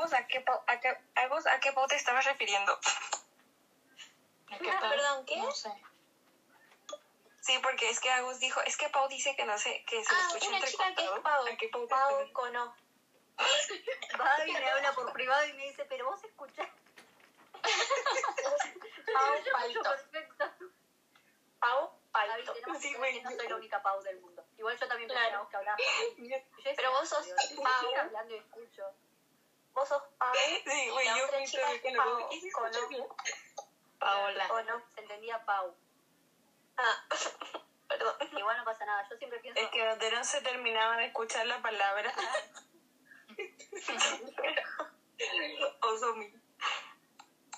Agus, ¿a qué, Pau- a qué, Agus, ¿a qué Pau te estabas refiriendo? Perdón, ¿qué? No sé. Sí, porque es que Agus dijo, es que Pau dice que no sé, que se Ah, escucha una chica que es. Pau. ¿A qué Pau Pau? Cono. Va y me habla por privado y me dice, pero vos escuchás. Pau Palto. perfecto. Pau Palto. Sí, güey. no soy la única Pau del mundo. Igual yo también Claro. pensaba que hablaba. Pero vos sos Pau. hablando y escucho. Vos sos Pau. Sí, güey, la yo. ¿Y si Cono. escuchas bien? Paola. Cono, se entendía Pau. Ah, perdón. Igual no pasa nada. Yo siempre pienso. Es que donde no se terminaba de escuchar la palabra. Oso mío.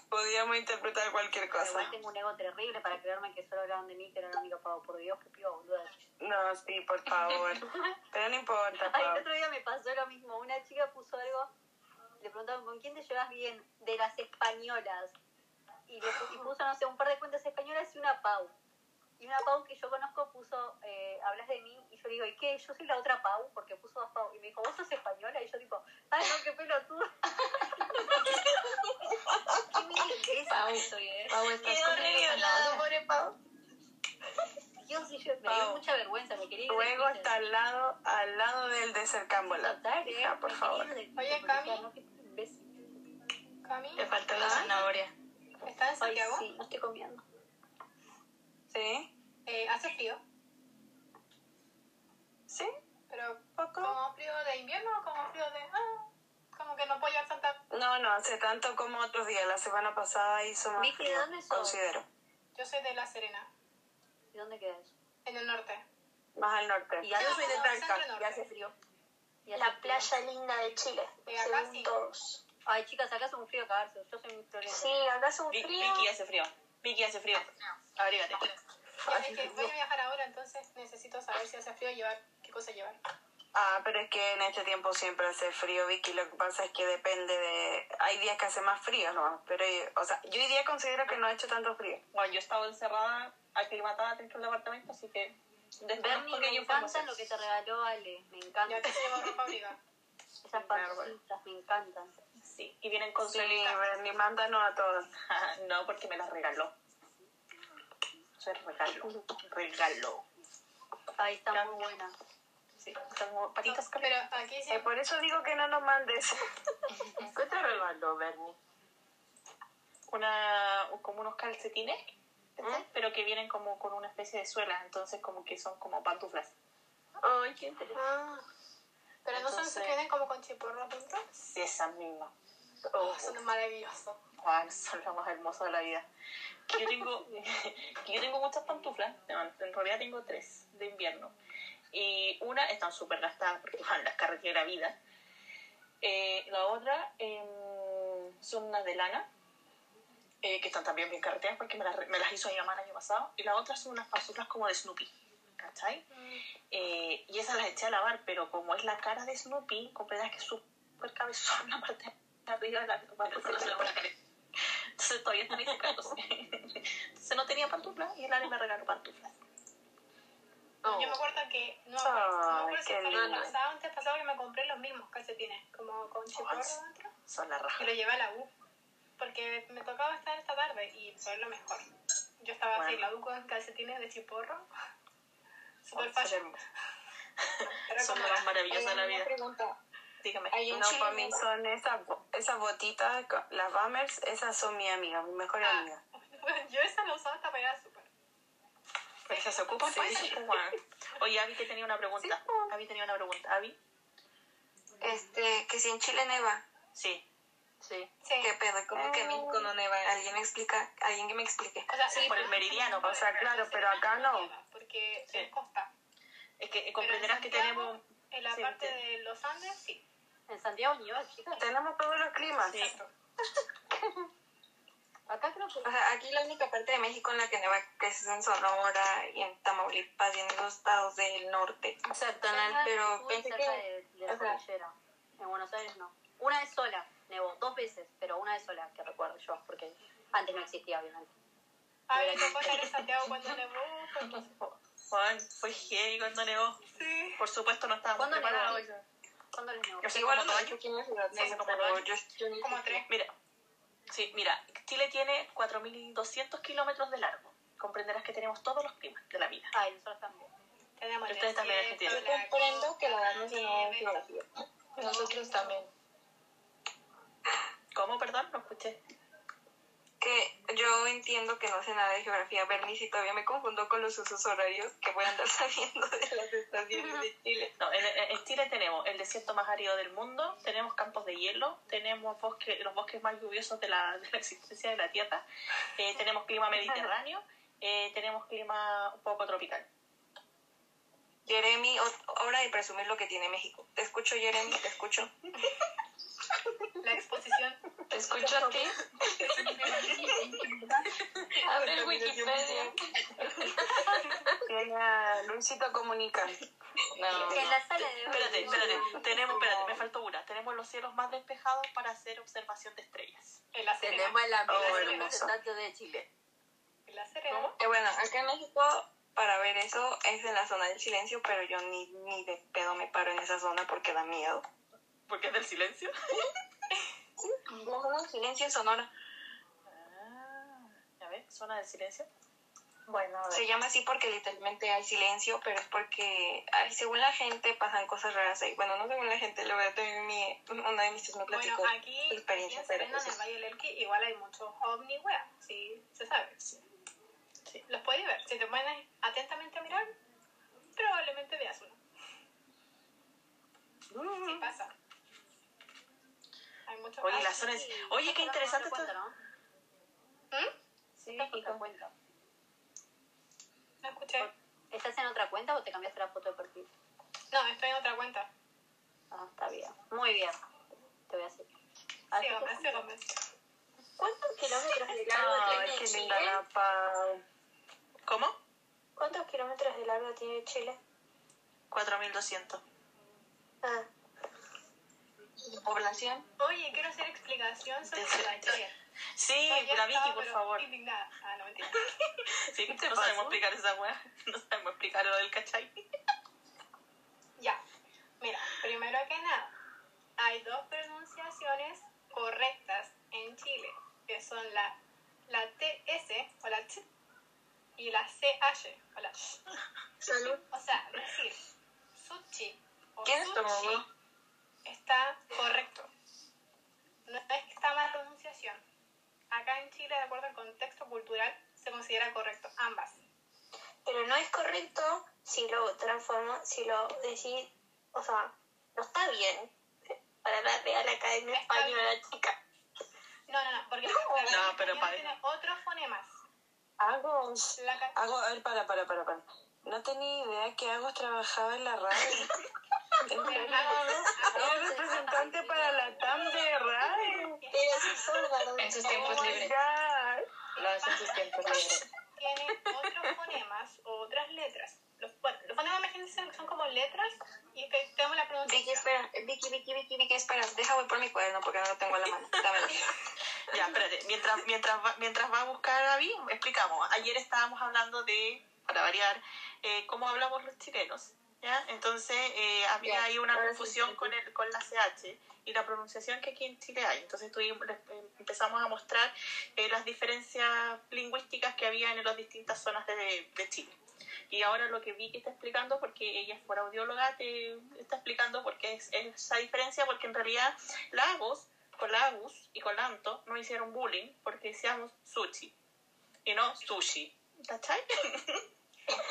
Podíamos interpretar cualquier Pero igual cosa. tengo un ego terrible para creerme que solo hablaban de mí, que era la única Pau. Por Dios, que pido boluda. No, sí, por favor. Pero no importa, Ay, Pau. el otro día me pasó lo mismo. Una chica puso algo, le preguntaron, ¿con quién te llevas bien? De las españolas. Y, le y puso, no sé, un par de cuentas españolas y una Pau. Y una Pau que yo conozco puso, eh, hablas de mí, y yo le digo, ¿y qué? Yo soy la otra Pau, porque puso dos Pau. Y me dijo, ¿vos sos española? Y yo tipo, ay, no, qué pelotudo. ¿Qué me? Pau, Soy, eh. Pau, estás la zanahoria. pobre Pau. Dios, y yo, me dio mucha vergüenza, me quería ir de Luego está al lado, al lado del desercámbola. Total, eh, Hija, por favor. de Oye, Cami. Cami, Le falta la ¿Ah? zanahoria. ¿estás en Santiago? sí, no estoy comiendo. ¿Sí? Eh, ¿Hace frío? ¿Sí? ¿Pero ¿Poco? como frío de invierno o como frío de... Ah, como que no puedo llevar tanta... No, no, hace tanto como otros días. La semana pasada hizo más Vicky, ¿de frío, considero. Yo soy de La Serena, ¿Y dónde queda eso? en el norte. Más al norte. Y Yo soy de no, Talca, y hace frío. Y hace La frío. playa linda de Chile. Eh, acá sí. todos. Ay, chicas, acá hace un frío cagarse. Yo soy muy florenta. Sí, acá hace un frío. Vicky hace frío. Vicky hace frío. Abrígate. Es que voy a viajar ahora, entonces necesito saber si hace frío y llevar qué cosa llevar. Ah, pero es que en este tiempo siempre hace frío, Vicky. Lo que pasa es que depende de... Hay días que hace más frío, ¿no? Pero, o sea, yo hoy día considero que no ha hecho tanto frío. Bueno, yo he estado encerrada, aclimatada dentro del departamento, así que desconozco Bernie, me aquella encanta lo que te regaló Ale. Me encanta. Ya te llevo ropa abrigada. Esas pancitas, me encantan. Sí, y vienen con Sí, suelita. Bernie, mándanos a todas. no, porque me las regaló. Se regalo. Regalo. Ay, está muy buena. Sí, como patitas Pero aquí sí... Eh, por eso digo que no nos mandes. ¿Qué te regaló, Bernie? Una, como unos calcetines, ¿cachai? pero que vienen como con una especie de suela, entonces como que son como pantuflas. Ay, qué interesante. Ah, pero no son Entonces- que vienen como con chiporro dentro. Sí, esas mismas. Oh, son maravillosos. Juan, son lo más hermoso de la vida. Que yo tengo, que yo tengo muchas pantuflas, en realidad tengo tres de invierno. Y una están súper gastadas porque van las carreteras de la vida. Eh, la otra em, son unas de lana, eh, que están también bien carreteadas porque me las, me las hizo mi mamá el año pasado. Y la otra son unas pantuflas como de Snoopy, ¿cachai? Eh, y esas las eché a lavar, pero como es la cara de Snoopy, comprenderás que es súper cabezón la parte de arriba de la caer. Entonces todavía están ahí secándose. Entonces no tenía pantuflas y el Ale me regaló pantuflas. Yo me acuerdo que... No, me acuerdo, no me acuerdo si qué fue el año pasado antes pasado que me compré los mismos calcetines, como con chiporro dentro. Son la raja. Y lo llevé a la U. Porque me tocaba estar esta tarde y fue lo mejor. Yo estaba así en la U con calcetines de chiporro. Super Son fashion. Pero Son más maravilloso de la vida. pregunta. Dígame. No, para mí son esas, bo- esas botitas, las Bummers, esas son mi amiga, mi mejor Ah. amiga. yo esa la usaba hasta para ir al súper. Pero esas se ocupan para eso, bueno. Oye, Avi que tenía una pregunta. Avi tenía una pregunta. Avi. Este, que si en Chile neva. Sí. Sí. Sí. ¿Qué pedo? ¿Cómo que México no neva? ¿Alguien me explica? ¿Alguien que me explique? O sea, sí, por el meridiano, o sea, claro, pero acá no. Porque Sí. es costa. Es que comprenderás en que tenemos... En la Sí, parte de los Andes, sí. En Santiago nieva, chicas. Tenemos todos los climas. Sí. Acá creo que... O sea, aquí la única parte de México en la que neva que es en Sonora y en Tamaulipas y en los estados del norte. Exacto, en el- pero pensé cerca que- de, de la o sea- cordillera. En Buenos Aires no. Una vez sola, nevó. Dos veces, pero una vez sola, que recuerdo yo, porque antes no existía, obviamente. A ver, ¿cómo estar en Santiago cuando nevó? Juan, fue heavy cuando nevó. sí. Por supuesto no estábamos ¿Cuándo preparados. ¿Cuándo les negó? Hace Igual como no dos sé años. es como yo, yo Como sé tres. Mira, sí, mira, Chile tiene 4.200 kilómetros de largo. Comprenderás que tenemos todos los climas de la vida. Ay, nosotros también. Tenemos Ustedes también la Yo comprendo que la de nuevo en nieve. geografía. Nosotros también. ¿Cómo? Perdón, no escuché. Que yo entiendo que no sé nada de geografía, Bernice, y todavía me confundo con los usos horarios que voy a andar sabiendo de las estaciones de Chile. No, en, en- Chile tenemos el desierto más árido del mundo, tenemos campos de hielo, tenemos bosque, los bosques más lluviosos de la, de la existencia de la Tierra, eh, tenemos clima mediterráneo, eh, tenemos clima un poco tropical. Jeremy, hora de presumir lo que tiene México. Te escucho, Jeremy, te escucho. La exposición. Te escucho a ti. Abre el Wikipedia. Tiene a Luisito Comunica. No. En la sala de Espérate, espérate, tenemos, espérate, me faltó una. Tenemos los cielos más despejados para hacer observación de estrellas. En la. Tenemos el Oh, amigo hermoso. representante de Chile. En la. Eh, bueno, acá en México, para ver eso, es en la zona del silencio, pero yo ni, ni de pedo me paro en esa zona porque da miedo. Porque es del silencio. La del silencio Sonora. Ah, a ver, zona del silencio. Bueno, a ver. Se llama así porque literalmente hay silencio, pero es porque, ay, según la gente, pasan cosas raras ahí. Bueno, no según la gente, lo voy a tener mi, una de mis tías me Bueno, platicó. aquí, aquí experiencia, en pero Serena, en eso el Valle del Elqui, igual hay muchos ovni wea. Sí, se sabe. Sí. Los puedes ver. Si te pones atentamente a mirar, probablemente veas uno. Sí pasa. Hay muchos Oye, casos. la zona es... Oye, qué interesante esto. Cuenta, ¿no? ¿Mm? Sí, estás en otra cuenta. No escuché. ¿Estás en otra cuenta o te cambiaste la foto de perfil? No, estoy en otra cuenta. Ah, está bien. Muy bien. Te voy a seguir. Sígame, sígame. ¿Cuántos kilómetros de largo Ay, tiene qué Chile? linda la Pau. ¿Cómo? ¿Cuántos kilómetros de largo tiene Chile? 4.200. Ah, Población. Oye, quiero hacer explicación sobre Chile. Sí, la Vicky, por favor. Indignada. Ah, no, mentira. Sí, no pasó? sabemos explicar esa weá. No sabemos explicar lo del cachai. Ya. Mira, primero que nada, hay dos pronunciaciones correctas en Chile, que son la, la TS o la Ch y la CH o la Sh. salud. O sea, decir sushi o ¿Quién es tu mamá? Está correcto. No es que está mal pronunciación. Acá en Chile, de acuerdo al contexto cultural, se considera correcto ambas. Pero no es correcto si lo transforma, si lo decís, o sea, no está bien para la Real Academia Está Española, chica. No, no, no, porque la No, pero para- tiene otros fonemas. Ca- Hago, a ver, para, para, para, para. No tenía idea que Agos trabajaba en la radio. Era representante para la TAM de radio. En sus tiempos Oh libres. Lo hace en sus tiempos libres. tiene otros fonemas o otras letras. Los, bueno, los fonemas imagínense son como letras y que tenemos la Vicky, pronunciación. espera. Vicky, Vicky, Vicky, Vicky, espera. Deja voy por mi cuaderno porque no lo tengo a la mano. Dámelo. Ya, espérate. Mientras, mientras, va, mientras va a buscar a David, explicamos. Ayer estábamos hablando de, para variar, eh, cómo hablamos los chilenos. ¿Ya? Entonces, eh, había ahí una sí, confusión sí. con, el, con la CH y la pronunciación que aquí en Chile hay. Entonces, tuvimos- eh, empezamos a mostrar eh, las diferencias lingüísticas que había en las distintas zonas de, de Chile. Y ahora lo que Vicky está explicando, porque ella es audióloga, te está explicando por qué es, es esa diferencia, porque en realidad Lagos, con la Agus y con la Anto no hicieron bullying porque decíamos sushi y no sushi. ¿Cachai?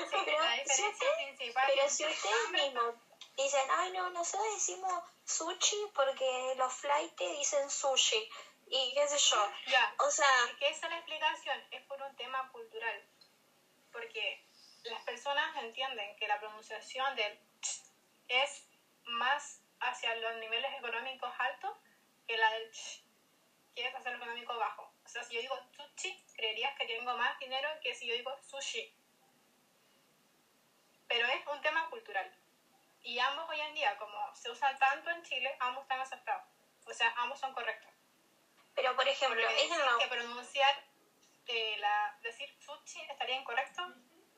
Sí, Pero la si diferencia usted- principal Pero entre si ustedes mismos dicen, ay no, nosotros decimos sushi porque los flightes dicen sushi y qué sé yo. Ya, O sea, es que esa es la explicación, es por un tema cultural. Porque las personas entienden que la pronunciación del ch es más hacia los niveles económicos altos que la del ch, que es hacia lo económico bajo. O sea, si yo digo sushi, creerías que tengo más dinero que si yo digo sushi. Pero es un tema cultural. Y ambos hoy en día, como se usan tanto en Chile, ambos están aceptados. O sea, ambos son correctos. pero por ejemplo, Porque que pronunciar, la, decir sushi estaría incorrecto,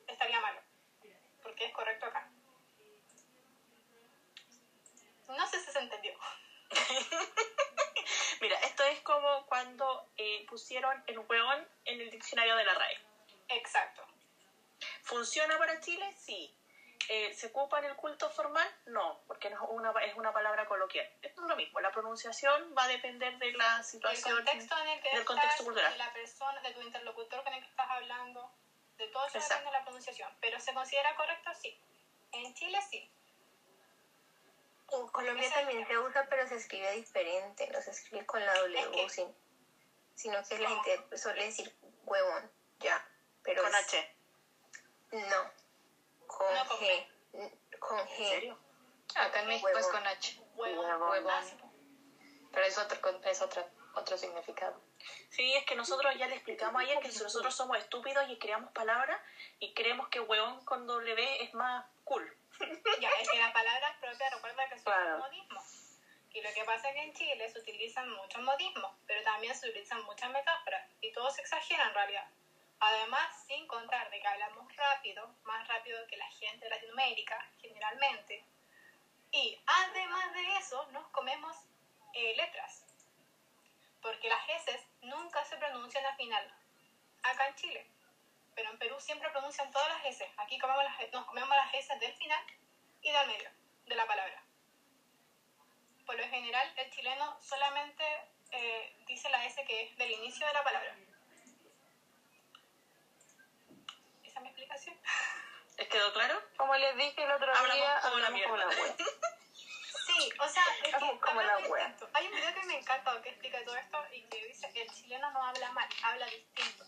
estaría malo. Porque es correcto acá. No sé si se entendió. Mira, esto es como cuando eh, pusieron el hueón en el diccionario de la RAE. Exacto. ¿Funciona para Chile? Sí. Eh, ¿Se ocupa en el culto formal? No, porque no es una, es una palabra coloquial. Esto es lo mismo, la pronunciación va a depender de la El situación. contexto en el que del estás, contexto cultural. de la persona, de tu interlocutor con el que estás hablando, de todo eso Exacto. depende de la pronunciación. Pero ¿se considera correcto? Sí. En Chile sí. En Colombia también se usa, pero se escribe diferente. No se escribe con la W, Es que- sin- sino que la gente suele decir huevón, ya. Pero Con es- H. No, con No con G. Con G. ¿En serio? Acá en México es Huevón. con H. Huevón. Huevón. Pero es otro, es otro, otro significado. Sí, es que nosotros ya le explicamos ayer que nosotros somos estúpidos y creamos palabras y creemos que hueón con W es más cool. Ya, es que la palabra propia recuerda que son Claro. modismos. Y lo que pasa es que en Chile se utilizan muchos modismos, pero también se utilizan muchas metáforas. Y todo se exagera en realidad. Además, sin contar de que hablamos rápido, más rápido que la gente de Latinoamérica, generalmente. Y además de eso, nos comemos eh, letras. Porque las S nunca se pronuncian al final. Acá en Chile. Pero en Perú siempre pronuncian todas las S. Aquí comemos las, nos comemos las S del final y del medio de la palabra. Por lo general, el chileno solamente eh, dice la S que es del inicio de la palabra. ¿Esa es mi explicación? ¿Les quedó claro? Como les dije el otro Hablamos día, como la hablamos como la mierda. wea. Sí, o sea, es que Como- la wea. Hay un video que me encanta que explica todo esto y que dice que el chileno no habla mal, habla distinto.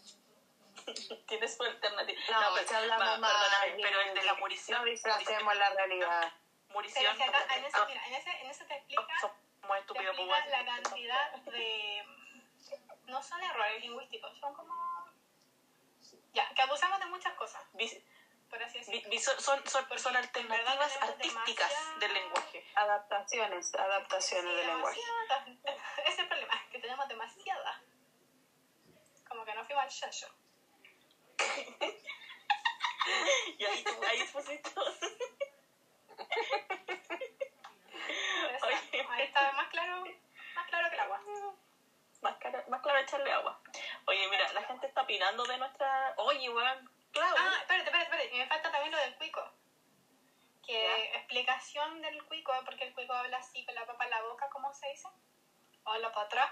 Tienes su alternativa. No, pero- si hablamos va, mal, perdóname, pero el de la murición. No disfracemos la realidad. Murición. Pero si acá, en ese, Ah, mira, en ese, en ese te explica, somos te explica pues, la cantidad de... No son errores lingüísticos, son como... Ya, que abusamos de muchas cosas, Vi- por así decirlo. son, son, en alternativas artísticas del lenguaje. Adaptaciones, adaptaciones Sí, del lenguaje. Ese es el problema, que tenemos demasiada. Como que no fuimos al shasho. Y ahí, ahí pusiste todo. Oye. Ahí está más claro, más claro que el agua. Más, cara- más claro echarle agua. Oye, mira, la gente está opinando de nuestra. Oye, weón, Clau. Ah, espérate, espérate, espérate. Y me falta también lo del cuico. Que explicación del cuico, porque el cuico habla así con la papa en la boca, ¿cómo se dice? O habla para atrás.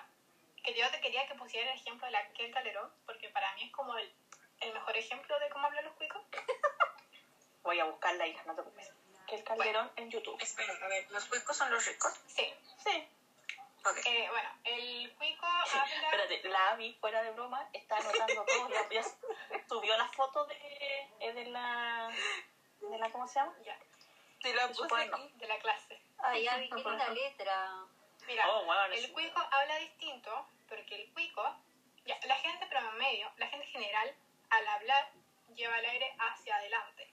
Que yo te quería que pusiera el ejemplo de la Kel Calderón, porque para mí es como el, el mejor ejemplo de cómo hablan los cuicos. Voy a buscar la hija, no te preocupes. Que el calderón en YouTube. Espera, a ver, ¿los cuicos son los ricos? Sí. Sí. Eh, bueno, el cuico habla... Espérate, la Abby, fuera de broma, está anotando todo. Ya, ya subió la foto de, eh, de la. de la. ¿Cómo se llama? Ya, Si la De puse de la clase. Ay, Abby, qué linda letra. Mira, Oh, wow, el cuico habla distinto porque el cuico, ya, la gente promedio, la gente general, al hablar lleva el aire hacia adelante.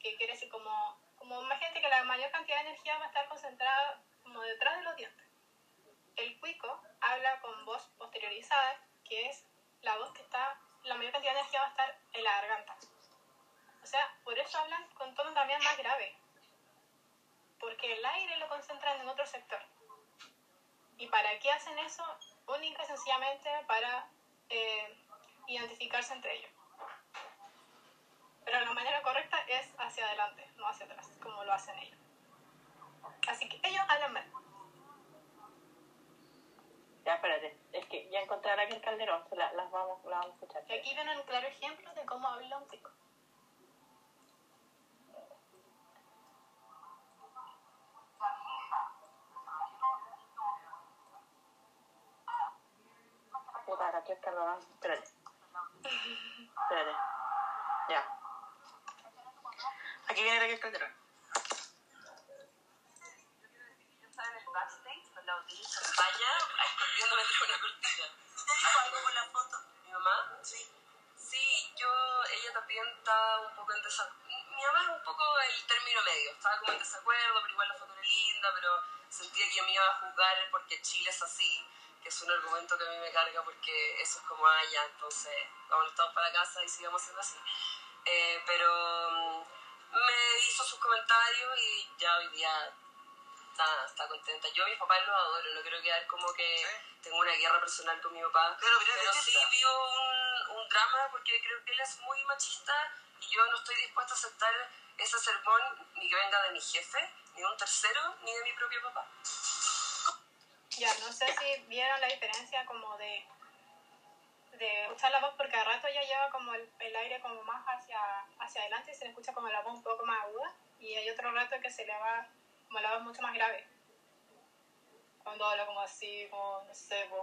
Que quiere decir como, como imagínate que la mayor cantidad de energía va a estar concentrada como detrás de los dientes. El cuico habla con voz posteriorizada, que es la voz que está, la mayor cantidad de energía va a estar en la garganta. O sea, por eso hablan con tono también más grave. Porque el aire lo concentran en otro sector. ¿Y para qué hacen eso? Única y sencillamente para eh, identificarse entre ellos. Pero la manera correcta es hacia adelante, no hacia atrás, como lo hacen ellos. Así que ellos hablan mal. Ya, espérate. Es que ya encontré a el calderón. la- las, vamos, las vamos a escuchar. Y aquí viene un claro ejemplo de cómo habla un pico. Puta, Raquel Calderón. Espérate. Espérate. Ya. Aquí viene Raquel Calderón. estaba en el backstage con la champaña escondiéndome entre una cortina. ¿Te dijo algo con la foto? ¿Mi mamá? Sí. Sí, yo, ella también estaba un poco en desacuerdo. Mi mamá es un poco el término medio. Estaba como en desacuerdo, pero igual la foto era linda, pero sentía que me iba a juzgar porque Chile es así, que es un argumento que a mí me carga porque eso es como allá, entonces vamos, estamos para casa y sigamos siendo así. Eh, pero mm, me hizo sus comentarios y ya hoy día está, está contenta. Yo a mis papás los adoro, no quiero quedar como que tengo una guerra personal con mi papá. Claro, pero pero es sí vivo un, un drama porque creo que él es muy machista y yo no estoy dispuesta a aceptar ese sermón ni que venga de mi jefe, ni de un tercero, ni de mi propio papá. Ya, no sé si vieron la diferencia como de de escuchar la voz porque a rato ya lleva como el, el aire como más hacia, hacia adelante y se le escucha como la voz un poco más aguda y hay otro rato que se le va como la voz mucho más grave cuando habla como así, como no sé, po,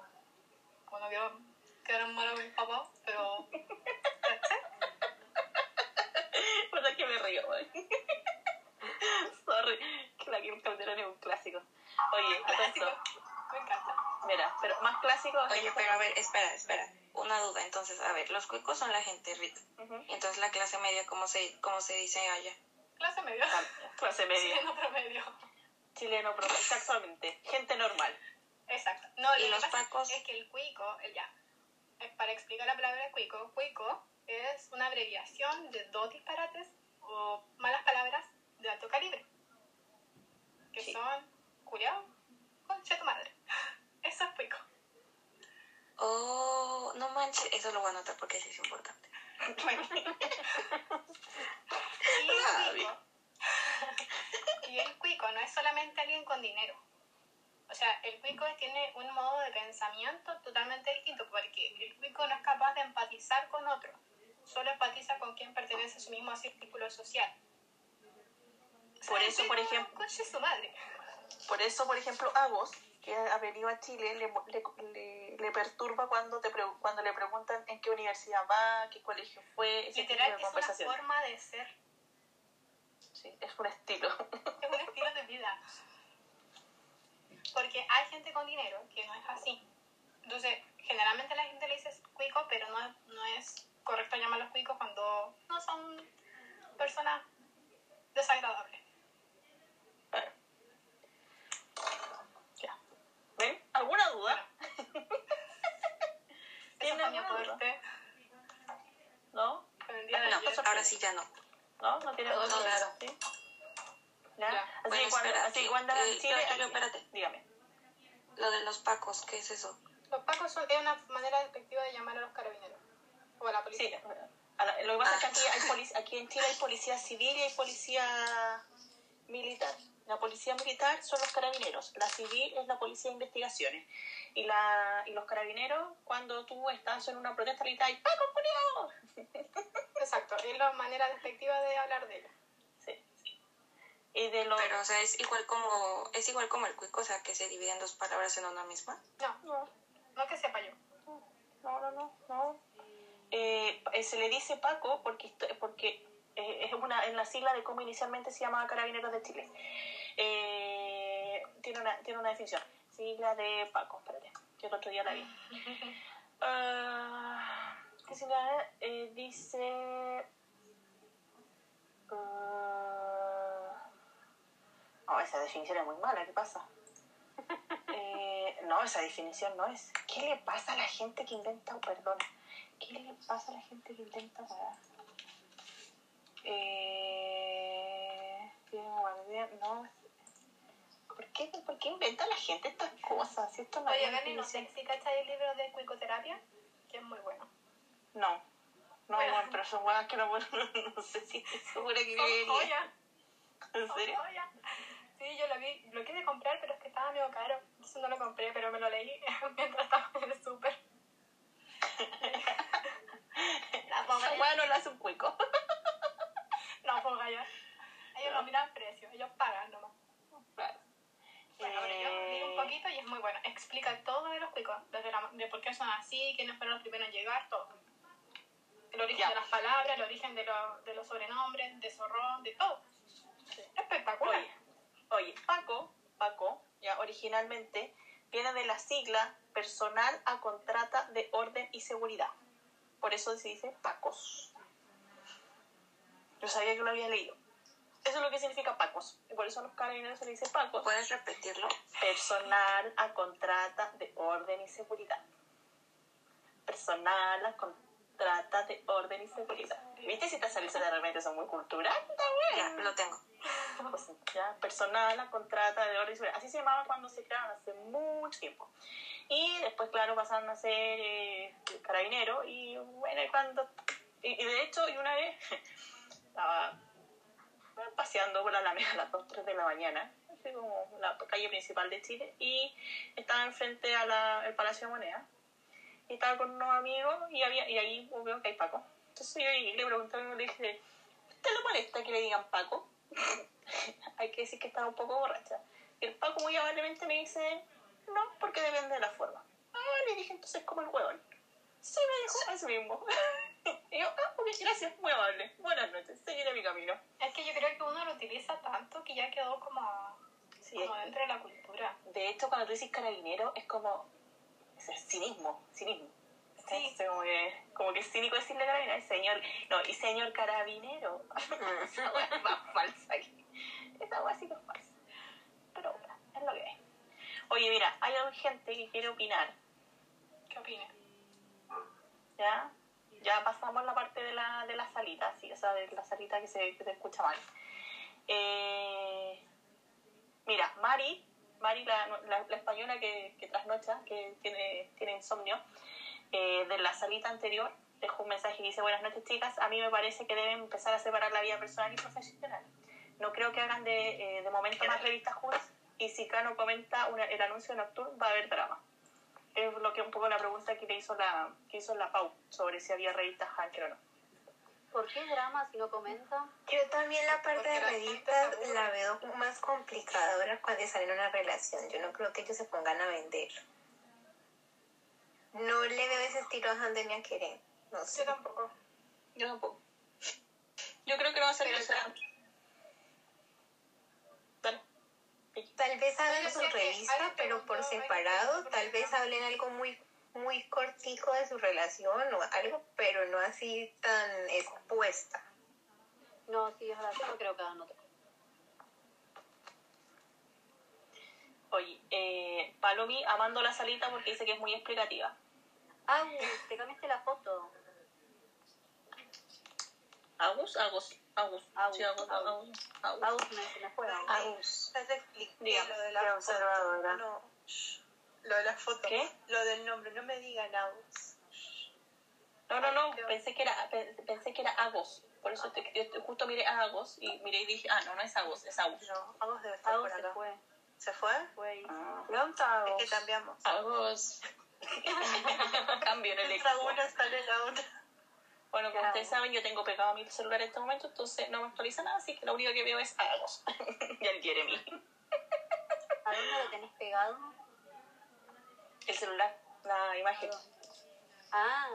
como no quiero quedar malo con mi papá, pero ¿cachai? Puta que me río, güey. Sorry, que la Kim Calderón es un clásico. Oye, a todo clásico, me encanta. mira, pero más clásico. Oye, pero a ver, espera, espera. Una duda. Entonces, a ver, los cuicos son la gente rica. Ujú. Y entonces la clase media, ¿cómo se, cómo se dice allá? Clase medio, Ah, Clase media, chileno promedio. chileno, pero exactamente, gente normal. Exacto. No, ¿Y lo que los pasa pacos? es que el cuico, el ya, eh, para explicar la palabra cuico, cuico es una abreviación de dos disparates o malas palabras de alto calibre, que Sí. son culiao, concha tu madre. Eso es cuico. Oh, no manches. Eso lo voy a anotar porque sí es importante. Y cuico, y el cuico no es solamente alguien con dinero. O sea, el cuico tiene un modo de pensamiento totalmente distinto porque el cuico no es capaz de empatizar con otro, solo empatiza con quien pertenece a su mismo círculo social. O sea, Por eso, por ejemplo- conche su madre. Por eso, por ejemplo, Agos, que ha venido a Chile, le, le, le- le perturba cuando, te pre- cuando le preguntan en qué universidad va, qué colegio fue, ese tipo Literal de es una forma de ser, Sí, es un estilo. es un estilo de vida. Porque hay gente con dinero que no es así. Entonces, generalmente la gente le dice cuico, pero no, no es correcto llamarlos cuicos cuando no son personas desagradables. Bueno. Ya. ¿Ven? ¿Alguna duda? ¿Tiene alguna duda? ¿No? ahora sí ya no. ¿No? ¿No tiene Todo duda? claro. ¿Sí? ¿Ya? Ya. Así, Bueno, que cuando, espera, así sí. cuando en Eh, Chile... no, espérate. Dígame. Lo de los pacos, ¿qué es eso? Los pacos son, es una manera despectiva de llamar a los carabineros o a la Sí, policía. a la- lo que pasa es que aquí, hay polic- aquí en Chile hay policía civil y hay policía militar. La policía militar son los carabineros, la civil es la policía de investigaciones. Y, la, y los carabineros, cuando tú estás en una protesta, gritas, ¡Paco, culiao! Exacto, es la manera despectiva de hablar de ellos. Sí. Y de los... Pero, o sea, es igual como, es igual como el cuico, o sea, que se divide en dos palabras en una misma. No, No, no que sepa yo. no, no, no. no. Eh, eh, se le dice Paco porque, porque eh, es una en la sigla de cómo inicialmente se llamaba Carabineros de Chile. Eh, tiene, una, tiene una definición. Sigla de Paco, espérate, que el otro día la vi. Ah, ¿Qué sigla es? Eh, dice... ah, no, esa definición es muy mala, ¿qué pasa? Eh, no, esa definición no es. ¿Qué le pasa a la gente que inventa, perdón, qué le pasa a la gente que inventa para... Eh, no. ¿Por qué, ¿Por qué inventa la gente estas cosas? Si esto no Oye, Bernie, no sé si cachai el libro de cuicoterapia, que es muy bueno. No. No, Bueno. bueno, pero son huevas que no, no sé si estoy segura que creería. ¿En serio? Sí, yo lo vi, lo quise comprar, pero es que estaba medio caro. Entonces no lo compré, pero me lo leí mientras estaba en el súper. La pobre. Esa hueá no la hace un cuico. No, ponga ya. Ellos no miran precio, ellos pagan nomás. Claro. Bueno, pero yo leí un Eh, poquito y es muy bueno. Explica todo de los cuicos, desde la, de por qué son así, quiénes fueron los primeros en llegar, todo. El origen Ya. de las palabras, el origen de, lo- de los sobrenombres, de zorrón, de todo. Espectacular. Oye, oye, Paco, Paco, ya originalmente viene de la sigla personal a contrata de orden y seguridad. Por eso se dice Pacos. Yo sabía que lo había leído. Eso es lo que significa Pacos. Y por eso a los carabineros se le dice Pacos. ¿Puedes repetirlo? Personal a contrata de orden y seguridad. Personal a contrata de orden y seguridad. ¿Viste si estas salidas de repente son muy culturales? Ya, lo tengo. pues, ya, personal, la contrata de orden civil. Así se llamaba cuando se crearon hace mucho tiempo. Y después, claro, pasaron a ser eh, carabineros y bueno, y cuando... Y, y de hecho, y una vez estaba paseando por la Alameda a las 2, 3 de la mañana, así como la calle principal de Chile, y estaba enfrente al Palacio de Moneda, y estaba con unos amigos, y, había, y ahí veo que hay Paco. Entonces yo y le pregunté a mi le dije, ¿usted le molesta que le digan Paco? hay que decir que estaba un poco borracha. Y el Paco muy amablemente me dice, no, porque depende de la forma. Ah, le dije, entonces como el huevón. Sí, me dijo, eso mismo. y yo, ah, ok, gracias, muy amable. Buenas noches, seguiré mi camino. Es que yo creo que uno lo utiliza tanto que ya quedó como, Sí, como dentro de la cultura. de hecho, cuando tú dices carabinero, es como es cinismo, cinismo. Sí. Entonces, como, que, como que es cínico decirle carabinero, señor, no, y señor carabinero. Esa hueá es más falsa que. Esa hueá sí que es falsa. Pero es lo que es. Oye, mira, hay gente que quiere opinar, ¿Qué opinas? ¿ya? Ya pasamos la parte de la, de la salita, sí, o sea, de la salita que se, que se escucha mal. Eh, mira, Mari, Mari la, la- la española que, que trasnocha, que tiene, tiene insomnio, eh, de la salita anterior, dejó un mensaje que dice, buenas noches chicas, a mí me parece que deben empezar a separar la vida personal y profesional. No creo que hagan de, eh, de momento más revistas juntas y si Cano comenta una- el anuncio nocturno va a haber drama. Es lo que un poco la pregunta que le hizo la, que hizo la Pau sobre si había revistas Hanker o no. ¿Por qué drama si no comenta? Yo también la parte Porque de aburre. la veo más complicadora cuando están en una relación. Yo no creo que ellos se pongan a vender. No le veo ese estilo a Hande ni a Keren. No sé. Yo tampoco. Yo tampoco. Yo creo que no va a ser claro. Dale. Tal vez hagan su revista, pero por separado. Tal vez hablen algo muy muy cortico de su relación o algo, pero no así tan expuesta. No, sí, es verdad, yo no creo que hagan otra. Oye, eh, Palomi amando la salita porque dice que es muy explicativa. Agus, te cambiaste la foto. ¿Agus? Agus. Agus. Agus, Sí, Agus. Agus. Agus. Agus. Agus me, se me fue. Agus. Agus. Ya te expliqué Dígame, lo de qué la foto. observadora. No. Lo de la foto. ¿Qué? Lo del nombre, no me digan Agus. No, no, no, pensé que era, pe- pensé que era Agos. Por eso te- yo justo miré a Agos y miré y dije, ah, no, no es Agos, es Agus. No, Agus debe estar por se acá. fue. ¿Se fue? Fue Ah, ¿Dónde está Es Agus? que cambiamos. Agos. Cambio en el Entra equipo. una, sale la otra. Bueno, como ustedes saben, yo tengo pegado mi celular en este momento, entonces no me actualiza nada, así que lo único que veo es Agos. y el Jeremy. ¿A dónde lo tenés pegado? El celular, la imagen. Ah.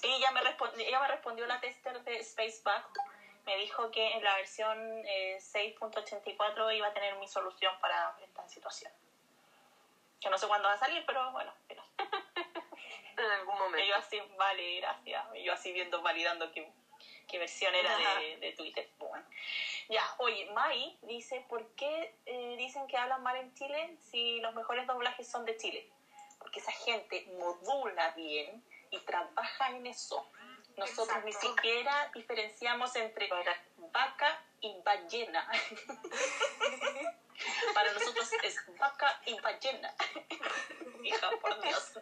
Sí, ella me, respondió, ella me respondió la tester de Spaceback. Me dijo que en la versión eh, 6.84 iba a tener mi solución para esta situación. Que no sé cuándo va a salir, pero bueno. pero- En algún Y momento. yo así, vale, gracias. Y yo así viendo, validando qué, qué versión era de, de Twitter. Bueno. Ya, oye, Mai dice, ¿por qué eh, dicen que hablan mal en Chile si los mejores doblajes son de Chile? Porque esa gente modula bien y trabaja en eso. Nosotros ni Exacto. siquiera diferenciamos entre vaca y ballena. Para nosotros es vaca y ballena. Hija, por Dios.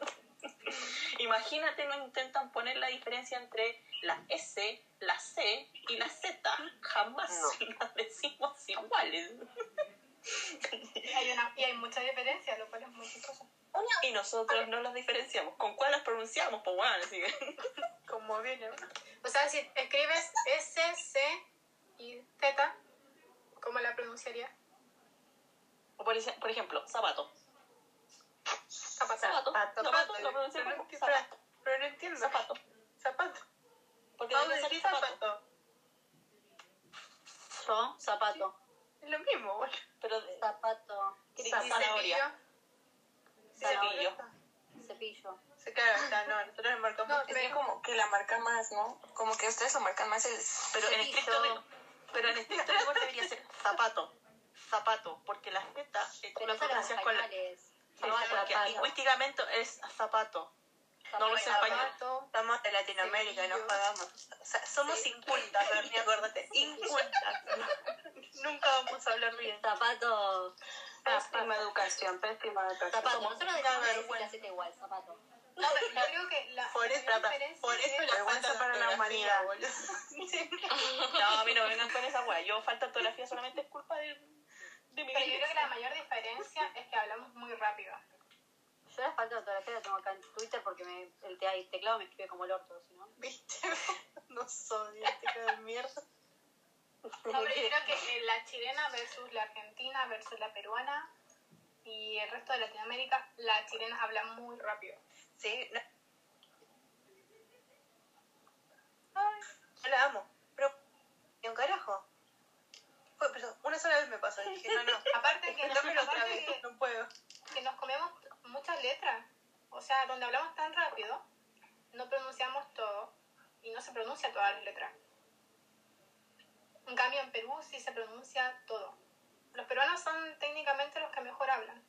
Imagínate, no intentan poner la diferencia entre la S, la C y la Z. Jamás las decimos iguales. Hay una, y hay mucha diferencia, lo cual es muy chistoso. Y nosotros no las diferenciamos. ¿Con cuál las pronunciamos? Pues bueno, así que- Como viene. O sea, si escribes S, C y Z, ¿cómo la pronunciaría? O por, por ejemplo, zapato. Zapato. Zapato. Zapato. Zapato, lo no como entiendo. zapato. Pero no entiendo. Zapato. Zapato. Porque debe decir zapato. zapato. Yo, zapato. Es lo mismo, bueno. Pero de- Zapato. ¿qué zanahoria? cepillo. Cepillo. Cepillo. Se claro, sea, no, nosotros le marcamos. No, Es que como que la marca más, ¿no? Como que ustedes lo marcan más el... Pero en estricto pero en estricto rigor debería ser zapato. Zapato. Porque la Z eh, tú Pero la eso los pronuncias con la. No, porque zapato. lingüísticamente es zapato. No lo sé Estamos de Latinoamérica, no Cepillo. pagamos. O sea, somos incultas, Bernie, acuérdate. Incultas. Nunca vamos a hablar bien. Zapato. Pésima educación, pésima educación. Zapato. Nosotros decimos que hacete igual, zapato. No, pero yo creo que la Por eso, diferencia por eso es- la Vergüenza para la humanidad. boludo. No, a mí no vengan con esa wea. Yo falta ortografía solamente es culpa de, de mi Pero yo creo que la mayor diferencia es que hablamos muy rápido. Yo la falta de ortografía la tengo acá en Twitter porque me, el, te- el teclado me escribe como el orto, si no. ¿Viste? No soy dialéctica de mierda. No, pero yo creo que eh, la chilena versus la argentina versus la peruana y el resto de Latinoamérica, la chilena habla muy rápido. Sí, no. Ay, yo la amo. Pero, ¿y un carajo? Fue, pero una sola vez me pasó. y Dije, no, no. Aparte que, Dámelo otra aparte vez, que, no puedo. que nos comemos muchas letras. O sea, donde hablamos tan rápido, no pronunciamos todo y no se pronuncia todas las letras. En cambio, en Perú sí se pronuncia todo. Los peruanos son técnicamente los que mejor hablan.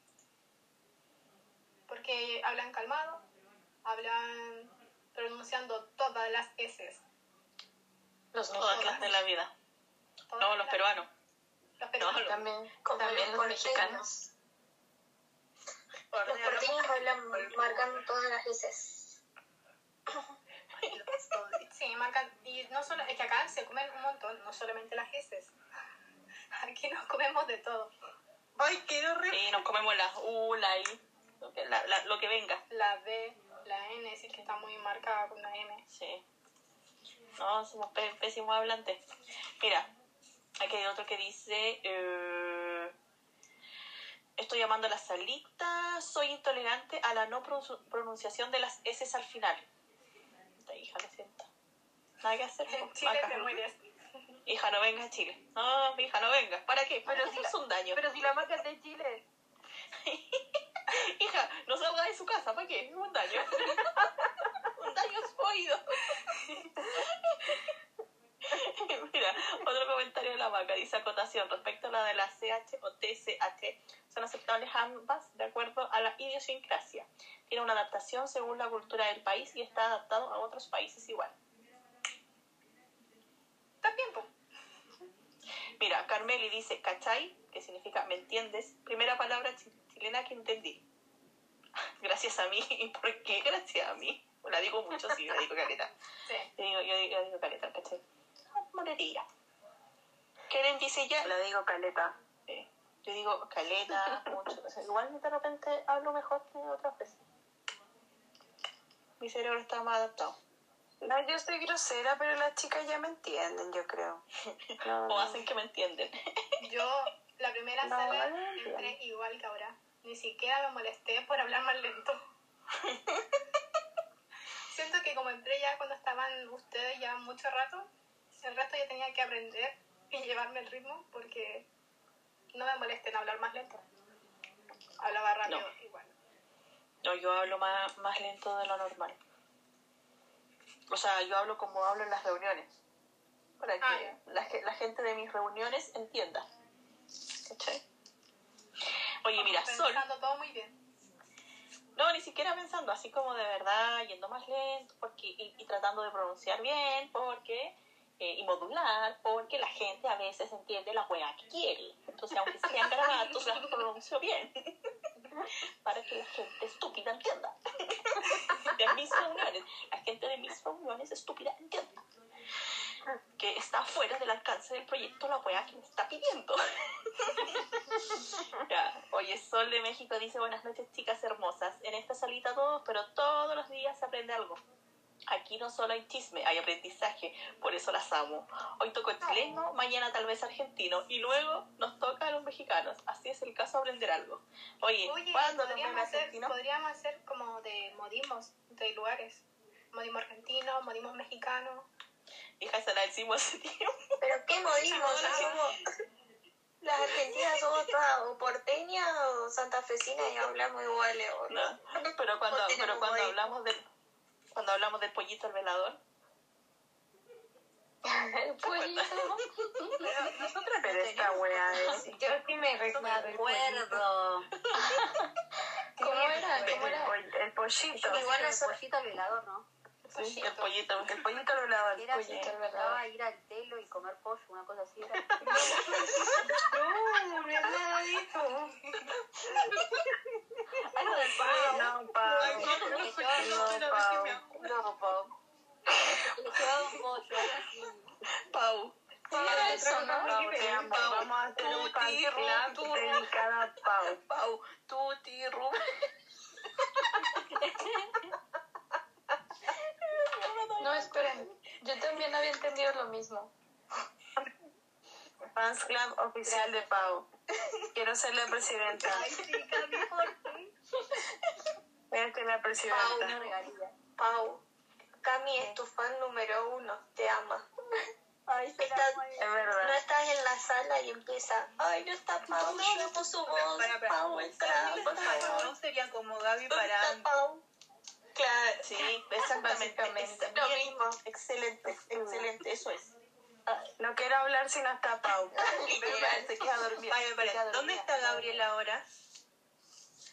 Porque hablan calmado, hablan pronunciando todas las S. Los Todas las de la vida. No, los peruanos. No, También, Como también los los mexicanos. Los porteños hablan marcando todas las veces. Sí, marcan. Y no solo, es que acá se comen un montón, no solamente las heces. Aquí nos comemos de todo. Ay, qué horrible. Sí, nos comemos la U, la I, lo que, la- la- lo que venga. La B, la N, es decir, que está muy marcada con una M. Sí. No, somos pé- pésimos hablantes. Mira, aquí hay otro que dice... eh, estoy llamando a la salita, soy intolerante a la no pronun- pronunciación de las S al final. Puta, hija, lo siento. Nada que hacer. En Chile te mueres. Hija, no vengas a Chile. No, hija, no vengas. ¿Para qué? Pero si es un daño. Pero si la marca es de Chile. Hija, no salga de su casa, ¿para qué? Es un daño. un daño a su oído. Mira, otro comentario de la vaca acotación respecto a la de la CH o TCH. Son aceptables ambas de acuerdo a la idiosincrasia. Tiene una adaptación según la cultura del país y está adaptado a otros países igual. También, pues. Mira, Carmeli dice cachai, que significa me entiendes. Primera palabra chi- chilena que entendí. Gracias a mí. ¿Y por qué gracias a mí? La digo mucho, sí, la digo caleta. Sí. Yo digo, yo digo, yo digo caleta, ¿cachai? Morería. Keren dice ya. La digo caleta. Eh, yo digo caleta, mucho. O sea, igual de repente hablo mejor que otras veces. Mi cerebro está más adaptado. No, yo soy grosera, pero las chicas ya me entienden, yo creo. No, O hacen que me entienden. Yo, la primera No, sala, no, no. entré igual que ahora. Ni siquiera me molesté por hablar más lento. Siento que como entré ya cuando estaban ustedes ya mucho rato, el resto ya tenía que aprender y llevarme el ritmo porque no me molesté en hablar más lento. Hablaba rápido No. igual. No, yo hablo más, más lento de lo normal. O sea, yo hablo como hablo en las reuniones. Para que Ah, la, la gente de mis reuniones entienda. ¿Cachai? Oye, mira, Sol. Pensando todo muy bien. No, ni siquiera pensando, así como de verdad, yendo más lento porque y, y tratando de pronunciar bien, porque eh, y modular, porque la gente a veces entiende la weá que quiere. Entonces, aunque sean garabatos, las pronuncio bien. Para que la gente estúpida entienda. De mis reuniones, la gente de mis reuniones estúpida entienda. Que está fuera del alcance del proyecto la weá que me está pidiendo. Ya. Oye, Sol de México dice buenas noches chicas hermosas. En esta salita todos, pero todos los días se aprende algo. Aquí no solo hay chisme, hay aprendizaje, por eso las amo. Hoy toco chileno, mañana tal vez argentino y luego nos toca a los mexicanos. Así es el caso aprender algo. Oye, Oye, ¿cuándo nos podríamos ven hacer, podríamos hacer como de modismos de lugares. Modismo argentino, modismo mexicano. Hija, esa la decimos hace tiempo. Pero qué modismo. Las argentinas somos todas o porteñas o santafesinas y hablamos iguales. o No, pero cuando, pero cuando hablamos del cuando hablamos del pollito al velador, El pollito. Nosotros Pero esta wea es... Yo sí me recuerdo. ¿Cómo era? El, ¿Cómo era? el pollito. Igual el eso- pollito al velador, ¿no? Sí, el pollito. El pollito al velador. Era Pollito que estaba ir al telo y comer pollo, una cosa así. Era. No, me han dicho. Algo del pavo. No, Pau. Ay, no, no, me acuerdo. No, Pau. le llevaba un pollo, así. Pau. Era eso, ¿no? Pau, te amo. Vamos a hacer un Rutu. dedicado a Pau. Pau. Tuti, Rubén. No, esperen. Yo también había entendido lo mismo. Fans Club oficial de Pau. Quiero ser la presidenta. Ay, sí, Cami, por fin. Voy a ser la Una presidenta. regalía. Pau, Cami es tu fan número uno, te ama. Ay, Estás- amo. Es No verdad. estás en la sala y empieza, ay, no está Pau, no, no puso voz, Para, para. Pau, entra, por favor. No sería como Gaby ¿Dónde para está antes. Pau? Claro. Sí, exactamente. Es Lo mismo. Excelente, excelente. Eso es. No quiero hablar si no está Pau. Literal, se queda dormida. ¿Dónde está Gabriel ahora?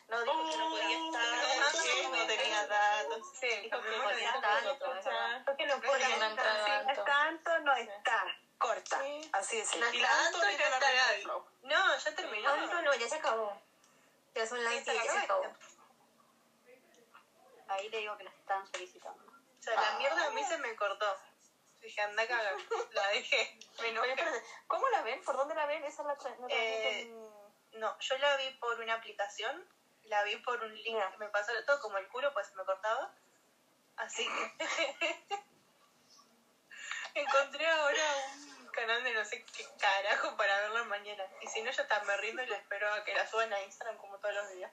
No, dijo que no podía estar, que no tenía datos. Sí, Dijo que no podía podía tanto, escuchar. Porque no entraba estar. Si tanto. es tanto, no está. Corta. Sí. Así es. No Y la Tanto y no está. No, ya terminó. No, no, ya se acabó. Ya son las Sí, 10 se ya se acabó. Ahí le digo que nos están solicitando. O sea, la mierda a mí se me cortó. Dije, anda cagar. La dejé. Me enojé. ¿cómo la ven? ¿Por dónde la ven? Esa la tra- no la Eh, No, yo la vi por una aplicación, la vi por un link Ya. que me pasó todo como el culo, pues se me cortaba. Así que encontré ahora un canal de no sé qué carajo para verla mañana. Y si no, yo estaba me rindo y la espero a que la suban a Instagram como todos los días.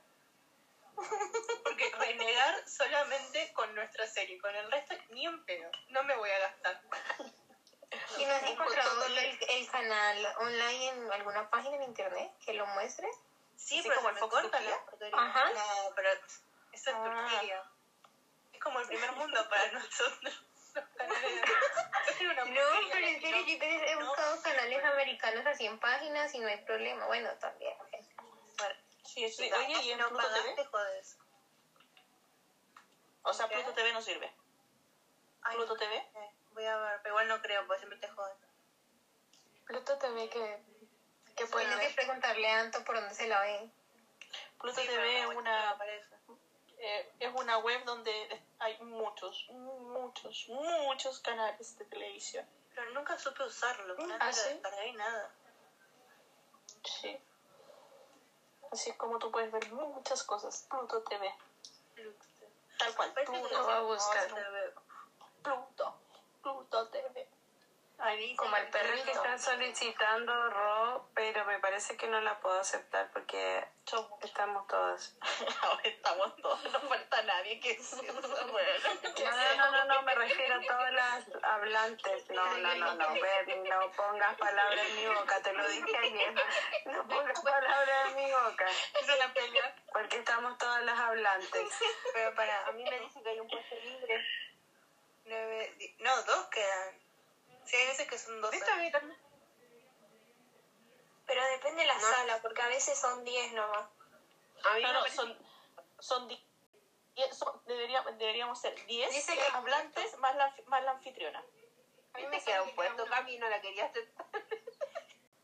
Porque renegar solamente con nuestra serie, con el resto ni en pedo. No me voy a gastar. ¿Y no has Un encontrado el, el canal online en alguna página en internet que lo muestre? Sí, pero como el corta la porquería. Ajá. No, pero eso es Ah. Turquía. Es como el primer mundo para nosotros. No, pero en serio, no. yo he No. buscado canales americanos así en páginas y no hay problema. Bueno, también. Sí, Oye, ¿y en no Pluto pagaste, TV? jodes. O sea, ¿Qué? Pluto TV no sirve. Ay, ¿Pluto TV? eh, voy a ver, pero igual no creo, porque siempre te joden. Pluto TV que, que puede Tienes que ver. preguntarle a Anto por dónde se la ven. Pluto Sí, TV es una, eh, es una web donde hay muchos, muchos, muchos canales de televisión. Pero nunca supe usarlo. Nunca ¿Ah, lo sí? descargué y nada. Sí. Así como tú puedes ver muchas cosas. Pluto TV. Tal cual. Pluto, voy a buscar. Pluto. Pluto TV. Como el Creo que perrito. están solicitando Ro, pero me parece que no la puedo aceptar porque Somos. estamos. Ahora estamos todos. No falta nadie que se No, no, no, no, no, me refiero a todas las hablantes. No, no, no, no, Bernie, no pongas palabras en mi boca, te lo dije ayer. No pongas palabras en mi boca, Esa es la pelea. porque estamos todas las hablantes. Pero para, A mí me dicen que hay un puesto libre. nueve, no, dos quedan. Sí, hay veces que son dos. Pero depende de la sala, porque a veces son 10 nomás. A mí No, no, parece- son, son, di- y son- debería- deberíamos ser 10 Dice que- hablantes más la, más la anfitriona. A mí me queda un puesto, Cami no la quería aceptar.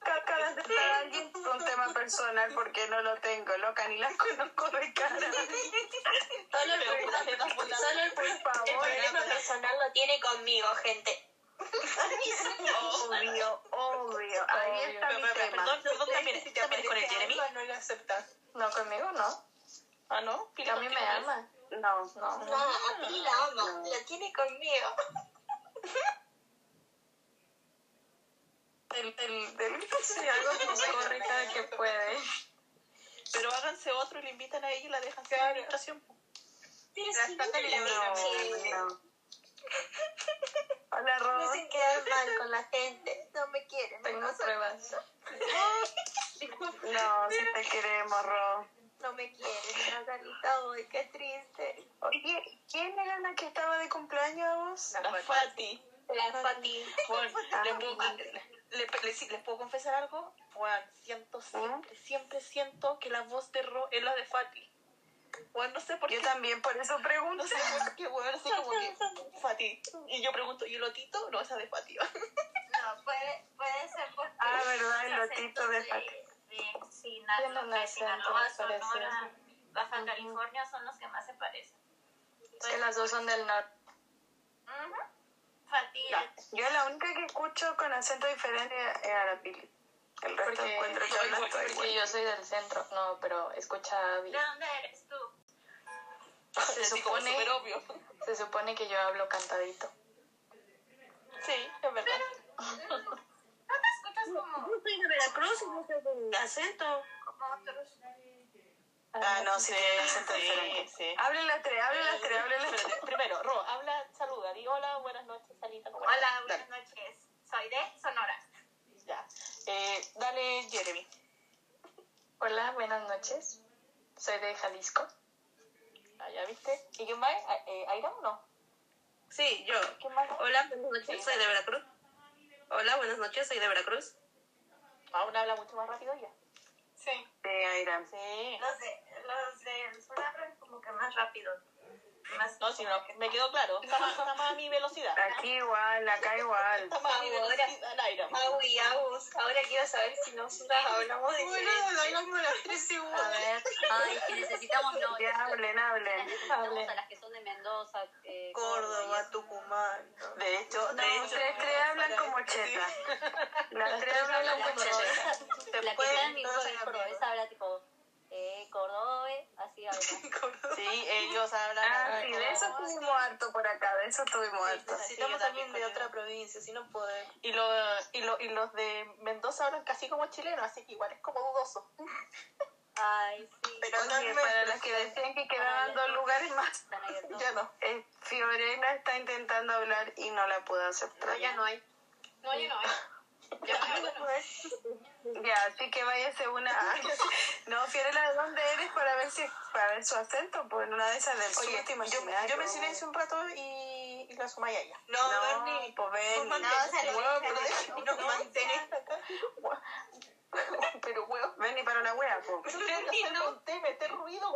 Acaba de estar alguien con un tema personal porque no lo tengo, loca, ni la conozco de cara. Solo el, solo el, Por el personal lo tiene conmigo, gente. Obvio, obvio. Ahí está mi Pero, tema. Perdón, perdón, también, Si te también con el Jeremy. no lo aceptas. No, conmigo no. Ah, ¿no? Pili, A mí me ama. No, No. No, a ti la ama, la tiene conmigo. el, el, del Sí, algo que corre cada que puede. Pero háganse otro y le invitan a ella y la dejan sin invitación. Pero La si saca no, le no, Hola, me Ro. hacen quedar mal con la gente. No me quieren. Tengo no, pruebas. No, si te queremos, Ro. no me quieren. Natalita, hoy qué triste. Oye, ¿quién era la que estaba de cumpleaños a vos? La Fati. La Fati. Bueno, ¿le puedo, le- le- le- ¿les puedo confesar algo? Bueno, siento siempre, siempre siento que la voz de Ro es la de Fati. Bueno, no sé por Yo qué. también, por eso pregunto. No sé por qué, weón, así como que Fati. Y yo pregunto, ¿y el otito? No, esa de Fati. No, puede, puede ser porque... Ah, verdad, el lotito de Fati. de de acentos Sinaloa, Sonora. Baja California son los que más se parecen. Es que las dos son del norte. Ujú. Fati Yo la única que escucho con acento diferente es Arapili. El resto Porque, encuentro que hablan todo porque igual. yo soy del centro. No, pero escucha ¿De bien. dónde eres tú? Se como supone, súper obvio. se supone que yo hablo cantadito. Sí, es verdad. ¿No te escuchas como, soy de Veracruz y no sé con acento. como otros? Ah, no, sí, Sí, diferente. sí. Hablen las tres, hablen las tres, hablen las tres. Primero, Ro, habla, saluda, di hola, buenas noches, Salita. ¿cómo Hola, buenas noches. Soy de Sonora. Dale, ya. Eh, dale, Jeremy. Hola, buenas noches. Soy de Jalisco. Ah, ya viste. ¿Y quién más? Ah, Eh, ¿Aira o no? Sí, yo. ¿Quién más? Hola, buenas noches, soy de Veracruz. Hola, buenas noches, soy de Veracruz. Aún habla mucho más rápido ella. Sí. Sí, Airam. Sí. Los de, los hablan como que más rápido. Más No, si no, me quedó claro. Está más, está más a mi velocidad. Aquí igual, acá igual. Está más a mi Ahora. velocidad, Aira. Aui, agus. Ahora quiero saber si nosotras hablamos diferente. hablamos las tres A ver, ay, que necesitamos, no, Que hablen, hablen. necesitamos a las que son de Mendoza, eh, Córdoba, Tucumán. De hecho, No, de las hecho. tres, tres hablan como cheta. Las tres hablan como cheta. cordobesa. La que está en mi todos grupo a de la cordobesa habla tipo, eh, Cordobe, así habla. Sí, ellos hablan. Ah, sí, de eso tuvimos harto por acá, de eso tuvimos harto. Necesitamos también de otra provincia, si no podemos. Y, lo, y, lo, y los de Mendoza hablan casi como chilenos, así que igual es como dudoso. Ay, sí. Pero no me- para las que decían que quedaban dos lugares más. Ya no. eh, Fiorella está intentando hablar y no la pudo aceptar. ya no hay. No, no. ¿eh? Ya no, no. Ya, así que váyase una. No, Fiorella, ¿de dónde eres para ver si para ver su acento? Pues en una de esas Oye, te yo, yo me silencio un rato y, y la sumáis a ella. No, No, Bernie. pues ven. No, dije. no mantenés acá. Pero, para una wea, pues. Conté, meter ruido.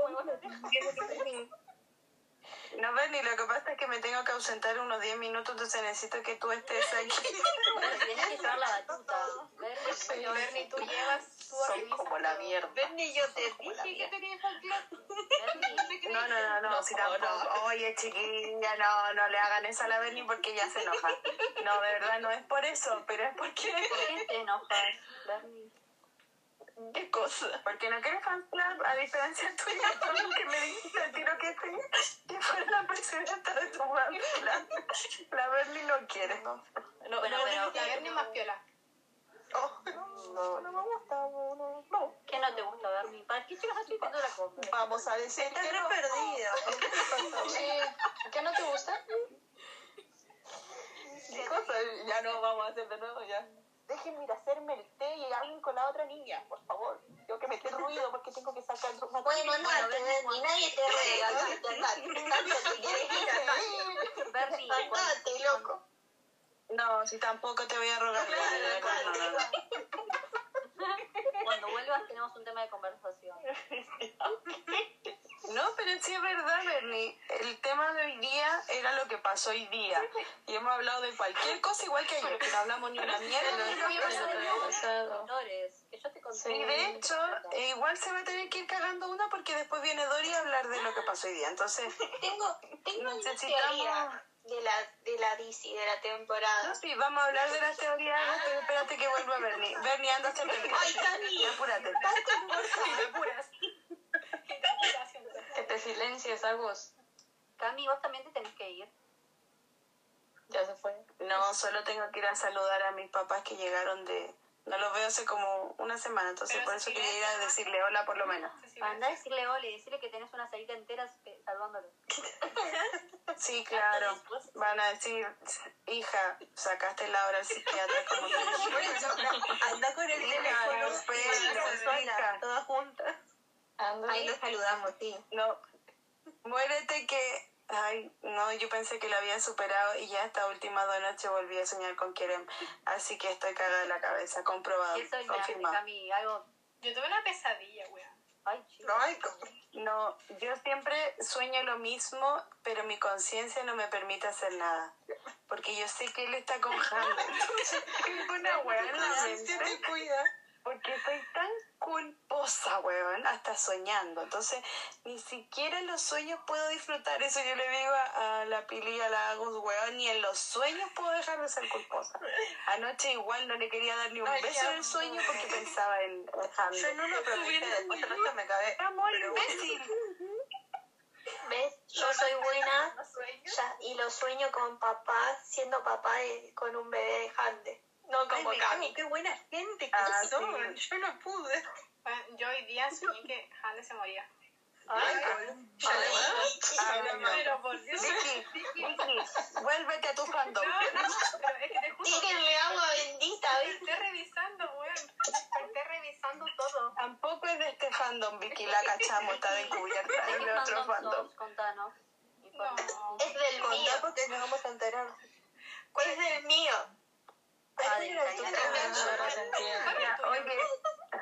No, Bernie, lo que pasa es que me tengo que ausentar unos 10 minutos, entonces necesito que tú estés aquí. Tienes que llevar la batuta. Bernie, Bernie, tú llevas, tú Son revisas como la mierda. Bernie, yo te dije que mierda. tenía folclore. Bernie, No, no, no, no, No, si no. tampoco. Oye, chiquilla, no, no le hagan eso a la Bernie porque ya se enoja. No, de verdad, no es por eso, pero es porque... ¿por qué te enojas, Bernie? ¿Qué cosa? Porque no quieres fan club, a diferencia tuya, que me dijiste tiro que, te, que fuera la presidenta de tu fan club. La Bernie no quiere. No, Bueno, no, pero- La Bernie más piola. oh, no, no me gusta, no, no. ¿Qué no te gusta, Bernie? ¿Para qué chicas viendo la compra? Vamos a decir Estás que re no. perdida. ¿Qué no te gusta? ¿Qué cosa? Ya no vamos a hacer de nuevo, ya. Déjenme ir a hacerme el té y hablen con la otra niña, por favor. Tengo que meter ruido porque tengo que sacar... Bueno, andate, Bernie, nadie te. Andate, loco. No, si tampoco te voy a rogar. No, no, no. cuando vuelvas tenemos un tema de conversación. No, pero sí es verdad, Bernie. El tema de hoy día era lo que pasó hoy día. Y hemos hablado de cualquier cosa igual que ayer, que no hablamos ni una mierda. Y de hecho, eh, igual se va a tener que ir cagando una porque después viene Dori a hablar de lo que pasó hoy día. Entonces, Tengo, tengo Necesitamos- teoría de la, de la DC, de la temporada. no, sí, vamos a hablar de las teorías, pero espérate que vuelva Bernie. Bernie, anda a Ay, Cami. Apúrate. Y te apuras. Y te apuras te silencies, Agus. Cami, vos también te tenés que ir. Ya se fue. No, solo tengo que ir a saludar a mis papás que llegaron de... No los veo hace como una semana, entonces Pero por eso quería ir a decirle hola por lo menos. Anda a decirle hola y decirle que tenés una salita entera eh, salvándolo. Sí, claro. Van a decir, hija, sacaste la hora al psiquiatra como te dije. Anda con el teléfono. Todas juntas. Anda. Ahí nos saludamos, sí. No, muérete que... Ay, no, yo pensé que lo había superado y ya esta última dos noches volví a soñar con Kerem. Así que estoy cagada de la cabeza, comprobado, ¿Qué soñaste, confirmado. Cami? Algo. Yo tuve una pesadilla, weón. Ay, chicos. No yo siempre sueño lo mismo, pero mi conciencia no me permite hacer nada. Porque yo sé que él está con Hannah. Una weá en la mente. te cuida. Porque estoy tan culposa, weón, hasta soñando. Entonces, ni siquiera en los sueños puedo disfrutar. Eso yo le digo a, a la Pili y a la Agus, weón, ni en los sueños puedo dejar de ser culposa. Anoche igual no le quería dar ni un Ay, beso en el sueño porque pensaba en, en Yo Hamlet. en uno, pero viste, después el resto me cagué. Amor, imbécil. ¿Ves? Yo soy buena ya, y lo sueño con papá, siendo papá de- con un bebé de Hande. No como cago, qué buena gente que Ah, son. sí. Yo no pude. Bueno, yo hoy día soñé que Hande se moría. Ay. Pero por Dios. Vuélvete a tu fandom. No, no, es que te juro, Tírenle agua bendita, ¿ves? esté revisando, weón. Esté revisando todo. Tampoco es de este fandom, Vicky, la cachamos, está descubierta. ¿De Es de otro fandom fandom. sos? Contanos. No. Es del mío. Contá porque nos vamos a enterar. ¿Cuál es del mío? Ah, del italiano. Ya, Oye,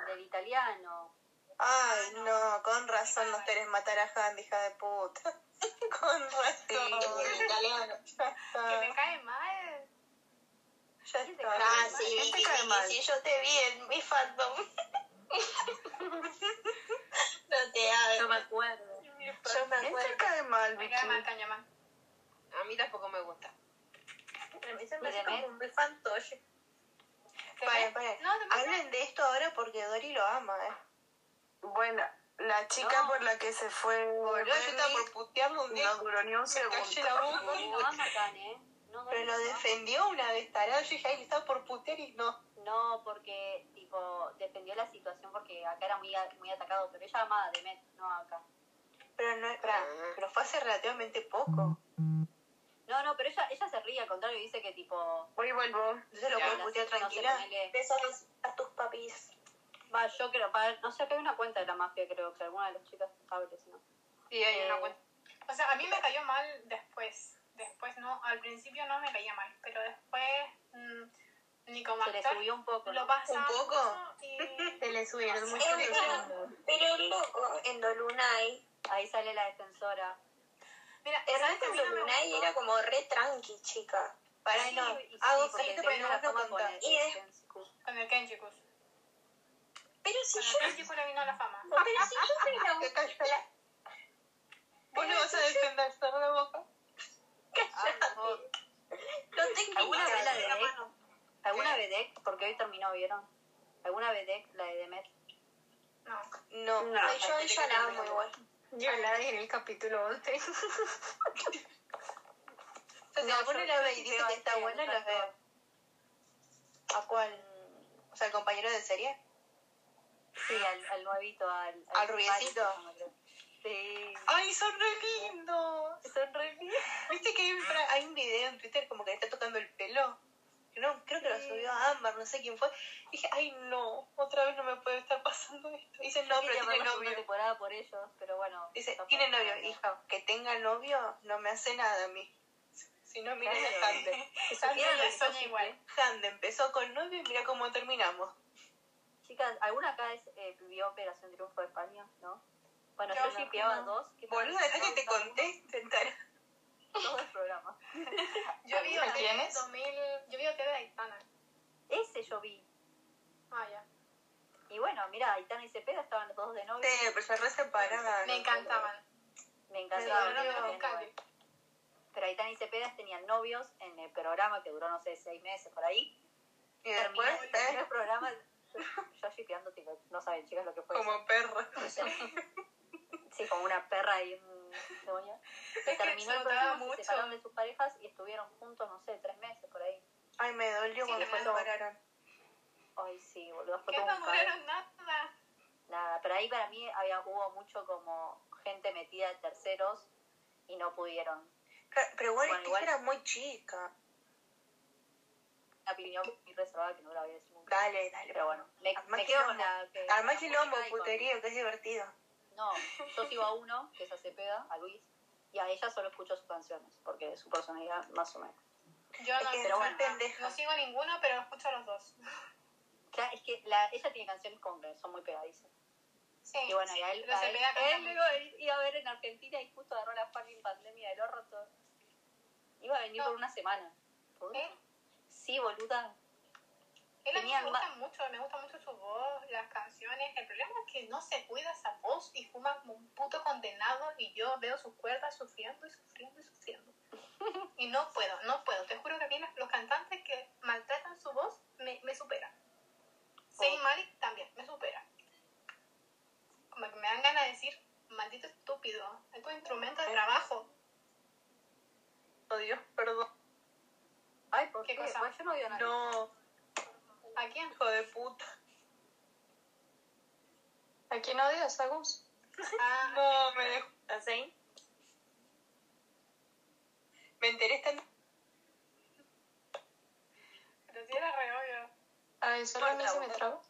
Del italiano. Ay, no, con razón nos querés matar a Handy, hija de puta. Con razón. italiano. Ya Que me cae mal. Ya está. Ah, sí, ¿Quién te Vicky, cae mal? sí, yo te vi en mi fandom. no te hagas. Yo me acuerdo. Yo me ¿quién te acuerdo. cae mal, Me cae mal Cañamán. A mí tampoco me gusta. A mí se ¿Y me hace como Met? un fantoche. Paren, paren. No, Hablen de esto ahora porque Dori lo ama, eh. Bueno, la chica No. por la que se fue Boludo, yo estaba por putearlo un día. no duró ni un segundo. no ama a Kane, ¿eh? No, Pero lo no defendió una vez tarado. Yo dije, ay, le estaba por putear y no. No, porque, tipo, defendió la situación porque acá era muy, muy atacado, pero ella amaba a Demet, no acá. Pero no, pará, pero fue hace relativamente poco. No, no, pero ella, ella se ríe, al contrario, dice que, tipo... Hoy vuelvo. Yo se lo puedo putear no tranquila. Besos a tus papis. Va, yo creo, pa- no sé, acá hay una cuenta de la mafia, creo que alguna de las chicas sabe, si no. Sí, hay una Eh, cuenta. O sea, a mí me cayó mal después. Después no, al principio no me caía mal, pero después mm, ni como Se le actor subió un poco. lo ¿no? pasa ¿Un poco? y Se le subieron Eh, pero, pero loco, en Dolunay. Ahí sale la defensora. mira, El ¿sabes resto que en Dolunay era como re tranqui, chica. Para Sí, no. y sí, Hago porque frente, tenía pero no lo con contar. el Y es- Kensiku. con el Kenjikus. Pero si yo, le vino la fama. pero si yo soy la la- Vos no vas a defender, cerra la boca. no te ¿Alguna vez la de. ¿Alguna Vedek? Porque hoy terminó, ¿vieron? ¿Alguna Vedek, la de Demet? No. No. No. Ay, yo a ella la amo igual. Yo la dejé en el capítulo 11. O sea, alguno la ve y dice que está buena, la veo. ¿A cuál? O sea, el compañero de serie. Sí, al, al nuevito, al... ¿Al rubiecito? Sí. ¡Ay, son re lindos! Son re lindos. ¿Viste que hay un, hay un video en Twitter como que le está tocando el pelo? No, creo que lo subió a Ámbar, no sé quién fue. Dije, ay no, otra vez no me puede estar pasando esto. Dice, no, pero tiene novio. temporada por ellos, pero bueno. Dice, tiene no, novio, no. hija. Que tenga novio no me hace nada a mí. Si no, mira Claro. a Hande. Que Sandra supieran lo le que sueña fue igual. Hande empezó con novio y mira cómo terminamos. Chicas, ¿alguna acá es, eh, vio Operación Triunfo de España? ¿No? Bueno, Yo yo shipeaba dos. que Boluda, deja que te contesten. Todo el programa. Yo vi ¿A OT quiénes? 2000, yo vi OT de Aitana. Ese yo vi. Ah, ya. Y bueno, mira, Aitana y Cepeda estaban los dos de novio. Sí, pero se re separaban. Me encantaban. Me Me encantaban. Pero Aitana y Cepeda tenían novios en el programa que duró, no sé, seis meses por ahí. Y Terminó, después, terminó ¿eh? el programa. Yo, shipeando, tipo, no saben, chicas, lo que fue. Como perra. Sí, como una perra y un demonio. Terminó se el programa, se separaron de sus parejas y estuvieron juntos, no sé, tres meses por ahí. Ay, me dolió Sí, cuando me separaron. Ay, sí, boludo, fue Que no duraron nada. Nada, pero ahí para mí había, hubo mucho como gente metida de terceros y no pudieron. Claro, Pero igual, Bueno, es que igual- era muy chica. Una opinión muy reservada que no la voy a decir. Dale, dale. Pero bueno, me, Además me que quedo la que... Amo, música y con- puterío, que es divertido. No, yo sigo a uno, que es a Cepeda, a Luis, y a ella solo escucho sus canciones, porque su personalidad más o menos. Yo Es no, que pero no, bueno. pendeja. no sigo a ninguno, pero escucho a los dos. Claro, es que la, ella tiene canciones con que son muy pegadizas. Sí. Y bueno, y a él, Pero a se él, él Cami. iba, iba a ver en Argentina y justo agarró la fucking pandemia del horror todo. Iba a venir No. por una semana. ¿Por? ¿Eh? Sí, boluda. Él a mí me gusta mucho, me gusta mucho su voz, las canciones. El problema es que no se cuida esa voz y fuma como un puto condenado y yo veo sus cuerdas sufriendo y sufriendo y sufriendo. Y no puedo, no puedo. Te juro que a mí los, los cantantes que maltratan su voz me, me superan. Malik también, me supera. Como que me dan ganas de decir, maldito estúpido, es tu instrumento de trabajo. Oh, Dios, perdón. Ay, ¿por ¿Qué qué? cosa? Yo no a nadie. No, ¿A quién? hijo de puta. ¿A quién odias, Agus? Ah, No, me dejó. ¿A Zayn? Me enteré esta pero sí era re obvio. Ay, solo a mí se me traba.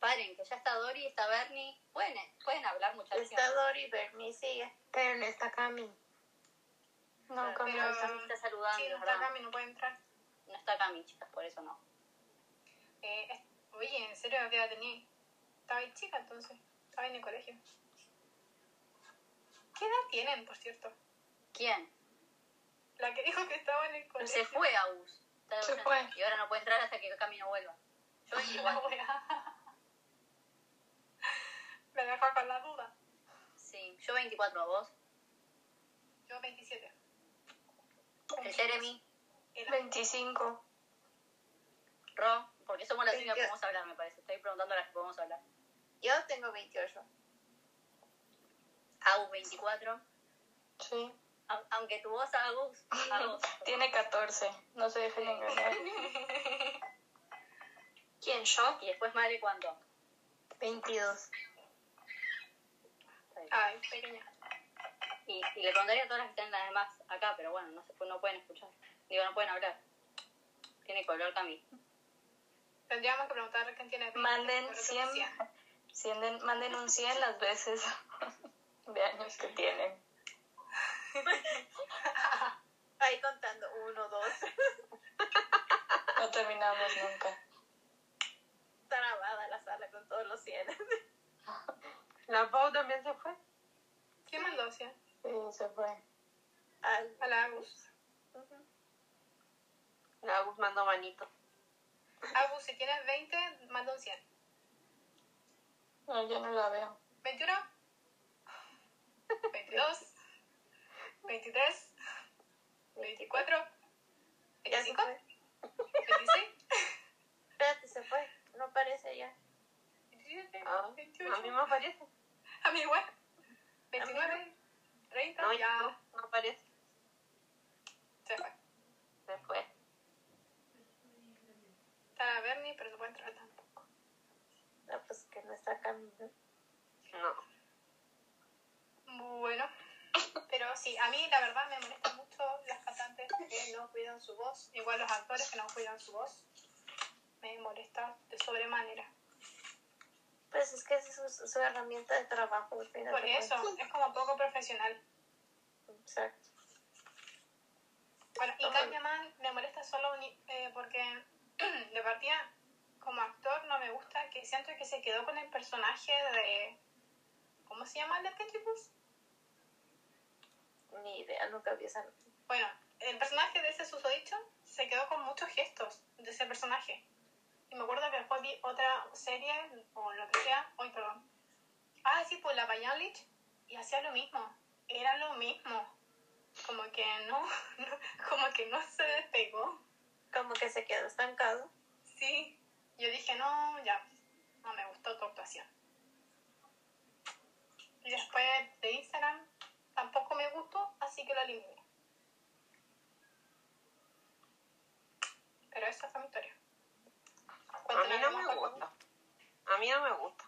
Paren, que ya está Dori, está Bernie. Pueden, pueden hablar, muchachos. Está Dory, Bernie, sigue. Pero no está Cami. No, Cami. Cami está saludando, Sí, no ¿verdad? está Cami, no puede entrar. No está Cami, chicas, por eso no. Eh, es- oye, ¿en serio qué edad tenía? Estaba ahí chica entonces. Estaba en el colegio. ¿Qué edad tienen, por cierto? ¿Quién? La que dijo que estaba en el No colegio. se fue Agus. Se fue. Y ahora no puede entrar hasta que Cami no vuelva. Yo igual. Me dejó con la duda. Sí, yo 24, ¿vos? Yo 27. El Jeremy, Era. 25. Ro, porque somos las únicas que podemos hablar, me parece. Estoy preguntando a las que podemos hablar. Yo tengo 28. Agus, 24. Sí. Au- Aunque tu voz, Agus, Agus. Tiene 14. No se dejen engañar. ¿Quién, yo? Y después Male, ¿cuánto? 22. Está bien. Ay, pequeña. Y, y le contaría a todas las que están las demás acá, pero bueno, no, se, no pueden escuchar. Digo, no pueden hablar. Tiene color Cami. Tendríamos que preguntar quién tiene. Manden pero creo que 100. sí. Sienden- manden un 100 las veces de años que tienen. Ahí contando. Uno, dos. No terminamos nunca. Está grabada la sala con todos los 100. La Pau también se fue. ¿Quién mandó 100? Sí, se fue. Al- A la Agus. La Agus mandó manito. Agus, si tienes 20, manda un 100. No, yo no la veo. 21, 22, 23, 24, Ya se 25, fue. 26, Espérate, se fue. No aparece ya. 27, Ah, a 28. mí me aparece. A mí igual. 29, 30, No, ya no, no aparece. se fue. Se fue. Está Bernie, pero no puede entrar tampoco. No, pues que no está Cami. ¿no? No. Bueno, pero sí, a mí la verdad me molesta mucho las cantantes que no cuidan su voz, igual los actores que no cuidan su voz. Me molesta de sobremanera. Pues es que es su, su herramienta de trabajo. al final Por eso, es como poco profesional. Exacto. Bueno, y Kanye Man me molesta solo eh, porque de partida, como actor, no me gusta que siento que se quedó con el personaje de. ¿Cómo se llama el de Petribus? Ni idea, nunca vi esa. Bueno, el personaje de ese susodicho se quedó con muchos gestos de ese personaje. Y me acuerdo que después vi otra serie, o lo que sea, hoy perdón. Ah, sí, pues la Payalich, y hacía lo mismo. Era lo mismo. Como que no, no- como que no se despegó. Como que se quedó estancado. Sí. Yo dije, no, ya, no me gustó tu actuación. Y después de Instagram tampoco me gustó, así que lo eliminé. Pero esa fue mi historia. A mí no me gusta. A mí no me gusta.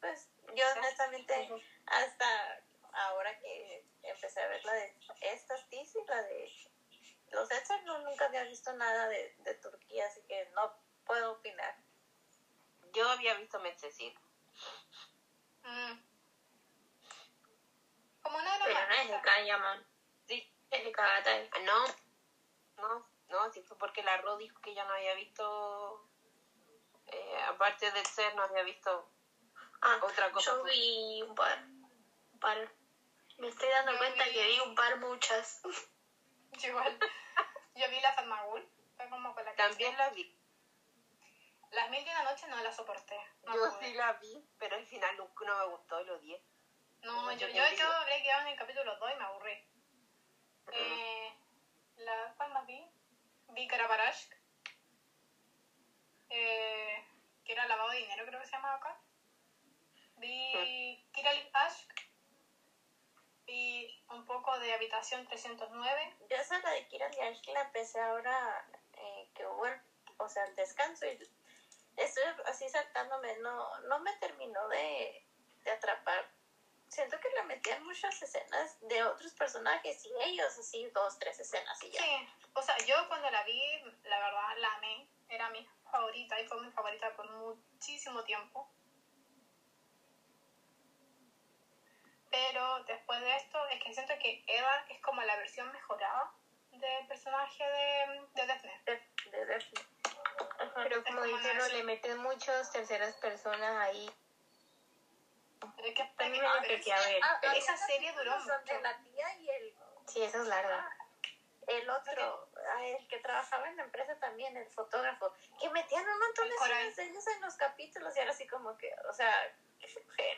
Pues yo honestamente, hasta ahora que empecé a ver la de estas TC, la de los Etzer, no, nunca había visto nada de, de Turquía, así que no puedo opinar. Yo había visto Metcecito. Mm. Como una de las Pero no es de. Callaman. Sí. Es de Cagatay. No. No, no, sí fue porque la Ro dijo que ya no había visto Eh, aparte del ser, no había visto Ah, otra cosa. yo vi un par. Un par. Me estoy dando Yo cuenta vi- que vi un par muchas. Yo igual. Yo vi la Fatmagul. Fue como con la que También la vi. Las mil y una noches no la soporté. No Yo pude. sí la vi, pero al final no, no me gustó y lo odié. No, yo, Yo yo, también. habré quedado en el capítulo 2 y me aburrí. Eh, la, ¿Cuál más vi? Vi Karabarashk. Eh, que era lavado de dinero, creo que se llamaba acá. Vi Kiralik Ashk. Vi un poco de Habitación 309. Yo esa la de Kira Liash la empecé ahora eh, que hubo el, o sea, el descanso y estoy así saltándome, no, no me terminó de, de atrapar. Siento que le metían muchas escenas de otros personajes y ellos así dos, tres escenas y ya. Sí, o sea, yo cuando la vi, la verdad la amé. Era mi favorita y fue mi favorita por muchísimo tiempo. Pero después de esto, es que siento que Eva es como la versión mejorada del personaje de, de Death De, de Daphne. Ajá. Pero Es como como dijeron, le meten muchos terceras personas ahí. Es que, También a me ver, empecé a ver. Ah, esa serie duró Son de mucho. la tía y el, Sí, eso es larga. El otro, el que trabajaba en la empresa también, el fotógrafo, que metían un montón de de ellos en los capítulos y era así como que, o sea, qué.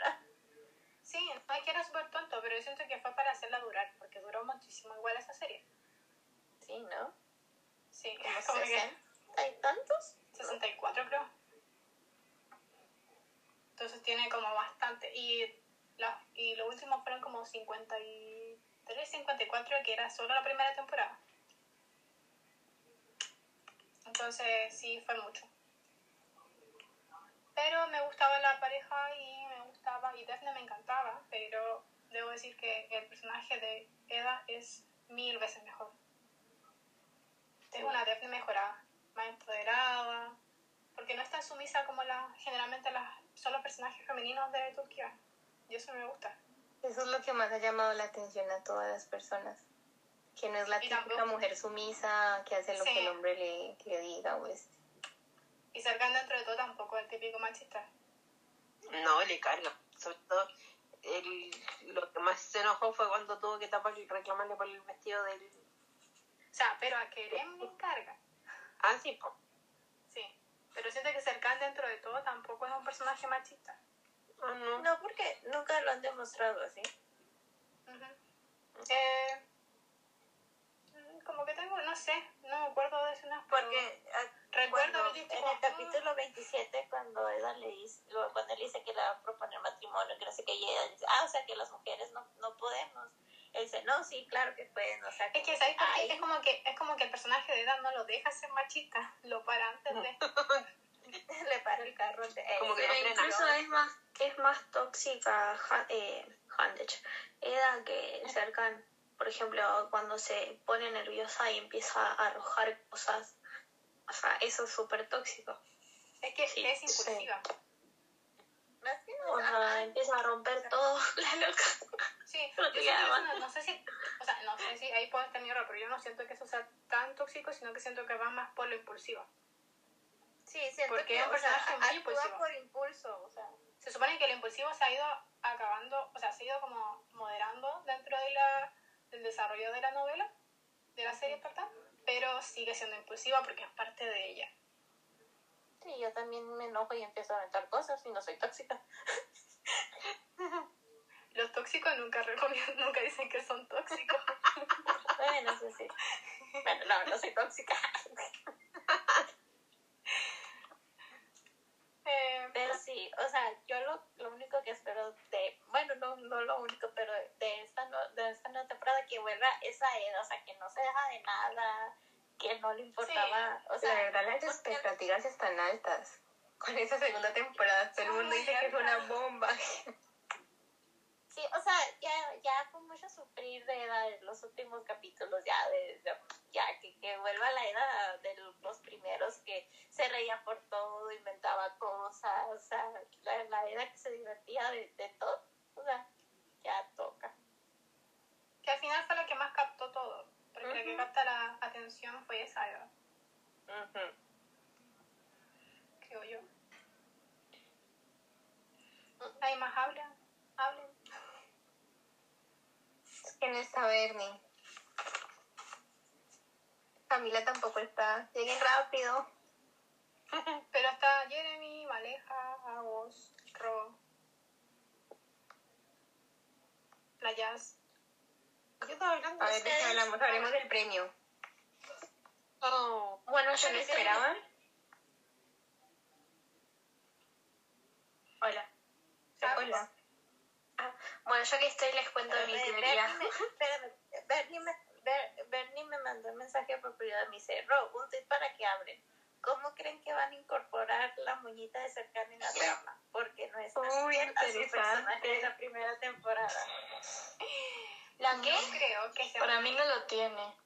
Sí, no es que era súper tonto, pero yo siento que fue para hacerla durar, porque duró muchísimo igual esa serie. Sí, ¿no? Sí, Como como que 60 y tantos. 64 creo. Entonces tiene como bastante. Y, la, y lo último fueron como 53, 54, que era solo la primera temporada. Entonces sí, fue mucho. Pero me gustaba la pareja y me gustaba, y Daphne me encantaba, pero debo decir que el personaje de Eda es mil veces mejor. Es una Daphne mejorada, más empoderada, porque no es tan sumisa como la, generalmente las, son los personajes femeninos de Turquía. Y eso me gusta. Eso es lo que más ha llamado la atención a todas las personas. Que no es la típica tampoco- mujer sumisa que hace lo Sí. que el hombre le, le diga o este. Y Serkan dentro de todo tampoco es el típico machista. No, le carga. Sobre todo, el, lo que más se enojó fue cuando tuvo que tapar y reclamarle por el vestido del. O sea, pero a Kerem le encarga. Ah, sí, po. Sí. Pero siento que Serkan dentro de todo tampoco es un personaje machista. No. No, porque nunca lo han demostrado así. Eh, como que tengo, no sé, no me acuerdo de pero Porque ah, recuerdo cuando- en el capítulo 27, cuando Eda le dice, cuando él dice que le va a proponer matrimonio, que no sé qué, y ella dice, ah, o sea que las mujeres no, no podemos. Él dice, no, sí, claro que pueden, o sea, Es que, ¿sabes por qué? Es como que, es como que el personaje de Eda no lo deja ser machista, lo para antes de... le para el carro de Como que no incluso es más, es más tóxica eh, Handech, Eda que Serkan. Por ejemplo, cuando se pone nerviosa y empieza a arrojar cosas. O sea, eso es súper tóxico. Es que Sí, es impulsiva. que O sea, empieza a romper todo, la loca. Sí, yo te que no, no sé si, o sea, no sé si ahí puedo estar mi error, pero yo no siento que eso sea tan tóxico, sino que siento que va más por lo impulsivo. sí, siento porque que es un o sea, personaje muy impulsivo. por impulso, o sea, Se supone que el impulsivo se ha ido acabando, o sea, se ha ido como moderando dentro de la, del desarrollo de la novela, de la serie, perdón, pero sigue siendo impulsiva porque es parte de ella. sí, yo también me enojo y empiezo a aventar cosas y no soy tóxica. Los tóxicos nunca recomiendan, nunca dicen que son tóxicos. Bueno, eso sí. Bueno, no, no soy tóxica. Eh, Pero sí, o sea, yo lo, lo único que espero de, bueno, no, no lo único, pero de esta, no, de esta nueva temporada que vuelva esa Eda, o sea, que no se deja de nada, que no le importaba, o sea, La verdad, las expectativas están altas. Con esa segunda temporada, todo el mundo dice que es una bomba. Sí, o sea, ya, ya fue mucho sufrir de Eda en los últimos capítulos, ya, de, de- ya que, que vuelva la era de los primeros que se reían por todo, inventaba cosas, o sea, la, la era que se divertía de, de todo, o sea, ya toca. Que al final fue lo que más captó todo, porque uh -huh. que capta la atención fue esa era. Uh -huh. Creo yo. ¿Hay más habla? Hablen. ¿Quién está Bernie? Camila tampoco está. Lleguen rápido. Pero está Jeremy, Maleja, Agos, Ro, la Jazz. Yo estaba hablando A ver, ¿de hablamos? Hablemos del premio. Oh, Bueno, yo ¿Qué que esperaban? Hola. Hola. Bueno, yo que estoy les cuento mi Bernie teoría. me, espérame, Bernie me, Ber- Bernie me mandó un mensaje por privado. Me dice, Ro, un tweet para que hablen. ¿Cómo creen que van a incorporar la moñita de cercano en la trama? Porque no es Uy, fiel a su interesante. personaje de la primera temporada. ¿La No qué? creo que. Para mí no lo tiene.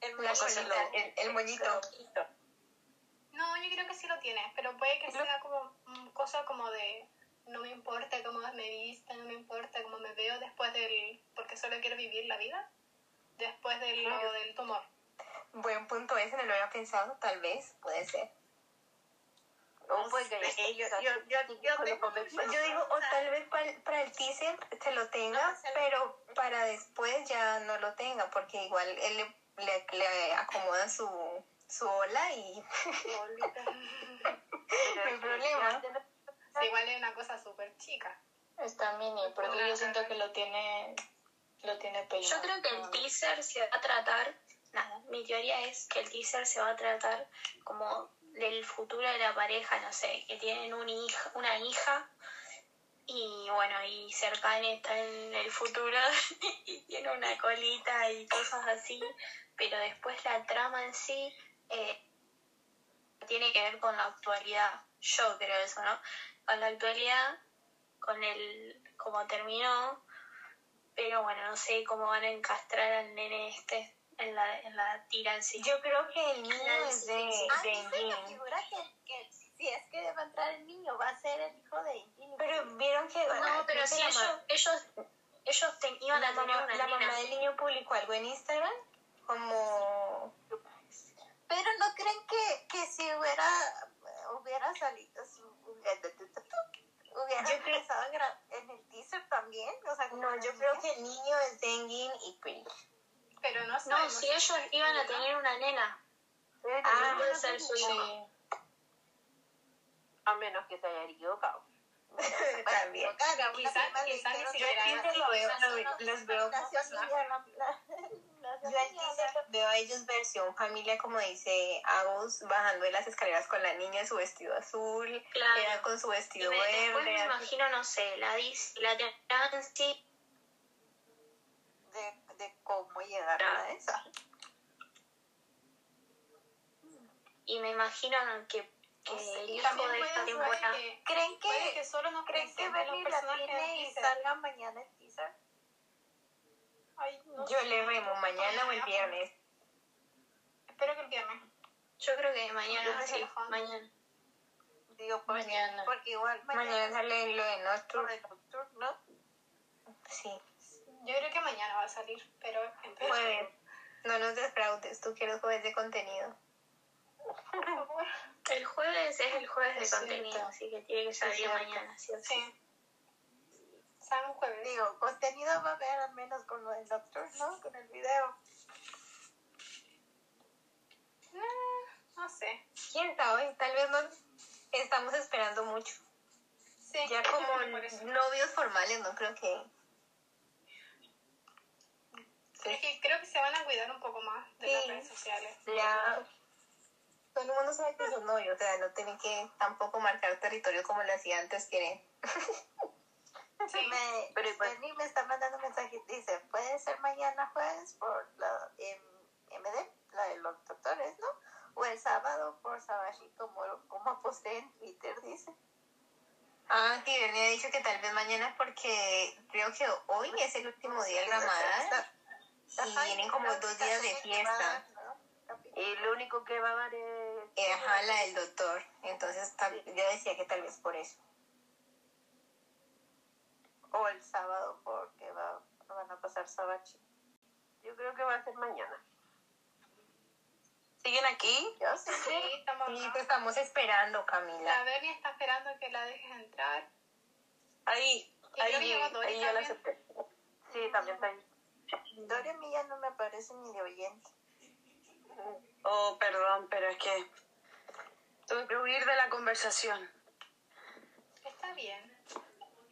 El cosita, el, el moñito. No, yo creo que sí lo tiene, pero puede que sea como cosa como de no me importa cómo me vista, no me importa cómo me veo después del porque solo quiero vivir la vida después del, lo del tumor. Buen punto ese, no lo había pensado. Tal vez, puede ser. no, pues yo, digo, o tal vez para, para el teaser se lo tenga, No, lo- pero para después ya no lo tenga, porque igual él le, le, le acomoda su, su ola y no hay problema. Sí, igual es una cosa súper chica. Está mini, porque yo siento que lo tiene, lo tiene peinado. Yo creo que el teaser se va a tratar, nada, mi teoría es que el teaser se va a tratar como del futuro de la pareja, no sé, que tienen un hija, una hija y bueno, y cercana está en el futuro y tiene una colita y cosas así, pero después la trama en sí eh, tiene que ver con la actualidad, yo creo eso, ¿no? Con la actualidad, con el cómo terminó, pero bueno, no sé cómo van a encastrar al nene este en la, en la tira en sí. Yo creo que el niño es de, A de Engin. figura que, que si es que debe entrar el niño, va a ser el hijo de Engin. Pero vieron que... no, pero creo si ellos, ellos, ellos te- iban la a tener mamá, una la nena. mamá del niño publicó algo en Instagram como... Pero no creen que, que si hubiera, hubiera salido, si hubiera Yo creo- empezado gra- en el teaser también, o sea, como No, yo creo que el niño es de Engin y Chris. Pero no No, si ellos iban a tener una nena, Ah, puede ser su hijo. Sí. a menos que se haya equivocado. También. Claro, una Quizá- prima le quizá ni Yo siquiera- lo- los veo nació Yo al teaser veo a ellos versión familia, como dice Agus, bajando de las escaleras con la niña en su vestido azul, Claro. con su Y vestido me- después me verde. imagino, no sé, la Dis, la Nancy, de, de cómo llegar a esa. y me imagino que, que No sé, el hijo de esta temporada... que, ¿Creen que, que solo nos ¿creen que Bernie la tiene y salga mañana el no Yo le remo mañana o el viernes. Espero que el viernes. Yo creo que mañana, sí, mañana. Digo, porque, Mañana. porque igual Mañana mañana, sale lo de Nocturne. ¿no? Sí, Yo creo que mañana va a salir, pero jueves. No nos defraudes, tú quieres jueves de contenido. El jueves es el jueves de Es contenido, cierto. así que tiene que salir cierto. mañana, ¿sí o sí? Sí. San jueves. Digo, contenido va a haber al menos con lo del doctor, ¿no? Con el video. Mm, no sé. ¿Quién sabe? Tal vez no estamos esperando mucho. Sí, Ya como novios formales, no creo que... Es que creo que se van a cuidar un poco más de las Sí. redes sociales. Ya todo el mundo sabe que son novios, o sea, no tienen que tampoco marcar territorio como lo hacía antes, quieren. Sí. Me, Pero igual- me está mandando un mensaje. Dice, puede ser mañana jueves por la MD, la de los doctores, ¿no? O el sábado por Sabashi, como, como aposté en Twitter, dice. Ah, sí, me ha dicho que tal vez mañana porque creo que hoy es el último día de Ramadán y vienen como dos días de fiesta. Y lo único que va a dar es... Eh, Ajá, la del doctor. Entonces yo decía que tal vez por eso. O el sábado porque va, van a pasar Sabachi. Yo creo que va a ser mañana. ¿Siguen aquí? Yo sí. Sí, estamos Sí, te estamos esperando, Camila. La Bernie está esperando que la dejes entrar. Ahí, Y ahí, ya la acepté. Sí, también está ahí. Dory a mí ya no me aparece ni de oyente. Oh, perdón, pero es que tuve que huir de la conversación. Está bien.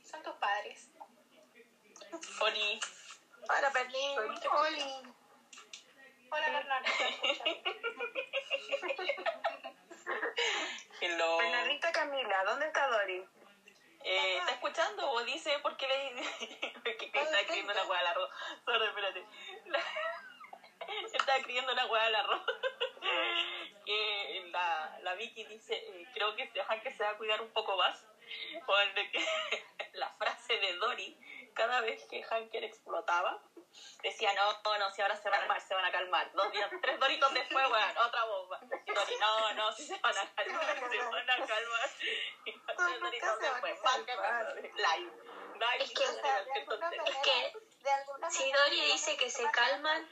Son tus padres. Oli. Hola, Berlín. Oli. Hola, Bernardo. Hello. Bernardita Camila, ¿dónde está Dori? Eh, ¿Está escuchando o dice por qué le que está escribiendo una hueá al arroz? Sorry, espérate. Está escribiendo una hueá al arroz. Que la, la Vicky dice, eh, creo que dejan que se va a cuidar un poco más. Porque que la frase de Dory, cada vez que Hanker explotaba, decía, no, no, no, si ahora se van a calmar, se van a calmar. Dos días, tres doritos después, weón, otra bomba. Y Dory, no, no, si se van a calmar, se van a calmar. Y tres doritos después, calmar. Live. Live. Es que, O sea, Es si Dori dice que se calman,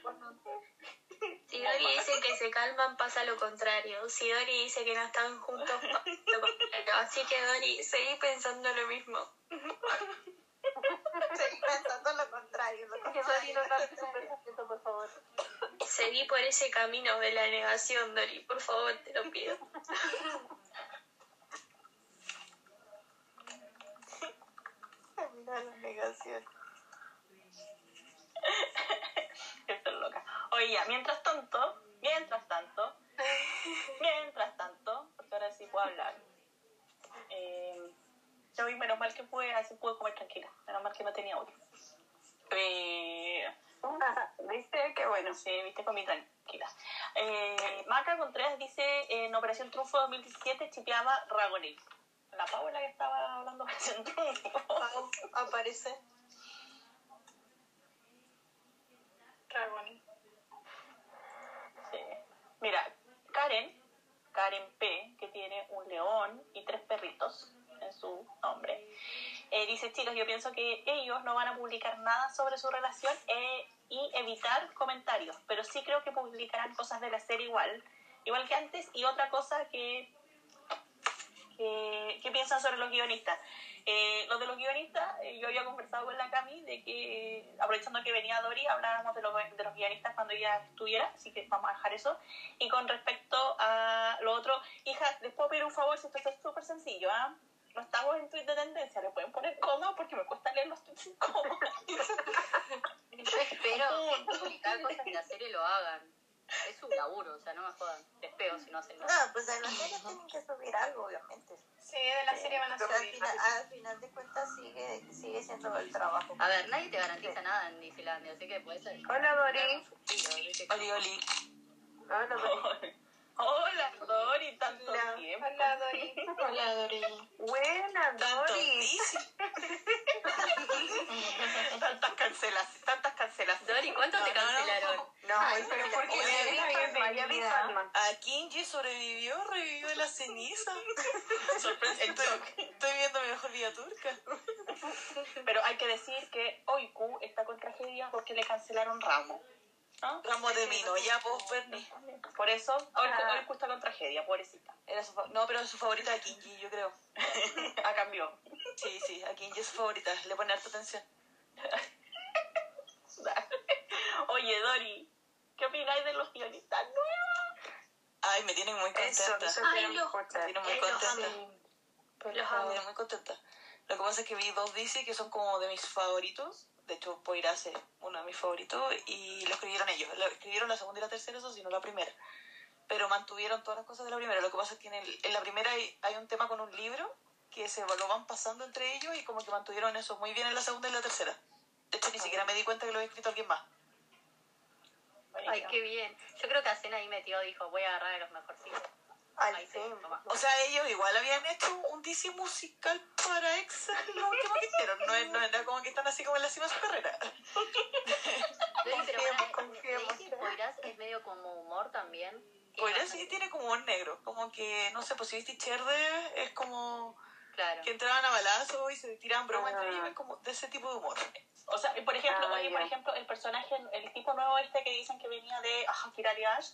si Dori dice que se calman, pasa lo contrario. Si Dori dice que no están juntos, pasa lo contrario. Así que Dori, seguí pensando lo mismo. Estoy pensando lo contrario. Lo no contrario. pensamiento, por favor. Seguí por ese camino de la negación, Dori. Por favor, te lo pido. Mira la negación. Estoy loca. Oye, ya, mientras tanto, mientras tanto, mientras tanto, porque ahora sí puedo hablar. Eh, yo vi, menos mal que pude, así pude comer tranquila. Menos mal que no tenía audio. Eh, ¿Viste? Qué bueno. sí, viste, comí tranquila. Eh, Maca Contreras dice, en Operación Trunfo 2017 chipeaba Ragonil. La Pau es la que estaba hablando de Operación. Pau, aparece. Dragoni. Sí. Mira, Karen, Karen P, que tiene un león y tres perritos su nombre, eh, dice, chicos, yo pienso que ellos no van a publicar nada sobre su relación eh, y evitar comentarios, pero sí creo que publicarán cosas de la serie igual, igual que antes, y otra cosa que, que, que piensan sobre los guionistas. Eh, lo de los guionistas, eh, yo había conversado con la Cami de que, aprovechando que venía Dori, hablábamos de, los de los guionistas cuando ella estuviera, así que vamos a dejar eso. Y con respecto a lo otro, hija, les puedo pedir un favor, si esto es súper sencillo, ¿ah? No estamos en tweet de tendencia, le pueden poner coma porque me cuesta leer los tweets sin coma. Yo espero que publicar cosas de la serie lo hagan. Es su laburo, o sea, no me jodan. Les pego si no hacen nada. No, pues en la serie tienen que subir algo, obviamente. Sí, de la serie van a Pero al subir. final, al final de cuentas sigue, sigue siendo el trabajo. A ver, nadie te garantiza nada en Disneylandia, así que puede ser. Hola, Dori. Oli, oli. Hola, Dori. Hola, Dori, tanto Hola. tiempo. Hola, Dori. Hola, Dori. Buena, Dori. tantas cancelaciones, tantas cancelaciones. Dori, ¿cuánto te cancelaron? No, Ay, pero pero ¿por qué oye, ya vi bienvenida. Palma, ya vi Palma. A Kinji sobrevivió, revivió de la ceniza. Sorpresa. Estoy, estoy viendo mi mejor vida turca. Pero hay que decir que Oiku está con tragedia porque le cancelaron Ramo. ¿No? Ramo de Mino, ya pues Bernie. Por eso Oiku, Oiku está con tragedia, pobrecita. Era su no, pero su favorita de Kinji, yo creo. Ah, cambió. Sí, sí, a Kinji es su favorita, le pone harta atención. Oye, Dori, ¿qué opináis de los guionistas nuevos? Ay, me tienen muy contenta. eso Ay, escuchar. Me tienen muy Eh, los contenta. amo. Me tienen muy contenta. Lo que pasa es que vi dos DC que son como de mis favoritos. De hecho, Poirase, uno de mis favoritos, y lo escribieron ellos. Lo escribieron la segunda y la tercera, eso sí, no la primera. Pero mantuvieron todas las cosas de la primera. Lo que pasa es que en, el- en la primera hay, hay un tema con un libro que se lo van pasando entre ellos y como que mantuvieron eso muy bien en la segunda y la tercera. De hecho, ni siquiera me di cuenta que lo había escrito alguien más. Ay, qué bien. Yo creo que Acena ahí metió, dijo, voy a agarrar a los mejorcitos. Al sí. O sea, ellos igual habían hecho un DC musical para Excel, lo último que hicieron. No, es- no era como que están así como en la cima de su carrera. Dori, pero Confiemos, para, confiemos. ¿crees que Poirás es medio como humor también? Poirás sí tiene como un negro, como que, no sé, pues si viste Cherde, es como Claro. que entraban a balazo y se tiraban bromas entre ellos, es como de ese tipo de humor. O sea, por ejemplo, Ah, oye, por ya. ejemplo, el personaje, el tipo nuevo este que dicen que venía de ah, Kirari Ash,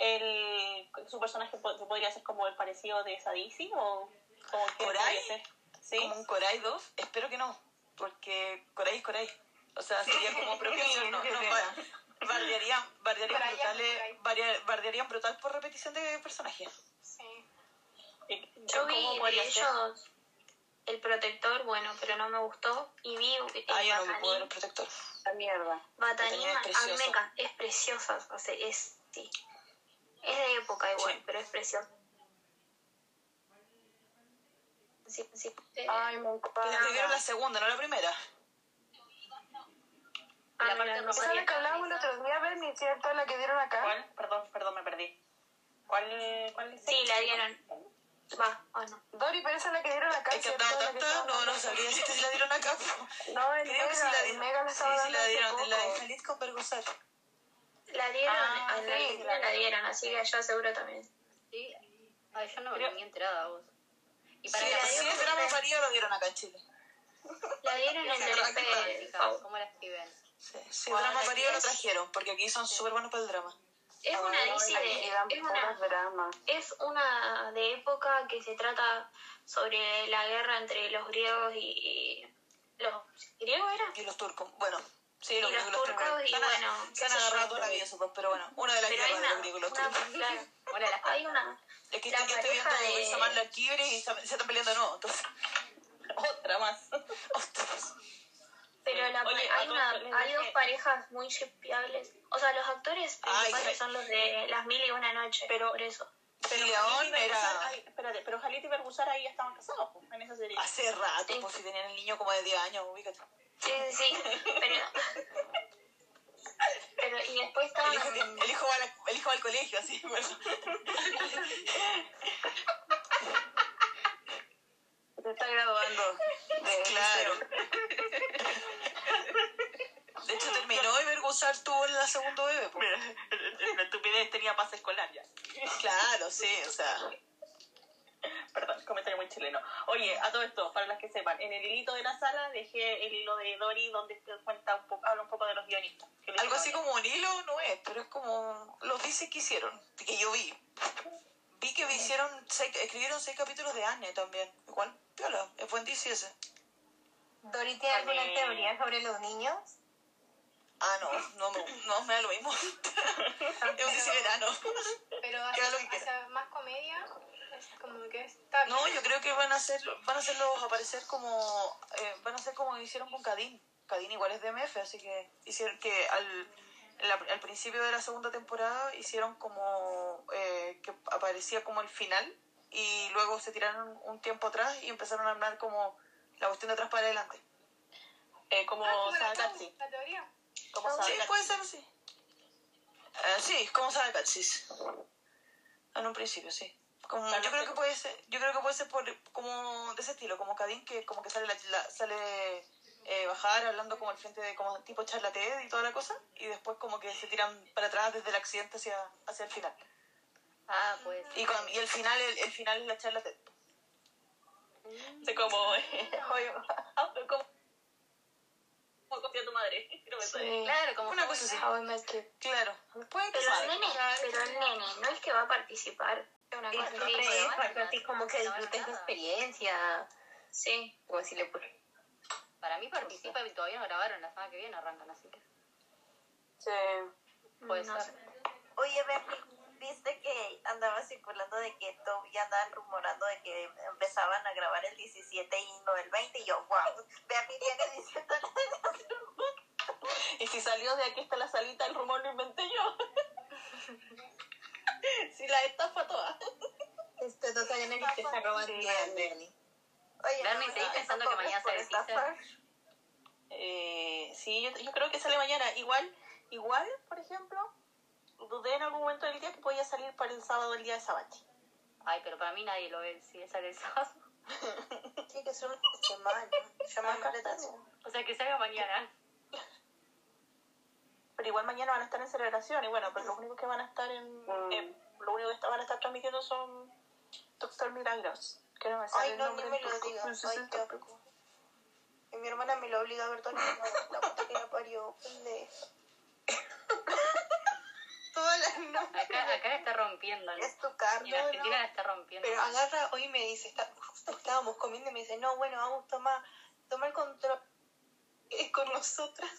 el, su personaje po- podría ser como el parecido de Sadisi o como que. Sí. Como un Coray 2, espero que no, porque Coray es Coray. O sea, sería como propicio, no, no, ba- bardearían, bardearían, bardear- bardearían brutal por repetición de personajes. Sí. Yo vi ellos el protector, bueno, pero no me gustó. Y vi el Ah, yo no me puedo ver el protector. La mierda. Batanín, Batanín es a mí me precioso. encanta, es preciosa. O sea, es, sí. Es de época igual, Sí. pero es preciosa. Sí, sí. eh, Ay, me encanta. La segunda, no la primera. ah, la parte no rosa Esa es sabía. la que hablábamos el otro día, Bernie, ¿cierto? La que dieron acá. ¿Cuál? Perdón, perdón, me perdí. ¿Cuál, cuál es? Sí, la dieron. Va, ah, no. Dori, pero esa es la que dieron acá. Es que tanta, no, no sabría si la dieron acá. No, en Creo que sí Mega, la dieron. Mega la Sí, estaba sí dando la dieron, en la de. Feliz con Vergüenza. La dieron, Ah, la sí, la dieron, así que allá seguro también. Sí. Ay, yo no me Creo- venía enterada vos. Y Sí, para la la sí, dieron el drama marido lo dieron acá en Chile. La dieron en el. Pau. ¿Cómo la escriben? Sí, sí drama marido lo trajeron, porque aquí son súper buenos para el drama. Es una DC de. una, es una de época que se trata sobre la guerra entre los griegos y. y- ¿Los griegos era? Y los turcos, bueno, sí, los y los turcos, turcos. y Se han- bueno, Se han agarrado toda la vida esos dos, pero bueno, una de las guerras de los griegos y los una turcos. claro, Una de las hay una. Es que la estoy, estoy viendo de- Luisa Mal la Quibre y se, se están peleando nuevo, entonces. Otra más. Ostras. Pero la, Oye, hay, una, hay dos parejas muy shipeables. O sea, los actores Ay, principales pero- son los de Las Mil y Una Noche. Pero- por eso. Pero León Jalita y Bergusar, era ay, espérate, pero Jalita y Bergusar ahí ya estaban casados en esa serie. hace rato, Sí. pues si tenían el niño como de 10 años, ubícate. Sí, sí, sí. Pero. pero y después El estaban. hijo, tiene- el hijo, va, a la- el hijo va al colegio, así, bueno. Se está graduando. de Claro. liceo. De hecho, terminó y Vergusar tuvo la segunda bebé. pues. La estupidez tenía pase escolar ya. Claro, sí, o sea. Perdón, comentario muy chileno. Oye, a todo esto, para las que sepan, en el hilito de la sala dejé el hilo de Dori donde te cuenta un poco, habla un poco de los guionistas. Algo así como un hilo no es, pero es como los dice que hicieron, que yo vi. Vi que hicieron seis, escribieron seis capítulos de Anne también. Igual, piola, es buen DC ese. ¿Dori tiene alguna teoría sobre los niños? Ah, no, no, me- no me da lo mismo. es un DC verano. Pero quiera. hacia más comedia, es como que está No, yo creo que van a hacer, van a hacerlos aparecer como, eh, van a hacer como hicieron con Cadín. Cadín igual es de MF, así que hicieron que al, la- al principio de la segunda temporada hicieron como eh, que aparecía como el final y luego se tiraron un tiempo atrás y empezaron a hablar como la cuestión de atrás para adelante. Eh, como Ah, como la, Sagatsi. la teoría. Como Sí, puede ser así. Eh, sí, como sabe Katsis. En un principio, sí. Como, yo creo que puede ser, yo creo que puede ser por, como de ese estilo, como Cadín, que como que sale la, la- sale eh, bajar hablando como al frente de como tipo charla TED y toda la cosa, y después como que se tiran para atrás desde el accidente hacia, hacia el final. Ah, pues. Y, con, y el final, el, el final es la charla TED. Sí, como, eh, como, como copia tu madre. Claro, como Una cosa así. Claro. Puede que Pero el salga. nene, pero el nene, no es que va a participar. Una cosa así. algo así como que su nada. experiencia. Sí. O así le pues. Para mí participa y todavía no grabaron, la semana que viene arrancan, así que Sí. puede No ser. Oye, Bernie, ¿viste que andaba circulando de que esto ya andaban rumorando de que empezaban a grabar el 17 y no el 20? Y yo, wow, Bernie viene diciendo Y si salió de aquí está la salita, el rumor lo inventé yo. si la estafa toda. Estos dos años que te está robando. Oye, no, ¿seguís pensando que mañana teaser? estafar. Eh, sí, yo, yo creo que sale mañana. Igual, igual, por ejemplo, dudé en algún momento del día que podía salir para el sábado, el día de Sabachi. Ay, pero para mí nadie lo ve si sale el sábado. Tiene que ser una semana. Llama más la atención. O sea, que salga mañana. Pero igual mañana van a estar en celebración y bueno, pero los únicos que van a estar en... Mm. eh, lo único que está- van a estar transmitiendo son Doctor Milagros. Que no me sale Ay, el no, nombre ni me lo digas. No sé Ay, si. Y mi hermana me lo obliga a ver todo el mundo. La puta que la parió. pendeja. Todas las noches. Acá, acá la está rompiendo. ¿no? Es tu carro. Y en Argentina la está rompiendo. Pero agarra, hoy me dice, está, justo estábamos comiendo y me dice, no, bueno, vamos, toma, toma el control. es con nosotras.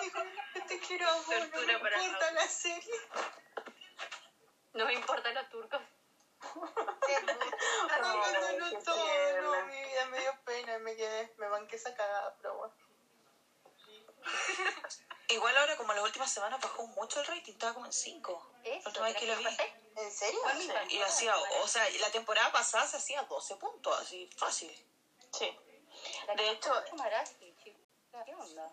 Dijo, "Yo te quiero a vos, no me para importa la serie. No me importan los turcos. Abandonó qué todo, tierna. no, mi vida me dio pena, me quedé, me banqué esa cagada, pero bueno. Igual ahora, como las últimas semanas, bajó mucho el rating, estaba como en 5. Eso, La última vez que lo vi. ¿En serio? Y hacía, o sea, la temporada pasada se hacía 12 puntos, así, fácil. Sí. De hecho- es Marashi, chico. ¿Qué onda?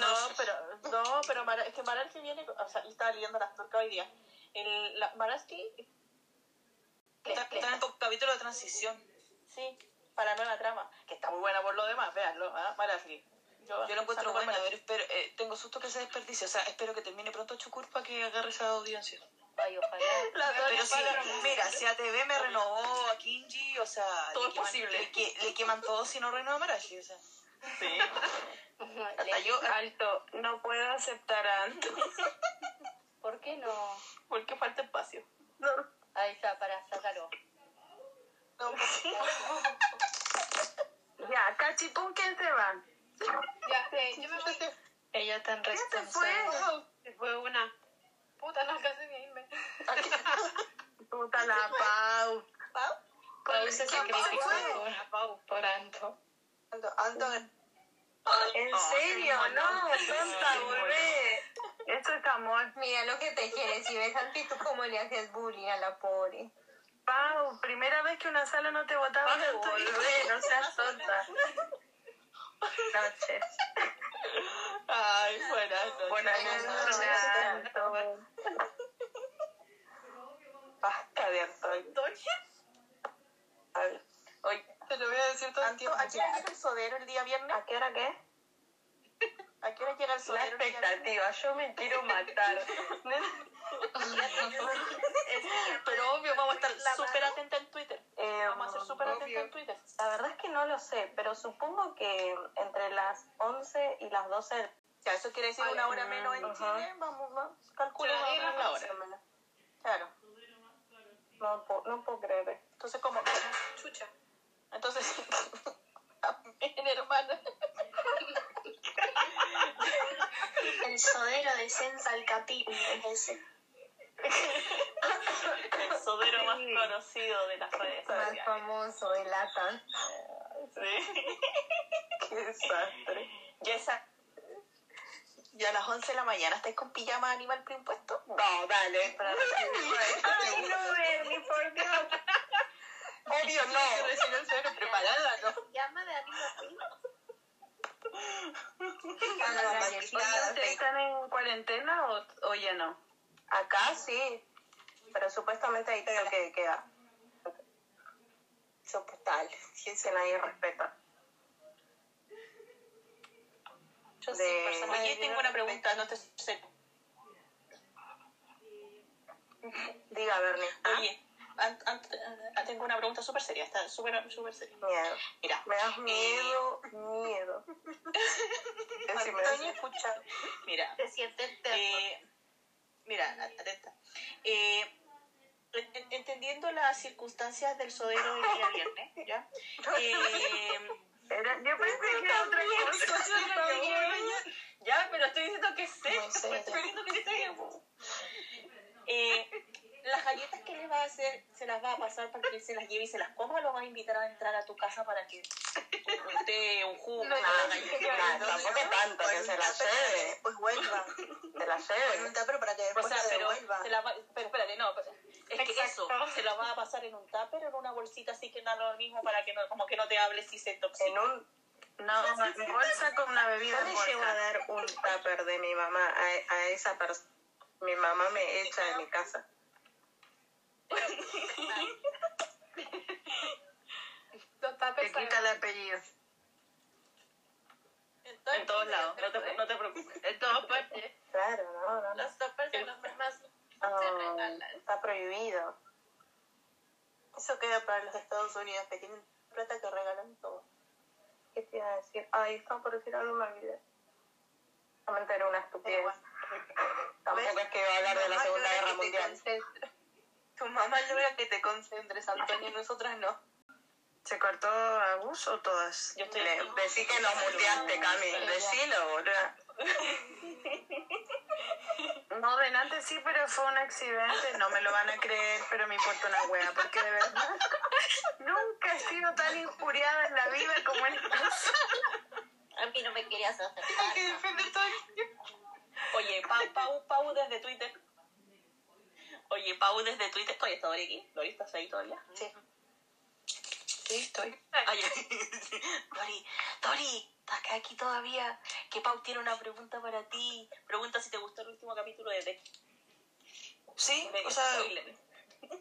No, pero, no, pero Mara- es que Maraski viene, o sea, yo estaba leyendo las turcas hoy día. El, la, Maraski, Está, está en el capítulo de transición. sí, para nueva trama, que está muy buena por lo demás, véanlo, ¿ah? Maraski. Yo lo encuentro buena, novela- pero espero, eh, tengo susto que se desperdicie. O sea, espero que termine pronto Chukur para que agarre esa audiencia. Ay, ojalá. La Pero sí, mira, si ATV me renovó a Kinji, o sea, Todo le es queman- posible. Le, le queman todo si no renueva a Marashi, o sea. Sí. Hasta yo, Alto, no puedo aceptar a Anto. ¿Por qué no? Porque falta espacio. Ahí está, para sacarlo. No, Ya, Cachi, ¿con quién se va? Ya, eh, yo me voy. Ella tan ¿Quién se responsable. fue? Se fue una. Puta, no alcancé ni a irme. Puta la Pau. Pau se ¿Quién sacrificó por, por Anto. Anto, Anto, ¿En serio? No, tonta, volvé. Eso es amor. Mira lo que te quieres. Si ves a ti, tú cómo le haces bullying a la pobre. Pau, primera vez que una sala no te votaba, volvé, no seas tonta. Noches. Ay, buenas noches. Buenas noches, basta de Antonio. A ver, oye, te lo voy a decir todo el tiempo. ¿a qué hora llega el sodero el día viernes? ¿A qué hora qué? ¿A qué hora llega el La sodero expectativa, yo me quiero matar. Pero obvio, vamos a estar súper atentos en Twitter. Eh, Vamos a ser súper atentos obvio. en Twitter. La verdad es que no lo sé, pero supongo que entre las 11 y las 12 Ya, eso quiere decir una hora menos en Ajá. Chile. Vamos, vamos, calcula la hora. Hora. Claro. no, puedo- no puedo creer. Entonces, como. Chucha. Entonces. Amén, hermana. El sodero de Senza al Capim es ese. El sodero más conocido de las redes Más sociales. famoso de lata. Sí. Qué desastre. Ya esa. ya a las 11 de la mañana, ¿estáis con pijama animal preimpuesto? No, dale. Para Ay, no, Bernie, por Dios. Obvio no. Recién el cero preparada, ¿no? Llama de galletitas. ¿Ustedes están en cuarentena o, o ya no? Acá sí, pero supuestamente ahí tengo que quedar. Soportal, si es que nadie respeta. Yo De- sí, personalmente. Oye, tengo una pregunta, no te sé. Diga, Bernie. Oye, tengo una pregunta súper seria, está súper súper seria. Miedo. Mira, Me das miedo, miedo. Decime, Antonio, escucha. Mira, Se siente eterno. eh, mira, atenta. Eh, en- en- entendiendo las circunstancias del sodero del día viernes, ¿ya? Eh, Era- yo pensé que era otra cosa. ya, pero estoy diciendo que sé. No sé, estoy diciendo que sé. Eh, las galletas que le va a hacer, se las va a pasar para que se las lleve y se las coma o lo vas a invitar a entrar a tu casa para que un té, un jugo, No, una no, galleta. No, tampoco tanto, que se la lleve. Después vuelva. Se la Con lleve. un tupper para que O después sea, pero, devuelva. se la va, pero espérate, no, pero es que eso, se la va a pasar en un tupper o en una bolsita así que da lo mismo para que no, como que no te hables si se En intoxica. un... No, en bolsa con una bebida Yo en le llevo a dar un tupper de mi mamá a, a esa persona. Mi mamá me echa de mi casa. Te quita el apellido. En todos lados, no te, no te preocupes. En todas partes. Claro, no, no. no. Los toppers son los más No, se regalan. está prohibido. Eso queda para los Estados Unidos, que tienen plata que regalan todo. ¿Qué te iba a decir? Ay, estaba por decir algo, me olvidé. Solamente era una estupidez. Tampoco es que iba a hablar de la Segunda Guerra Mundial. Tu mamá logra que te concentres, Antonio, nosotras no. ¿Se cortó Agus o todas? Yo estoy Le-. Decí que nos muteaste, Cami. Decilo, boludo. No, delante sí, pero fue un accidente. No me lo van a creer, pero me importa una wea, porque de verdad nunca he sido tan injuriada en la vida como en esta. A mí no me querías aceptar. Hay que defender todo el tiempo. Oye, Pau, Pau, Pau desde Twitter. Oye, Pau desde Twitter. Todavía está Dori aquí. Dori, ¿estás ahí todavía? Sí. Sí, estoy. Ay, Dori, Dori, ¿estás aquí todavía? Que Pau tiene una pregunta para ti. Pregunta si te gustó el último capítulo de Deck. Sí, De o sea, spoiler.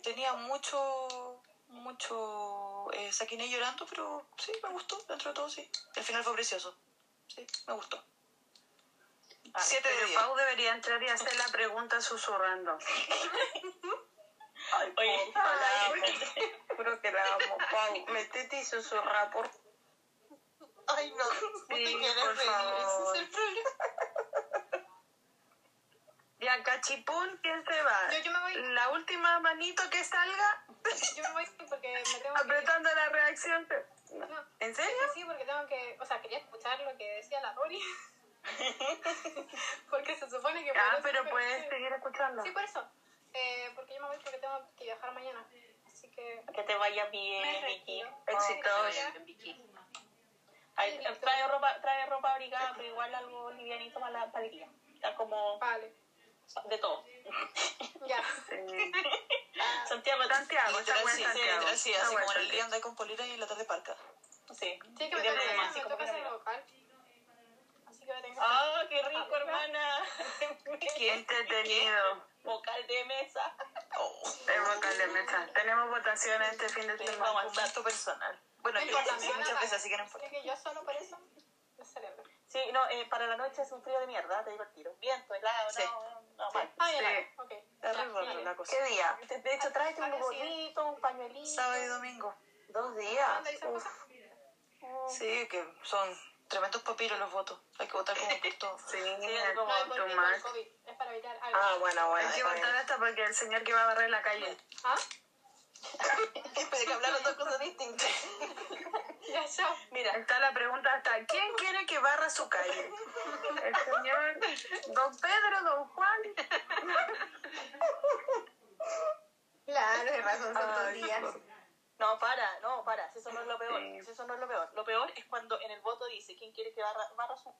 tenía mucho, mucho eh, Saquiné llorando, pero sí, me gustó, dentro de todo sí. El final fue precioso. Sí, me gustó. Ah, Siete de. Pau debería entrar y hacer la pregunta susurrando. Ay, Oye, la amo. Juro que la amo. Pau, metete y susurra, por Ay, no. No te Sí, quieres por reír. Ese favor. es el problema. Cachipún, ¿quién se va? Yo, yo me voy. La última manito que salga, Yo me voy porque me tengo que... apretando la reacción. No, ¿En serio? sí, porque tengo que... O sea, quería escuchar lo que decía la Dori. porque se supone que... Ah, pero puedes sí. seguir escuchando. Sí, por eso. Eh, porque yo me voy porque tengo que viajar mañana. Así que... Que te vaya bien, Me Vicky. Éxitos. Ay, trae ropa, trae ropa abrigada, pero igual algo livianito para, la, para el día. Está como Vale. de todo. Ya. Sí. Santiago, Santiago, está Literal, sí, Santiago. sí, así como el día andai con polera y la tarde parca. Sí. Sí, que me me me como toca que hacer no ¡Ah, qué rico, hermana! Qué entretenido. Vocal de mesa. Oh, El vocal de mesa. Tenemos votaciones este fin de semana. vamos a momento personal. Bueno, No yo a muchas veces, así que no importa. Que yo solo por eso lo celebro. Sí, no, eh, para la noche es un frío de mierda, te digo el tiro. Viento, helado, Sí. no, no, mal. Ah, Sí. ok. Ya. la cosa. ¿Qué día? De hecho, tráete un gorrito, un pañuelito. Sábado y domingo. ¿Dos días? ¿Dónde dice Uf. Sí, que son tremendos papiros los votos. Hay que votar como por todo. Sí, es como No es por too mí, por el much. COVID. Es para evitar algo. Ah, bueno, bueno. Hay que votar hasta porque el señor que va a barrer la calle. ¿Ah? Esperé que hablaron dos cosas distintas. Ya, ya. Mira, Está la pregunta hasta ¿quién quiere que barra su calle? El señor Don Pedro, Don Juan. Claro, de razón son dos días. No, para, no, para, si eso no es lo peor. Sí. Si eso no es lo peor. Lo peor es cuando en el voto dice quién quiere que barra, barra su.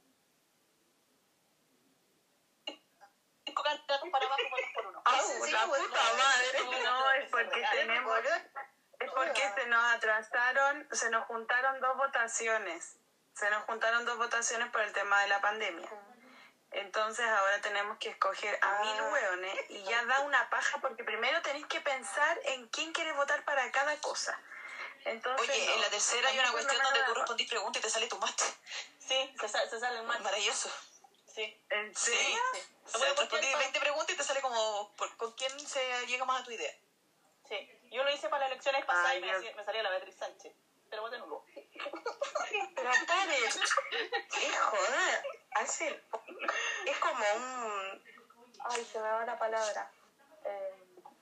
Cinco candidatos para abajo, votos por uno. Ah, la puta madre. No, es porque tenemos... Es porque se nos atrasaron, se nos juntaron dos votaciones. Se nos juntaron dos votaciones por el tema de la pandemia. Entonces ahora tenemos que escoger a mil hueones y ya da una paja porque primero tenéis que pensar en quién quieres votar para cada cosa. Entonces, Oye, en la tercera hay una cuestión donde tú respondís preguntas y te sale tu mate. Sí, se, sa- se salen mal. Maravilloso. Sí, ¿En Sí. serio? sí. O sea, Bueno, porque respondí el pa- 20 preguntas y te sale como por- con quién se llega más a tu idea. Sí. Yo lo hice para las elecciones pasadas Ay, y me salía la Beatriz Sánchez. Pero voté nulo. Pero Karen, es joder. Hace, es como un, ay, se me va la palabra. Eh,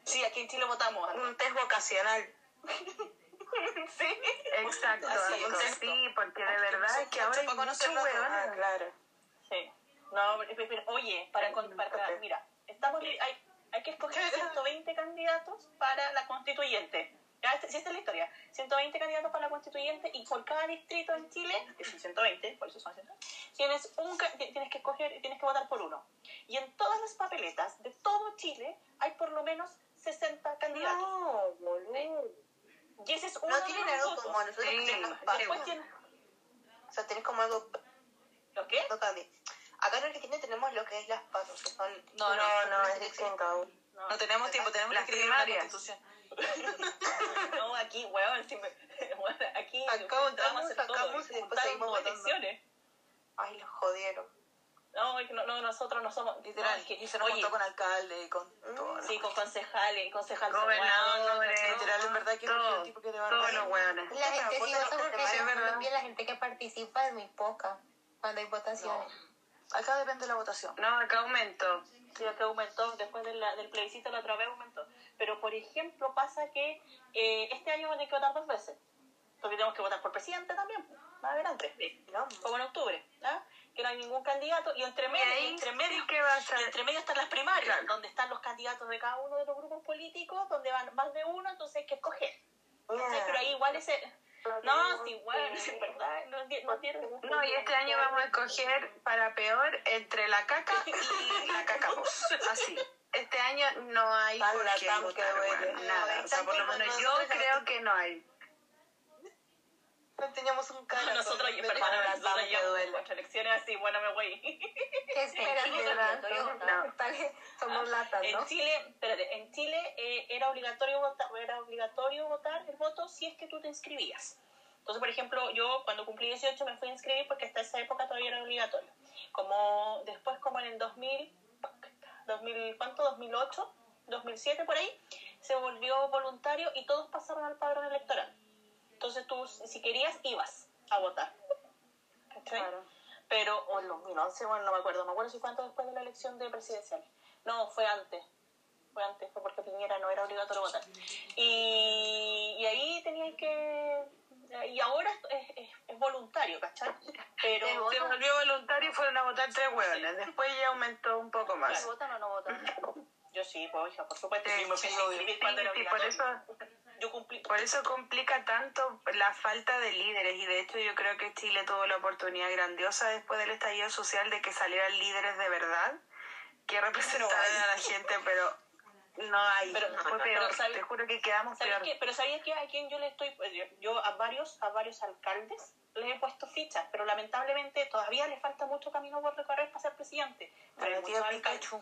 Sí, aquí en Chile votamos. un test vocacional. sí. Exacto. Así es. Entonces, sí, porque de verdad es que ahora hay hueones. Ah, claro. Sí. No, pero- pero- oye, para, con- para- para- mira, estamos, hay, hay que escoger 120 candidatos para la constituyente. Ya, este- si esta es la historia. 120 candidatos para la constituyente y por cada distrito en Chile, que son 120, por eso son 120, tienes, un, tienes que escoger, tienes que votar por uno. Y en todas las papeletas de todo Chile hay por lo menos 60 candidatos. No, boludo. Y ese es uno No de tienen los algo votos. como nosotros Sí, tenemos tiene- O sea, tenés como algo. ¿Lo qué? No. Acá en Argentina tenemos lo que es las pasos, que son. No, no, No, no, es distinto. No tenemos tiempo, tenemos que Las escribir constitución. No, aquí, weón, si me- weón, aquí Acá todo, sacamos y después seguimos votando. Ay, los jodieron. No, no, no, nosotros no somos, Literal. no, es que- y se nos oye, juntó con alcalde y con todo. sí, con concejales, concejal Gobernadores, Literal, en verdad, que todo, el tipo que te va a todos los hueones. La gente sí vota porque en la gente que participa es muy poca cuando hay votaciones. Acá depende de la votación. No, acá aumentó. Sí, que aumentó, después de la- del plebiscito la otra vez aumentó. Pero, por ejemplo, pasa que eh, este año van a tener que votar dos veces. Porque tenemos que votar por presidente también, más adelante, como en octubre, ¿ah? que no hay ningún candidato, y entre medio, y entre medio, y entre medio están las primarias, donde están los candidatos de cada uno de los grupos políticos, donde van más de uno, entonces hay que escoger. ¿cachai? Pero ahí igual ese... No, sí, igual, es verdad, no, no. No, y este año vamos a escoger para peor entre la caca y la caca. Así. Este año no hay por qué que votar, duele. weón, nada. O sea, por lo menos yo creo que no hay. No teníamos un cara. Nosotros, con- perdón, la nosotros que duele. nuestras elecciones así, bueno, me voy. ¿Qué esperas? Chile ¿verdad? obligatorio No, Somos latas, En. Chile, espérate, en Chile eh, era obligatorio votar, era obligatorio votar el voto si es que tú te inscribías. Entonces, por ejemplo, yo cuando cumplí 18 me fui a inscribir porque hasta esa época todavía era obligatorio. Como después, como en el 2000, 2000 ¿cuánto? 2008, 2007 por ahí, se volvió voluntario y todos pasaron al padrón electoral. Entonces tú, si querías, ibas a votar. ¿Cachai? Pero, o en 2011, bueno, no me acuerdo, no me acuerdo si fue antes o después de la elección de presidencial. No, fue antes. Fue antes, fue porque Piñera no era obligatorio votar. Y, y ahí tenías que... Y ahora es, es, es voluntario, ¿cachai? Pero... ¿Ustedes Se votan? volvió voluntario y fueron a votar tres hueones. Después ya aumentó un poco más. ¿Ustedes votan o no votan? Yo sí, pues, hija, por supuesto. Sí, yo me fui sí, sí, cuando era sí, por eso Yo cumplí... Por eso complica tanto la falta de líderes y de hecho yo creo que Chile tuvo la oportunidad grandiosa después del estallido social de que salieran líderes de verdad que representaran a la gente, pero no hay. Pero- Fue pero peor, ¿sabes- te juro que quedamos ¿Sabías peor. qué? Pero ¿sabías que a quién yo le estoy... pues, yo, yo a varios a varios alcaldes les he puesto fichas, pero lamentablemente todavía le falta mucho camino por recorrer para ser presidente. A la Hay tía Pikachu.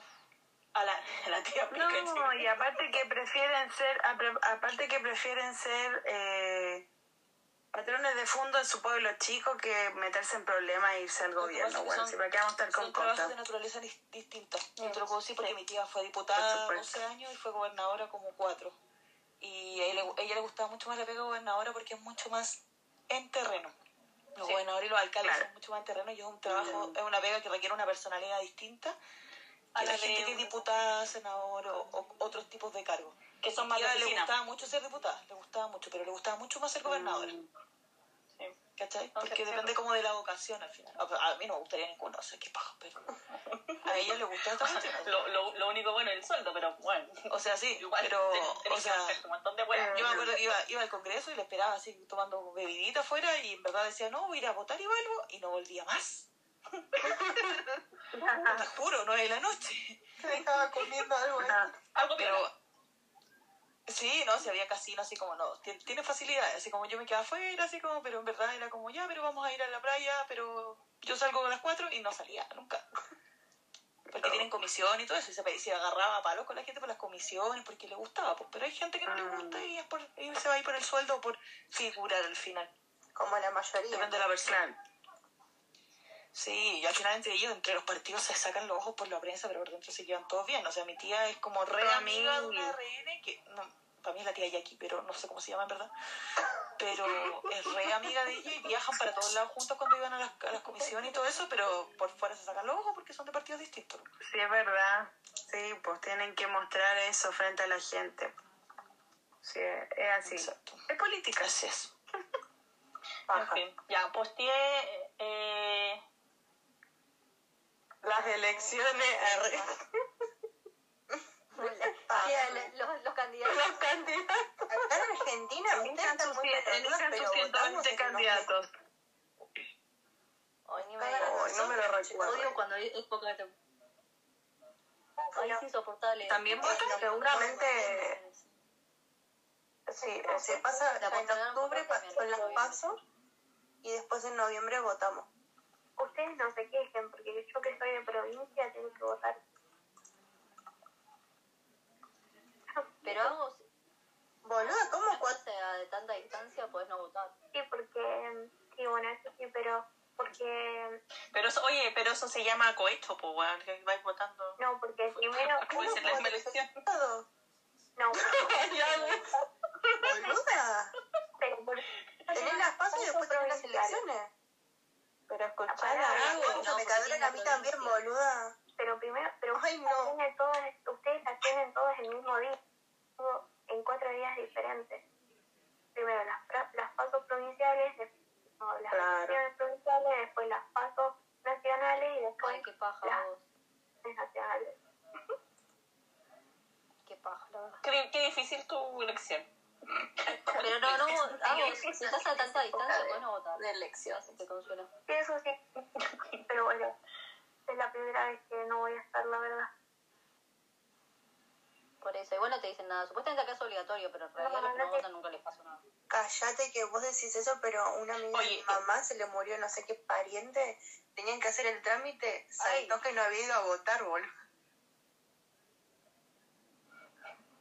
A la, a la tía Pikachu. No, y aparte que prefieren ser, aparte que prefieren ser eh, patrones de fondo en su pueblo chico que meterse en problemas e irse al que gobierno. que Bueno, son- si para qué vamos a estar con Son trabajos cosas. de naturaleza dis- distinta. Yo te lo puedo decir porque mi tía fue diputada Por supuesto. 11 años y fue gobernadora como 4. Y a ella, le, a ella le gustaba mucho más la pega gobernadora porque es mucho más en terreno. Los Sí. gobernadores y los alcaldes Claro. son mucho más en terreno y es un trabajo, es una pega que requiere una personalidad distinta A la la gente que es diputada, senador o, o otros tipos de cargos. Que son más le gustaba mucho ser diputada, le gustaba mucho, pero le gustaba mucho más ser gobernadora. Sí. ¿Cachai? Porque sí. depende como de la vocación al final. A a mí no me gustaría ninguno, o sea, qué paja, pero a ella le gustaba esta cuestión. Lo, lo, lo único bueno es el sueldo, pero bueno. O sea, sí, Igual, pero, ten- o sea, hacer un montón de buenas. yo me acuerdo que iba, iba al Congreso y le esperaba así, tomando bebidita afuera y en verdad decía, no, voy a ir a votar y vuelvo y no volvía más. Te juro, nueve de la noche. Se dejaba comiendo algo ahí. Algo Pero. Sí, no, si había casino así como, no, tiene, tiene facilidades, así como yo me quedaba afuera, así como, pero en verdad era como, ya, pero vamos a ir a la playa, pero yo salgo a las cuatro y no salía nunca. Porque tienen comisión y todo eso, y se, se agarraba a palos con la gente por las comisiones, porque le gustaba, pues, pero hay gente que no le gusta y, es por, y se va a ir por el sueldo o por figurar al final. Como la mayoría. Depende de la persona. Sí, y al final entre ellos, entre los partidos se sacan los ojos por la prensa, pero por dentro se llevan todos bien. O sea, mi tía es como re amiga de una. RN, que no, para mí es la tía Jackie, pero no sé cómo se llama en verdad. Pero es re amiga de ella y viajan para todos lados juntos cuando iban a las, a las comisiones y todo eso, pero por fuera se sacan los ojos porque son de partidos distintos. Sí, es verdad. Sí, pues tienen que mostrar eso frente a la gente. Sí, es así. Exacto. Es política. Así es. En fin, ya, posteé. Eh, Las elecciones. el- los, los candidatos. Los candidatos. Acá en Argentina, Elijan sus sus votamos 120 en los candidatos. Hoy ni me. Ay, no me lo recuerdo. Odio cuando hay época de... Ay, es insoportable. También votan seguramente. Sí, eh, se pasa La en octubre son las pasos y después en noviembre votamos. Ustedes no se quejen, porque yo que soy de provincia tengo que votar. Pero algo, Boluda, ¿cómo cosa de tanta distancia, podés no votar. Sí, porque, sí, bueno, eso sí, pero, porque, pero eso, oye, pero eso se llama cohecho, pues, weón, que vais votando. no, porque primero, misma elección. Todo. no, Boluda. pero por Tenés las pasos y después tenés las elecciones. Pero escuchar Para, a algo, no, me caduran a mí también, boluda. pero primero, pero Ay, no. ustedes las tienen todas el mismo día, todo en cuatro días diferentes. Primero, las, las pasos provinciales, de- no, las Claro. elecciones provinciales, después las pasos nacionales y después Ay, qué paja las vos. nacionales. Qué paja, la verdad. Qué, qué difícil tu elección. Pero no, no, vamos, si estás a tanta distancia, puedes no votar. De elección. Te consuela. Sí, eso sí, pero bueno, es la primera vez que no voy a estar, la verdad. Por eso, igual no te dicen nada. Supuestamente acá es obligatorio, pero en realidad a los que no votan nunca les pasó nada. Cállate que vos decís eso, pero una amiga de mi mamá se le murió no sé qué pariente, tenían que hacer el trámite, saltó que no había ido a votar, boludo.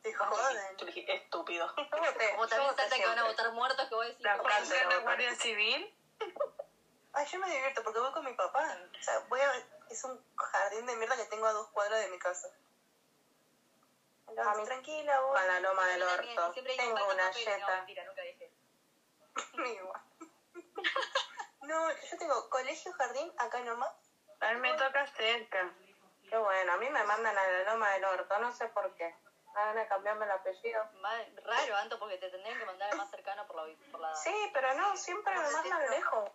Yo dije, estúpido. Como también trata que van a votar muertos, que voy a decir. La "No, casa de la Guardia Civil. Ay, yo me divierto porque voy con mi papá. O sea, voy a... Es un jardín de mierda que tengo a dos cuadras de mi casa. Entonces, tranquila, voy. A la loma del orto. Tengo una yeta. mentira, nunca dije. Igual. No, yo tengo colegio, jardín, acá nomás. A mí me toca cerca. Qué bueno, a mí me mandan a la loma del orto, no sé por qué. Van a cambiarme el apellido. Mal- Raro, Anto, porque te tendrían que mandar al más cercano por la... Por la... Sí, pero no, siempre me mandan lejos.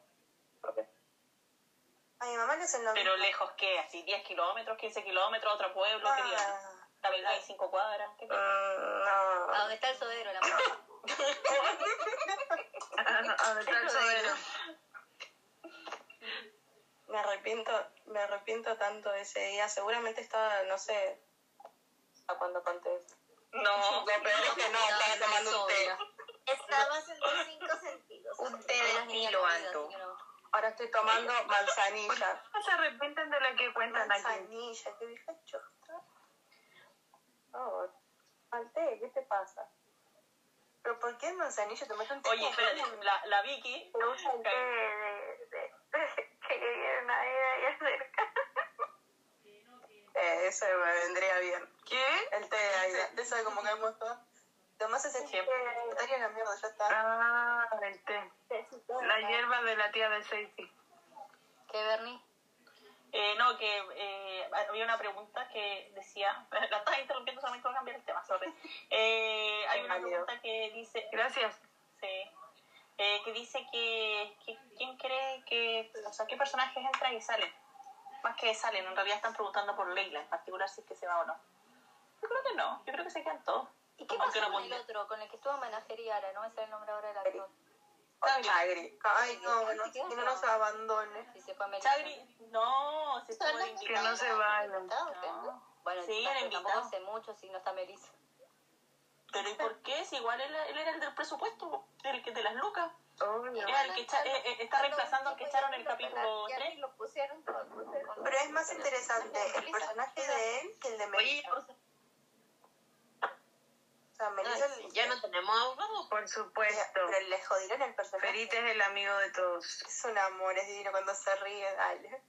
A mi mamá le hacen lo Pero mismo. lejos, ¿qué? ¿Así 10 kilómetros, 15 kilómetros, otro pueblo? ¿Qué? Ah, La verdad hay 5 cuadras. ¿Qué Mm, no. A donde está el sodero, la mamá. A ver, tal sodero. me arrepiento, me arrepiento tanto de ese día. Seguramente estaba, no sé, a cuando conté eso. No, Lo peor es que no, estaba tomando un té. Estabas en los cinco sentidos. Un té de estilo alto. Ahora estoy tomando manzanilla. No se arrepienten de lo que cuentan aquí. Manzanilla, qué vieja chota. Oh, al té, ¿qué te pasa? ¿Pero por qué manzanilla? Te meto un té Oye, espérate, la, la Vicky... Me gusta el té de, de, de- que le dieron a ella y acerca. Eh, ese me vendría bien. ¿Qué? El té de Aida. ¿Te sabes cómo caemos todos? Tomás ese té, estaría la mierda, ya está. Ah, el té. La hierba de la tía de Seifi. ¿Qué, Bernie? Eh, no, que eh, había una pregunta que decía, la estás interrumpiendo solamente para cambiar el tema, sorry. Eh, hay una pregunta que dice, Gracias. sí, eh, que dice que, que quién cree que, o sea, qué personajes entran y salen. Más que salen, en realidad están preguntando por Leila, en particular si es que se va o no. Yo creo que no, yo creo que se quedan todos. ¿Y qué Aunque pasó no con el otro, con el que estuvo ahora? No me sale el nombre ahora del actor. Chagri. Ay, no, no, que no nos abandone. Si se fue a Melissa. Chagri, no, de Solo invitado. Que no se vayan. No. Bueno, Sí, tampoco hace mucho si no está Melissa. Pero ¿y por qué? Si igual él, él era el del presupuesto, el que de las lucas. Obvio. Es el que echa- eh, eh, está reemplazando al que echaron el capítulo Ya 3. ni lo pusieron todo. pusieron- Pero es más interesante el personaje de él que el de Melissa. Oye, o sea, Melissa... ay, ya no tenemos abogado. Por supuesto. Pero le jodieron el personaje. Ferita es el amigo de todos. Es un amor, es divino cuando se ríe, dale.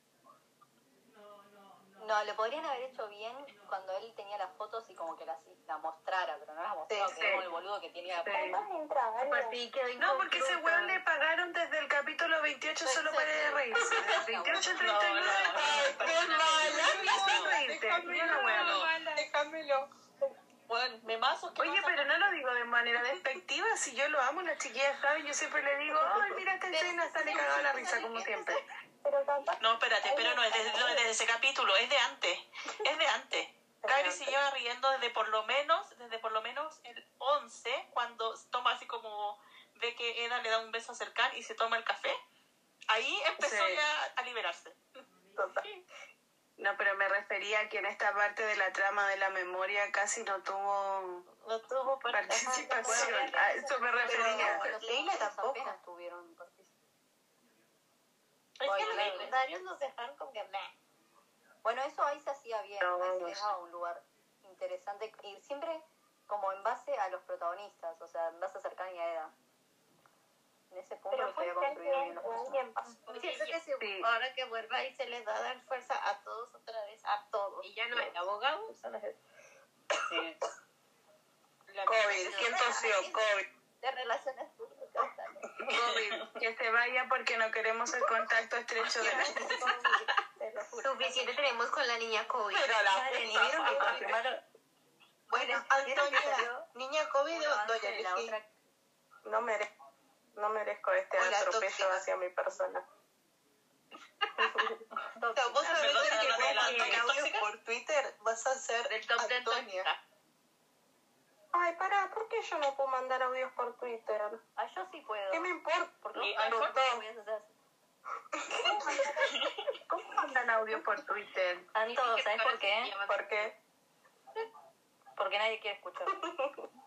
No, le podrían haber hecho bien cuando él tenía las fotos y como que las la mostrara, pero no las mostró, Sí, que sí. como el boludo que tenía Sí. entrada, Pues sí, quedó No, porque ese weón le pagaron desde el capítulo 28 solo para reírse. Del 28 al 39. qué Sin reírte. Mira la weá. Déjamelo. Bueno, memazos que Oye, pero no lo digo de manera despectiva, si yo lo amo, las chiquillas saben, yo siempre le digo, ay, mira esta escena, sale cagada la risa, como siempre. Pero capaz No, espérate, pero no es desde, no es desde ese capítulo, es de antes. Es de antes. Cagri se lleva riendo desde por lo menos, desde por lo menos el 11, cuando toma así como ve que Eda le da un beso a Cercan y se toma el café. Ahí empezó Sí. ya a liberarse. No, pero me refería a que en esta parte de la trama de la memoria casi no tuvo No tuvo participación. A eso me refería. Pero los Leila tampoco. apenas tuvieron participación. Es que los secundarios nos dejaron con que meh. Bueno, eso ahí se hacía bien, No, ahí se no sé. daba un lugar interesante y siempre como en base a los protagonistas, o sea, en base a Cercani y a Eda. En ese punto pero fue había construido bien Sí. ahora que vuelva y se les va a dar fuerza a todos otra vez, a todos. Y ya no hay abogados. COVID, ¿quién tosió? COVID. De relaciones públicas. COVID, que se vaya porque no queremos el contacto estrecho de la. Suficiente tenemos con la niña COVID. Pero la Madre, ni vieron que confirmaron. Bueno, ¿Vieron que Antonia, niña COVID o doña la otra- No merece. No merezco este Hola, atropello tóxica. hacia mi persona. Vos sabés que por Twitter, vas a ser Del top 10 Antonia. Ay, pará, ¿por qué yo no puedo mandar audios por Twitter? Ah, yo sí puedo. ¿Qué me importa? Porque. ¿qué hacer? ¿Cómo mandan audio por Twitter? Tanto, ¿sabes por qué? ¿Por qué? Porque nadie quiere escuchar.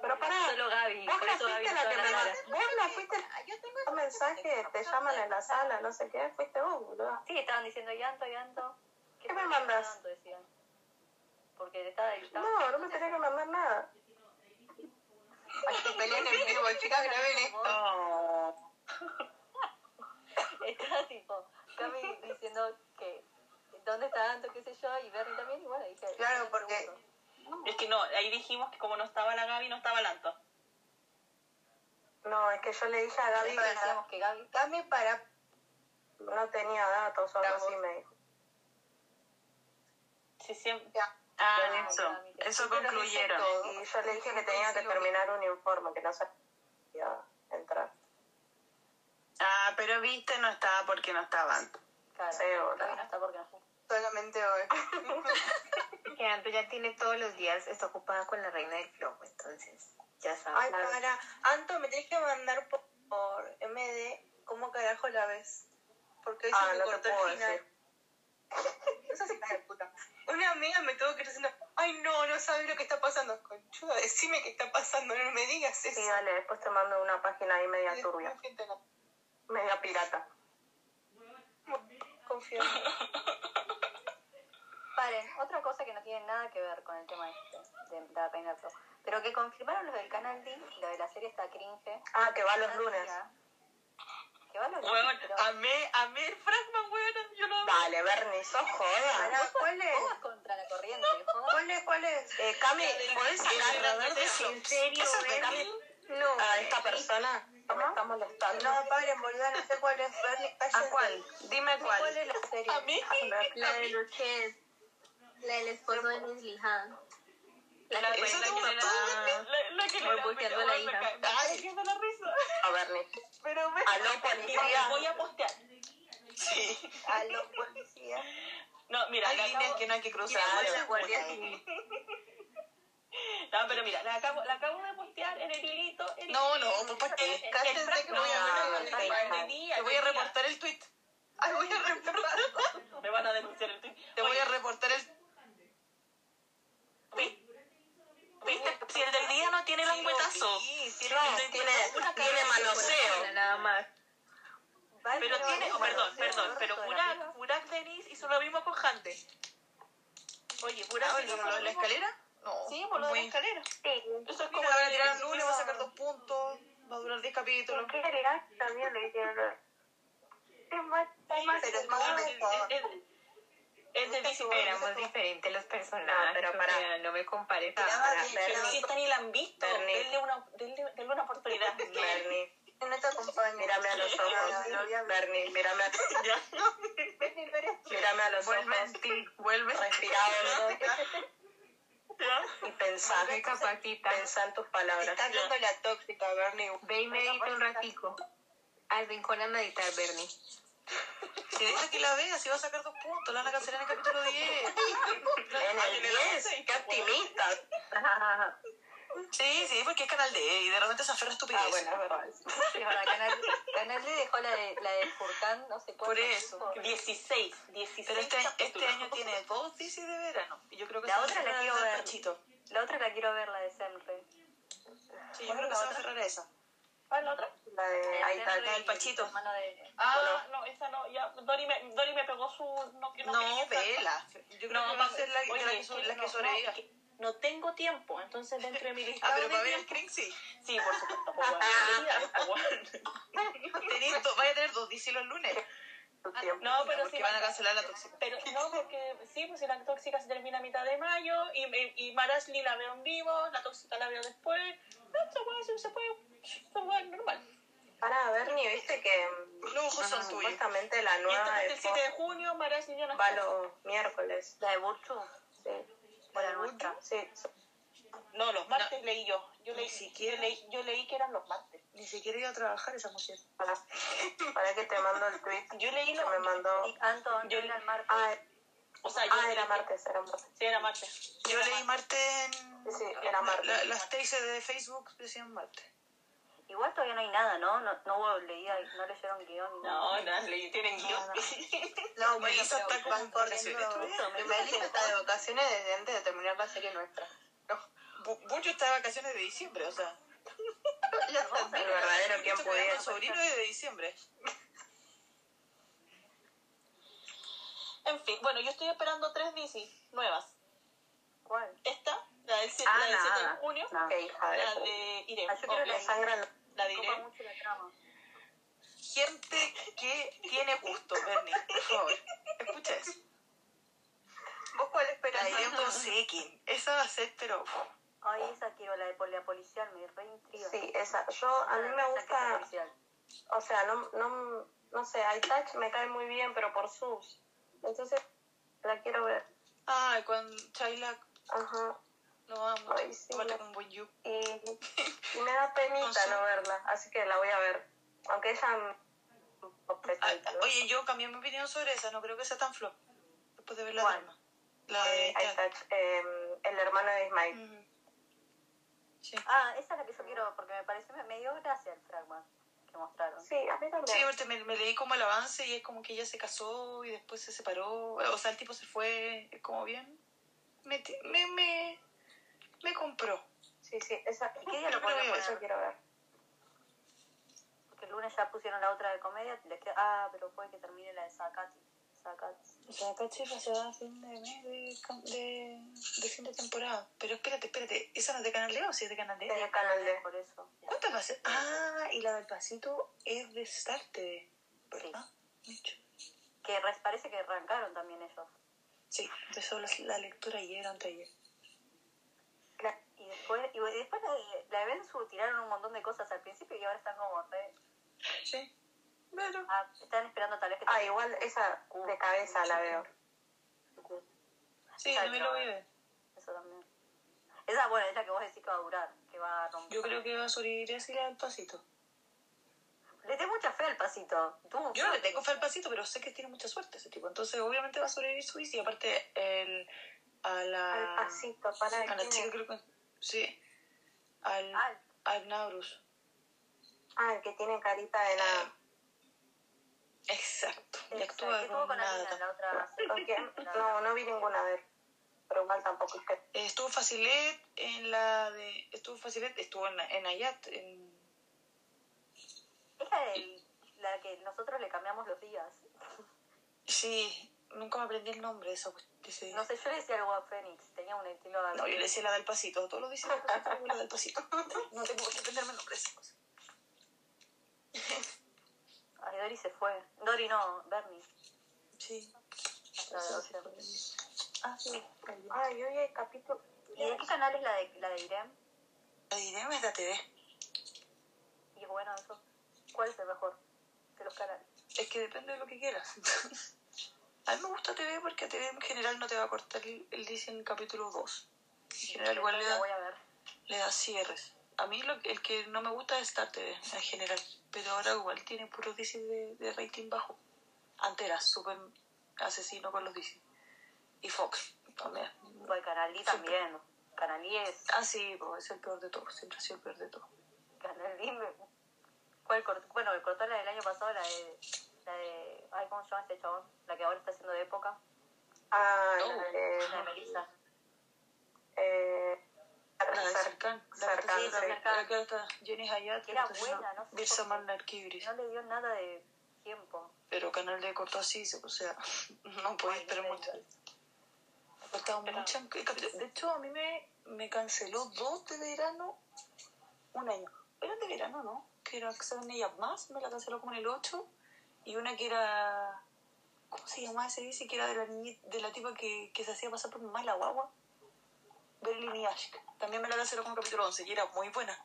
Pero pará, Solo Gaby. vos Por no eso Gaby fuiste la que la me. Vos no fuiste Yo tengo un mensaje, te llaman en la sala, no sé qué, fuiste vos, boludo. Sí, estaban diciendo llanto, llanto. ¿Qué me mandas? Porque le estaba editando. No, no me tenés que mandar nada. Ay, que peleen en vivo, chicas, graben esto. Estaba tipo, Gaby diciendo que dónde está Anto, qué sé yo, y Bernie también, y bueno, dije. Claro, porque-. Es que no, ahí dijimos que como no estaba la Gaby, no estaba el Anto. No, es que yo le dije a Gaby Siempre decíamos que Gaby. Dame para no tenía datos o algo así, me dijo. Sí, siempre. Ah, eso, eso concluyeron. Y yo le dije que tenía que terminar un informe, que no sabía entrar. Ah, pero viste, no estaba porque no estaban. Claro, Sí, no está porque no solamente hoy. Que Anto ya tiene todos los días, está ocupada con la reina del flow, entonces, ya sabes. Ay, para. Anto, me tenés que mandar por, por MD cómo carajo la ves. Porque hoy Ah, se me no te cortó puedo el final. decir. Eso sí, hija de puta. Una amiga me tuvo que ir diciendo, ay no, no sabes lo que está pasando. Conchuda, decime qué está pasando, no me digas eso. Sí, dale, después te mando una página ahí media turbia, media pirata. Confío. Paren, otra cosa que no tiene nada que ver con el tema este, de la Flow. Pero que confirmaron los del Canal D, lo de la serie está cringe. Ah, que va los lunes. día. Que va los Huevón, lunes, pero... amé, amé el Fragman, huevón. Yo lo amé. Dale, Bernie, sos joda. Pará, ¿Cuál es? Contra la corriente, joder. ¿Cuál es? ¿Cuál es? Eh, Cami, ¿podés la sacar del Verde ¿En serio, Bernie? No. A esta persona que me está molestando. No, paren, boludo, no sé cuál es. Bernie, ¿A cuál? Dime ¿Cuál cuál. es la serie? A mí. La de Kids. La del esposo de Leslie Hahn. La La, que la, que la, la, que le buscando a la hija. me la risa. A. Pero me... Aló, Voy- policía. Voy a postear. Sí. No, mira, Hay líneas que no hay que cruzar. No, pero mira, la acabo, la acabo de postear en el hilito. No, no, pues ¿para qué? en- en Cállense Fragman. que voy a Te voy a reportar el tweet. Ay, voy a reportar. Me van a denunciar el tweet. Te voy a reportar el. ¿vi- ¿Viste? Si el del día no tiene languetazo. Sí, tiene No, tiene tiene, una tiene manoseo. Nada más. Pero tiene, oh, perdón, perdón, pero Burak Denis hizo lo mismo con Hande. Oye, Burak Ah, hizo ¿lo de la escalera? No. Sí, por lo de la muy- escalera. Sí. Eso es como Mira, van a tirar el lunes, va a sacar dos puntos. Va a durar 10 capítulos. ¿Qué era? También lo hicieron. Es más, es más Pero es Es- más es- Éramos diferentes los personajes. No, pero o sea, no me Pero Bernie. si esta ni la han visto, denle una, denle, denle una oportunidad. Bernie, No te acompaño. mírame a los ojos. Bernie, mírame a, Ya. mírame a los Vuelve ojos. en ti, vuelve. Respira hondo y Recapacita. pensá en tus palabras. está hablando la tóxica, Bernie. Ve y medita un ratico. Al rincón a meditar, Bernie. Si deja que la vea, si va a sacar dos puntos, la van a cancelar en el capítulo 10. En el 10, qué optimista. Sí, sí, porque es canal D y de repente se aferra a estupidez. Ah, bueno, es verdad. Verdad, Canal, Canal D dejó la de, la de Furcán, no sé Por cuánto eso. tiempo. 16, 16 Pero este, este año tiene dos DC de verano. Y yo creo que La otra la quiero ver. Pachito. La otra la quiero ver, la de Senre. Sí, yo creo que se va a aferrar a esa. ¿Cuál la otra? La de ahí está. La del Pachito. Hermano de... Ah, no, esa no, ya. Dori me, Dori me pegó su. No, que no, No, vela. Yo creo No, que va a ser la, oye, la que, es so- la no, que sobreviva. no, que no tengo tiempo, entonces dentro de mi lista. Ah, pero para ver el screen sí. Sí, por supuesto. pues, pues, vaya a tener dos DC los lunes. Tu tiempo. No, pero porque sí. van a cancelar la tóxica. Pero no, porque sí, pues si la tóxica se termina a mitad de mayo y, y, y Marasli la veo en vivo, la tóxica la veo después. No, se puede, se puede, puede, normal. Pará, Bernie, viste que Los ojos son tuyos. supuestamente la Y nueva de el 7 de junio, ya no va los miércoles. ¿La de Burchu? Sí. ¿O la nuestra? Sí. No, los martes leí yo. Yo leí, Ni siquiera. yo leí, yo leí que eran los martes. Ni siquiera iba a trabajar esa mujer. Para, para que te mando el tweet Yo leí que los me mandó. Y Anton, Yo- era el martes. Ah, O sea, yo ah, era leí- martes, era martes. Sí, era martes. Yo leí Marte en... Sí, sí, era martes. la- las tesis de Facebook decían Marte. Igual todavía no hay nada, ¿no? No, no hubo leída, no leyeron guion. ni nada. No, no, leí, tienen guion. No, bueno, Melissa está como van corriendo. vacaciones. Melissa está de vacaciones desde antes de terminar la serie nuestra. Bu- Bucho está de vacaciones de diciembre, o sea. Ya está, el verdadero podía. quedó con sobrino desde diciembre. En fin, bueno, yo estoy esperando tres DC nuevas. ¿Cuál? Esta, la del 7, Ah, la del 7 de junio, No. Qué hija de la de Irene. Ah, yo quiero la- La de Copa mucho la trama. Gente que tiene gusto, Bernie, por favor. Escucha eso. ¿Vos cuál esperas? La Irene con Sekin. Esa va a ser, pero... Ay, esa quiero, la de la policial, me reintriga. Sí, esa. Yo, a mí me gusta, o sea, no, no, no sé, iTouch me cae muy bien, pero por sus. Entonces, la quiero ver. Ay, cuando Chayla Ajá. Lo amo. Ay, sí, buen you. Y, y me da penita No sé. no verla, así que la voy a ver. Aunque ella... Ah. Oye, yo cambié mi opinión sobre esa, no creo que sea tan flop. Después de ver la ¿Cuál? drama. La de... Eh, eh, el hermano de Ismail. Ujú. Sí. Ah, esa es la que yo quiero, porque me pareció, me, me dio gracia el fragment que mostraron. Sí, a mí también. Sí, porque me, me leí como el avance y es como que ella se casó y después se separó. O sea, el tipo se fue, es como bien. Me, me, me, me compró. Sí, sí, esa, ¿Y qué día lo que eso quiero ver. Porque el lunes ya pusieron la otra de comedia, les queda- ah, pero puede que termine la de Sakati. Sakati. O sea, caché se va a fin de mes de, cam- de, de fin de temporada. Pero espérate, espérate, ¿esa no es de Canal D o sí es de Canal D? Es de Canal D. Por eso. ¿Cuántas va a ser? Ah, y la del pasito es de Star TV, ¿verdad? Micho. Que parece que arrancaron también ellos. Sí, empezó la, la lectura ayer, antes de ayer. Y después, la de, la de Bensu tiraron un montón de cosas al principio y ahora están como re... Sí. Pero... Ah, están esperando tal vez que... Ah, igual esa de cabeza la veo. Sí, Esa también lo voy a ver. Eso también. Esa, bueno, es la que vos decís que va a durar, que va a romper. Yo creo que va a sobrevivir así la del pasito. Le tengo mucha fe al pasito. Tú, Yo no le tengo fe al pasito, pero sé que tiene mucha suerte ese tipo. Entonces, obviamente va a sobrevivir su y aparte, el, a la. Al pasito, para A la chica, creo que. Sí. Al. Ah, Al Naurus. Ah, el que tiene carita de nada. Exacto. Y actúa tuvo con Alina nada. la otra. No, no vi ninguna de él. Pero igual tampoco. Eh, Estuvo Facilet en la de. Estuvo Facilet, estuvo en, en Ayat. En, Es la, del- la que nosotros le cambiamos los días. sí, nunca me aprendí el nombre de esa de ese- No sé, yo le decía algo a Fénix, tenía un estilo de... No, yo le decía la del pasito. Todos los dicen la del pasito. No tengo que aprenderme el nombre de esa cosa. Ay, Dori se fue. Dori no, Bernie. Sí. La de Ocean. Ah, sí. Ay, hoy hay capítulo... ¿Y de qué canal es la de, la de Irem? La diré es la TV. Y es bueno eso. ¿Cuál es el mejor de los canales? Es que depende de lo que quieras. A mí me gusta TV porque TV en general no te va a cortar el, el dice en capítulo 2. En general igual le da, a le da cierres. A mí lo, el que no me gusta es Star TV en general. Pero ahora igual tiene puros DC de, de rating bajo. Antes era súper asesino con los DC. Y Fox también. Pues Canal D también. Canal D es... Ah, sí, pues es el peor de todos. Siempre ha sido el peor de todos. Canal D me... ¿Cuál cortó? Bueno, cortó la del año pasado, la de... La de... Ay, ¿cómo se llama este chabón? La que ahora está haciendo de época. Ah, Oh. la de... La de Melissa. Eh, La de que está- sí. la que está Jenny Hayat. Que era que buena, no Birsa. Mannar Kibris. No le dio nada de tiempo. Pero Canal de cortó así, o sea, no puedes esperar mucho. Ha cortado mucho. De hecho, a mí me, me canceló dos de verano un año. Eran de verano, ¿no? Que era Seven Days más, me la canceló como en el 8. Y una que era. ¿Cómo se llamaba ese dice? Que era de la, niñi- de la tipa que, que se hacía pasar por mala guagua. Berlin y Ashk. También me la canceló como capítulo 11 y era muy buena.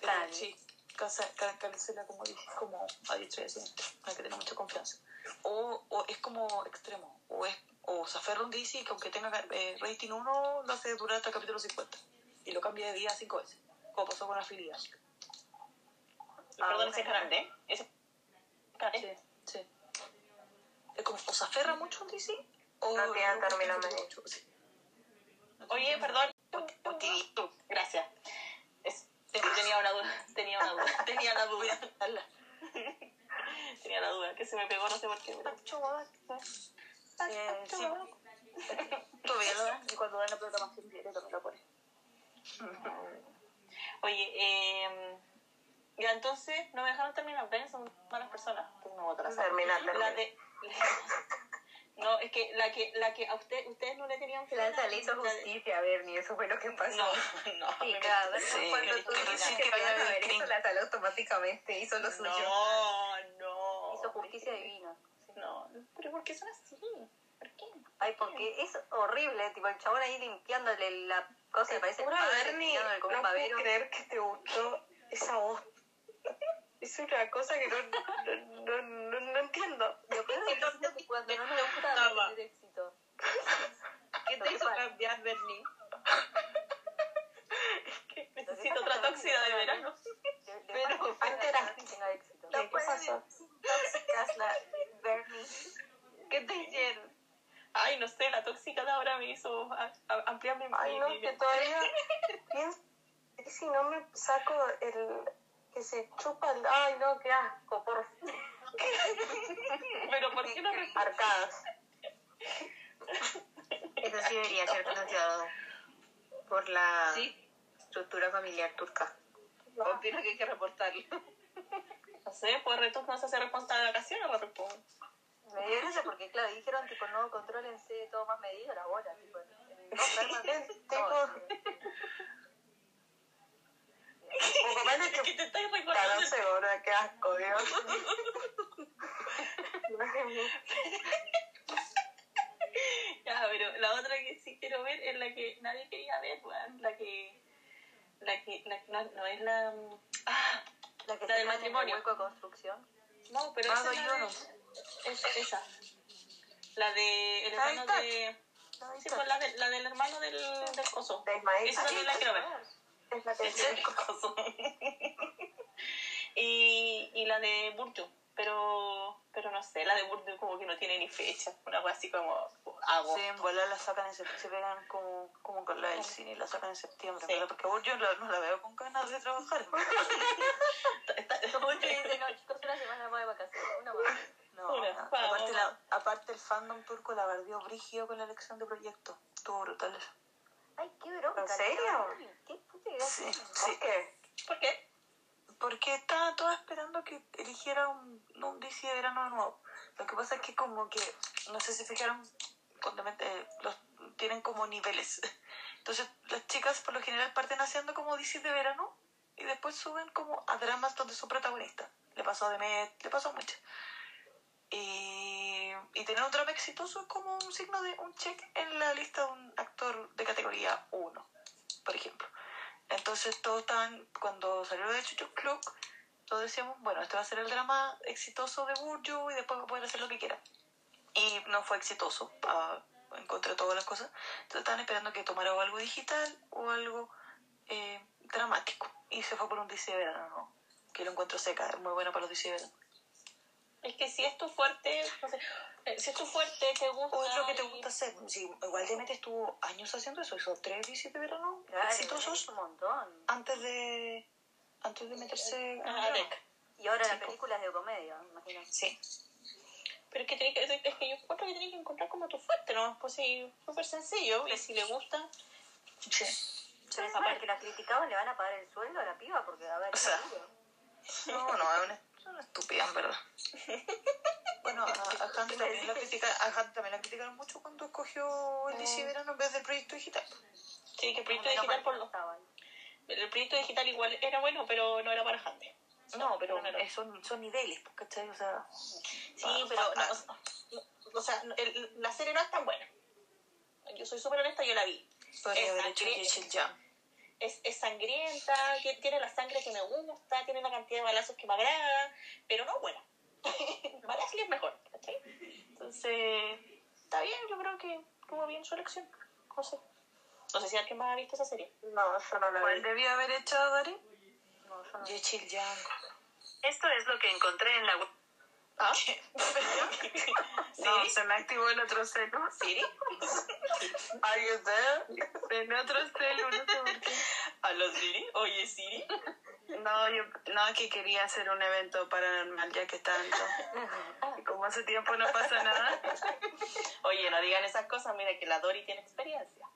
Pero Canal. sí, cansa- ca- cancela como, dije, como ha dicho recién, hay que tener mucha confianza. O, o es como extremo, o es o se aferra un DC que aunque tenga eh, rating 1, lo hace durar hasta el capítulo 50. Y lo cambia de día cinco veces, como pasó con la filia. Perdón, ese canal D. Ese Sí, sí. Como, o se aferra mucho a DC, o No tiene término medio. mucho, sí. Oye, perdón. Gracias. Es- tenía una duda. Tenía una duda. Tenía la duda. Tenía la duda. Que se me pegó, no sé por qué. Eh, sí. Todavía lo dan, y cuando dan la programación diaria también lo ponen. Oye, eh, ya entonces no me dejaron terminar. Ven, son malas personas. Pues no, otra Termina, termina. La de. No, es que la que, la que a usted, ustedes no le tenían fe. Lanza le hizo justicia a Bernie, eso fue lo que pasó. No, no. Y cada vez Sí, cuando tú que dices que que vayan vaya a ver eso, la sala automáticamente hizo lo suyo. No, no. Hizo justicia divina. No, pero ¿por qué son así? ¿Por qué? Ay, porque es horrible, tipo el chabón ahí limpiándole la cosa, me parece Bernie, no puedo creer que te gustó esa voz. Es una cosa que no, no, no, no entiendo. Peor es que que cuando no nos gusta tener éxito. ¿Qué te hizo cambiar, Bernie? Necesito otra tóxica de verano. Pero antes era- que. No puede ser tóxicas la Bernie. ¿Qué te hicieron? Ay, no sé, la tóxica de ahora me hizo ampliar mi... Ay, no, que todavía pienso y si no me saco el que se chupa el... Ay, no, qué asco, por Pero ¿por qué no Arcadas. Eso sí debería ser denunciado por la Sí. estructura familiar turca. Opino que hay que reportarlo. No sé, pues retos no se hace responsable de vacaciones, retos pues. Me dio gracia porque, claro, dijeron, tipo, no, contrólense, todo más medido, la bola, tipo, no, no, tipo... Poco menos Es que que te estás recordando. no se gorda, qué asco, Dios. Ya, pero la otra que sí quiero ver es la que nadie quería ver, weón. La que. La que. La, no, no es la. Ah, la que La se del matrimonio. hueco de construcción. no, pero Ah, esa la de- es esa. La de. El hermano de. Sí, pues la, de, la del hermano del, del coso. De Ismael. Esa también la quiero ver. Es la que y, y la de Burju. Pero, pero no sé, la de Burju como que no tiene ni fecha. Una cosa así como hago. Sí, en volar la sacan en septiembre, se pegan como, como con la del cine y la sacan en septiembre. Sí. pero Porque yo la- no la veo con ganas de trabajar. Que dice, no, chicos, una semana más de vacaciones, una más. No, Una no. Aparte, la, aparte el fandom turco la bardeó brígido con la elección de proyecto. Estuvo brutal eso. Ay, qué bronca. ¿En serio? tío. Qué puta idea. Sí, ¿Por sí. qué? ¿Por qué? Porque estaba toda esperando que eligiera un, un DC de verano de nuevo. Lo que pasa es que como que, no sé si fijaron, eh, los, tienen como niveles. Entonces las chicas por lo general parten haciendo como DC de verano y después suben como a dramas donde son protagonistas. Le pasó a Demet, le pasó a muchas. Y, y tener un drama exitoso es como un signo de un check en la lista de un actor de categoría 1, por ejemplo. Entonces todos estaban, cuando salió de Chuchu Club, todos decíamos, bueno, este va a ser el drama exitoso de Burju y después va a poder hacer lo que quiera. Y no fue exitoso, en contra de todas las cosas. Entonces estaban esperando que tomara algo digital o algo eh, dramático. Y se fue por un DC ¿no? Que lo encuentro seca, es muy bueno para los DC. Es que si es tu fuerte, no sé, eh, si es tu fuerte, te gusta. O es lo que te gusta hacer. Sí, igual Demet estuvo años haciendo eso, hizo tres DC de verano Claro, exitosos es un montón. antes de antes de meterse en Ah, drama. Dec. Y ahora la Sí, po. película es de comedia, imagínate. Sí. Pero es que, tenés que, es que yo encuentro que tienes que encontrar como tu fuerte, ¿no? Pues sí, súper sencillo. Y si le gusta, Sí. Pero parte que la criticaban, ¿le van a pagar el sueldo a la piba? Porque, a ver, O sea, es. No, no, es una, es una estúpida, en verdad. Bueno, a, a Han también la critica, a Han también la criticaron mucho cuando escogió el DC de verano en vez del proyecto digital. sí, que el proyecto digital por que no lo, estaba ahí. el proyecto digital igual era bueno, pero no era para Hande. No, pero no, no. son, son niveles, pues, ¿cachai? O sea, Sí, pa- pero pa- no, o sea, no, el- la serie no es tan buena. Yo soy súper honesta, yo la vi. podría haber hecho Rachel Jam. Es, es sangrienta, ti- tiene la sangre que me gusta, tiene la cantidad de balazos que me agrada, pero no buena. Balazos es mejor, ¿cachai? Entonces, está bien, yo creo que estuvo bien su elección. No sé. No sé si alguien más ha visto esa serie. No, yo no la ¿Cuál debió haber hecho Dori? Yo chill Yang. Esto es lo que encontré en la web. ¿Ah? No, se me activó el otro celu. ¿Siri? ¿Are you there? En otro celu, no sé por qué. ¿Aló Siri? Oye Siri. No, yo no, que quería hacer un evento paranormal ya que tanto. Y como hace tiempo no pasa nada. Oye, no digan esas cosas, mira que la Dori tiene experiencia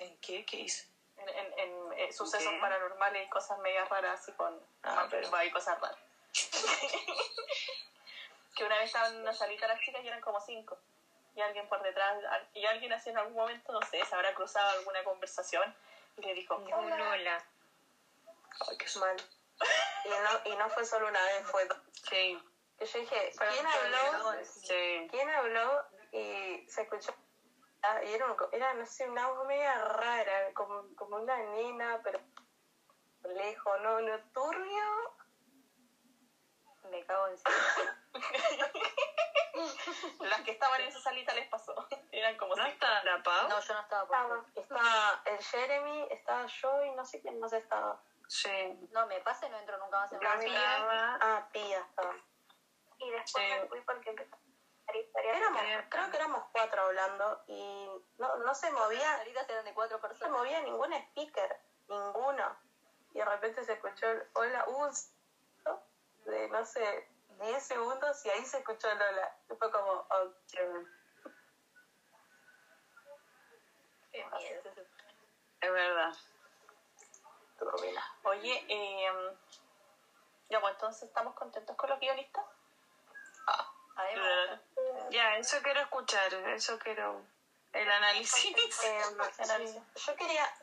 ¿En qué? ¿Qué hice? en, en, en, eh, sucesos ¿Qué? paranormales y cosas medias raras así con Ah, macumba y cosas raras. que una vez estaban en una salita las chicas y eran como cinco. Y alguien por detrás, y alguien así en algún momento, no sé, se habrá cruzado alguna conversación y le dijo, hola. Lola. Ay, qué Mal. Y no, y no fue solo una vez, fue dos. Sí, yo dije, ¿quién habló? sí. ¿Quién habló? Y se escuchó. ah, Y era, un- era no sé, una voz media rara, como, como una nena, pero lejos, no, no, turbio. Me cago en sí. Las que estaban en esa salita les pasó. Eran como ¿No está la Pau? No, yo no estaba por Estaba, estaba el Jeremy, estaba yo y no sé quién más estaba. Sí. No, me pasa y no entro nunca más en estaba... Ah, Pía estaba. Y después Sí. me fui porque empezó. Éramos, creo que éramos cuatro hablando y no, no se movía, Las salitas eran de cuatro no se personas. movía ningún speaker, ninguno. Y de repente se escuchó el hola, sonido de no sé, 10 segundos y ahí se escuchó el hola. Y fue como, ok. Qué miedo. Es verdad. Oye, eh, ya pues entonces estamos contentos con los guionistas. A mí me gusta. Ya, eso quiero escuchar, eso quiero... El análisis. Eh. Yo quería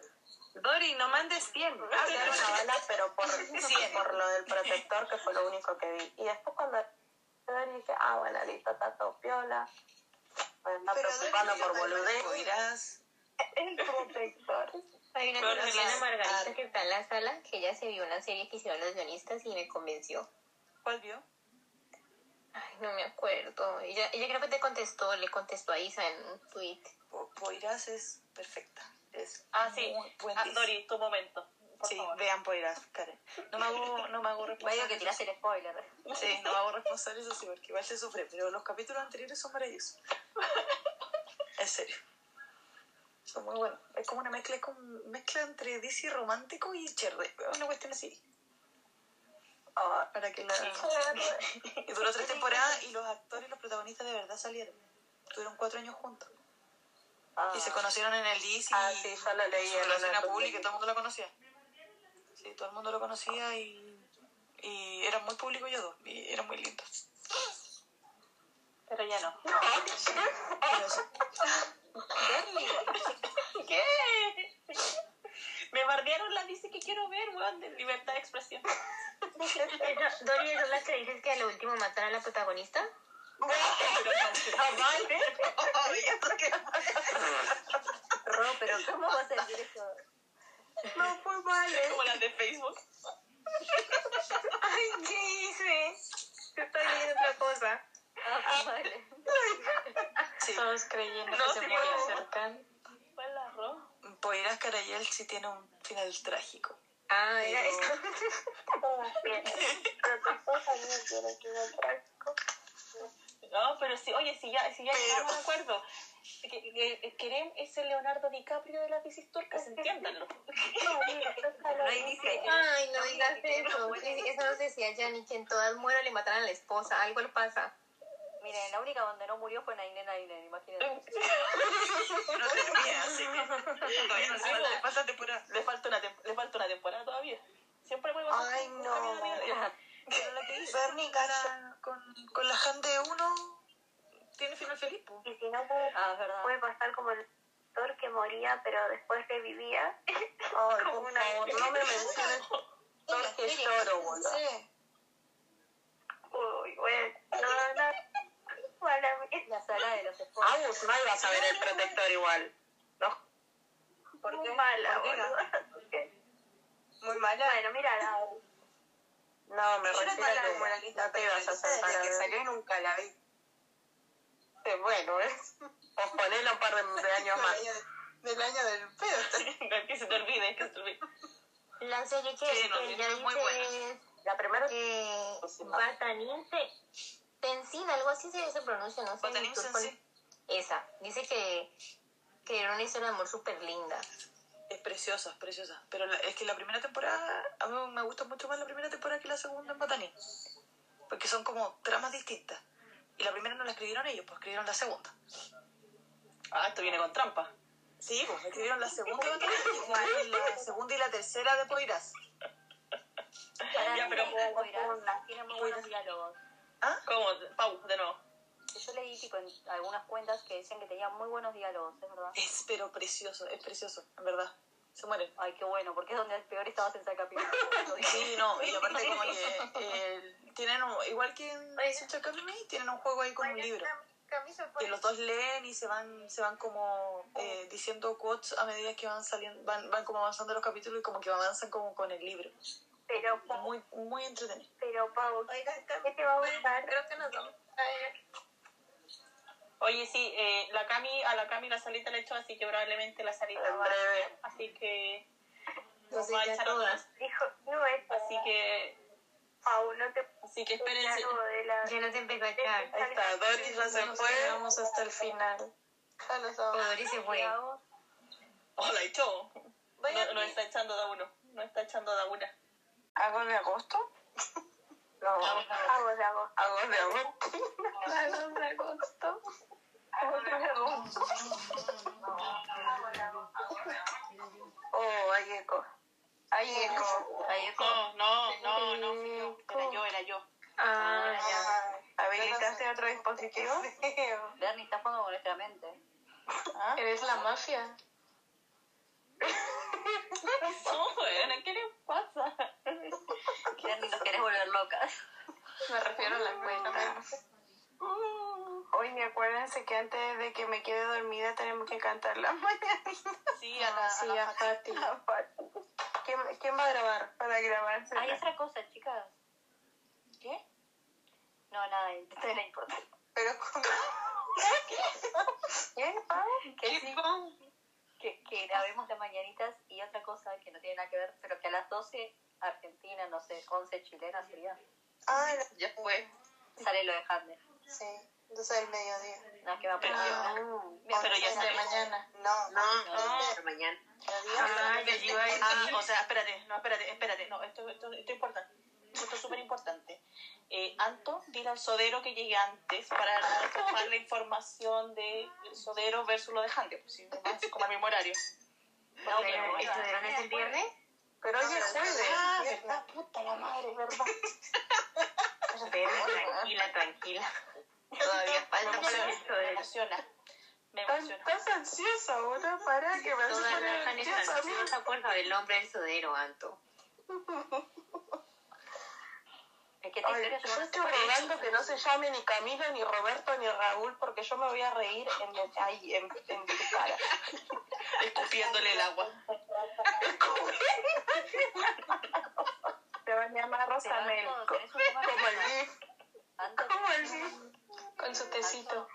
Dori, no mandes 100. hacer una bala, pero por, por lo del protector, que fue lo único que vi. Y después cuando dije, ah, bueno, listo, está todo piola. Me está Pero preocupando Dori, por boludez. El protector. Hay una Pero colombiana sí. Margarita que está en la sala, que ella se vio una serie que hicieron los guionistas y me convenció. ¿Cuál vio? Ay, no me acuerdo. Ella, ella creo que te contestó, le contestó a Isa en un tweet. Po- Poirás es perfecta. Es Ah, sí. muy buen Ah. Dori, tu momento. Por Sí, favor. vean Poirás, Karen. No me hago, no me hago Vaya responsable. que tiraste el spoiler. Sí, no me hago responsable, eso sí, porque igual se sufre. Pero los capítulos anteriores son maravillosos. En serio. Son muy buenos. Es como una mezcla, es como mezcla entre DC romántico y Cherry. Una cuestión así. Ah, para que la... y duró tres temporadas y los actores, los protagonistas de verdad salieron. Tuvieron cuatro años juntos. Ah, Y se conocieron en el DC. Ah, sí, yo lo leí en era pública todo el mundo lo conocía. Sí, todo el mundo lo conocía y, y eran muy públicos ellos dos. Y eran muy lindos. Pero ya no. ¿Qué? Me bardearon la dice que quiero ver, weón, de libertad de expresión. Esa- Dori, ¿es la que dices que a lo último matan a la protagonista? Ro, pero ¿cómo vas a decir eso? No fue mal, ¿eh? Como las de Facebook. Ay, ¿qué hice? Estoy leyendo otra cosa. Ah, vale. Sí. Todos creyendo No, que se no. acercar. Fue el arroz. Poirás Carayel sí tiene un final trágico. Ah, era Pero- esto. Protector también tiene que ir al tráfico. No, pero sí, oye, si ya, si ya Pero- llegamos a acuerdo. Que, que, que Kerem es el Leonardo DiCaprio de las bicis turcas, entiéndanlo. No dice. Ay, no digas eso. Sí, Eso nos decía Yanni, que en todas mueran le matan a la esposa. Algo le pasa. Miren, la única donde no murió fue Nainen Nainen, imagínate. No así que todavía no se le falta temporada. Le falta una, tem- le falta una temporada todavía. Siempre podemos hacer Ay, no. Pero la que hizo Bernie cara con, con la Han de uno tiene final feliz. po. Y si no, puede, Ah, puede pasar como el actor que moría, pero después revivía. Ay, Como una- no me menciones porque lloro, boludo. Sí. Uy, bueno. No, no. La sala de los esposos. Agus, no ibas a ver el protector igual. No. ¿Por qué? Mala, ¿Por qué no? boludo. Muy mala. Bueno, mira, la... No, me refiero a que lista no te ibas a desde sentar a que salió y nunca la vi. Eh, bueno, es posponerlo un par de, de años más. Del año del pedo. que se te olvide, que se te olvide. La serie que, Sí, no, que muy buena. La primera que Batanin Te- Tenzin, algo así se, se pronuncia, no sé. Esa. Dice que, que era una historia de amor súper linda. Es preciosa, es preciosa. Pero la- es que la primera temporada, a mí me gusta mucho más la primera temporada que la segunda en Bataní. Porque son como tramas distintas. Y la primera no la escribieron ellos, pues escribieron la segunda. Ah, esto viene con trampa. Sí, pues escribieron la segunda y la segunda y la tercera de Poirás. Ya, pero- tiene muy buenos diálogos. ¿Cómo? Pau, de nuevo. Yo leí tipo en algunas cuentas que decían que tenía muy buenos diálogos, ¿es verdad? Es pero precioso, es precioso, en verdad. Se mueren. Ay, qué bueno, porque es donde peor estabas en capítulo. Sí, no, y aparte como que eh, tienen un- igual que en Academy, tienen un juego ahí con un libro. Que los dos leen y se van, se van como eh, diciendo quotes a medida que van saliendo, van, van como avanzando los capítulos y como que avanzan como con el libro. Pero, Muy, muy entretenido. pero Pau, ¿qué te va a gustar? creo que nos vamos a ir. Oye, sí, eh, la Cami, a la Cami la salita le echó, así que probablemente la salita En va breve. Así que No nos sé, va a echar todas. Dijo, no es Así que, Pau, no te así que espérense. algo la... Ya no te empezó a echar. Ahí está, Doris ya se fue. quedamos hasta el final. Ya lo O sabemos. Doris se fue. Oh, la echó. A No, no está echando de uno. No está echando de una. ¿Hago de agosto? No, hago de agosto. ¿Hago de agosto? ¿Hago de agosto? Hago de agosto. Oh, hay eco. Hay eco. Ahí es No, no, no, no, fui yo. Era yo, era yo. Ah, ya. ¿Habilitaste otro dispositivo? Bernie está jugando con nuestra mente. ¿Ah? ¿Eres la mafia? No, bueno, ¿qué le pasa? Bernie, nos querés volver locas. Me refiero a la cuenta. Oye, acuérdense que antes de que me quede dormida tenemos que cantar la mañana. Sí, a la, Sí, a la a Fati. ¿Quién, ¿Quién va a grabar? Para grabarse. Hay otra cosa, chicas. ¿Qué? No, nada, esto era importante. Pero ¿cómo? ¿Quién, Pau? Que sí, que, que grabemos las mañanitas y otra cosa que no tiene nada que ver, pero que a las 12 Argentina, no sé, 11 chilena sería. Ah, ya fue. Sale lo de Handel. Sí, entonces el mediodía. No, que va a Pero, aparecer. pero ya mañana. No, No, no. mañana. Ah, iba a. Ah, o sea, espérate, no, espérate, espérate, no, esto, esto, esto es importante. Esto es súper importante. Eh, Anto, dile al sodero que llegue antes para reflejar la información del sodero versus lo de Handel, pues, si no más como al mismo horario. No, pero ¿Esto bueno, de no es el viernes? Pero hoy es jueves. Ah, verdad, puta la madre, verdad. Tranquila, tranquila. Todavía falta Me para me de... emociona. Me Estás emociona. estás ansiosa, ahora para que me haces Toda poner la ansiosa a mí. ansiosa por el nombre del sodero, Anto. es que esta Ay, historia yo no estoy rogando que no se llame ni Camilo, ni Roberto, ni Raúl, porque yo me voy a reír en, ahí, en, en tu cara. Escupiéndole el agua. Te van a llamar Rosamel, como el GIF. Como el GIF. Con su tecito.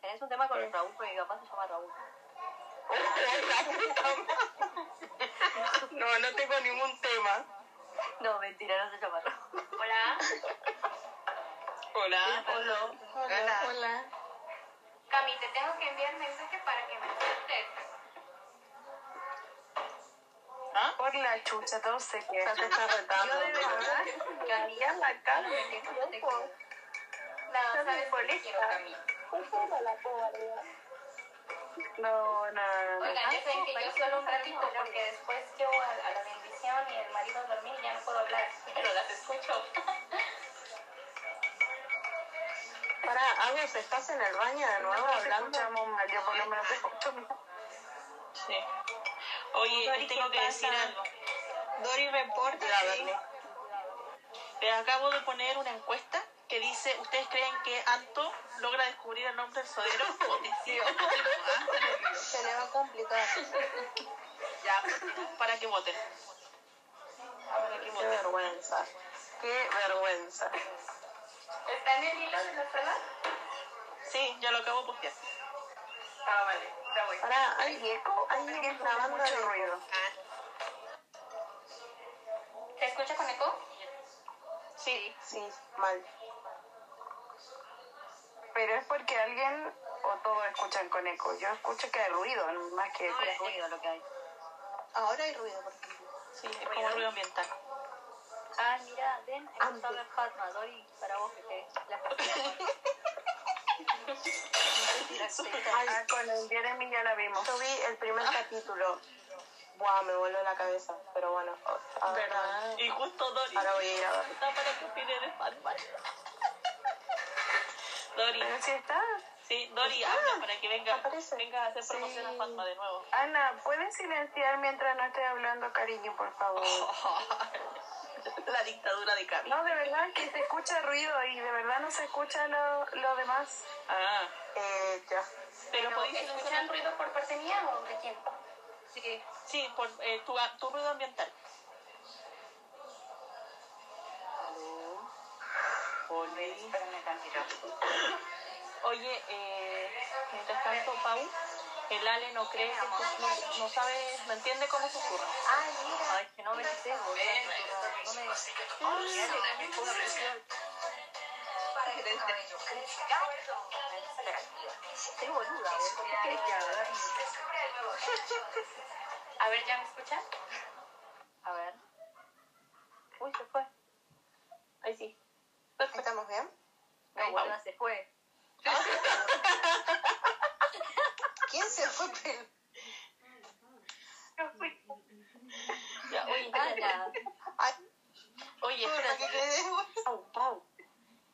tenés un tema con Raúl, porque mi papá se llama Raúl. No, no tengo ningún tema. No, mentira, no soy chaparro. Hola. Hola. Hola. Hola. Hola. Cami, te tengo que enviar mensaje para que me contestes. ¿Ah? Por la chucha, todo se queda. Yo de verdad, Camila la cara, me quedo No, sabes por qué quiero la cobardía. No, no, no. Oigan, ya que yo solo un ratito porque después yo a, a la 20 estaba mi marido dormir ya no puedo hablar, pero las escucho. Para, Agus, ¿estás en el baño de nuevo no, hablando? yo por lo menos Sí. Oye, Dori, tengo que decir algo. Dori, reporta. Les acabo de poner una encuesta que dice, ¿ustedes creen que Anto logra descubrir el nombre del sodero? Se le va a complicar. ya, para que voten. Qué vergüenza. Qué vergüenza. ¿Está en el hilo de la sala? Sí, ya lo acabo de postear. Ah, vale, ya voy. Ahora, ¿hay eco? ¿Hay Alguien una tiene banda mucho de ruido. ¿Se escucha con eco? Sí. Sí, mal. Pero es porque alguien o todos escuchan con eco. Yo escucho que hay ruido, no más que eco. Es ruido lo que hay. Ahora hay ruido, por ejemplo. Sí, es como ruido ambiental. Ah, mira, ven, empezó a ver Fatma, Dori, para vos que te la Ah, con el Jeremy ya la vimos. Yo vi el primer capítulo. Buah, me voló la cabeza. Pero bueno, ahora, ¿Verdad? Y justo Dori. ahora voy a ir a ver. Está para que opine de Batman. Dori. Pero si está. Sí, Dori, habla para que venga, venga a hacer promoción a Fatma de nuevo. Ana, ¿puedes silenciar mientras no estoy hablando, cariño, por favor? La dictadura de Cami. No, de verdad que se escucha ruido y de verdad no se escucha lo, lo demás. Ah, Eh, ya. pero podéis ¿Escuchan silenciar. ruido por parte mía o de quién? Sí, sí, por eh, tu, tu ruido ambiental. Espérame tantito. Oye, eh, mientras tanto, Pau, el Ale no cree que no, no sabe, no entiende cómo susurra. Ay, mira. Ay, que no me sé, boludo. No me... No me. Estoy boluda. ¿Qué querés que haga? A ver, ¿ya me escuchan? A ver. Uy, se fue. Ahí sí. ¿Estamos bien? No, boluda, se fue. ¿Quién se fue? Pero... Ya, oye, Ana. oye, Porra, espérate. que Pau, Pau.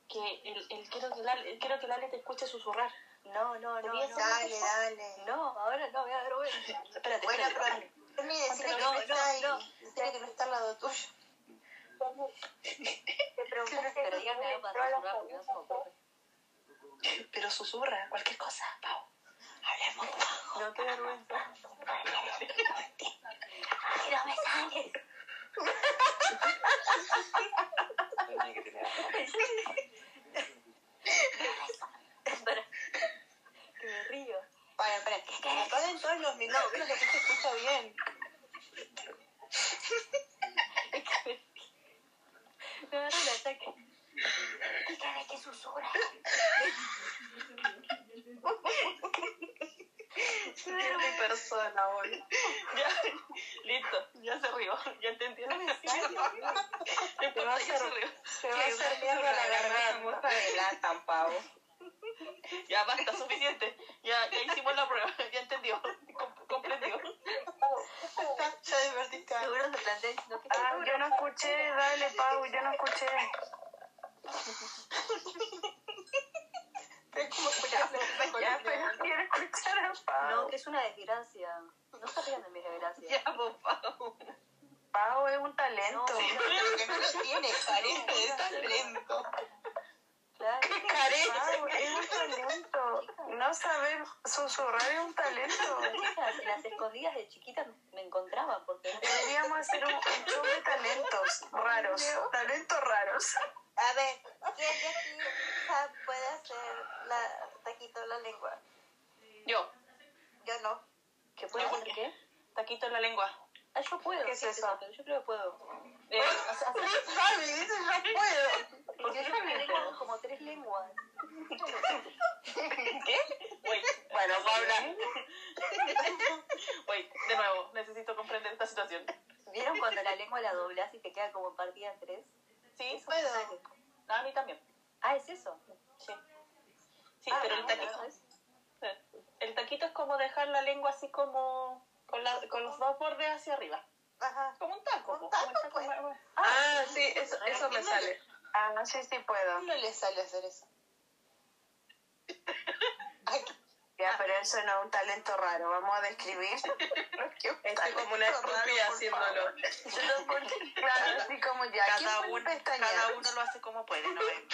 Que el, el, quiero, que el Ale, quiero que el Ale te escuche susurrar. No, no, no. no. Dale, dale. No, ahora no, me da vergüenza. Espérate, Bueno, espérate. pero... Emi, decirle que No, no, está no, ahí. no. Decirle que no está al lado tuyo. Te preguntaste, pero díganme algo para susurrar porque no se me ocurre. Pero susurra, cualquier cosa, Pau. Hablemos, Pau. No te vergüenza. ¡Ay, no me sales! Espera. Que me río. Para, para. Apaguen todos los micrófonos que se escucha bien. Me agarró el ataque. Dígale que susurra. Mi persona, boludo. Ya, listo, ya se rió, ya entendió. No me sale. Te va a hacer rió. Se va a hacer mierda la garganta. de lata, pavo. Ya basta, suficiente. Ya, ya hicimos la prueba, ya entendió, com- comprendió. Ya divertiste. Seguro se plantea diciendo que Ah, yo no escuché, dale, Pau, yo no escuché. Ya, pero quiero escuchar a Pau. No, que es una desgracia. No rían de mi desgracia. Ya, por favor. Pau es un talento. No lo tiene, careta de talento. Claro. Pau es un talento. No saber susurrar es un talento. En las escondidas de chiquita me encontraban porque Deberíamos hacer un, un show de talentos raros. Talentos raros. A ver, ¿quién de aquí puede hacer la taquito en la lengua? Yo, Yo no. ¿Qué puede hacer qué? taquito en la lengua. Ah, yo puedo. ¿Qué es sí, eso? Yo creo que puedo. Eh, o sea, Javi, dice yo puedo. Porque yo tengo como tres lenguas. ¿Qué? Wait, Bueno, Paula. wait, de nuevo, necesito comprender esta situación. ¿Vieron cuando la lengua la doblas y te queda como partida en tres? Sí, Puedo. a mí también. Ah, ¿es eso? Sí. Sí, Ah, pero el bueno, taquito, ¿es? el taquito es como dejar la lengua así como con, la, con los dos bordes hacia arriba. Ajá. Como un taco. Un taco, como taco pues. más- más- Ah, sí, eso, eso me sale. Ah, no sé si puedo. No le sale hacer eso. Ya, pero eso no es un talento raro. Vamos a describir. Estoy como una estúpida haciéndolo. Claro, así como ya. ¿Quién Cada cada uno lo hace como puede, ¿no ven?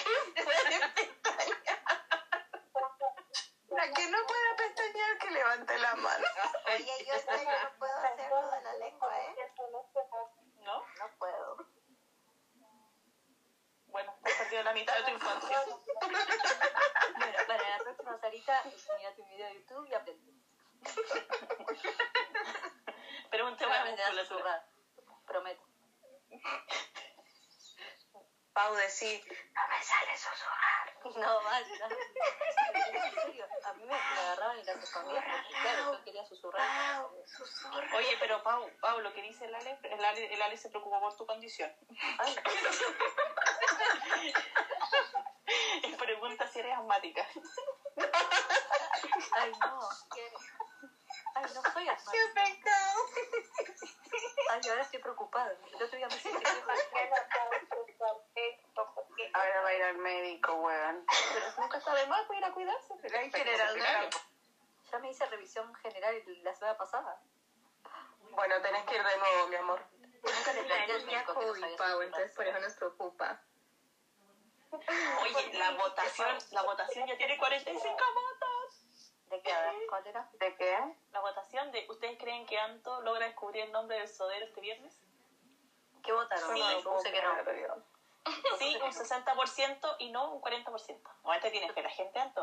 La que no pueda pestañear, que levante la mano. Oye, yo sé que no puedo hacer lo de la lengua, ¿eh? ¿No? No puedo. Bueno, has perdido la mitad de tu infancia. Sarita, mírate un video de YouTube y aprende. Pero un Te tema de musculatura. susurrar. Prometo. Pau, decí, no me sale susurrar. No, basta. En serio, a mí me, agarraban y las escondían porque, claro, yo quería susurrar. Oye, pero Pau, Pau, lo que dice el Ale, el Ale, el Ale se preocupó por tu condición. Ay, Y pregunta si eres asmática. Ay, no. que- Ay, no soy asmática. ¡Qué pecado! Ay, ahora estoy preocupada. El otro día me sentí Ahora va a ir al médico, weón. Pero nunca está de más, ir a cuidarse. Hay que ir al Claro. Ya me hice revisión general la semana pasada. Bueno, tenés que ir de nuevo, mi amor. Nunca le planteé al médico que no sabía Pau, entonces por eso nos preocupa. Oye, la votación, la votación ya tiene 45 votos. ¿De qué? ¿cuál era? ¿De qué? La votación de ¿Ustedes creen que Anto logra descubrir el nombre del sodero este viernes? ¿Qué votaron? Sí, Yo puse que no. Sí, un 60% y no un 40%. ¿O te tienes fe la gente, Anto?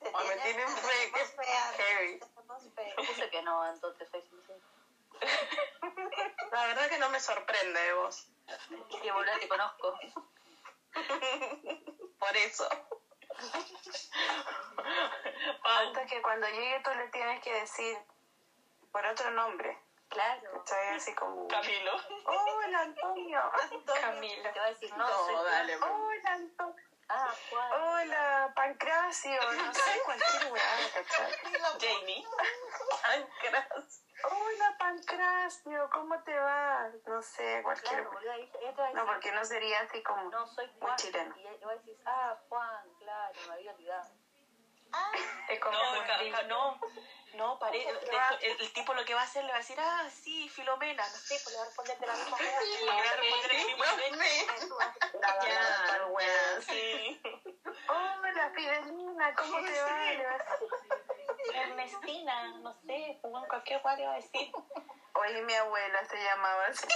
O me tienen fe, que heavy. Yo puse que no, entonces soy sincera. La verdad que no me sorprende de vos. Y boludo, te conozco. Por eso. Falta que cuando llegue tú le tienes que decir por otro nombre. Claro. ¿Cachai? Así como... Camilo. Hola, Antonio. Camila. Te va a decir, no, No, dale. Hola, Antonio. Ah, Juan. Hola, Pancracio. No sé, cualquier weá, ¿cachai? Jamie. Pancracio. Hola, Pancracio. ¿Cómo te va? No sé, cualquier... Claro, a No, decir, porque no sería así como... no, soy muy Juan. chileno. Y le va a decir, ah, Juan, claro, me había olvidado. Es como... No, no, no, pare, después el, el tipo lo que va a hacer le va a decir, ah, sí, Filomena, no sé, pues le va a responder de la misma manera. Le va a responder el mismo Ya. Sí. Hola, Fidelina, ¿cómo te va? Le vas a- Ernestina, no sé, pues cualquier cual le va a decir. Oye, mi abuela se llamaba así.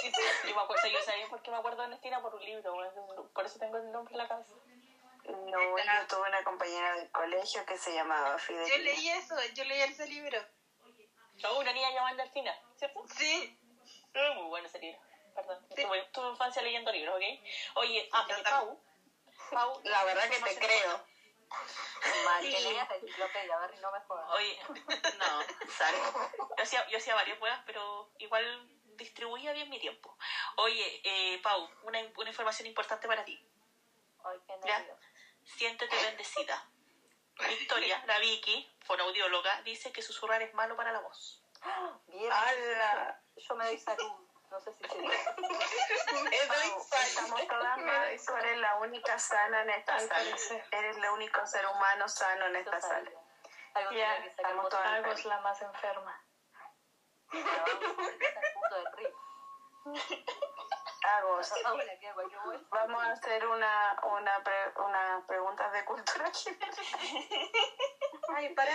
Yo me acuerdo, yo sabía por qué me acuerdo de Ernestina por un libro, por eso tengo el nombre en la cabeza. No, yo tuve una compañera del colegio que se llamaba Fidelina. Yo leí eso, yo leí ese libro. Oh, una niña llamada Ernestina, ¿cierto? Sí. Eh, muy bueno ese libro. Perdón, tuve, tuve infancia leyendo libros, ¿ok? Oye, ah, eh, Pau. Pau, La verdad que te creo. Mal, la enciclopedia, Barry, no me jodas. Oye, no, sale. Yo hacía, yo hacía varias pruebas, pero igual distribuía bien mi tiempo. Oye, eh, Pau, una, una información importante para ti. Ay, qué ¿Ya? nervios. Siéntete bendecida. Victoria, la Vicky, fonoaudióloga, dice que susurrar es malo para la voz. Bien. ¡Hala! Yo me doy salud. No sé si se Estamos todas mal. Tú eres la única sana en esta sala. Eres el único ser humano sano en esta sala. Algo Ya, estamos todas Algo es la más enferma. Pero vamos, empieza el punto del río. Vuelta. Vamos a hacer una, una, pre- una pregunta de cultura general. Ay, para.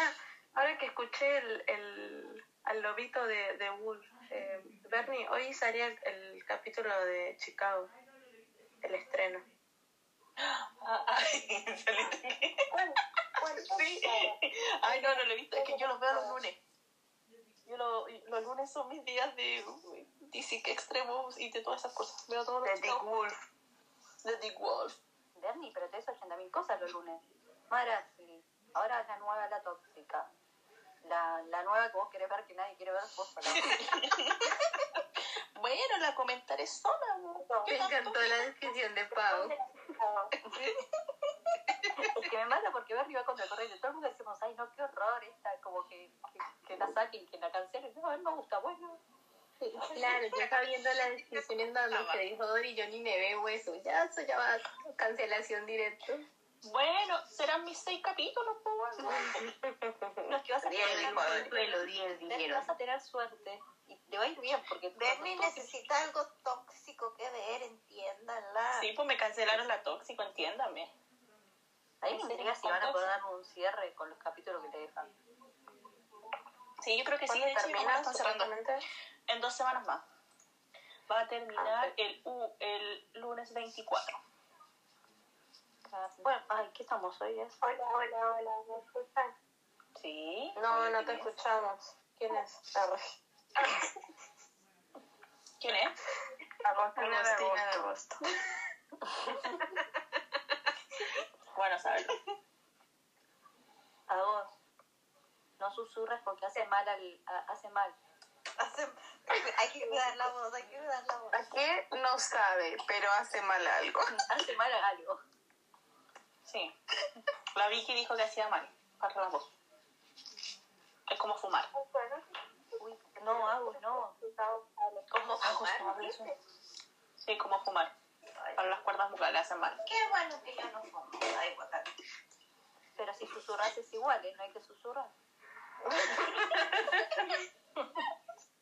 Ahora que escuché el, el, al lobito de, de Wolf, eh, Bernie, hoy salía el, el capítulo de Chicago, el estreno. Ah, Ay, saliste. Sí. Ay, no, no lo he visto. Es que yo los veo los lunes. Yo lo- los lunes son mis días de DC que extremos y de todas esas cosas. Veo todos los De Dick Wolf. De Dick Wolf. Bernie, pero te hizo 80.000 cosas los lunes. Marasli, ahora la nueva, la tóxica. La, la nueva que vos querés ver que nadie quiere ver, vos sola. Bueno, la comentaré sola. ¿no? Me encantó la descripción de Pau. Es que me mata porque Bernie va contra el corriente. Todo el mundo decimos, ay, no, qué horror esta, como que, que, que la saquen, que la cancelen. No, a mí me gusta, bueno. Claro, yo estaba viendo la descripción en donde que dijo Dori, yo ni me veo eso. Ya, eso ya va cancelación directo. Bueno, serán mis seis capítulos, pues bueno. Es que vas a tener, dijo él. Duelo 10 Bernie, dijeron. vas a tener suerte y te va a ir bien porque tú Bernie necesita algo tóxico que ver, entiéndanla. Sí, pues me cancelaron la tóxico, entiéndame. Ahí me intriga si van a poder dar un cierre con los capítulos que te dejan. Sí, yo creo que sí, de hecho. En dos semanas más. Va a terminar el, U, el lunes 24. Bueno, ay, ¿qué estamos hoy? Es? Hola, hola, hola, ¿me escuchan? Sí. No, no te escuchamos. ¿Quién es? ¿Quién es? Agostina de Agostina de agosto. Bueno, saberlo. A vos. No susurres porque hace mal al, a- hace mal. Hace- hay que cuidar la voz, hay que cuidar la voz. Aquí no sabe, pero hace mal algo. Hace mal a algo. Sí. La Vicky dijo que hacía mal. Para la voz. Es como fumar. Uy, no, hago, no. ¿Cómo fumar? Sí, como fumar. Para las cuerdas vocales hacen mal. Qué bueno que yo no fumo. Ay, guacala. Pero si susurras es igual, ¿eh? no hay que susurrar.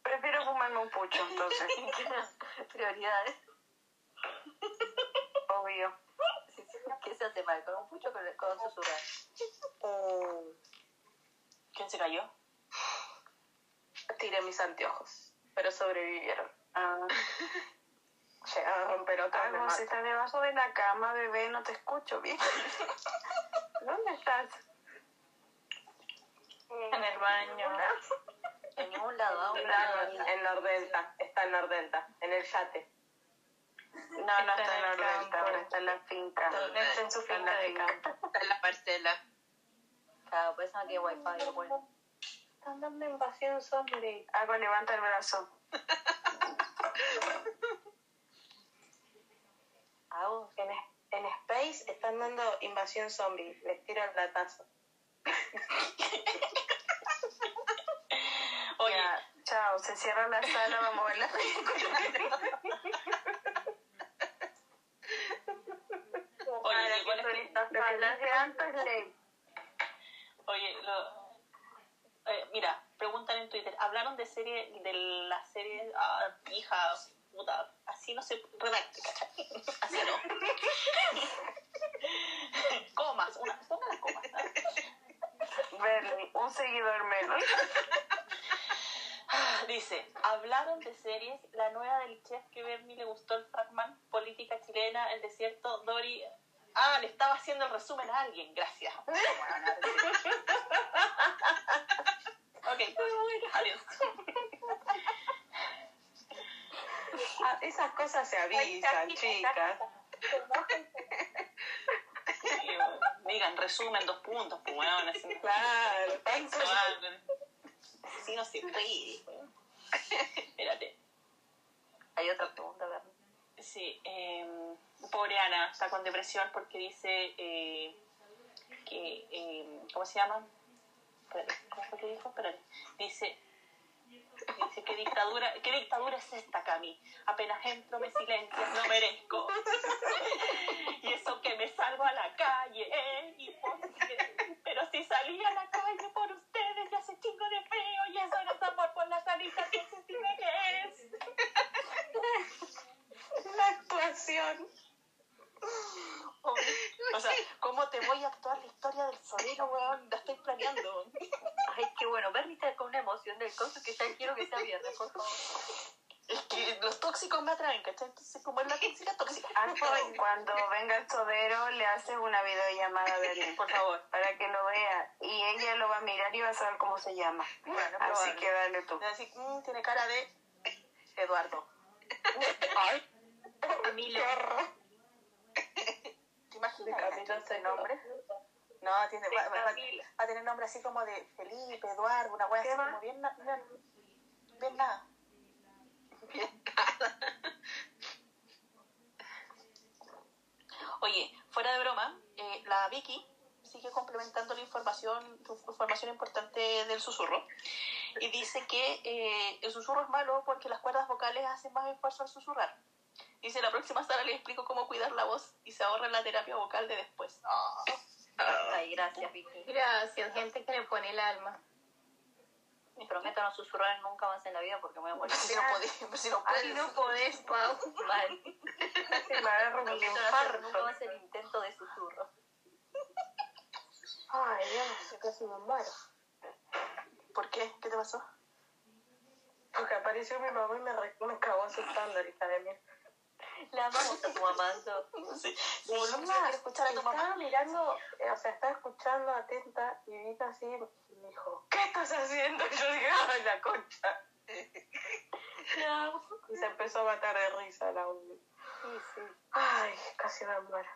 Prefiero fumarme un pucho, entonces. Prioridades. Obvio. ¿Qué se hace mal? ¿Con un pucho o con, con susurrar? Oh. ¿Quién se cayó? Tiré mis anteojos, pero sobrevivieron. Ah, Llegaron a romper otra me Agos, mato. estás debajo de la cama, bebé, no te escucho bien. ¿Dónde estás? En el baño. En ningún lado, ¿ah? Está en, en Nordenta, está en Nordenta, en el yate. No, no está en la renta, ahora está en la finca. Está en su Está en finca la de finca. campo. Está en la parcela. Claro, por eso no tiene wifi, bueno. Están dando invasión zombie. Agua, levanta el brazo. En, en Space están dando invasión zombie. Les tiro el latazo. Oye, Ya, chao, se cierra la sala, vamos a ver la película. oye, igual es que- Lo que dice antes es ley. Oye, lo- eh, mira, preguntan en Twitter, hablaron de serie, de la serie, ah, hija, puta, así no se redacte, ¿cachai? Así no. comas, una, pongan las comas. ¿no? Bernie, un seguidor menos. Ah, Dice, hablaron de series, la nueva del chef que Bernie le gustó el Fragman, política chilena, el desierto, Dory... Ah, le estaba haciendo el resumen a alguien, gracias. ok, adiós. Ah, esas cosas se avisan, chicas. Bueno, digan, resumen, dos puntos, pues así. Claro. Así no se puede. Espérate. Hay otra pregunta, ¿verdad? Sí, eh, pobre Ana está con depresión porque dice eh, que, eh, ¿cómo se llama? ¿Cómo fue que dijo? Espérate. Dice, ¿qué dictadura, ¿qué dictadura es esta, Cami? Apenas entro me silencias, no merezco. y eso que me salgo a la calle, ¿eh? Y por- pero si salí a la calle por ustedes, ya hace chingo de frío y eso no es amor por alitas, entonces dime qué es. La actuación. O sea, ¿cómo te voy a actuar la historia del sonero, weón? La estoy planeando. Ay, qué bueno. Bernie está con una emoción del coso que ya quiero que sea viernes, por favor. Es que los tóxicos me atraen, ¿cachai? Entonces, como es la tóxica, tóxica. Antes, cuando venga el sodero, le haces una videollamada a Bernie, Por favor. para que lo vea. Y ella lo va a mirar y va a saber cómo se llama. Bueno, Así que dale tú. Voy a decir, "Mm, tiene cara de Eduardo. Camilo. ¿Te imaginas? Ese nombre. No, tiene, va, va- va- va a tener nombre así como de Felipe, Eduardo, una wea así como bien, bien, bien nada. Oye, fuera de broma, eh, la Vicky sigue complementando la información, información importante del susurro y dice que eh, el susurro es malo porque las cuerdas vocales hacen más esfuerzo al susurrar. Dice, la próxima Sara les explico cómo cuidar la voz y se ahorra la terapia vocal de después. Ah. Ay, gracias, Vicky. Gracias, gente que le pone el alma. Me prometo no susurrar nunca más en la vida porque me voy a morir. Si no podés, si no Ay, no podés, Pau. Mal. Se me agarra un hacer nunca infarto. más el intento de susurro. Ay, Dios, casi me muero. ¿Por qué? ¿Qué te pasó? Porque apareció mi mamá y me, me cagó asustando, hija de mí. La amamos a tu mamá. Sí, sí, quiero escuchar a tu mamá. Estaba mirando, eh, o sea, estaba escuchando atenta y vi así y me dijo, ¿qué estás haciendo? Y yo dije, ¡ay, la concha! Y se empezó a matar de risa la Uli. Sí, sí. Ay, casi me muero.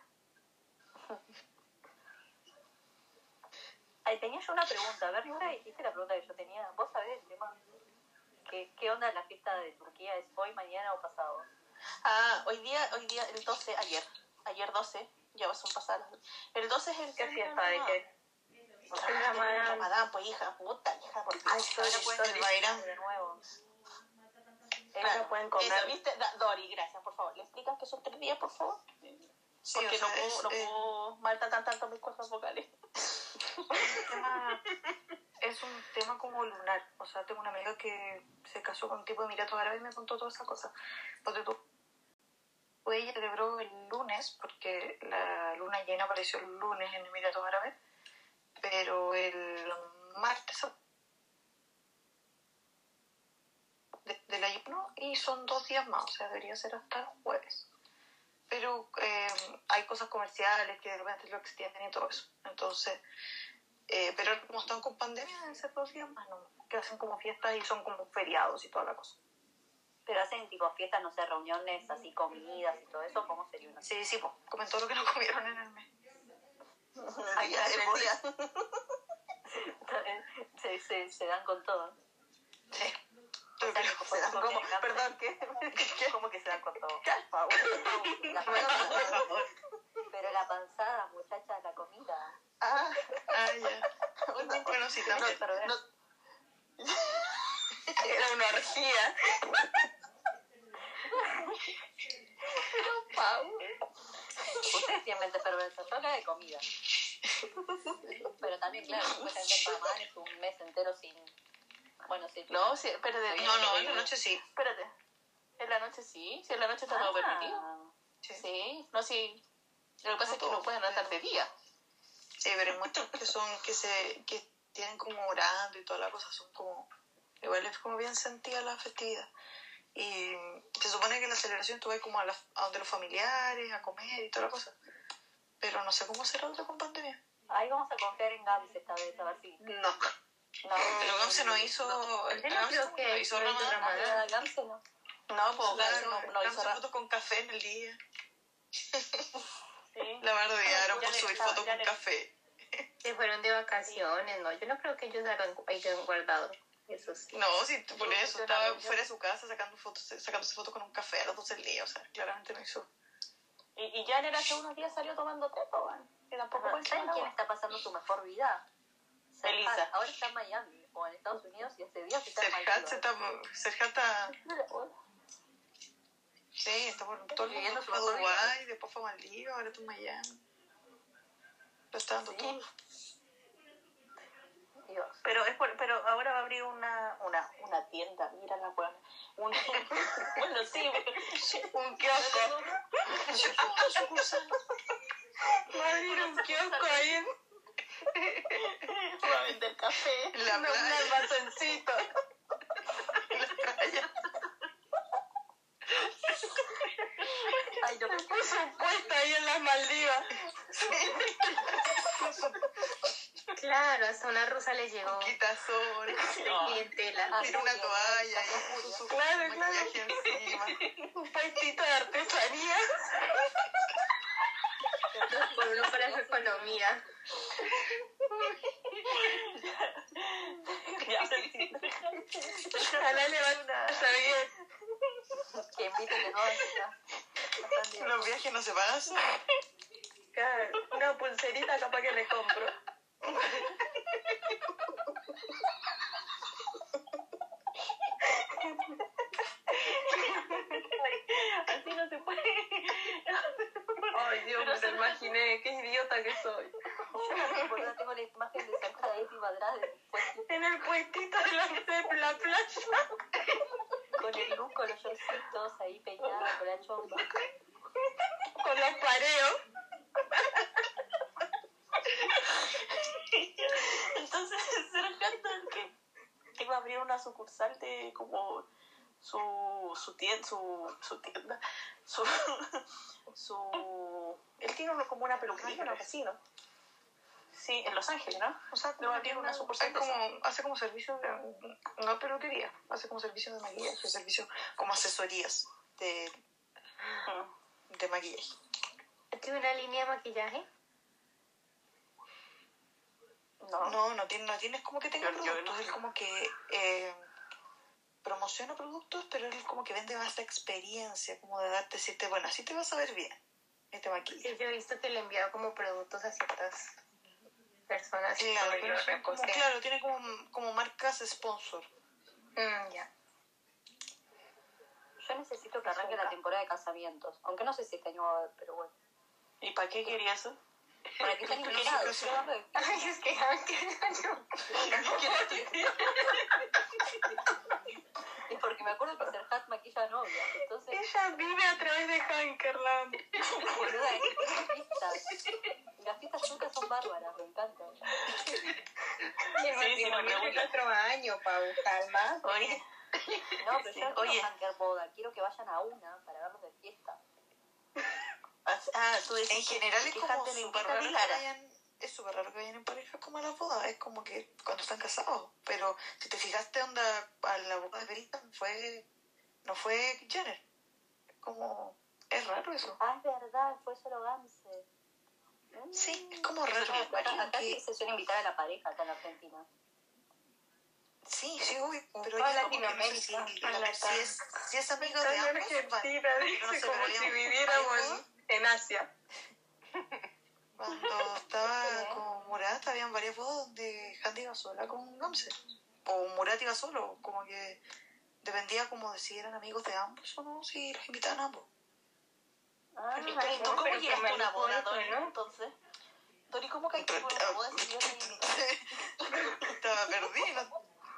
Ay, tenía yo una pregunta. A ver, nunca dijiste la pregunta que yo tenía. ¿Vos sabés el tema? ¿Qué, ¿Qué onda la fiesta de Turquía? ¿Es hoy, mañana o pasado? Ah, hoy día, hoy día, el 12, ayer. Ayer 12, ya son pasadas. El 12 es el ¿Qué día fiesta de qué? Ramadán. Ramadán, pues hija, puta, hija, porque Ay, sorry, sorry. el Bairán. De nuevo. Ahora pueden comer. Eso, ¿viste? Da- Dori, gracias, por favor. ¿Le explicas que son tres días, por favor? Sí, Porque o sea, no puedo, es, no eh, puedo maltratar tanto mis cosas vocales. un tema- es un tema como lunar. O sea, tengo una amiga que se casó con un tipo de Emiratos Árabes y me contó toda esa cosa. Ponte tú. Ella celebró el lunes, porque la luna llena apareció el lunes en Emiratos Árabes, pero el martes de- del ayuno y son dos días más, o sea, debería ser hasta el jueves. Pero eh, hay cosas comerciales que de repente lo extienden y todo eso. Entonces, eh, pero como están con pandemia, deben ser dos días más, ¿no? Que hacen como fiestas y son como feriados y toda la cosa. Pero hacen tipo fiestas, no sé, reuniones así, comidas y todo eso. ¿Cómo sería una Sí, sí, pues, comen todo lo que no comieron en el mes. Día. se, se, se dan con todo. Sí. O sea, que Se dan como, perdón, ¿qué? ¿Cómo que se dan con todo? Calma, La panzada, pero la panzada, muchacha, la comida. Ah, ah, ya. Bueno, bueno, sí, también. No. Era una orgía. Ustedes tienen mente perversa, yo hablo de comida. Pero también, claro, supuestamente en Ramadán es un mes entero sin... Bueno, sí. No, sí, espérate. No, no, en la noche sí. Espérate. En la noche sí, si en la noche está todo permitido. Ah, Sí. Sí, no, sí. Lo que pasa No es que no pueden andar de pero- día. Sí, pero hay muchos que son, que se, que tienen como orando y toda la cosa, son como, igual es como bien sentida la festividad. Y se supone que en la celebración tú vas como a, la, a donde los familiares, a comer y toda la cosa. Pero no sé cómo será otra con pandemia. Ahí vamos a confiar en Gams esta vez, a ver si... No. No, Pero Gamse no hizo, el no Gamse creo que no hizo no Ramadán. Ramadán. Gamse no. No, pues Claro, no, no hizo Gamse fotos con café en el día. Sí. La bardearon Ya por subir fotos con le- café. Se fueron de vacaciones, ¿no? Yo no creo que ellos hayan guardado. Eso sí. No, sí, por Sí, eso, estaba no, fuera de su casa sacando fotos, sacándose fotos con un café a las 12 del día, o sea, claramente no hizo. Y, y Janer hace unos días salió tomando té, bueno. Que tampoco ser ¿Saben quién está pasando su mejor vida? Elisa. Ahora está en Miami o en Estados Unidos y hace días está en Serhat se está, está, sí, está por todo el mundo, fue a. Dubái, después fue a Maldivas, ahora está en Miami. Lo está dando todo. Dios. Pero, es por- pero ahora va a abrir una, una, una tienda, mira la buena. Un, bueno, sí, Un kiosco. Una sucursal. Va a abrir un kiosco ahí en va a vender café. La un playa. almacencito. En la playa. Ay, no, Puso un puesto ahí en las Maldivas. Claro, hasta una rusa le llegó Quitasol. clientela. Tiene una toalla y su Claro, claro. encima. Un puestito de artesanía. Por uno para su economía. Ojalá le vaya bien. que inviten de nuevo a esta. Los viajes no se pagan. Claro, una pulserita capaz que le compro. Así no se puede. Ay, Dios, me lo imaginé. Qué idiota que soy. Boluda, tengo la imagen de tipo atrás después En el puestito de la, de la playa. con el look, con los shortcitos ahí peinada, con la chomba. Con los pareos. Entonces, Serhat que iba a abrir una sucursal de como su, su tienda, su, su tienda, su, su él tiene uno- como una peluquería, una oficina. Sí, en Los Ángeles, ¿no? O sea, tiene una sucursal como, hace como servicio de, no peluquería, hace como servicio de maquillaje, servicio como asesorías de, de maquillaje. ¿Tiene una línea de maquillaje? No. No, no tiene, no tienes como que tenga Yo- yo productos, no. él como que eh, promociona productos, pero él como que vende más la experiencia, como de darte, decirte, bueno, así te vas a ver bien, y te maquillas. Sí, yo he visto que le he enviado como productos a ciertas personas. Claro, pero yo como- claro, tiene como, como marcas sponsor. Mm, ya. Yo necesito que arranque la temporada de casamientos. Aunque no sé si este año va a haber, pero bueno. ¿Y para qué quería eso? Para que estén de- Ay, es que no. Es porque me acuerdo que Serhat maquilla novia. Entonces, Ella vive a través de Hankerland. boluda, es fiestas. Las fiestas nunca son bárbaras, me encantan. Y el matrimonio es el otro año, Pau, calma. Oye, No, pero yo no quiero hanker boda. Quiero que vayan a una para verlos de fiesta. Ah, tú decís En general es que como súper raro que vayan, es súper raro que vayan en pareja como a la boda, es como que cuando están casados. Pero si te fijaste onda a la boda de Verita fue, no fue Jenner. Es como, es raro eso. Ah, es verdad, fue solo Gamse. Sí, es como raro. Acá, acá que- sí se suele invitar a la pareja acá en Argentina. Sí, sí, uy, pero no sé si, Latinoamérica. la- si es, si es amigo de Estoy en ambos, Argentina, no dice, sé, como si viviéramos en, Asia. Cuando estaba con Murat, habían varias bodas donde Handy iba sola con Gamse. O Murat iba solo, como que dependía como de si eran amigos de ambos o no, si los invitaban a ambos. Ah, ¿Y tú cómo pero llegaste a una boda, Dori, ¿no? entonces? Dori, ¿cómo caíste por una boda si yo no? Estaba perdida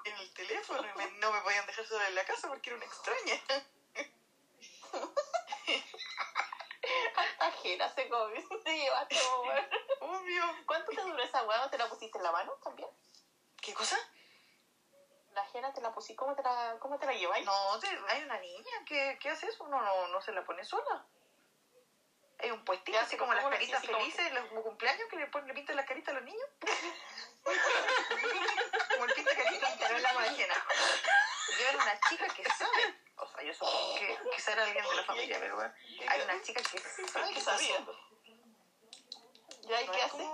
en el teléfono y me- no me podían dejar sola en la casa porque era una extraña. Ajena se come, se lleva todo, weón. Obvio. ¿Cuánto te duró esa? ¿No te la pusiste en la mano también? ¿Qué cosa? La ajena te la pusiste, ¿cómo te la, cómo te la lleváis? No, te- hay una niña que, que hace eso, uno no, no se la pone sola. Hay un puestito así como las ¿cómo lo caritas? Así felices, los cumpleaños que le, ponen, le pintan las caritas a los niños. como el pinta caritas, pero en la máquina. Llevan una chica que sabe. O sea, yo supongo que quizá era alguien de la familia, pero bueno, hay una chica que sabe ¿Qué que sabía? sabía. ¿Ya y No qué hace?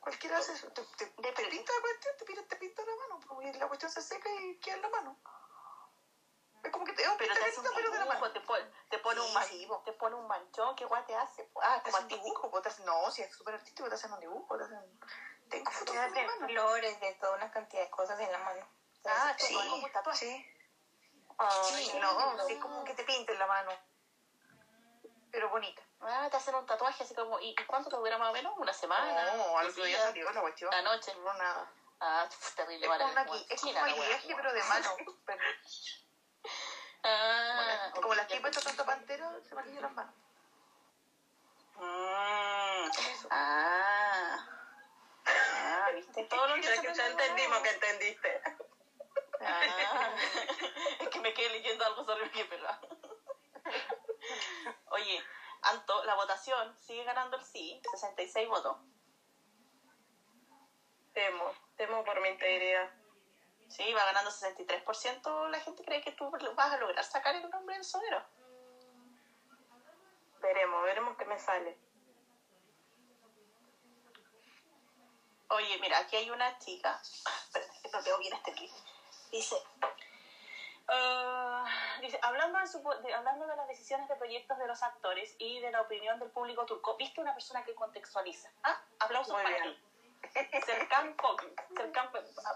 cualquiera hace eso. Te, te, te pinta la cuestión, te pinta, te pinta la mano, y la cuestión se seca y queda en la mano. Es como que te Pero te hace un dibujo, mano. te pone, te pone, un, man- sí, po. te pone un manchón, ¿qué guay te hace? Ah, dibujo, te hacen- no, si es súper artístico, te hacen un dibujo, te hacen... Tengo fotos de flores, de toda una cantidad de cosas en la mano. Ah, sí, sí. Ay, Sí, no, es como que te pinta en la mano. Pero bonita. Ah, te hacen un tatuaje así como, ¿y cuánto te dura más o menos? ¿Una semana? No, al ¿Dos otro día salió la cuestión. La noche. No, nada. Ah, terrible, Es como, maqui- es como maquillaje, pero de mano. Ah, como las tipas de tanto pantera, se maquillan las manos. Mm, Ah. Ah, ¿viste? Todo lo que que entendimos que entendiste. Ah, es que me quedé leyendo algo sobre mi pelada. Oye, Anto, la votación sigue ganando el sí, 66 votos. Temo, temo por mi integridad. Sí, va ganando 63%. La gente cree que tú vas a lograr sacar el nombre del sonero. Veremos, veremos qué me sale. Oye, mira, aquí hay una chica. Espérate, que no veo bien este clip. Dice. ah, dice, hablando de, hablando de las decisiones de proyectos de los actores y de la opinión del público turco, ¿viste una persona que contextualiza? Ah, aplausos Muy para bien. ti. Serkan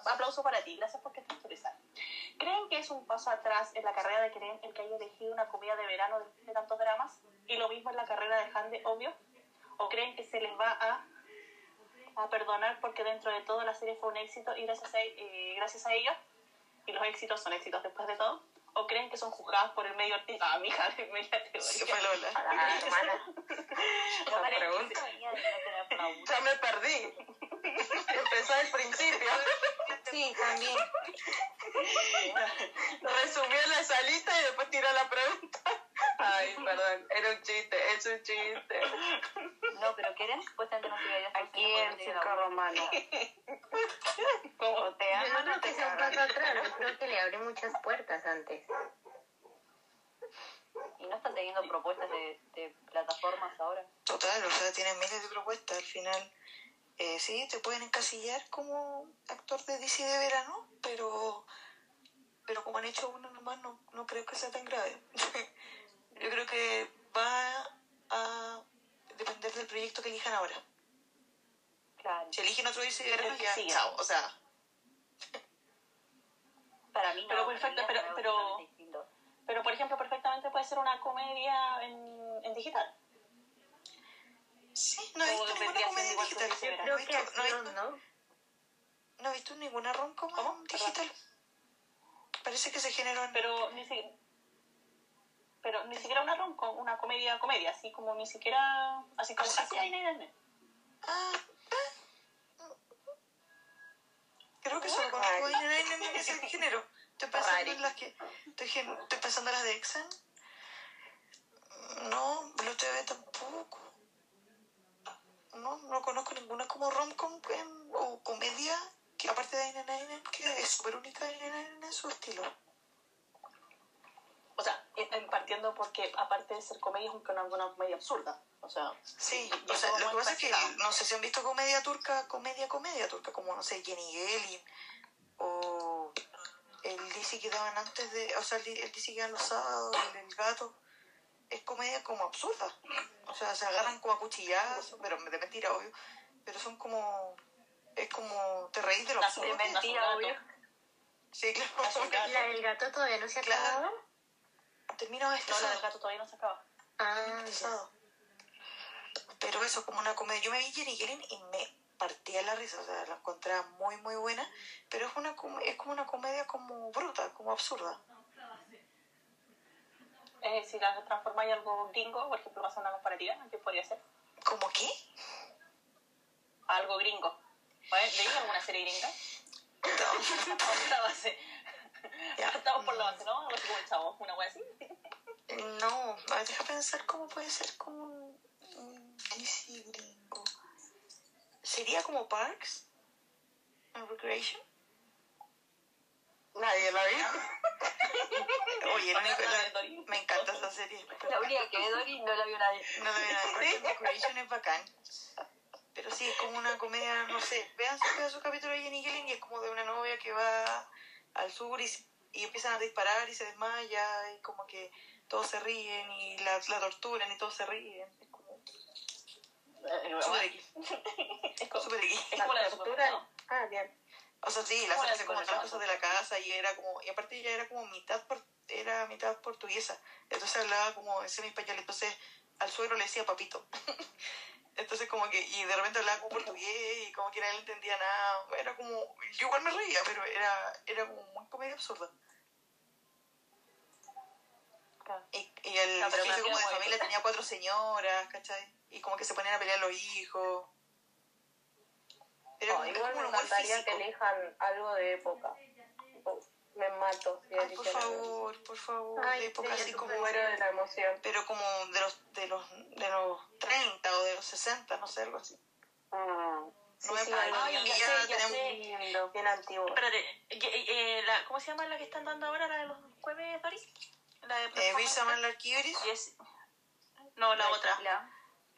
aplauso para ti. Gracias por contextualizar. ¿Creen que es un paso atrás en la carrera de Keren el que haya elegido una comida de verano después de tantos dramas? ¿Y lo mismo en la carrera de Hande, obvio? ¿O creen que se les va a a perdonar porque dentro de todo la serie fue un éxito y gracias a, eh, gracias a ello, y los éxitos son éxitos después de todo, o creen que son juzgados por el medio artístico. Ah, mija, de media teoría. Fue Lola. Ah, hermana. No, pregunta. Ya me perdí. Empezó al principio. Sí, también. Resumió la salita y después tiró la pregunta. Ay, perdón, era un chiste, es un chiste. No, pero Keren supuestamente no se veía Aquí en circo romano. Como te Yo aman no o creo te que sea un paso atrás, yo creo que le abre muchas puertas antes. ¿Y no están teniendo propuestas de, de plataformas ahora? Total, o sea, tienen miles de propuestas. Al final, eh, sí, te pueden encasillar como actor de DC de verano, pero pero como han hecho uno nomás, no, no creo que sea tan grave. Yo creo que va a depender del proyecto que elijan ahora. Claro. Si eligen otro DC de verano, ya, Sí. chao. O sea, Para mí no. Pero perfecto, pero- pero-. Pero, por ejemplo, perfectamente puede ser una comedia en, en digital. sí, no he visto ninguna comedia que digital. No Creo he que visto, no he acción, visto, ¿no? no he visto ninguna rom-com ¿Cómo? en digital. Parece que se generó en... Pero ni siquiera... Pero ni siquiera una rom una comedia comedia, así como ni siquiera así como Así. Ah, ah. Creo que solo conozco a Nine Nine en ese género. Estoy pensando en las que. Estoy, estoy pensando en las de Exxon. No, Blue TV tampoco. No, no conozco ninguna como rom-com o comedia que aparte de Nine que es súper única en su estilo. O sea, en- en partiendo porque aparte de ser comedia es una, una comedia absurda. O sea, Sí, o sea, lo que pasa es que no sé si han visto comedia turca, comedia, comedia turca, como no sé, Jenny Gelin o el DC que daban antes de, o sea, el, el DC que daban los sábados, el, el gato, es comedia como absurda. O sea, se agarran como a cuchillazos, pero de mentira, obvio, pero son como, es como, te reís de lo absurdo. de mentira, obvio. Sí, claro. La del gato todavía no se ha Claro. acabado. Termina este No, la del sábado. gato todavía no se acaba. Ah, este sábado. Pero eso, como una comedia. Yo me vi Jenny Gelin y me partía la risa, o sea, la encontraba muy, muy buena, pero es, una, com- es como una comedia como bruta, como absurda. Eh, si la transformáis en algo gringo, por ejemplo, vas a una comparativa, ¿qué podría ser? ¿Cómo qué? Algo gringo. ¿Veis alguna serie gringa? Base. Ya. Estamos por la base, ¿no? Algo así como el chavo, una wea así. No, a ver, deja pensar cómo puede ser como un, un DC gringo. ¿Sería como Parks? ¿En Recreation? Nadie la vio. Oye, la única- La la- me encanta esa serie. La única que ve Dory no la vio nadie. No, de verdad, Parks and Recreation es bacán. Pero sí, es como una comedia, no sé. Vean su, vean su capítulo de Jenny Gillen y es como de una novia que va al sur y, se- y empiezan a disparar y se desmaya y como que todos se ríen y la, la torturan y todos se ríen. Es como super X. Es como, Super X. es como la tortura. Ah, bien. O sea, sí, la como de todas las cosas de la casa y era como, y aparte ella era como mitad por- era mitad portuguesa. Entonces hablaba como en semi español, entonces al suegro le decía papito. Entonces como que, y de repente hablaba como portugués y como que nadie entendía nada. Era como, yo igual me reía, pero era, era como muy comedia absurda. Claro. Y, y el No, como de familia tenía cuatro señoras, ¿cachai? Y como que se ponían a pelear los hijos. Era No, como- igual como me encantaría físico. que elijan algo de época. Me mato si Ay, por favor, por favor, Ay, de época sí, así yo como Me muero de la emoción. pero como de los de los de los 30 o de los 60, no sé, algo así. Mm. No me sí, Ay, ya sé, ya tenemos- sé. lindo, bien antiguo. Espérate, eh, la, ¿cómo se llama la que están dando ahora, la de los jueves, Doris? La de Eh, Larkiris, Yes. No, la otra. La-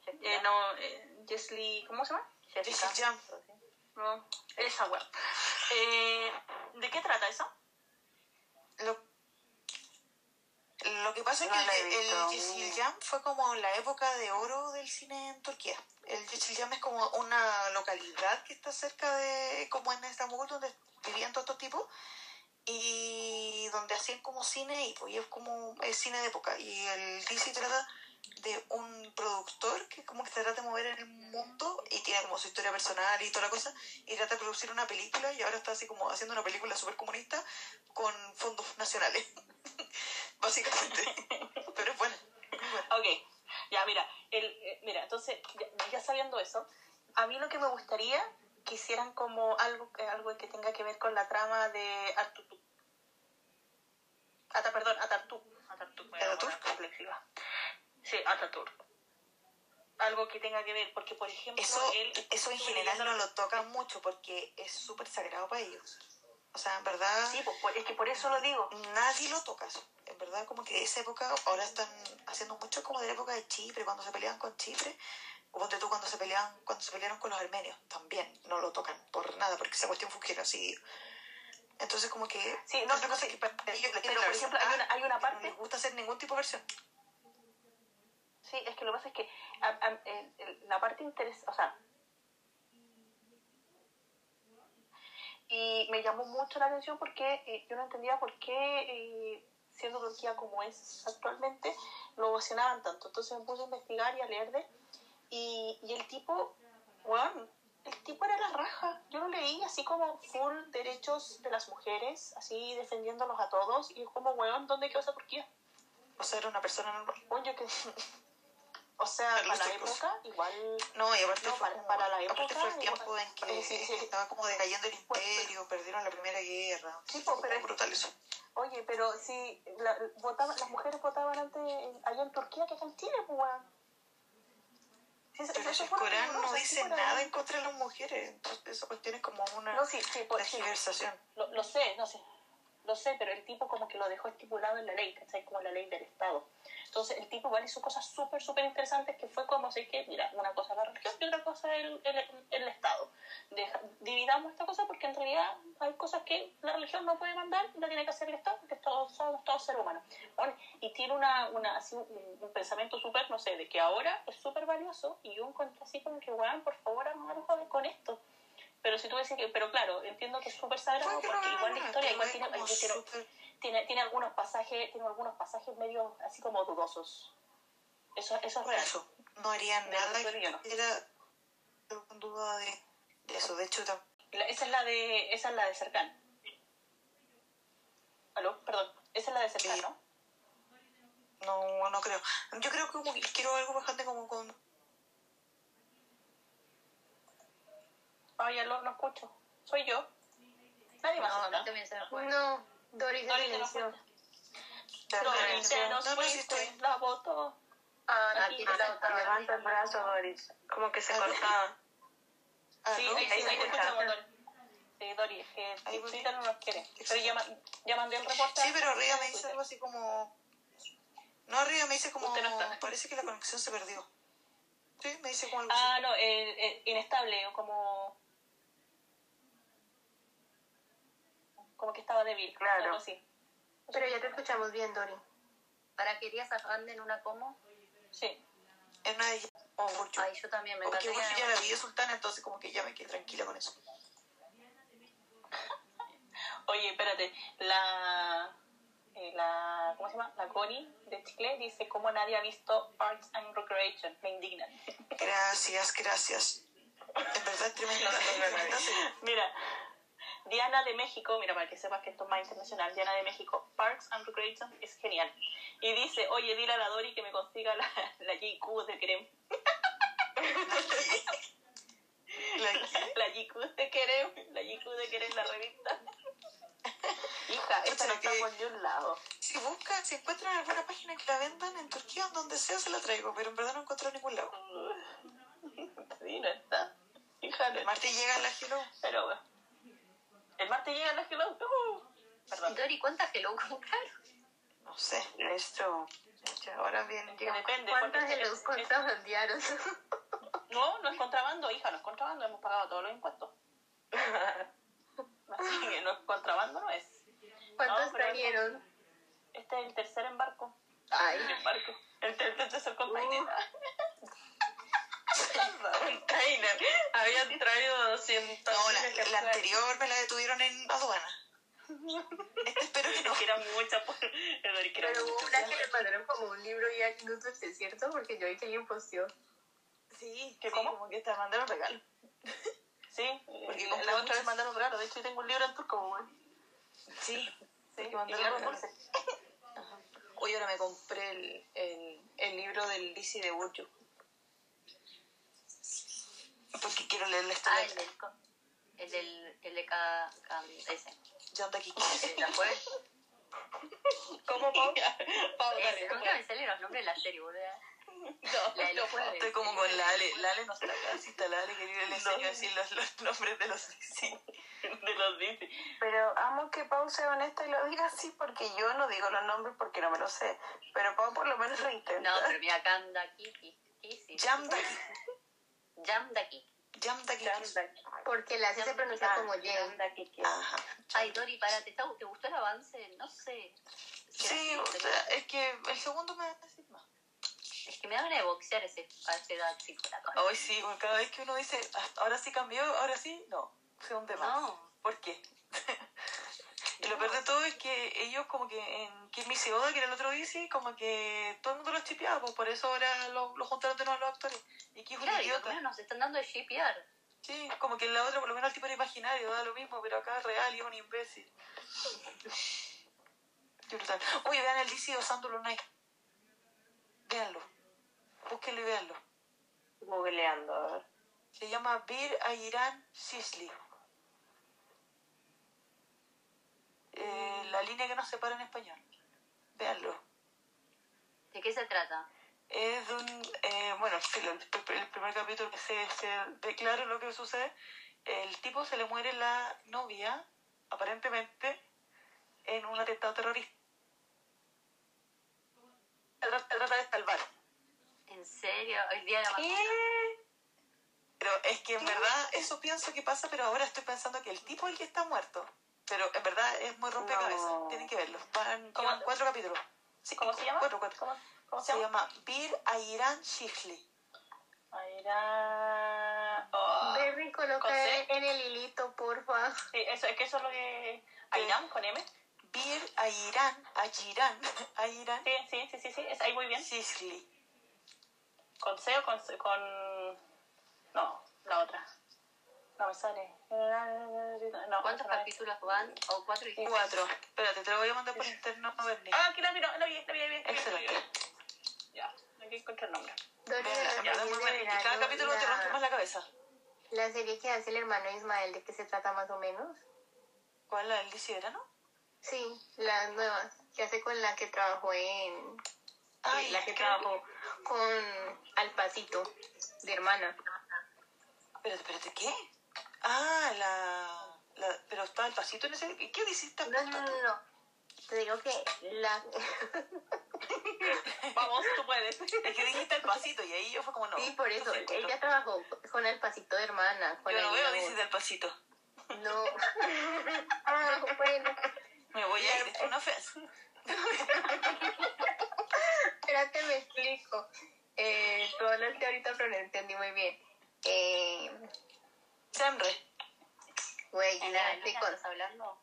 Eh, no, eh, Jesly, ¿cómo se llama? Jessica Jam. No, esa web. Eh, ¿De qué trata eso? Lo, lo que pasa No es que el, el Yeşilcam fue como la época de oro del cine en Turquía. El Yeşilcam es como una localidad que está cerca de, como en Estambul, donde vivían todos estos tipos y donde hacían como cine y pues es como es cine de época. Y el DC trata de un productor que como que se trata de mover en el mundo y tiene como su historia personal y toda la cosa y trata de producir una película y ahora está así como haciendo una película súper comunista con fondos nacionales básicamente pero es bueno bueno. Ok, ya mira, el, eh, mira, entonces, ya, ya sabiendo eso, a mí lo que me gustaría que hicieran como algo, eh, algo que tenga que ver con la trama de Artutu. Ata, perdón, Atartú. Atartú. Una reflexiva. Sí, Ataturk. Algo que tenga que ver, porque por ejemplo, Eso, él... eso en general no lo tocan mucho porque es súper sagrado para ellos. O sea, en verdad... Sí, pues, es que por eso lo digo. Nadie lo toca eso. En verdad, como que esa época, ahora están haciendo mucho como de la época de Chipre, cuando se pelean con Chipre, o ponte tú cuando se pelean, cuando se pelearon con los armenios, también no lo tocan por nada, porque esa cuestión fue un genocidio. Entonces como que Sí, no, no, cosa sí, que para ellos les pero, por ejemplo, hay una- hay una parte- No les gusta hacer ningún tipo de versión. Sí, es que lo que pasa es que a- a- el- la parte interesante, o sea, y me llamó mucho la atención porque eh, yo no entendía por qué, eh, siendo Turquía como es actualmente, lo ovacionaban tanto. Entonces me puse a investigar y a leer de, y, y el tipo, bueno, el tipo era la raja. Yo lo leí así como full derechos de las mujeres, así defendiéndolos a todos, y es como, weón, ¿dónde quedó esa Turquía? O sea, era una persona normal. Bueno, yo que... O sea, Para la época, igual... No, y aparte No, fue, para- como- para la aparte época, fue el tiempo en que sí, sí. estaba como decayendo el imperio, perdieron la primera guerra. Sí, pues, pero brutal eso. Oye, pero si la, votaban, las mujeres votaban antes allá en Turquía que acá en Chile, pues, Pero el Corán no dice nada en contra de las mujeres, entonces esa cuestión es como una No, sí, sí, pues, sí. tergiversación. Lo, lo sé, no sé. Lo sé, pero el tipo como que lo dejó estipulado en la ley, ¿cachai? Como la ley del Estado. Entonces el tipo igual hizo cosas súper, súper interesantes que fue como, sé que, mira, una cosa la religión y otra cosa el, el, el Estado. Deja- dividamos esta cosa porque en realidad hay cosas que la religión no puede mandar no tiene que hacer el Estado porque todos somos todos seres humanos. Bueno, y tiene una, una, así, un, pensamiento súper, no sé, de que ahora es súper valioso y yo encuentro así como que, weón, por favor, algo con esto. Pero si tú decís que, pero claro, entiendo que es súper sagrado porque igual la historia igual tiene, como tiene, tiene, algunos pasajes, tiene algunos pasajes medio así como dudosos. Eso, eso es real. Eso, no harían De nada que era con duda de, de eso. De hecho, La- esa es la de, esa es la de Cercán. ¿Aló? Perdón. Esa es la de Cercán, Sí. ¿no? no, no creo. Yo creo que como que quiero algo bastante como con... Ah, ya lo, no escucho. Soy yo. Nadie más No, está. también se me fue. No, Doris Dori se nos fue. silenció. Dori se nos No, pero sí fue, estoy. la votó. Ah, no. Levanta el brazo, Doris. Como que se cortaba. Ah, Sí, ¿no? ahí, escuchamos, Dori. Sí, Dori, es que. Twitter no nos quiere. Pero ya, ma- ya mandé el reporte. Sí, pero arriba me dice algo así como... No, arriba me dice como... Usted no está. Parece que la conexión se perdió. Sí, me dice como algo Ah, no, eh, eh, inestable, o como... Como que estaba débil. Claro. algo así. Pero ya te escuchamos bien, Dori. ¿Para querías a Fande en una como? Sí. Es una de ellas. O Burju. Ay, yo también me Porque. Burju ya la vi de Sultana, entonces como que ya me quedé tranquila con eso. Oye, espérate, la, eh, la, ¿cómo se llama? La Connie de Chile dice como nadie ha visto Arts and Recreation, me indignan. Gracias, gracias. En verdad es tremenda. tremenda. Mira, Diana de México, mira para que sepas que esto es más internacional, Diana de México, Parks and Recreation es genial. Y dice, oye, dile a la Dori que me consiga la, la JQ de Kerem. La- La JQ de Kerem, la JQ de Kerem, la revista. Hija, esta no está que- por ningún lado. Si buscan, si encuentran alguna página que la vendan en Turquía, donde sea se la traigo, pero en verdad no encuentro en ningún lado. Sí, no está. Hija, no El martes llega la Hello. Pero bueno. El martes llega la Hello. Uh, perdón. Dori, ¿cuántas Hello compraron? No sé, esto. Ahora llega. depende. ¿Cuántas es- contrabandearon? No, no es contrabando, hija, no es contrabando. Hemos pagado todos los impuestos. Así que no es contrabando, no es. ¿Cuántos No, trajeron? Este es el tercer embarco. Ay. El embarco. El, ter- el tercer container. Container. Habían traído 200 La, anterior me la detuvieron en aduana. Este espero que no. que eran muchas. Por... que Pero hubo una que le mandaron como un libro y al minuto, ¿es cierto? Porque yo vi que alguien posteó. Sí, ¿Qué, sí, cómo? como que te mandaron regalo. Sí, Porque compré la otra vez mandaron regalo. De hecho, yo tengo un libro en turco, güey. Sí. Sí, que mandaron. Hoy ahora me compré el, el, el libro del Lizzie de Burju. Porque quiero leer la historia. del. co- El del. El de cada. cada ese. ¿Ya fue? ¿Cómo, Pau? Pau, dale. nunca me salen los nombres de la serie, boludo. No, La los jueves. Estoy como con Lale. Lale no está acá, si está Lale, que yo le enseño a decir los, los nombres de los DC. de los Disney. Pero amo que Pau sea honesta y lo diga así porque yo no digo los nombres porque no me lo sé. Pero Pau por lo menos lo intenta. No, pero mira, Kanda, Kiki, Kiki. Jam Daki. Jam Daki. Jam Daki. Porque la se pronuncia como Jen. Ajá. Ay, Dori, para, ¿te, está- ¿te gustó el avance? No sé. Sí, o sea, es que el segundo me más. Es que me da ganas de boxear ese, a esa edad, cara. Hoy sí, porque cada vez que uno dice, "Ah, ahora sí cambió, ahora sí, no, se hunde más. No. ¿Por qué? y lo peor de todo es que ellos como que en Kimi Oda, que era el otro DC, como que todo el mundo los chipeaba, pues por eso ahora lo, lo juntaron de nuevo los actores. Y aquí es un Claro, y por lo idiota. menos nos están dando de shipear. Sí, como que en la otra por lo menos el tipo era imaginario, da lo mismo, pero acá es real y es un imbécil. Qué brutal. Oye, vean el DC Osando Lunay. Véanlo. Búsquenlo y véanlo. Googleando, a ver. Se llama Bir Ayran Sisley. Eh, la línea que nos separa en español. Véanlo. ¿De qué se trata? Es de un. eh, bueno, sí, el, el primer capítulo que se, se ve claro lo que sucede. El tipo se le muere la novia, aparentemente, en un atentado terrorista. Se trata de salvar. ¿En serio? Hoy día de la Pero es que en verdad eso pienso que pasa, pero ahora estoy pensando que el tipo es el que está muerto. Pero en verdad es muy rompecabezas. No. Tienen que verlo. Van cuatro capítulos. Sí, ¿Cómo se llama? Cuatro, cuatro. ¿Cómo, cómo se Se llama? Bir Ayran Shifley. Aira... Oh. Berry, coloca en el hilito, porfa. Sí, eso, es que eso es lo que... Airam, con M. Bir Ayran, Ayiran, Ayran Sí, sí, sí, sí, sí, es ahí muy bien. Shifley. ¿Con C o con... C- con... No, la otra. No me sale. No, ¿Cuántos no capítulos van? ¿O cuatro dijiste? Cuatro. Espérate, te lo voy a mandar por interno a Bernie. Ah, aquí la miro, la vi, la vi, la vi. Excelente. Ya, aquí encontré el nombre. Y cada capítulo te la- rompe más la cabeza. La serie que hace el hermano Ismael, ¿de qué se trata más o menos? ¿Cuál la del DC verano? Sí, las nuevas, que hace con la que trabajó en... Ay, la que trabajó con Alpacito, de hermana. Espérate, espérate, ¿qué? Ah, la... la pero está el pasito en ese... ¿Qué hiciste? No, no, no, no. Te digo que la... Vamos, tú puedes. Es que dijiste el pasito y ahí yo fue como no. sí, por eso, ella trabajó con Alpacito de hermana. Con Yo no veo DC del pasito. No. ah, bueno. Me voy a ir, es una ofensa. Espérate, me explico. Eh, tú hablaste ahorita, pero no entendí muy bien. Eh, Semre. güey, ¿En la de con- estás hablando?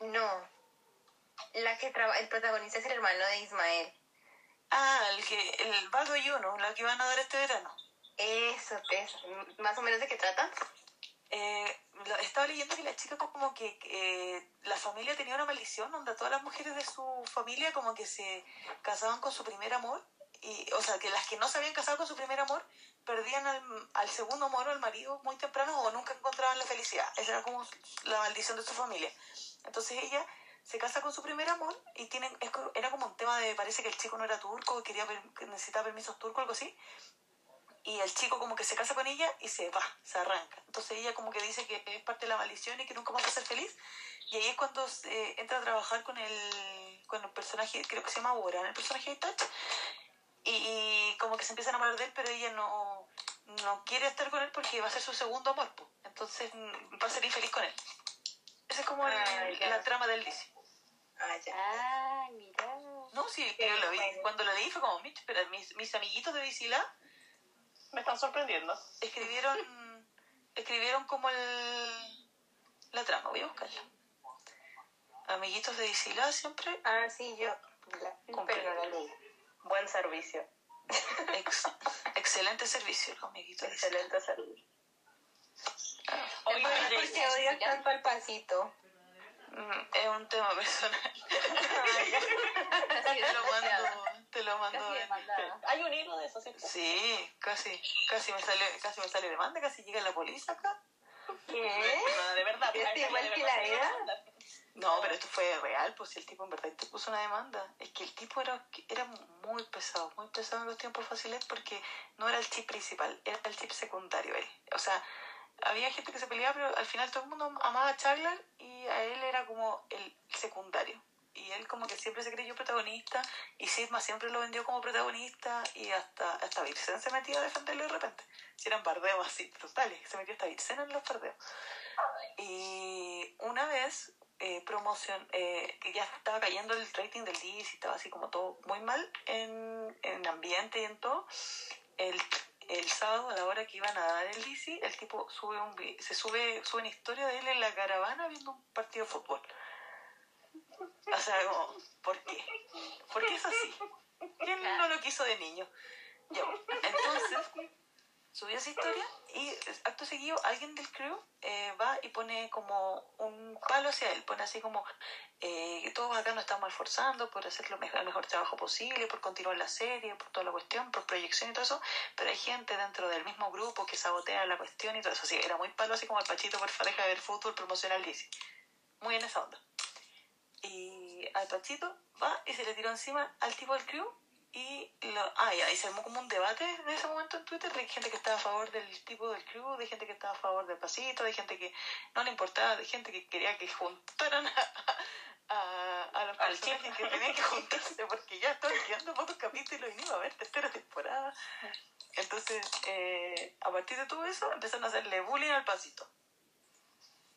No. La que trabaja, el protagonista es el hermano de Ismael. Ah, el que... El vago y uno, la que van a dar este verano. Eso, es. Más o menos de qué trata. Eh, lo- estaba leyendo que la chica como que eh, la familia tenía una maldición donde todas las mujeres de su familia como que se casaban con su primer amor y o sea que las que no se habían casado con su primer amor perdían al, al segundo amor o al marido muy temprano o nunca encontraban la felicidad esa era como la maldición de su familia entonces ella se casa con su primer amor y tienen era como un tema de parece que el chico no era turco quería que necesitaba permisos turcos algo así y el chico como que se casa con ella y se va, se arranca. Entonces ella como que dice que es parte de la maldición y que nunca va a ser feliz. Y ahí es cuando eh, entra a trabajar con el, con el personaje, creo que se llama Boran, el personaje de Touch. Y, y como que se empiezan a enamorar de él, pero ella no, no quiere estar con él porque va a ser su segundo amor. po. Entonces mm, va a ser infeliz con él. Esa es como el- Ah, la trama del DC. Ah, ya. Ay, mira. No, sí, yo lo vi. Cuando lo leí fue como, Mitch, pero mis, mis amiguitos de Lab Me están sorprendiendo. escribieron escribieron como el la trama voy a buscarla amiguitos de Isila siempre Ah, sí, yo. La, pero no la leí. Buen servicio. ex- excelente servicio de Isila. Excelente servicio. Oye, ¿Por de- qué odias tanto al pasito? Mm, es un tema personal te lo mando te lo mando. Hay un hilo de eso, ¿cierto? sí casi casi me sale casi me sale demanda casi llega la policía acá ¿Qué? No, de verdad. ¿Es igual de que la demanda. No, pero esto fue real, pues si el tipo en verdad te puso una demanda. Es que el tipo era, era muy pesado, muy pesado en los tiempos fáciles porque no era el chip principal, era el chip secundario él. O sea, había gente que se peleaba, pero al final todo el mundo amaba a Chaglar y a él era como el secundario. Y él como que siempre se creyó protagonista y Sigma siempre lo vendió como protagonista y hasta, hasta Virsen se metía a defenderlo de repente. Si eran bardeos así, totales, se metió hasta Virsen en los bardeos. Y una vez, eh, promoción, eh, que ya estaba cayendo el rating del y estaba así como todo muy mal en, en ambiente y en todo, el, el sábado a la hora que iban a dar el DC, el tipo sube un se sube, sube una historia de él en la caravana viendo un partido de fútbol. O sea, como, ¿por qué? ¿Por qué es así? ¿Quién no lo quiso de niño? Ya, entonces, subió esa historia y acto seguido alguien del crew eh, va y pone como un palo hacia él, pone así como eh, todos acá nos estamos esforzando por hacer lo mejor, el mejor trabajo posible, por continuar la serie, por toda la cuestión, por proyección y todo eso, pero hay gente dentro del mismo grupo que sabotea la cuestión y todo eso, así era muy palo así como el Pachito por deja de ver fútbol promocional DC, muy en esa onda. Y al Pachito va y se le tiró encima al tipo del crew y lo, ah, y ahí se armó como un debate en ese momento en Twitter de gente que estaba a favor del tipo del crew, de gente que estaba a favor del pasito, de gente que no le importaba, de gente que quería que juntaran a, a, a los Al personajes que tenían que juntarse porque ya estaban quedando pocos capítulos y no iba a haber tercera temporada. Entonces, eh, a partir de todo eso, empezaron a hacerle bullying al pasito.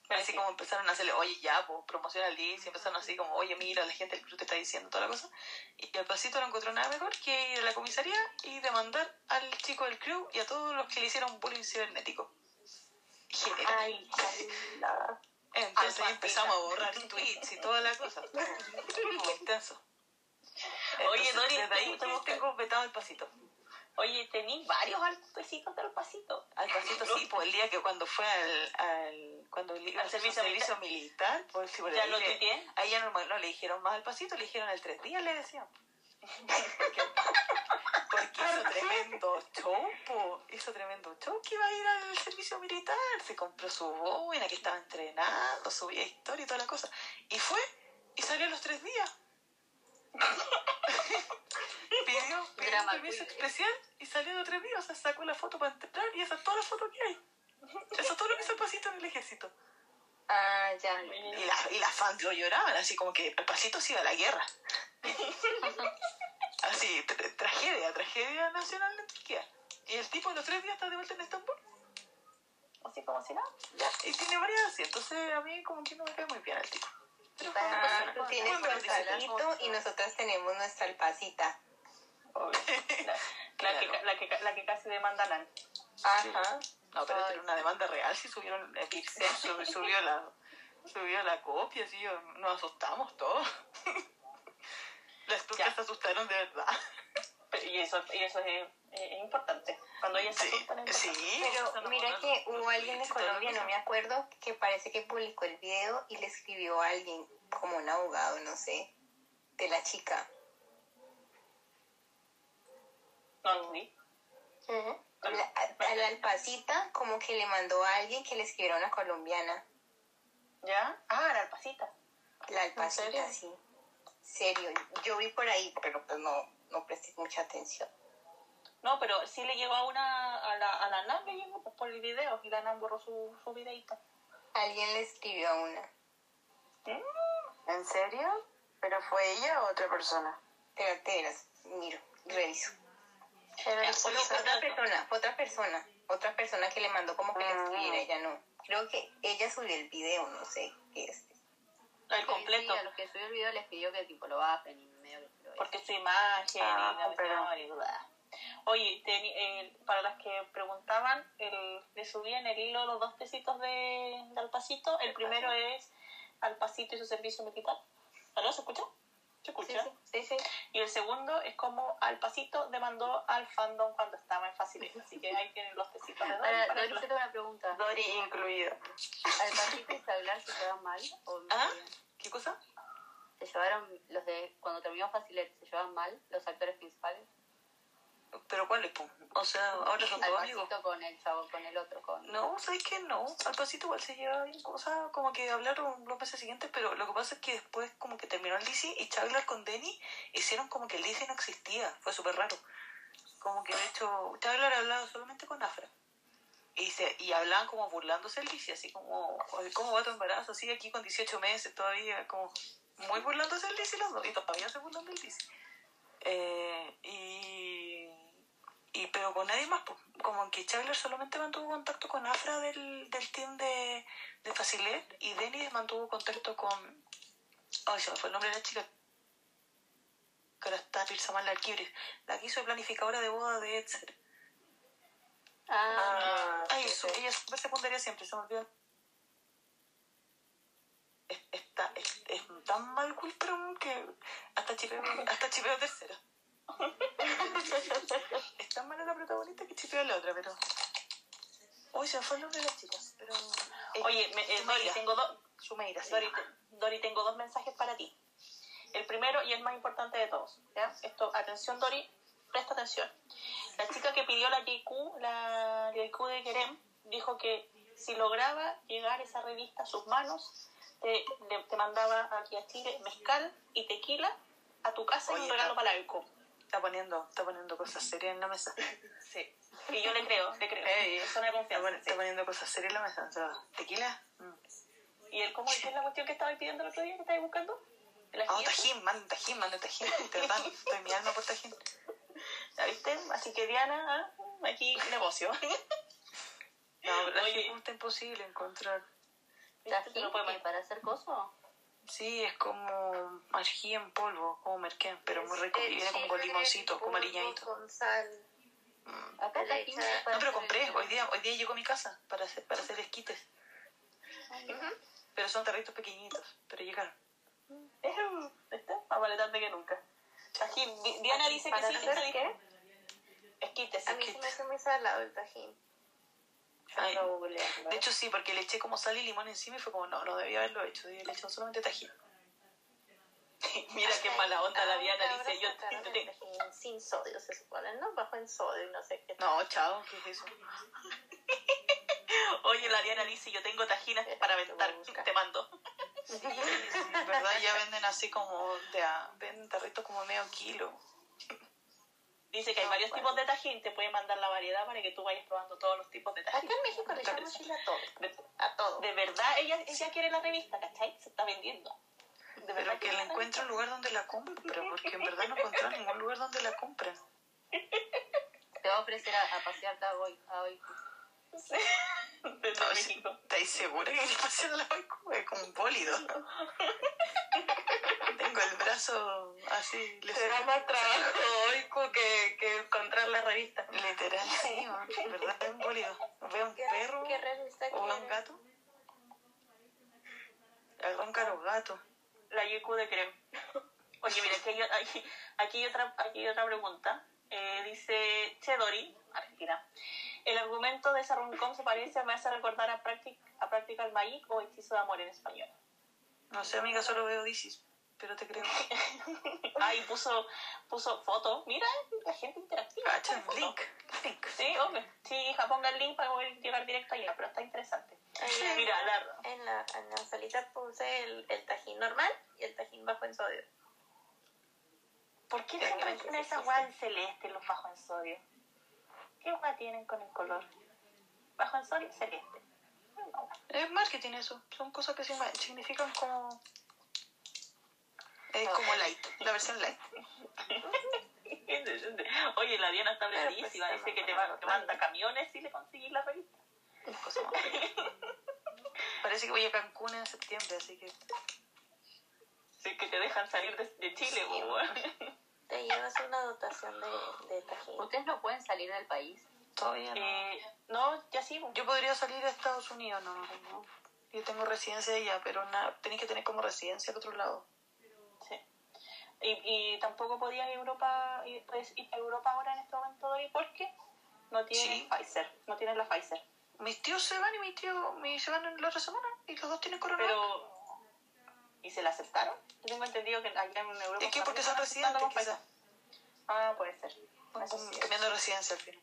Así como empezaron a hacerle, oye, ya, pues, promociona el y empezaron así como, oye, mira, la gente del club te está diciendo toda la cosa. Y el pasito no encontró nada mejor que ir a la comisaría y demandar al chico del crew y a todos los que le hicieron bullying cibernético. General. Ay, la- Entonces Al empezamos a borrar tweets y toda la cosa. Como intenso. Oye, Dori, ahí tengo que- vetado el pasito. Oye, tení varios alpecitos del pasito. Al pasito sí, pues el día que cuando fue al, al cuando iba Al a servicio servicio militar, por Ya ahí lo tuiteé. Ahí ya no, no le dijeron más al pasito, le dijeron al tres días, le decían. Porque, porque hizo tremendo show, po. hizo tremendo show que iba a ir al servicio militar, se compró su boina que estaba entrenando, subía historia y toda la cosa. Y fue, y salió a los tres días. pidió, pidió un permiso especial y salió a los tres días, o sea, sacó la foto para entrar y esa es toda la foto que hay. Eso es todo lo que hizo el pasito en el ejército. Ah, ya. Y, la, y las fans lo lloraban, así como que el pasito se iba a la guerra. así, tra- tragedia, tragedia nacional en Turquía. Y el tipo a los tres días está de vuelta en Estambul. Así como si nada. Ya, y tiene varias así, entonces a mí como que no me cae muy bien el tipo. Pero Ah, tú tienes diseño. alpito y nosotras tenemos nuestra alpacita. La, la que, la, que, la que casi demanda a Nan. No, pero tiene una demanda real si subieron, Pixel sub- subió la subió la copia, yo- nos asustamos todos. Las turcas se asustaron de verdad. Pero- Y eso, y eso es, es importante. Cuando ellas se Sí, asustan es importante. sí. Pero mira que hubo alguien de Colombia, no me acuerdo, que parece que publicó el video y le escribió a alguien, como un abogado, no sé, de la chica. No lo vi. A, a la alpacita como que le mandó a alguien que le escribiera una colombiana. ¿Ya? Ah, la alpacita. La alpacita, serio? sí. Serio, yo vi por ahí, pero pues no, no presté mucha atención. No, pero sí le llegó a una, a la, a la Nan le llegó por el video y la Nan borró su, su videito. Alguien le escribió a una. ¿En serio? ¿Pero fue ella o otra persona? Espérate, verás, miro, reviso. Era el Fue otra persona, fue otra persona, otra persona que le mandó como que le escribiera, ella no. Creo que ella subió el video, no sé qué es. El completo. Sí, a los que subió el video les pidió que tipo lo bajen y medio que lo Porque su imagen Ah, y la pero-. Oye, teni- eh, para las que preguntaban, el, le subí en el hilo los dos tecitos de, de Alpacito. El primero es Alpacito y su servicio militar. ¿Aló? ¿Se escucha? ¿Se escucha? Sí, sí. Y el segundo es como Alpacito demandó al fandom cuando estaba en Facilita. Así que ahí tienen los tecitos de Dori Ahora, para Dori, tengo una pregunta. Dori incluida. ¿Al Pasito y Saglar se llevan mal? ¿O ¿Ah? se llevan? ¿Qué cosa? ¿Se llevaron los de cuando terminó Facilet? ¿Se llevan mal los actores principales? Pero ¿cuáles, po? O sea, ahora son todos amigos. con el chavo, con el otro, con... No, ¿sabes qué? No. Al pasito igual se lleva bien cosas, como que hablaron los meses siguientes, pero lo que pasa es que después como que terminó el DC y Chaglar con Denny hicieron como que el DC no existía. Fue súper raro. Como que de hecho Chaglar hablaba solamente con Afra. Y, se, y hablaban como burlándose el DC, así como, "Oye, ¿cómo va tu embarazo? Sigue aquí con 18 meses todavía, como muy burlándose el DC los dos, y todavía se burlan del DC. Eh, y, y pero con nadie más, pues, como que Chagler solamente mantuvo contacto con Afra del, del team de, de Facilet y Denis mantuvo contacto con... Ay, se me fue el nombre de la chica. Que ahora está Filsa Mal Alquibres, la que hizo planificadora de boda de Etzer. Ah, Ay, eso, ella es súper secundaria siempre, se me olvidó. Es, está, es, es tan mal Cultron que hasta chipeo, hasta chipeo tercera. tan mala la protagonista que chipeo a la otra, pero... Uy, se me fue el nombre de las chicas, pero... Oye, me- eh, Dori, tengo dos... Sumeira, sí. Dori, te- Dori, tengo dos mensajes para ti. El primero y el más importante de todos. ¿ya? Esto, atención, Dori, presta atención. La chica que pidió la JQ, la JQ de Kerem, dijo que si lograba llegar esa revista a sus manos, te, te mandaba aquí a Chile mezcal y tequila a tu casa y Oye, un regalo está- para la JQ. Está poniendo, está poniendo cosas serias en la mesa. Sí. Y yo le creo, le creo. Ey, de está, confianza. está poniendo cosas serias en la mesa. O sea, ¿tequila? Mm. ¿Y el cómo es la cuestión que estaba pidiendo el otro día que estabas buscando? ¿El Ah, ajillo? tajín, manda tajín, manda tajín. Verdad, estoy mi alma por tajín. ¿La viste? Así que Diana, ah, aquí negocio. No, pero está imposible encontrar. ¿Tajín? No puede ¿Y para hacer coso? Sí, es como ají en polvo, como merquén, pero muy rico. Y viene como con limoncito, como aliñadito. Con sal. Acá tajín es para No, pero compré, hoy día, hoy día llegó a mi casa para hacer, para hacer esquites. Pero son tarritos pequeñitos, pero llegaron. Es está más vale tarde que nunca. Di- Diana dice que ¿Para sí, hacer que sí. qué? Esquites, A mí se me hace muy salado el tajín. Ay, de hecho sí, porque le eché como sal y limón encima y fue como, no, no debía haberlo hecho, debía haberle echado solamente tajín. Mira qué mala onda la Diana dice, yo tajín sin sodio, se supone, ¿no? Bajo en sodio y no sé qué. No, chao, ¿qué es eso? Oye, la Diana dice, yo tengo tajinas para aventar, te mando. Sí, ¿verdad? Ya venden así como, de a, venden tarritos como medio kilo. Dice que hay No, varios bueno. tipos de tajín, te puede mandar la variedad para que tú vayas probando todos los tipos de tajín. Acá en México le echamos chile a todo. A todo. De verdad, ella, ella quiere la revista, ¿cachai? Se está vendiendo. De Pero verdad que la encuentre un lugar donde la compre, porque en verdad no encontré ningún lugar donde la compren. Te va a ofrecer a, a pasearte a hoy. A hoy. Desde sí. México. ¿Estáis segura que le pasé la Oiku? Es como un bólido. Tengo el brazo así. le Será más trabajo hoy que, que encontrar la revista. Literal, sí, verdad es un bólido. Veo un ¿Qué, perro ¿Qué revista o un gato. Arranca los gatos. La YQ de Creme. Oye, mira, aquí hay, aquí, aquí hay otra, aquí hay otra pregunta. Eh, dice Chedori, Argentina. El argumento de esa rom-com se parece, me hace recordar a, Practic, a Practical Magic o Hechizo de Amor en español. No sé, amiga, solo veo DCs, pero te creo. Ahí puso, puso foto. Mira, la gente interactiva. Cacha, link, link. Sí, hombre. Sí, hija, ponga el link para poder llegar directo allá, pero está interesante. La- Mira, la, En la, en la salita puse el, el tajín normal y el tajín bajo en sodio. ¿por qué siempre tienen sí esa guay en celeste los bajos en sodio? ¿Qué guay tienen con el color? Bajo en sodio, celeste. No, Es marketing eso. Son cosas que significan como... Es como light, la versión light. Oye, la Diana está pues, está Dice que te, va- te manda camiones si le conseguís la revista. Cosa más rica. Parece que voy a Cancún en septiembre, así que... Sí, que te dejan salir de, de Chile, Sí, bueno. Te llevas una dotación de, de tajín. Ustedes no pueden salir del país. Todavía no. Eh, no, ya sí. Yo podría salir a Estados Unidos, no, no. Yo tengo residencia allá, pero nada, tenéis que tener como residencia al otro lado. Y, y tampoco podías ir a Europa, ir, puedes ir a Europa ahora en este momento, Dori, porque no tienes Sí. Pfizer. No tienes la Pfizer. Mis tíos se van y mis tíos mi- se van la otra semana y los dos tienen coronavirus. Pero. ¿Y se la aceptaron? Yo tengo entendido que allá en Europa. ¿Es que porque son residentes. Ah, puede ser. Eso sí, cambiando de residencia al final.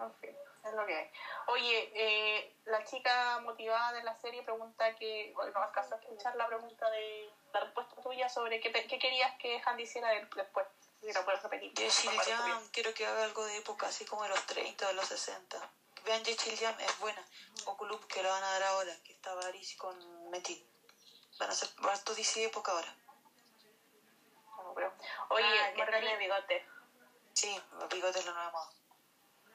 En fin, es lo que hay. Oye, eh, la chica motivada de la serie pregunta que, bueno, no alcanzó a escuchar la pregunta de la respuesta tuya sobre qué, qué querías que Handy hiciera de- después. Si puedes repetir. Para Jam, quiero que haga algo de época, así como de los 30 o de los 60. Vean Jessil Jam, es buena. O Club, que la van a dar ahora, que está Varys con Metin. Van a hacer harto DC época ahora. No, pero- Oye, Ah, Margarita. bigote. Sí, bigote es la nueva moda.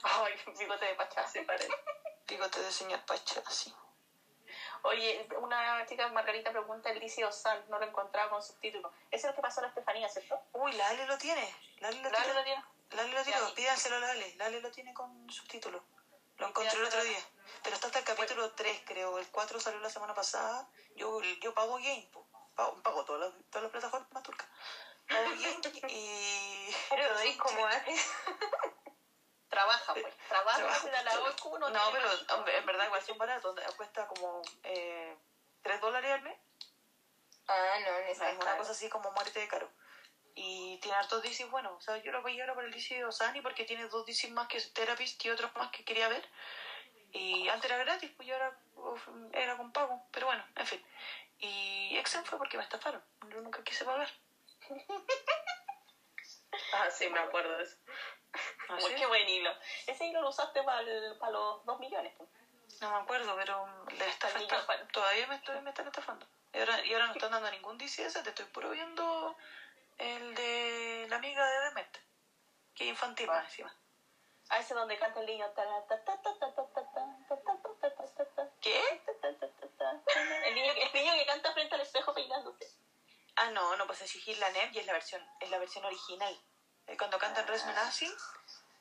Ay, bigote de pachá. Sí, parece. Bigote de señor Pacha, sí. Oye, una chica Margarita pregunta el DC Osan, no lo encontraba con subtítulos. Ese es el que pasó a la Estefanía, ¿cierto? Uy, Lale lo tiene. Lale lo Lale tiene. lo tiene. Lale lo tiene, Ya. pídanselo a Lale. Lale lo tiene con subtítulos. Lo encontré el otro día. Pero está hasta el capítulo 3, creo. El 4 salió la semana pasada. Yo, yo pago Game, pago, pago todas, las, todas las plataformas turcas. Pago Game y... Pero veis cómo hace. Trabaja, pues. Trabaja, Trabajo, se da la No, tiene pero hombre, en verdad igual son baratos. Cuesta como eh, 3 dólares al mes. Ah, no, no Es una cosa así como muerte de caro. Y tiene hartos DCs buenos. O sea, yo lo voy ahora por el DC de Osani porque tiene dos DCs más que Therapist y otros más que quería ver. Y antes era gratis, pues yo ahora era con pago. Pero bueno, en fin. Y Exen fue porque me estafaron. Yo nunca quise pagar. Ah, sí, me acuerdo de eso. ¿Ah, Uy, sí? qué buen hilo. Ese hilo lo usaste para pa los 2 millones. No me acuerdo, pero de esta todavía me, estoy, me están estafando. Y ahora, y ahora no están dando ningún DCS, te estoy puro viendo el de la amiga de Dement, que es infantil más encima. Ah, ese donde canta el niño. ¿Qué? El niño, el niño que canta frente al espejo peinándose. Ah, no, no, pues es Shihir Lanev y es la versión, es la versión original. Cuando cantan Resmenacin,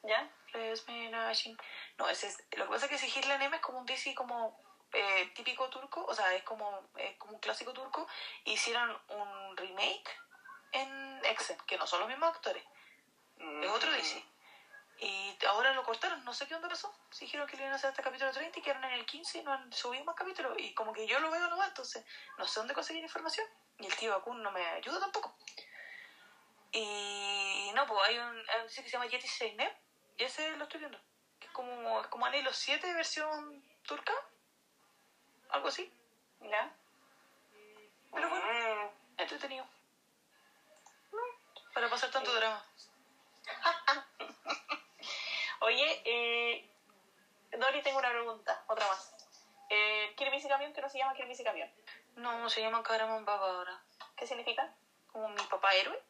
¿Ya? Resmenacin. No, ese es, lo que pasa es que Shihir Lanev es como un DC como eh, típico turco, o sea, es como, es como un clásico turco. Hicieron un remake en Exen, que no son los mismos actores, es otro DC. Y ahora lo cortaron, no sé qué onda pasó. Se dijeron que le iban a hacer hasta el capítulo 30 y quedaron en el 15 y no han subido más capítulos. Y como que yo lo veo nomás, entonces no sé dónde conseguir información. Y el tío Bakun no me ayuda tampoco. Y no, pues hay un, hay un DC que se llama Yeti Zeynep y ese lo estoy viendo. Que es como, es como Anhelo 7 versión turca. Algo así. ¿Ya? Pero bueno, entretenido. Para pasar tanto drama. Oye, eh, Dori, tengo una pregunta, otra más. Eh, ¿Kirby y Camión que no se llama Kirby y Camión? No, se llama Karaman Baba ahora. ¿Qué significa? Como mi papá héroe.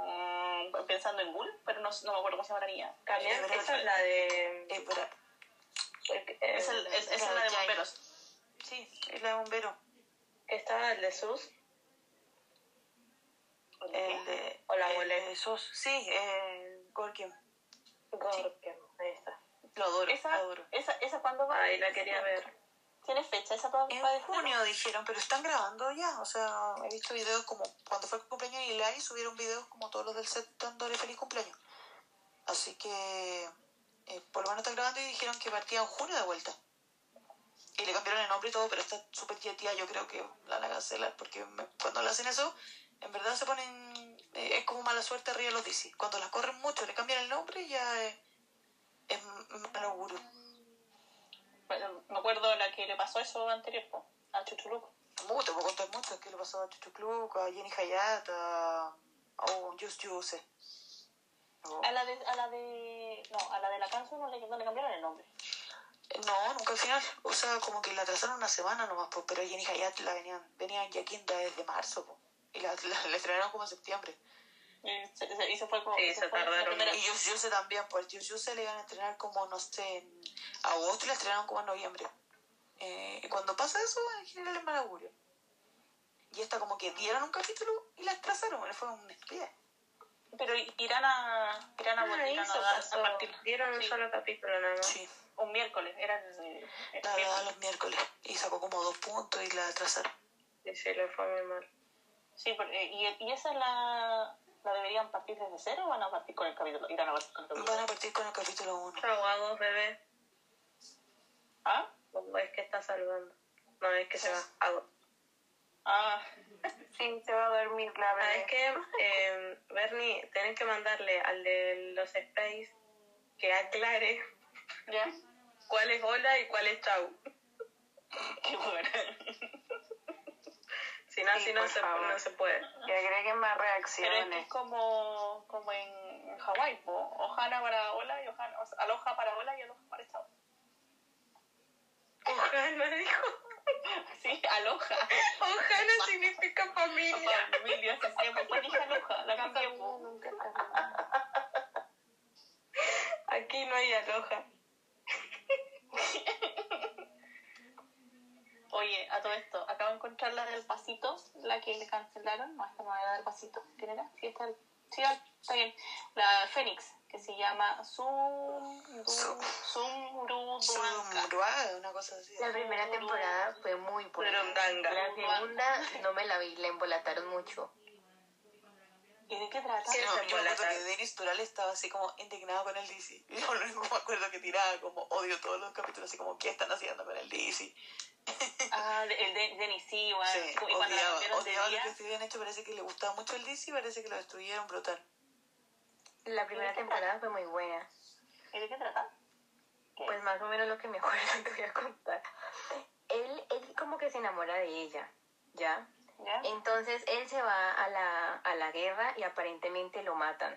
Mm, pensando en Bull, pero no, no me acuerdo cómo se llama la niña. Camión, esa es la de. Eh, para- Es, el, es, es la de bomberos. Sí, es la de bombero. Estaba el de Sus. El de. O la el de Sos. Sí, eh, Gorkiem. Gorkem, ahí está. Lo adoro, ¿Esa, lo adoro. esa, ¿Esa cuándo va? Ahí la quería ver. ¿Tiene fecha esa para En junio dijeron, pero están grabando ya. O sea, he visto videos como cuando fue el cumpleaños de Eli, subieron videos como todos los del set dándole feliz cumpleaños. Así que eh, por lo menos están grabando y dijeron que partía en junio de vuelta. Y le cambiaron el nombre y todo, pero está súper tía yo creo que la van a cancelar porque cuando le hacen eso, en verdad se ponen. eh, es como mala suerte arriba de los DC. Cuando las corren mucho, le cambian el nombre y ya es, es mal augurio. Me acuerdo la que le pasó eso anterior, po, a Chuchuluco. Te puedo contar mucho. Que le pasó a Chuchu Club, a Jenny Hayat, a, a Just Juice. A la de, a la de, no, a la de la canción no le, no le cambiaron el nombre. No, nunca al final. O sea, como que la atrasaron una semana nomás, pues, pero Jenny Hayat la venían, venía en Yaquinta desde marzo, pues, y la, la, la estrenaron como en septiembre. Y se, se- y se fue como. Sí, se la tardaron Y Juice también, pues Juice le iban a estrenar como, no sé, en agosto y la estrenaron como en noviembre. Eh, y cuando pasa eso, en general es mal augurio. Y esta como que dieron un capítulo y la atrasaron, fue un espía. Pero irán a, irán a, Ah, irán a eso pasó. a partir Dieron un Sí. solo capítulo nada más. Sí, un miércoles, eran eh, el la miércoles. daba los miércoles. Y sacó como dos puntos y la atrasaron. Sí, sí, le fue muy mal. Sí, pero, eh, y, y esa es la, la deberían partir desde cero o van a partir con el capítulo, irán a partir con el capítulo. Van a partir con el capítulo 1. Chao, Agos, bebé. ¿Ah? O es que está saludando. No, es que se va. Hago. Ah, Sí, se va a dormir la ¿Sabes bebé. qué? Eh, Bernie, tienen que mandarle al de los Space que aclare ¿Ya? cuál es hola y cuál es chau. Qué buena. Si no, Sí, así no se, no se puede. Que agreguen más Pero es reacciones. como, como en Hawái, po. Ohana para hola y Ohana, o sea, aloha para hola y aloha para chao. Ojana dijo. Sí, aloha. Ojana significa familia. Familia, se siempre. Dije aloha, la cambié. po. Nunca Aquí no hay aloja. Oye, a todo esto, acabo de encontrar la del pasito, la que le cancelaron. No, esta no era del pasito. ¿Quién era? Sí, está, sí, está bien. La Fénix, que se llama. Sumruaga, una cosa así. La primera temporada fue muy buena. La segunda no me la vi, la embolataron mucho. ¿Y de qué trata? Sí, No, yo me acuerdo que Denis Tural estaba así como indignado con el DC. Yo lo único que me acuerdo que tiraba como odio todos los capítulos, así como, ¿qué están haciendo con el DC? Ah, el de Denis, sí, bueno. Sí, y cuando la odiaba, lo día, que se habían hecho, parece que le gustaba mucho el DC y parece que lo destruyeron brutal. La primera temporada fue muy buena. ¿Y de qué trata? Pues más o menos lo que me acuerdo te voy a contar. Él, él como que se enamora de ella, ¿ya? Entonces él se va a la, a la guerra y aparentemente lo matan.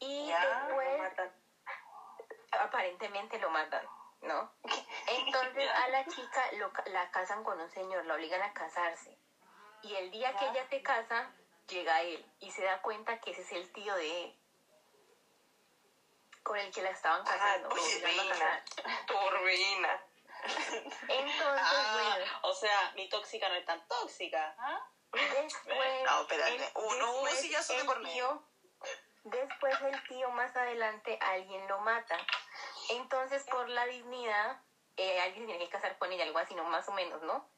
Y después, Matan. aparentemente lo matan, ¿no? Entonces a la chica lo, la casan con un señor, la obligan a casarse. Y el día que ella se casa, llega él y se da cuenta que ese es el tío de él. Con el que la estaban casando. oye, obligando a Reina. casar. Turbina. Entonces, Ah, bueno, o sea, mi tóxica no es tan tóxica. ¿ah? después... No, espérate, uno hubo después de el por medio. tío- Después el tío más adelante alguien lo mata. Entonces por la dignidad eh, alguien tiene que casar con ella, algo así, no más o menos, ¿no?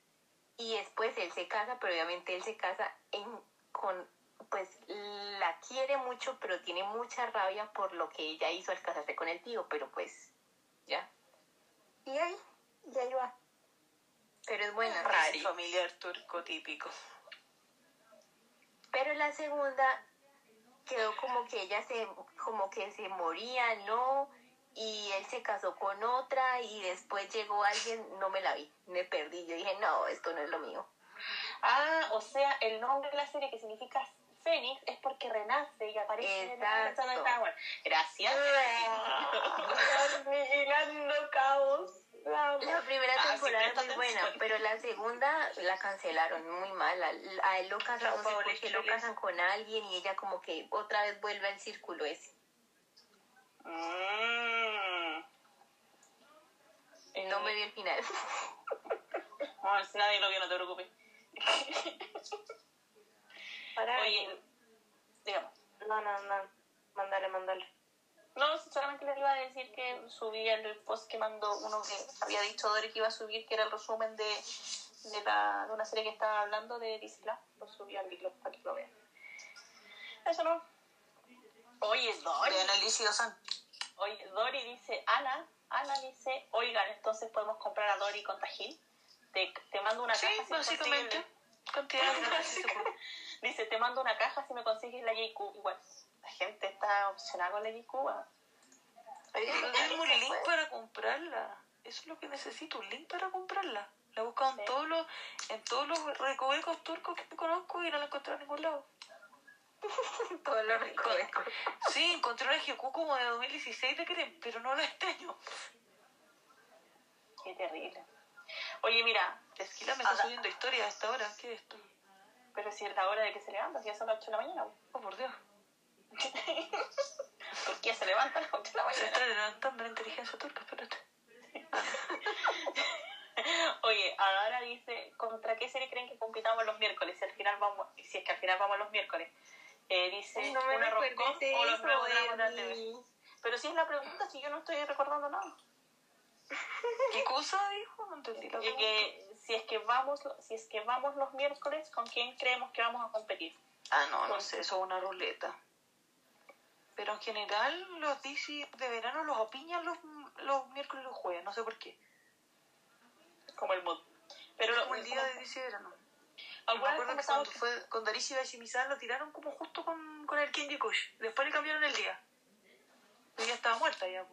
Y después él se casa, pero obviamente él se casa en, con, pues la quiere mucho, pero tiene mucha rabia por lo que ella hizo al casarse con el tío, pero pues ya. Y ahí, y ahí va. Pero es buena. Rari. Familiar turco típico. Pero la segunda quedó como que ella se, como que se moría, ¿no? Y él se casó con otra y después llegó alguien, no me la vi, me perdí. Yo dije, no, esto no es lo mío. Ah, o sea, el nombre de la serie que significa Fénix es porque renace y aparece en la persona de Tower. Gracias. Vigilando caos. La La primera Ah, sí, temporada es muy buena, pero la segunda la cancelaron muy mal. A, a él lo casan, no sé Paola por qué lo casan con alguien y ella como que otra vez vuelve al círculo ese. Mm. No me vi el final. Bueno, si nadie lo vio, no te preocupes. Para. Oye, digamos. No, no, no. Mándale, mándale. No, solamente les iba a decir que subí el post que mandó uno que había dicho Dori que iba a subir, que era el resumen de, de, la, de una serie que estaba hablando de Disney. Lo subí al hilo para que lo vean. Eso no. Oye, Dori. Oye, Dori dice, Ana, Ana dice, oigan, entonces podemos comprar a Dori con Tajín. Te, te mando una Sí, caja. si básicamente. consigues- que se puede. Dice, te mando una caja si me consigues la JQ. Igual, la gente está obsesionada con la no tengo un link para comprarla. Eso es lo que necesito, un link para comprarla. La he buscado en todos los, en todos los recovecos turcos que conozco y no la encontré en ningún lado. Todo lo recoveco. Sí, encontré una GQ como de 2016 de Creme, pero no la este año. Qué terrible. Oye, mira, Esquila me está Ahora- subiendo historias a esta hora. ¿Qué es esto? pero si es la hora de que se levanta, si ya son las 8 de la mañana. Oh, por Dios. Turquía se levanta a las 8 de la Se mañana. está levantando la inteligencia turca, espérate. Oye, ahora dice, ¿contra qué serie creen que compitamos los miércoles? Si al final vamos, si es que al final vamos los miércoles. Eh, dice, No me una Roscom o los nuevos dramas de la TV. Pero si es la pregunta, si yo no estoy recordando nada. ¿Qué cosa dijo? No entendí la pregunta. que si es que vamos, si es que vamos los miércoles, ¿con quién creemos que vamos a competir? Ah, no, no sé, eso es una ruleta. Pero en general, los DC de verano los apiñan los, los miércoles y los jueves, no sé por qué. Como el mood. Pero como el día de DC verano. Me alguna vez acuerdo que cuando fue con Darishi Bashimisan lo tiraron como justo con, con el Kenji Kush. Después le cambiaron el día. Ella estaba muerta ya.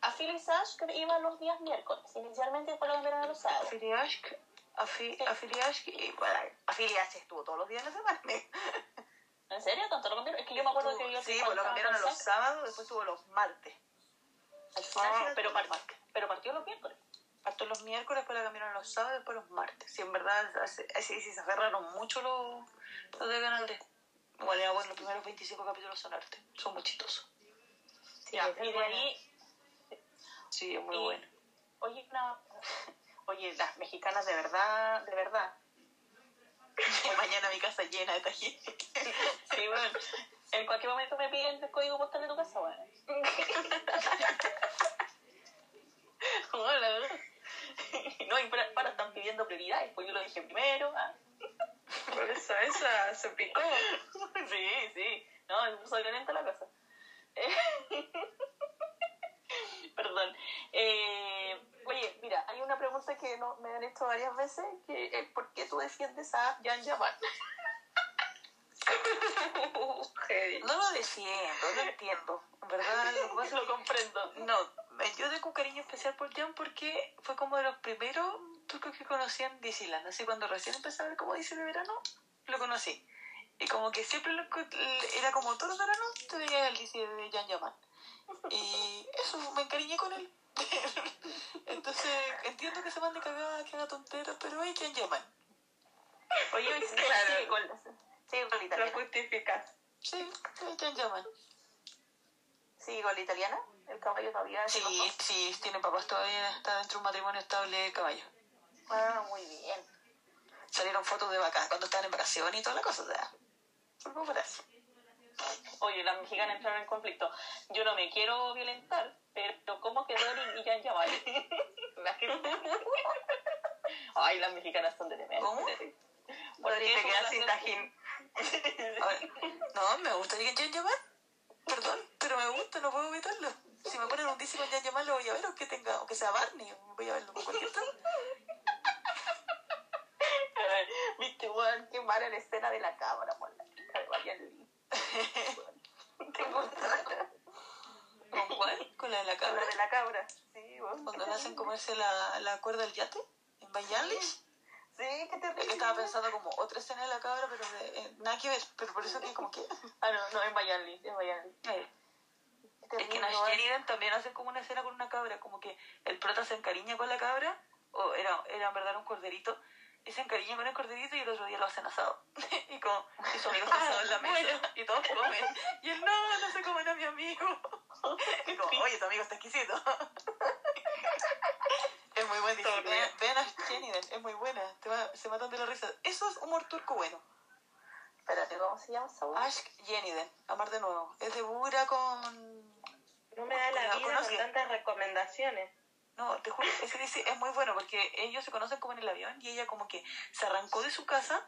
A Phyllis Sash que iba los días miércoles. Inicialmente después lo cambiaron a los sábados. Afiliashk, Afi, Afiliashk, y bueno, Afiliashk estuvo todos los días de la semana. ¿En serio? ¿Tanto lo cambiaron? Es que yo me acuerdo que yo Sí, pues lo cambiaron a los sábados, después estuvo los martes. Al final Ah, sí era pero, par- pero partió los miércoles. Partió los miércoles, después la cambiaron a los sábados, después los martes. Sí, en verdad, así, así- sí, se agarraron mucho los, los de Canal D. Era bueno, los primeros 25 capítulos son arte. Son muy chistosos. Ya, y de ahí, Sí, es muy Y- bueno. oye, una, oye, las mexicanas de verdad, de verdad. Mañana mi casa llena de tajín. Sí, bueno. En cualquier momento me piden el código postal de tu casa, bueno. Hola. No, y para, para, están pidiendo prioridades, pues yo lo dije primero. ah. Por eso, esa se picó. Sí, sí. No, me puso violenta la cosa. Eh, Perdón. Eh, oye, mira, hay una pregunta que no, me han hecho varias veces, que es ¿por qué tú defiendes a Jan Yaman? No lo defiendo, lo entiendo. En verdad, lo es Lo comprendo. No, yo tengo un cariño especial por Jan porque fue como de los primeros turcos que conocí en Disneyland. Así cuando recién empecé a ver como dice de verano, lo conocí. Y como que siempre lo era como todos los veranos te veía el DC de Jan Yaman. Y eso, me encariñé con él. Entonces, entiendo que se mande cagada, que haga tonteras, pero es Jan Yaman. Oye, oye, Claro. sigue con la, sigue con la Lo italiana. justificas. Sí, es Jan Yaman. Sigue con la italiana. El caballo todavía Sí, sí, tiene papás todavía, está dentro de un matrimonio estable de caballo. Ah, muy bien. Salieron fotos de vaca cuando estaban en vacaciones y toda la cosa, o sea, por eso. Oye, las mexicanas entraron en conflicto. Yo no me quiero violentar, pero ¿cómo que Dory y Jan Yaman? Las que- Ay, las mexicanas son de demencia. ¿Cómo? Dory te quedas sin tajín. No, me gustaría Jan Yaman. Perdón, pero me gusta, no puedo evitarlo. Si me ponen un DC con Jan Yaman, lo voy a ver, aunque tenga, aunque sea Barney, voy a verlo con cualquier tal. Viste, weón, qué mala la escena de la cámara, por la hija de Marian ¿Con cuál? Con la de la con cabra. la de la cabra. Sí, weón. Cuando le hacen comerse la, la cuerda del yate en Bayanlis. Sí, qué Es terrible. que estaba pensando como otra escena de la cabra, pero de- eh, nada que ver. Pero por eso que como que... Ah, no, no, en Lee, en eh, Es que en. Ashkeniden también hacen como una escena con una cabra, como que el prota se encariña con la cabra, o era, era en verdad un corderito, y se encariña con el corderito y el otro día lo hacen asado. y como, y su amigo está asado en la mesa, y todos comen. Y él, no, no se comen a mi amigo. y como, oye, tu amigo está exquisito. es muy buena. dice, Vean, vean a es muy buena. Te va- se matan de la risa. Eso es humor turco bueno. Espérate, ¿cómo se llama esa? Ash Yeniden, amar de nuevo. Es de Bura con... No me da la ¿La vida con tantas recomendaciones. No, te juro, ese dice es muy bueno porque ellos se conocen como en el avión y ella como que se arrancó de su casa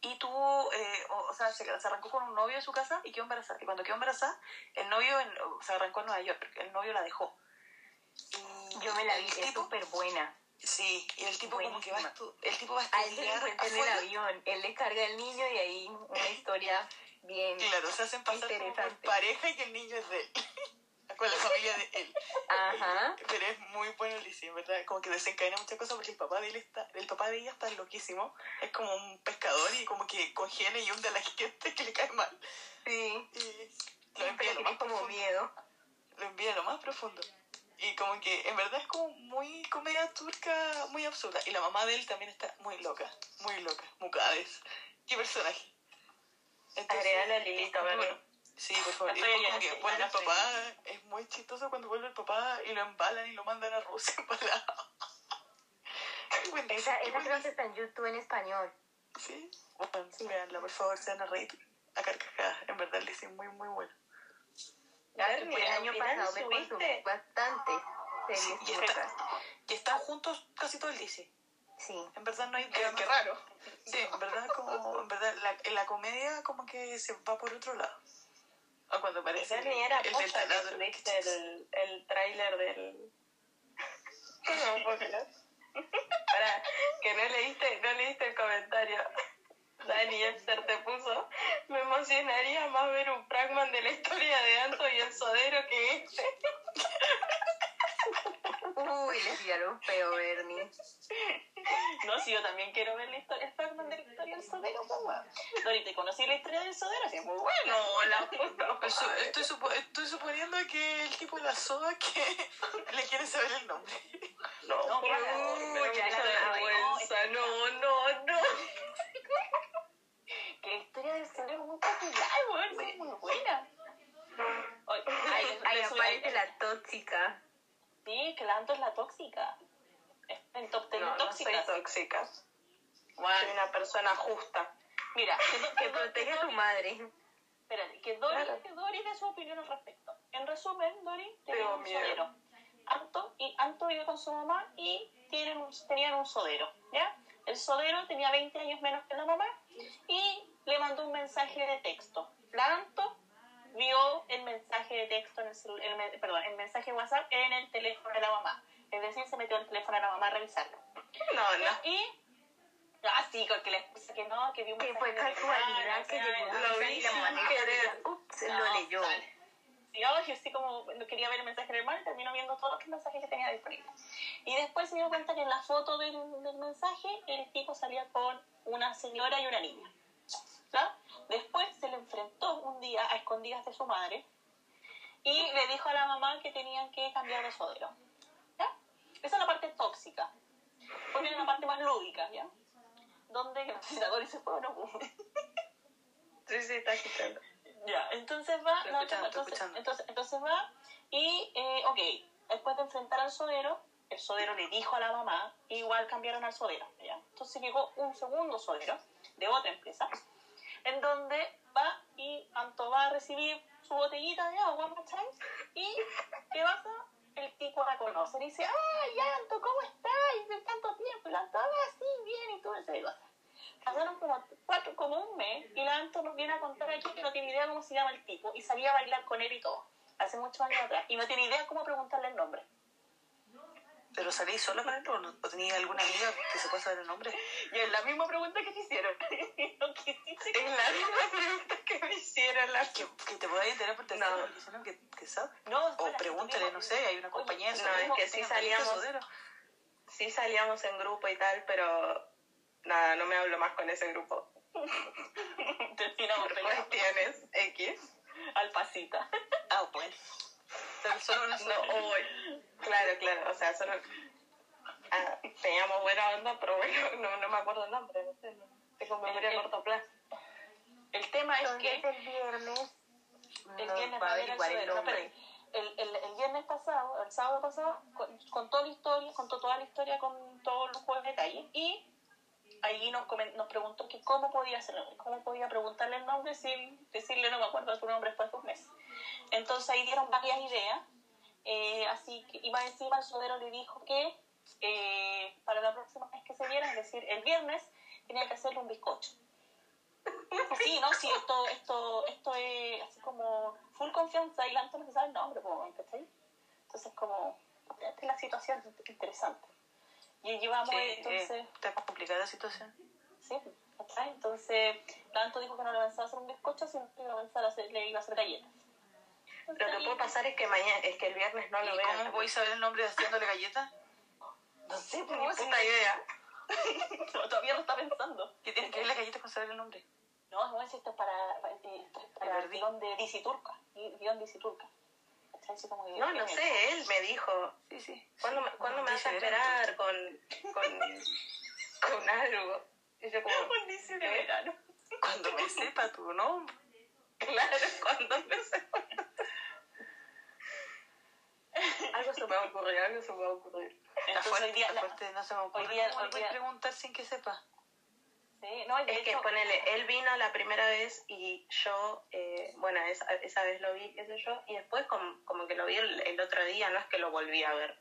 y tuvo, eh, o, o sea, se, se arrancó con un novio de su casa y quedó embarazada. Y cuando quedó embarazada, el novio en- se arrancó en Nueva York, el novio la dejó. Y Yo me la vi, es súper buena. sí, y el tipo como que va a el tipo va a A él se le estudiar en el avión. Él le carga el niño y ahí una historia bien. Claro, se hacen pasar como por pareja y que el niño es de él. Con la familia de él. Ajá. Pero es muy bueno en ¿verdad? Como que desencadena muchas cosas porque el papá de él está, el papá de ella está loquísimo. Es como un pescador y como que congela y hunde a la gente que le cae mal. Sí. Y lo envía a lo más como profundo. miedo. Lo envía a lo más profundo. Y como que en verdad es como muy comedia turca, muy absurda. Y la mamá de él también está muy loca, muy loca. Mucades. ¿Qué personaje? Agregale a bueno. Sí, por favor. Y después como que sí, vuelve el papá, es muy chistoso cuando vuelve el papá y lo embalan y lo mandan a Rusia. Buenísimo, Esa, esa creo que está en YouTube en español. Sí, bueno, veanla, por favor, se van a reír a carcajadas. En verdad, le hice muy, muy bueno. Bernie, el al año pasado me consumí series Sí, y, turcas. está- y están juntos casi todo el DC. Sí. En verdad no hay Qué, drama. qué raro. Sí, en verdad, como, en verdad, la, en la comedia como que se va por otro lado. O cuando aparece el, era el del taladro. el, el tráiler del... no, porque no. Pará, que no leíste, no leíste el comentario. Dani Epster te puso, me emocionaría más ver un fragment de la historia de Anto y el Sodero que este. Uy, le tiraron feo, Bernie. No, si yo también quiero ver la historia, fragment de la historia del sodero, pues, weón. Dori, ¿te conocí la historia del sodero? Sí, es muy bueno. No, la puta. Su- Estoy, supo- estoy suponiendo que el tipo de la soda que le quiere saber el nombre. No, No, da Ya la vergüenza. No, no, no. Que la historia del sodero es muy popular, weón. Es muy buena. Le sube- aparece la tóxica. Sí, que la Anto es la tóxica. En top 10 No, no soy tóxica. Bueno, Soy una persona justa. mira, que, Que protege a tu madre. Espérate, que Dori, Claro. que Dori dé su opinión al respecto. En resumen, Dori tenía un sodero. Anto, y Anto vive con su mamá y tienen un- tenían un sodero, ¿ya? El sodero tenía 20 años menos que la mamá y le mandó un mensaje de texto. La Anto vio el mensaje de texto, en el, celu- el me- perdón, el mensaje de WhatsApp en el teléfono de la mamá. Es decir, se metió el teléfono de la mamá a revisarlo. No, no. Y... Ah, sí, que le puse que no, que vi un Que mensaje fue de mi casualidad que llegó no, Lo a vi. Ups, no, lo leyó. Y yo, yo sí como no quería ver el mensaje del hermano y termino viendo todos los mensajes que tenía disponibles. Y después se dio cuenta que en la foto del, del mensaje el tipo salía con una señora y una niña. ¿ya? Después se le enfrentó un día a escondidas de su madre y le dijo a la mamá que tenían que cambiar de sodero. ¿ya? Esa es la parte tóxica. Pues viene una parte más lúdica, ¿ya? Donde, la Dori se fue o no. Sí, sí, está quitando. Ya, entonces va, no, escuchando, entonces, escuchando. entonces, entonces va y, eh, ok, después de enfrentar al sodero, el sodero le dijo a la mamá, igual cambiaron al sodero, ¿ya? Entonces llegó un segundo sodero de otra empresa, en donde va y Anto va a recibir su botellita de agua, ¿cachai? Y, ¿qué pasa? El tipo la conoce, le dice, ¡ay, Anto, ¿cómo estás? De tanto tiempo, y la Anto, ah, sí, bien, y todo eso, y cosas. Pasaron como, cuatro, como un mes y la Anto nos viene a contar aquí que no tiene idea cómo se llama el tipo y salía a bailar con él y todo, hace muchos años atrás, y no tiene idea cómo preguntarle el nombre. ¿Pero salí sola con él o, no? ¿O tenía alguna amiga que se pueda saber el nombre? Y es la misma pregunta que te hicieron. no quisiste Es la misma pregunta que me hicieron la Que, que te pueda enterar por teléfono, No. que, que sabe. No, O pregúntale, no sé, hay una compañía de No, es que sí salíamos-. Sí salíamos en grupo y tal, pero nada, no me hablo más con ese grupo. Terminamos Por cuestiones X. al pasita. Ah, bueno. Solo una No, hoy. Claro, claro, o sea, solo... Ah, teníamos buena onda, pero bueno, no, no me acuerdo el nombre, no sé, no. tengo memoria a corto plazo. El tema es que el viernes el viernes no el el no, el, el, el viernes pasado, el sábado pasado, con- contó la historia, contó toda la historia con todos los juegos de detalle y ahí nos, nos preguntó que cómo podía hacerlo, cómo podía preguntarle el nombre sin decirle no me acuerdo de tu nombre después de un mes. Entonces ahí dieron varias ideas, eh, así que iba encima el sodero le dijo que eh, para la próxima vez que se vieran, es decir, el viernes, tenía que hacerle un bizcocho. Sí, no, sí, esto, esto, esto es así como full confianza y la no se sabe el nombre, ¿cachai? Entonces, como, esta es la situación interesante. Y llevamos, Sí, eh, entonces, eh, está complicada la situación. sí, ¿cachai? Entonces, la Anto dijo que no le iba a hacer un bizcocho, sino que iba a le iba a hacer galletas. Lo que puede pasar es que mañana, es que el viernes no lo ¿Y vean. cómo voy a saber el nombre de haciéndole galletas? No sé, Ni pues, puta idea. todavía lo está pensando. ¿Qué tiene que ver las galletas con saber el nombre? No, no, esto es para, para, eh, para el guion de Disiturca, guion que- No, no sé, él me dijo, Sí, sí. ¿cuándo, me- ¿cuándo me vas a esperar con, con, con algo? Y yo como, Un dice de verano. Cuando me sepa tu nombre. claro, cuando empecé. Algo se me va a ocurrir, algo se me va a ocurrir. Está Entonces fuerte, hoy día, está la- fuerte, no se me ocurre. hoy día- ¿Cómo hoy le voy a día- preguntar sin que sepa? sí, no, Es que hecho, ponele, él vino la primera vez y yo, eh, bueno, esa, esa vez lo vi, qué sé yo, y después como, como que lo vi el, el otro día, no es que lo volví a ver,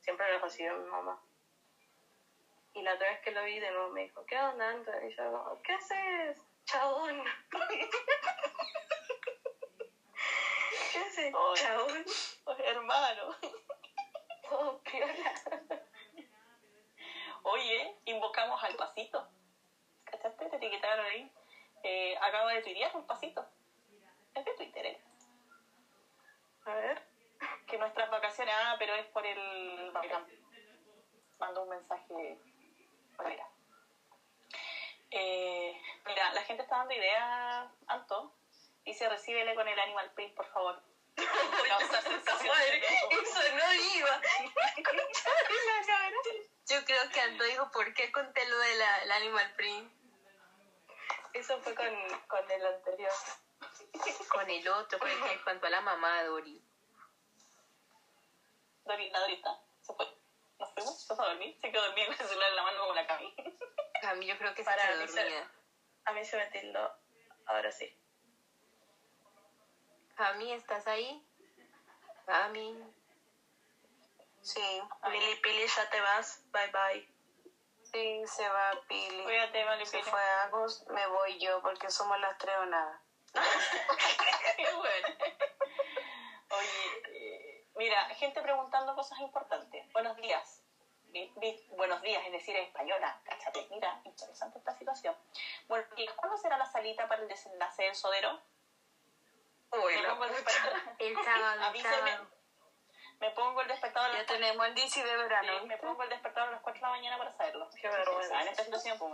siempre lo recibió mi mamá. Y la otra vez que lo vi de nuevo me dijo, ¿qué onda, Anto? Y yo, ¿qué haces, chabón? ¿Qué haces, chabón? Hermano. Oh, piola. Oye, invocamos al pasito. ¿Cachaste? Te etiquetaron ahí. acaba de tuitear un pasito. Es de Twitter, ¿eh? A ver. Que nuestras vacaciones, ah, pero es por el Bacán. Mandó un mensaje. Mira. Eh, mira, la gente está dando ideas, Anto. Dice, recíbele con el Animal Print, por favor. Madre, eso no iba. Yo creo que Ando dijo, ¿por qué conté lo del la, Animal Print? Eso fue con, con el anterior. Con el otro, con el que espantó a la mamá de Dori. Dori, la Dorita, se fue. Nos fuimos, se fue a dormir. Se quedó dormida con el celular en la mano como la Cami. Cami, yo creo que Para se quedó dormida. A mí se me tildó. Ahora sí. Cami, ¿estás ahí? Cami. Sí. Lili Pili, ya te vas. Bye bye. Sí, se va Pili. Cuídate, vale, Se Pili. fue Agus, me voy yo porque somos las tres o nada. Qué bueno. Oye, eh, mira, gente preguntando cosas importantes. Buenos días. Vi- vi- buenos días, es decir, en española. Cáchate, mira, interesante esta situación. Bueno, ¿y cuándo será la salita para el desenlace del sodero? Uy, me, la pongo el despertador, El sábado, sábado. me pongo el despertador Ya tenemos el DC de verano. Sí, me pongo el despertador a las 4 de la mañana para saberlo. Qué vergüenza. En esta situación, pues,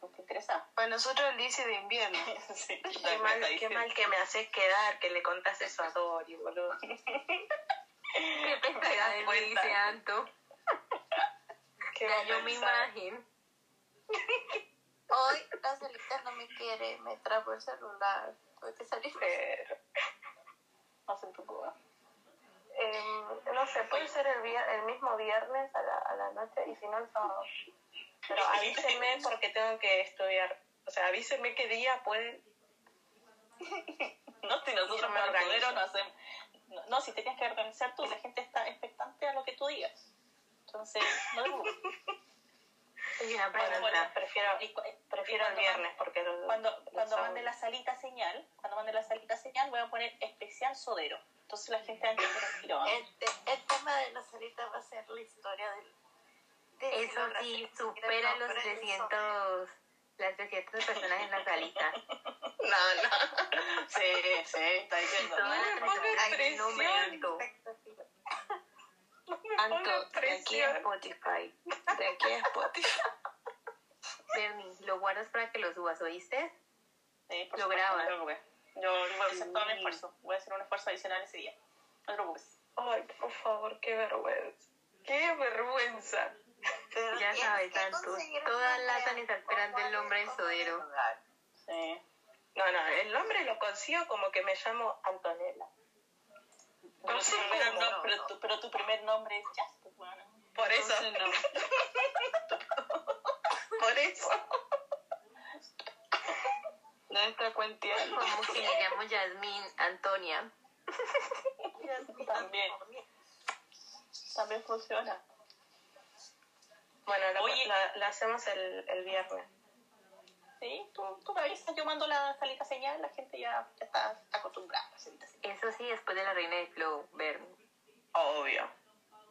¿no te interesa? Para nosotros el DC de invierno. sí, Qué mal, qué mal que me haces quedar, que le contaste eso a Dori, boludo. Qué pesada me cuenta? dice Anto. Qué Ya yo vergüenza. imagen. Hoy la Celita no me quiere, me trabó el celular. Que salir. Pero, No se preocupe. em, no sé, puede ser el, vier- el mismo viernes a la, a la noche y si no el sábado. Pero avísenme porque tengo que estudiar. O sea, avísenme qué día pueden. No, si nosotros me organizo. no hacemos. No, no, si te tienes que organizar tú, la gente está expectante a lo que tú digas. Entonces, no una pregunta. bueno, prefiero, cu- prefiero el cuando viernes porque el- Cuando, el cuando sábado- mande la salita señal, cuando mande la salita señal, voy a poner especial sodero. Entonces la gente va a entender el ¿ah? El, te- el tema de la Celita va a ser la historia del. de Eso sí, supera los nombre del 300, las 300 personas en la salita. No, no. Sí, sí, está diciendo. Todas las me pongas personas en el número presión. Anto. De aquí a. Spotify. De aquí a Spotify. Bernie, lo guardas para que lo subas, ¿oíste? Sí, por Lo supuesto, grabas. no. Yo voy a hacer todo mi esfuerzo. Voy a hacer un esfuerzo adicional ese día. No te preocupes. Ay, por favor, qué vergüenza. Qué vergüenza. Pero Ya sabes, que Anto. conseguir Todas las están esperando el nombre del sodero. Sí. No, no, el nombre lo consigo como que me llamo Antonella. Pero, No tu sé primer cómo, nom- no, pero, no. tu, pero tu primer nombre es Jazz, pues, bueno. Por eso, por eso. No está cuenteando. Como que le llamo Yasmín Antonia. También. También funciona. Bueno, la- la hacemos el, el viernes. Sí, tú, tú me avisas, yo mando la salita señal, la gente ya, ya está acostumbrada. Eso sí, después de la reina del flow, Bernie. Obvio.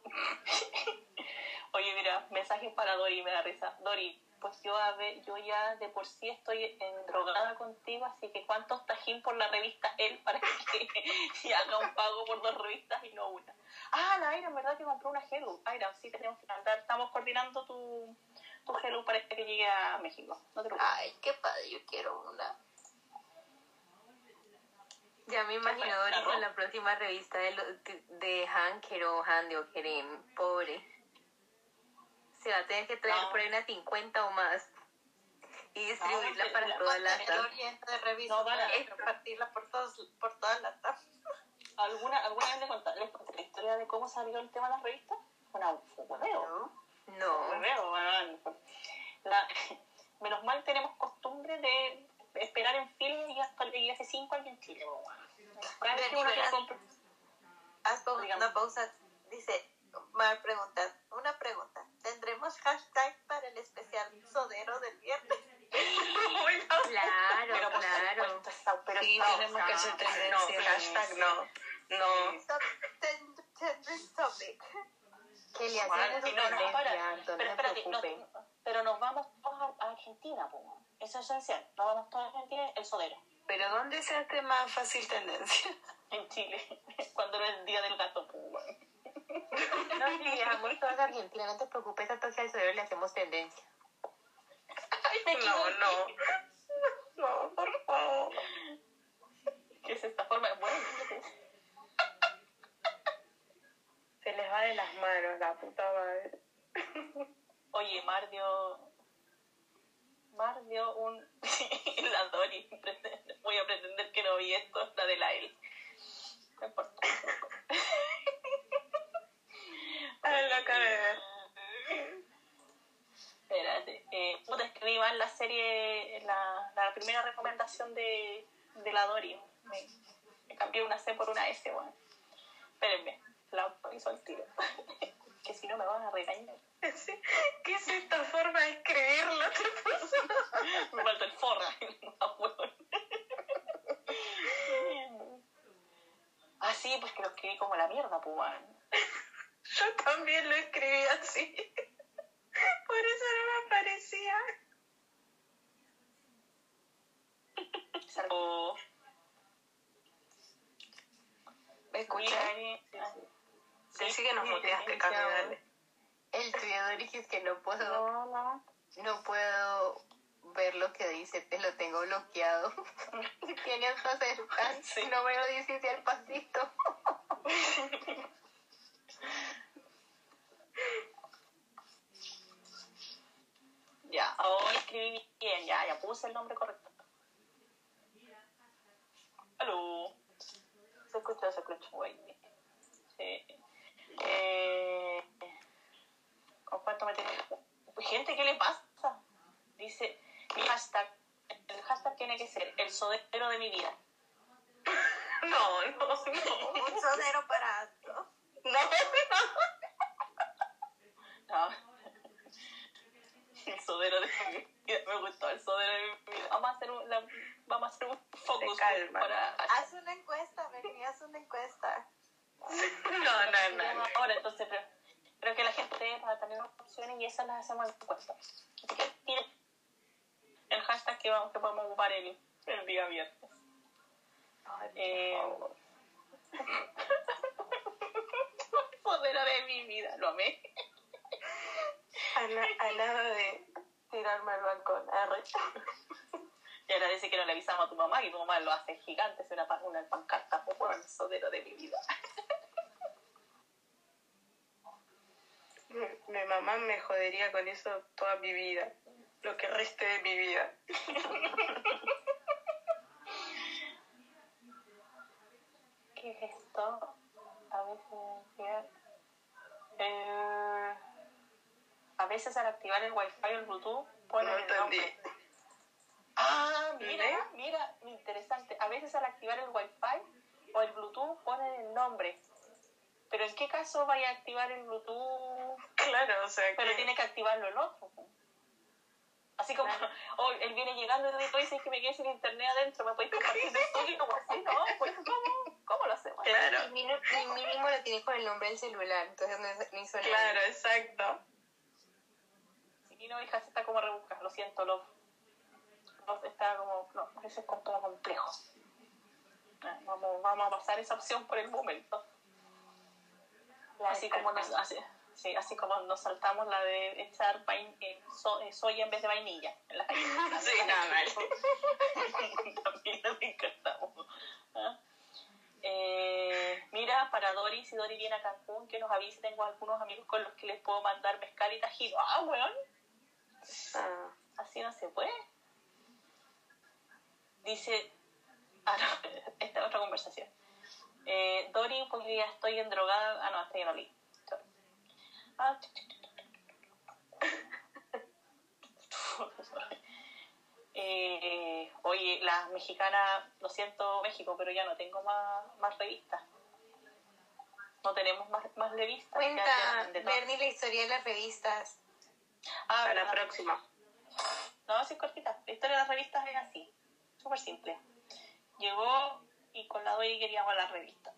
Oye, mira, mensajes para Dori, me da risa. Dori, pues yo, a ver, yo ya de por sí estoy endrogada contigo, así que ¿cuántos tajín por la revista él para que haga un pago por dos revistas y no una? Ah, la Aira, en verdad que compró una Hello. Aira, sí, tenemos que mandar, estamos coordinando tu, tu Hello para que llegue a México. No te preocupes. Ay, qué padre, yo quiero una. Ya me imagino? Dori ¿La con la próxima revista de, lo- de, de Hanker o Han de Okerem. Pobre. Se va a tener que traer No. por ahí unas 50 o más. Y distribuirla No, para la- todas las El oriente de revista No, van a- para repartirla por, todos, por todas las ¿Alguna, ¿Alguna vez conté, les conté la historia de cómo salió el tema de las revistas? Fue una- fue un hueveo. No. La- menos mal tenemos costumbre de esperar en fila y hasta y hace cinco años en Chile, weón. Cada vez que uno quiere comprar- Haz una pausa. Dice, Mar pregunta, una pregunta. ¿Tendremos hashtag para el especial sodero del viernes? Claro, Pero claro. supuesto, esa- pero Sí, esa- tenemos que hacer No, tendencia. hashtag no. No. Top- ten- trending topic. Que le hacen eso no, no, para. No Pero espérate, no, pero nos vamos todos a, a Argentina, pues. Eso es esencial. Nos vamos todos a Argentina, el sodero. Pero ¿dónde se hace más fácil tendencia? En Chile, cuando era el día del gato, pues. No, si viajamos todos a Argentina, no te preocupes, a Tosia al Sodero le hacemos tendencia. No, no. No, por favor. ¿Qué es esta forma? Bueno, Se les de las manos, la puta madre. Oye, Mar dio. Mar dio un. la Dori. Voy a pretender que no vi esto, la de la L. No importa. Lo acabé de ver. Espérate. Eh, puta, escribí mal la serie, la, la primera recomendación de, de la Dori. Me, me cambié una C por una S, bueno. Espérenme, la autorizo al tiro. que si no me van a regañar. ¿Qué es esta forma de escribirlo? me falta el forra. Ah, ah, sí, pues que lo escribí como la mierda, pues, weón. Yo también lo escribí así. Por eso no me aparecía. Salvo. ¿Me escuchas? Sí, Sí que nos muteaste, Cami, dale. El tuyo, Doris, es que no puedo, no puedo ver lo que dice, te lo tengo bloqueado. Tienes que acercar, no me lo dices al pasito. Ya, ahora escribí bien, ya, ya puse el nombre correcto. Aló. Se escucha, se escucha, güey. Sí. Eh, ¿Con cuánto me tengo? Gente, ¿qué le pasa? Dice, mi hashtag, el hashtag tiene que ser el sodero de mi vida. No, no, no. Un sodero para Anto. No, no. No. El sodero de mi vida. Me gustó el sodero de mi vida. Vamos a hacer un, la- vamos a hacer un focus calma. para Haz una encuesta, Bernie, haz una encuesta. No, no, no. ahora, entonces creo, creo que la gente va a tener opciones y esas las hacemos en encuesta. Así que el hashtag que, vamos, que podemos ocupar el, el día viernes. Eh, Sodero de mi vida, lo amé. A, na- a nada de tirarme al balcón. Arre. Y agradece que no le avisamos a tu mamá, que tu mamá lo hace gigante, es una, una pancarta, bueno, el sodero de mi vida. Mi, mi mamá me jodería con eso toda mi vida. Lo que reste de mi vida. ¿Qué es esto? A veces, eh, a veces al activar el wifi o el bluetooth ponen No el entendí. nombre. Ah, mira, mira, interesante. A veces al activar el wifi o el bluetooth ponen el nombre. Pero ¿en qué caso vaya a activar el bluetooth? Claro, o sea Pero que... tiene que activarlo el otro. Así como, oh, él viene llegando y tú dices que me quedé sin internet adentro, ¿me podéis compartir el tuyo? Como así, ¿no? Pues, ¿cómo, ¿Cómo lo hacemos? Claro, El mínimo, lo tiene con el nombre del celular, entonces no, hizo nada. claro, exacto. Y no, hija, se está como rebuscada, lo siento, lo, está como, no, eso es todo complejo. Ah, Vamos, vamos a pasar esa opción por el momento. Así como, nos, así, sí, así como nos saltamos la de echar vain- eh, so- eh, soya en vez de vainilla. En la Sí, no, vale. También nos encantamos. ¿Ah? Eh, mira, para Doris, si Doris viene a Cancún, que nos avise, tengo algunos amigos con los que les puedo mandar mezcal y tajido. Ah, weón, Ah, así no se puede. Dice, ah, no, esta es otra conversación. Eh, Dori, porque ya estoy en drogada. Ah, no, estoy en Oli. Ah, Eh, oye, las mexicanas, lo siento México, pero ya no tengo más, más revistas. No tenemos más, más revistas. Cuenta, ya de todo. Bernie, la historia de las revistas. Ah, para la próxima. No, sí, es cortita. La historia de las revistas es así. Súper simple. Llegó y con la Dori queríamos la revista.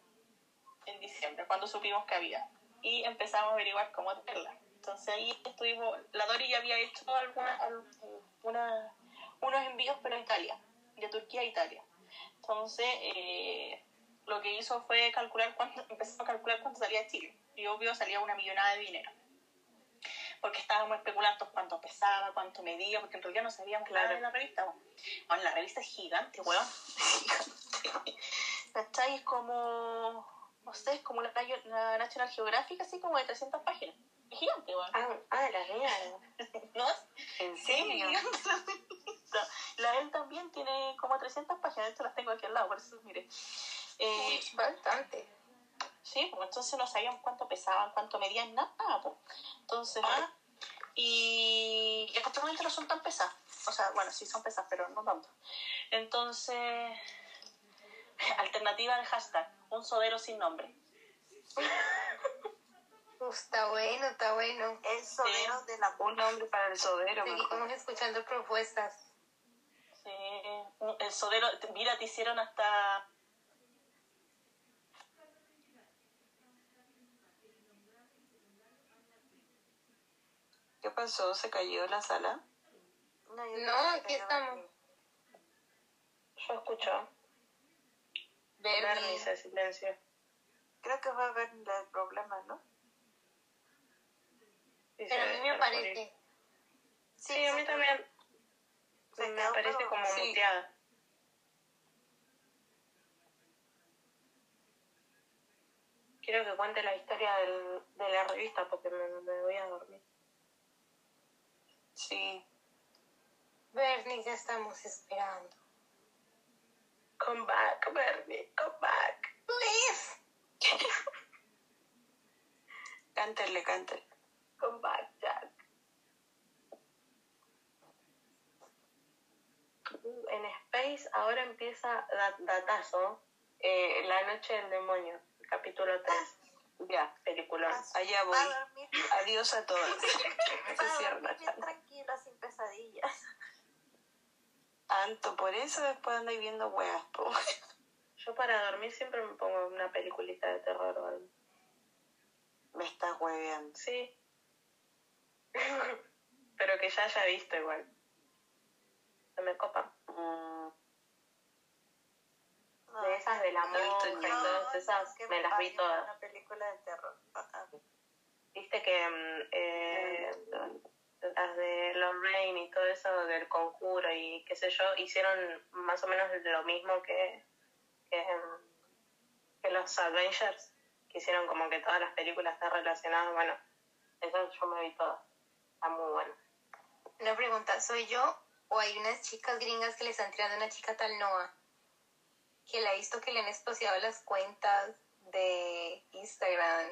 En diciembre, cuando supimos que había. y empezamos a averiguar cómo hacerla. Entonces ahí estuvimos, la Dori ya había hecho alguna, alguna- unos envíos, pero a Italia, de Turquía a Italia. Entonces, eh, lo que hizo fue calcular cuánto, empezó a calcular cuánto salía Chile. Y obvio salía una millonada de dinero. Porque estábamos especulando cuánto pesaba, cuánto medía, porque en realidad no sabíamos nada de la revista. Bueno, la revista es gigante, weón. ¿Cachai? Es como, no sé, es como la, la National Geographic, así como de 300 páginas. Es gigante, weón. Ah, ah, la mierda. ¿No? ¿En serio? la, él también tiene como 300 páginas, de hecho las tengo aquí al lado, por eso mire. Eh, Bastante. sí, pues entonces no sabíamos cuánto pesaban, cuánto medían, nada, pues. Entonces, ah, y, y actualmente no son tan pesadas. O sea, bueno, sí son pesadas, pero no tanto. Entonces, alternativa al hashtag, un sodero sin nombre. Uf, está bueno, está bueno. El sodero de la Un nombre para el sodero. Seguimos escuchando propuestas. Sí, el sodero, mira, te hicieron hasta ¿Qué pasó? ¿Se cayó la sala? No, No, aquí estamos. Yo escucho. Bernie. Bernie se silencio. Creo que va a haber el problema, ¿no? Pero a mí me parece. Sí, a mí también. Se me parece como sí. muteada. Quiero que cuente la historia del, de la revista porque me, me voy a dormir. Sí. Bernie, ya estamos esperando. Come back, Bernie, come back. Please. Cántenle, cántenle. Come back, Jack. En Space ahora empieza da- datazo. eh, La noche del demonio, capítulo 3. Ya, Peliculón. allá voy. A Adiós a todas. Se cierra tranquila, sin pesadillas. Tanto, por eso después andáis viendo weas, po. Yo para dormir siempre me pongo una peliculita de terror o algo. Me estás hueveando. Sí. Pero que ya haya visto igual. Se me copa. Mm, De esas de la No monja y No, todas esas, me las vi todas. Una película de terror. Ah, ah. Viste que mm, eh, las de Lorraine y todo eso del conjuro y qué sé yo, hicieron más o menos lo mismo que, que, mm, que los Avengers, que hicieron como que todas las películas están relacionadas. Bueno, eso yo me vi todas. Está muy bueno. Una pregunta, ¿soy yo o hay unas chicas gringas que le están tirando una chica tal Noah? Que la he visto que le han explosiado las cuentas de Instagram,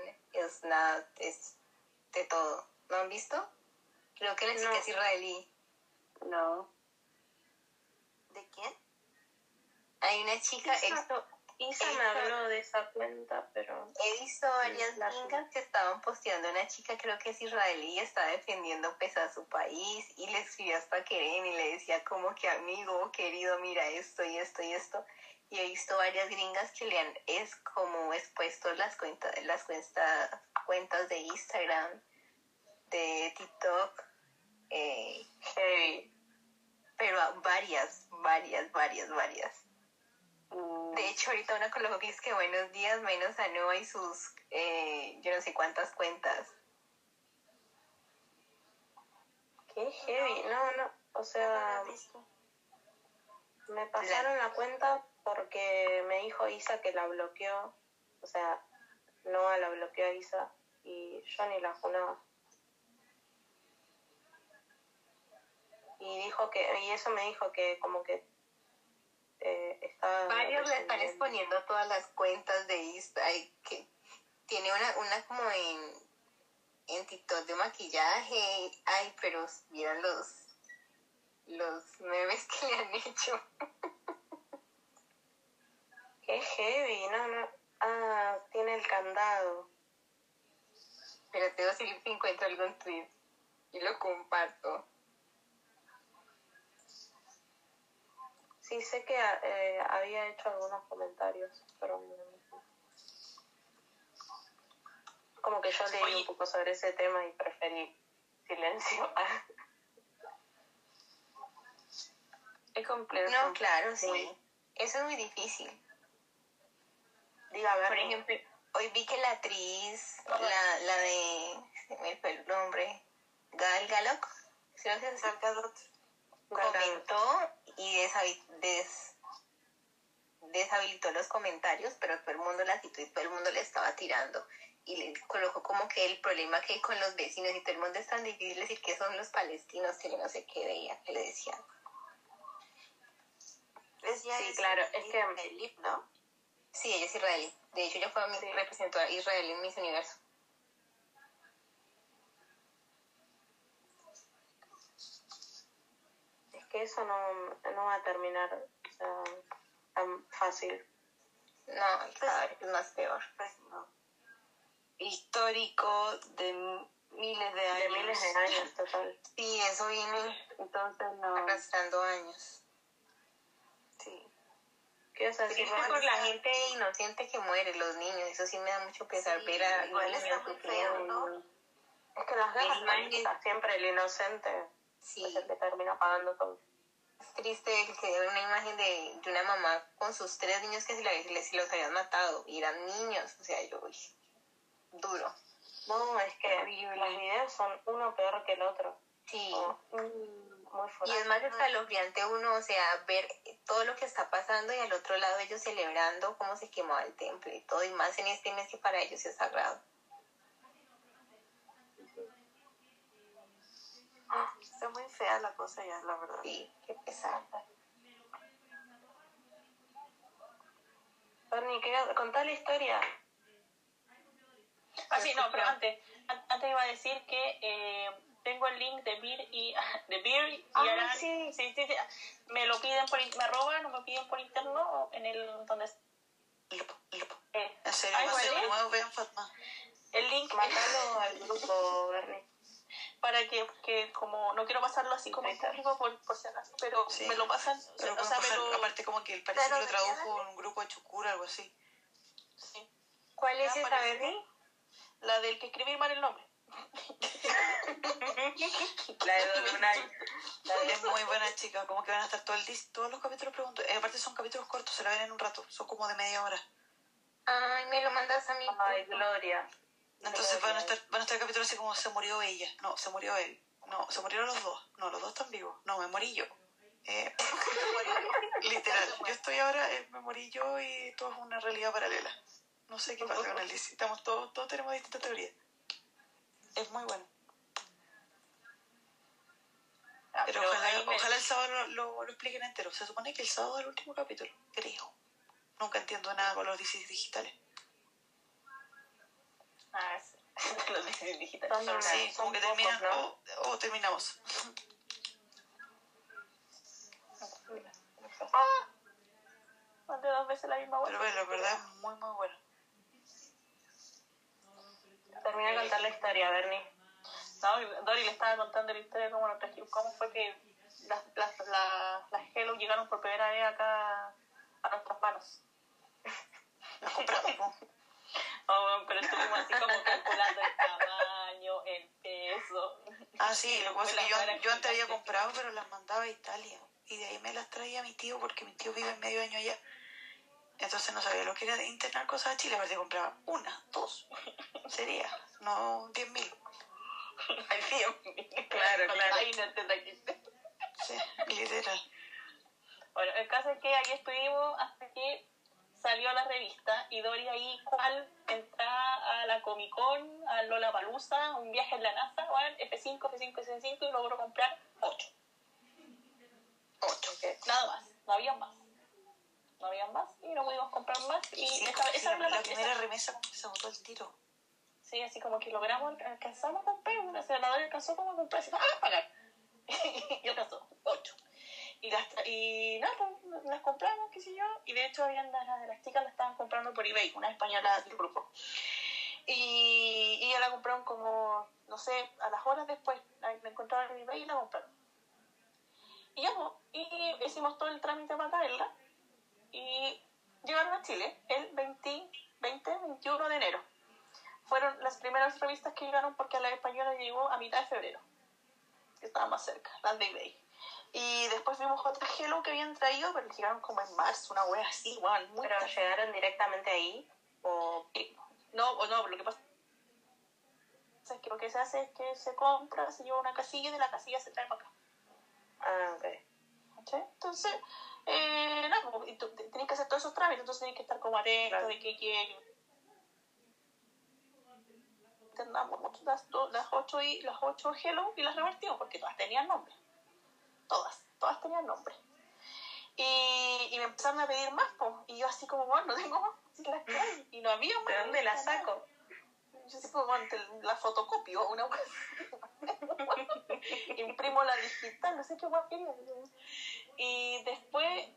Snap, de todo. ¿No han visto? Creo que la chica No. es israelí. no. ¿De quién? Hay una chica, he Isa, me habló de esa cuenta, pero he visto varias la gringas que estaban posteando una chica, creo que es israelí, y está defendiendo pues a su país y le escribió hasta Keren y le decía como que amigo, querido, mira esto y esto y esto. Y he visto varias gringas que le han es como expuesto las cuentas, las cuentas, cuentas de Instagram, de TikTok, eh, heavy. pero a varias, varias, varias, varias. Mm, De hecho, ahorita una colocó que es que buenos días, menos a Noah y sus, eh, yo no sé cuántas cuentas. Qué heavy. No, no. O sea, me pasaron la cuenta porque me dijo Isa que la bloqueó. O sea, Noah la bloqueó a Isa y yo ni la junaba. Y dijo que, y eso me dijo que como que eh, estaba... Varios le están exponiendo todas las cuentas de Instagram. que tiene una, una como en, en TikTok de maquillaje. Ay, pero miran los, los memes que le han hecho. Qué heavy, no, no. Ah, tiene el candado. Pero te voy a decir si encuentro algo en tweet y lo comparto. Sí, sé que eh, había hecho algunos comentarios, pero no- Como que yo leí un poco sobre ese tema y preferí silencio. es complejo. No, claro, sí. Eso es muy difícil. Diga, a ver. Por ejemplo, hoy vi que la actriz, la, la de, se me fue el nombre, Gal Galop, ¿sí lo sé? Gal Gadot. comentó y deshabi- des- deshabilitó los comentarios, pero todo el mundo la citó y todo el mundo le estaba tirando. Y le colocó como que el problema que hay con los vecinos y todo el mundo es tan difícil decir que son los palestinos, que yo no sé qué veía, que le decían. sí, claro, es que... ¿no? Sí, ella es israelí. De hecho, ella fue representó a Israel en Miss Universo. Que eso no, no va a terminar tan fácil. No, cada vez es más peor. No. Histórico de miles de años. De miles de años, total. Sí, eso viene Entonces no... arrastrando años. Sí. ¿Qué? Triste por la gente inocente que muere, los niños. Eso sí me da mucho pesar ver a igual niños está muy feo, ¿no? Es que las guerras siempre el inocente Sí. es el que termina pagando todo. Es triste el que una imagen de, de una mamá con sus tres niños que se, la, se los habían matado y eran niños. O sea, yo, uy, duro. No, es que los videos son uno peor que el otro. Sí. Como, mm, muy Y es más escalofriante uno, o sea, ver todo lo que está pasando y al otro lado ellos celebrando cómo se quemaba el templo y todo, y más en este mes que para ellos es sagrado. Ah, Está muy fea la cosa ya, la verdad. Sí, qué pesado. Bernie, ¿qué- contá la historia. Ah, sí, no, pero antes, an- antes iba a decir que eh, tengo el link de Beer y de Beer y Ah, Aran. sí. sí, sí, sí. Me lo piden por me roban o me piden por interno o en el donde eh, En serio, Ay, va a ser nuevo, vean Fatma. el link Mándalo al grupo, Bernie. Para que, que como no quiero pasarlo así como en público por, por si acaso, pero Sí. me lo pasan, o Pero sea, o lo- aparte como que parece Pero que lo ¿de tradujo en un grupo de Chucura, algo así. sí. ¿Cuál es aparece. Bernie? la del que escribí mal el nombre. La de Lunay. Es muy buena chica, como que van a estar todo el dis- todos los capítulos pregunto. eh, aparte son capítulos cortos, se la ven en un rato, son como de media hora. Ay, me lo mandas a mí. Ay, Gloria. Entonces van a estar, van a estar capítulos así como se murió ella, no, se murió él, no, se murieron los dos, no, los dos están vivos, no, me morí yo. Eh, literal, yo estoy ahora, eh, me morí yo y todo es una realidad paralela. No sé qué pasa con el DC, estamos todos, todos tenemos distintas teorías. Es muy bueno. Ah, Pero, pero ojalá, me- ojalá el sábado lo, lo, lo expliquen entero. Se supone que el sábado es el último capítulo, creo. Nunca entiendo nada con los DCs digitales. Ah, sí. los digitales. Son Sí, son como que pocos, terminan ¿no? o, o terminamos. Mandé dos veces la misma Pero web. bueno, la verdad muy, muy bueno. Termina de contar la historia, Bernie. No, Dory le estaba contando la historia de cómo, nos trajimos- cómo fue que las, las, las, las Hello llegaron por primera vez acá a nuestras manos. Las compramos. Oh, pero estuvimos así como calculando el tamaño, el peso. Ah, sí, lo que pasa es que yo, yo antes había comprado, pero las mandaba a Italia. Y de ahí me las traía mi tío, porque mi tío vive medio año allá. Entonces no sabía lo que era de internar cosas a Chile, aparte compraba una, dos. Sería, no diez mil. Ay, Claro, claro. Ay, no te trajiste. Sí, literal. Bueno, el caso es que ahí estuvimos hasta que salió la revista y Dory ahí, cual entra a la Comic Con, a Lollapalooza, un viaje en la NASA, bueno, F5, F5, F5 y logró comprar 8. 8, nada más, no había más. No había más y no pudimos comprar más y Sí, esa, que esa la, esa- primera remesa como que se agotó el tiro. Sí, así como que logramos, alcanzamos a comprar, una senadora alcanzó como a comprar, así, ¡ah, pagar! y alcanzó, ocho. Y las, y nada, pues, las compramos, qué sé yo, y de hecho habían las, las, las chicas la estaban comprando por eBay, una española del grupo. Y, y ya la compraron como, no sé, a las horas después, la, encontraron en eBay y la compraron. Y ya, pues, y hicimos todo el trámite para traerla, y llegaron a Chile el 20, 20 21 de enero. fueron las primeras revistas que llegaron porque a la española llegó a mitad de febrero, que estaba más cerca, las de eBay. Y después vimos otras Hello que habían traído, pero llegaron como en marzo, una wea así, weón, muy ¿Pero llegaron directamente ahí? ¿O No, o no, lo que pasa es que lo que se hace es que se compra, se lleva una casilla y de la casilla se trae para acá. Ah, ok. ¿cachai? Entonces, eh, te- tenés que hacer todos esos trámites, entonces tenés que estar como atento Claro. de que que entendamos las, las ocho y las ocho Hello y las revertimos porque todas tenían nombre. Todas, todas tenían nombre. Y, y me empezaron a pedir más, po, y yo así como, bueno, no tengo más, las y no había. ¿De dónde nada. saco? Yo como, bueno, la fotocopio, una cosa imprimo la digital, no sé qué guay quería. Y después,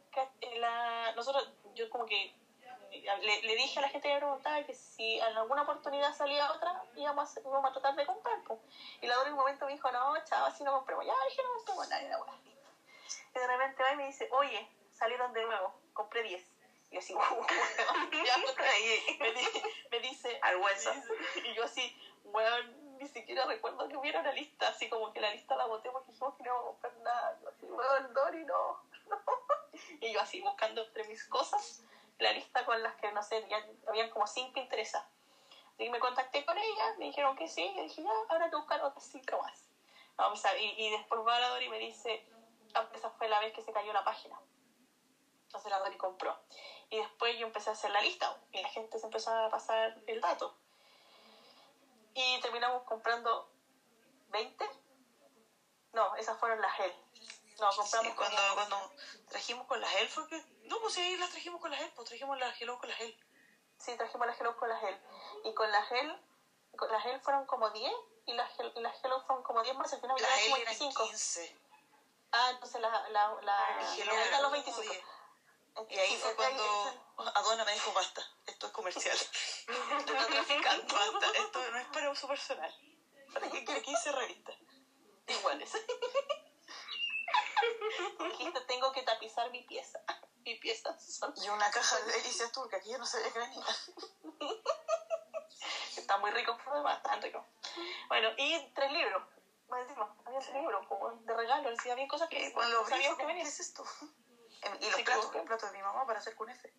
eh, la, nosotros, yo como que le, le dije a la gente que me preguntaba que si en alguna oportunidad salía otra, íbamos a, íbamos a tratar de comprar. po. Y la en un momento me dijo, no, chava, así no compremos. Ya dije, no compremos nada, la. Y de repente va y me dice, oye, salieron de nuevo, compré 10. Y así, "Uh, ya, y me, me dice, Al hueso. y yo así, weón, ni siquiera recuerdo que hubiera una lista, así como que la lista la boté porque dijimos que no íbamos a comprar nada. Yo así, weón, Dori, no, no. Y yo así buscando entre mis cosas la lista con las que, no sé, ya habían como cinco interesadas. Y me contacté con ellas, me dijeron que sí, y dije, ya, ahora hay que buscar otras cinco más. Vamos a, y, y después va la Dori y me dice, ah, esa fue la vez que se cayó la página. Entonces la Dori compró. Y después yo empecé a hacer la lista y la gente se empezó a pasar el dato. Y terminamos comprando 20. No, esas fueron las gel. No, compramos Sí, cuando, cuando trajimos con las gel fue que... No, pues sí, las trajimos con las gel, pues trajimos las Hello con las gel. Sí, trajimos las Hello con las gel. Y con las gel, con las gel fueron como 10 y las gel, y las Hello fueron como 10 más, al final Las gel como eran 25. 15. Ah, entonces la, la, la, la 25. 10. Y ahí fue cuando Aduana me dijo, basta, esto es comercial. Esto está traficando, basta, esto no es para uso personal. ¿Para qué quiere 15 revistas? Iguales. Dijiste, tengo que tapizar mi pieza. Mi pieza son... Y una caja de delicias turca que yo no sabía que venía. Está muy rico, pero además tan rico. Bueno, y tres libros. Más encima, había tres libros como de regalo. Decía, había cosas que Cuando no abrí, sabíamos fue que ¿qué es esto? Y los platos, como- los platos de mi mamá para hacer con F.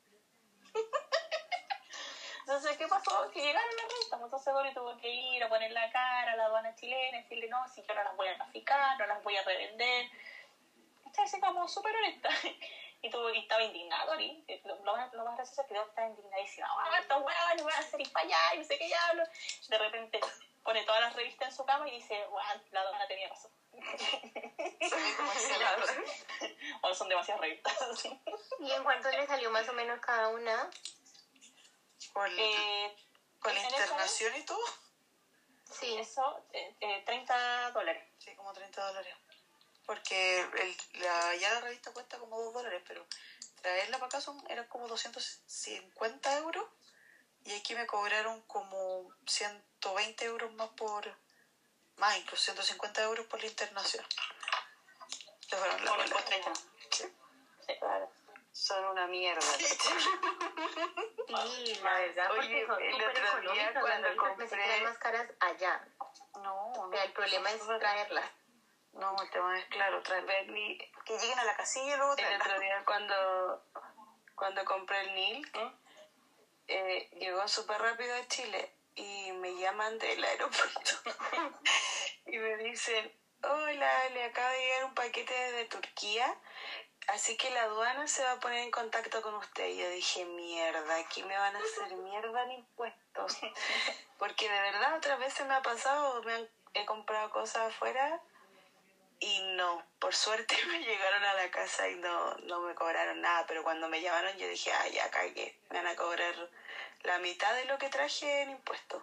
Entonces, ¿qué pasó? Que llegaron las rentas. Entonces, Dori tuvo que ir a poner la cara a la aduana chilena y decirle, no, si yo no las voy a traficar, no las voy a revender. Entonces, como súper honesta. Y, tuvo, y estaba indignado, Dori. Lo, lo más, lo más gracioso es que Dori estaba indignadísima. Ah, estos huevos me van a hacer ir para allá y no sé qué diablo. De repente pone todas las revistas en su cama y dice, bueno, la aduana tenía razón. o son demasiadas revistas. ¿Y en cuánto le salió más o menos cada una? Con, Eh, con la internación y todo. Sí. Eso, eh, eh, 30 dólares. Sí, como 30 dólares. Porque el, la, ya la revista cuesta como 2 dólares, pero traerla para acá son, eran como 250 euros. Y aquí me cobraron como 120 euros más por. Más, incluso 150 euros por la internación. Que fueron la el la- postrecho. Sí. Claro. Son una mierda. Sí, la verdad, porque Oye, son el súper otro día económicas. Cuando compré- más caras allá. No, O sea, el problema es traerlas. No, el tema es claro, traer y Que lleguen a la casilla y luego El traerla. otro día cuando, cuando compré el NIL, eh, llegó súper rápido a Chile y me llaman del aeropuerto y me dicen, hola, le acaba de llegar un paquete de Turquía, así que la aduana se va a poner en contacto con usted. Y yo dije, mierda, aquí me van a hacer mierda en impuestos. Porque de verdad otras veces me ha pasado, me han, he comprado cosas afuera y no, por suerte me llegaron a la casa y no, no me cobraron nada, pero cuando me llamaron yo dije, ah, ya cagué, me van a cobrar la mitad de lo que traje en impuestos.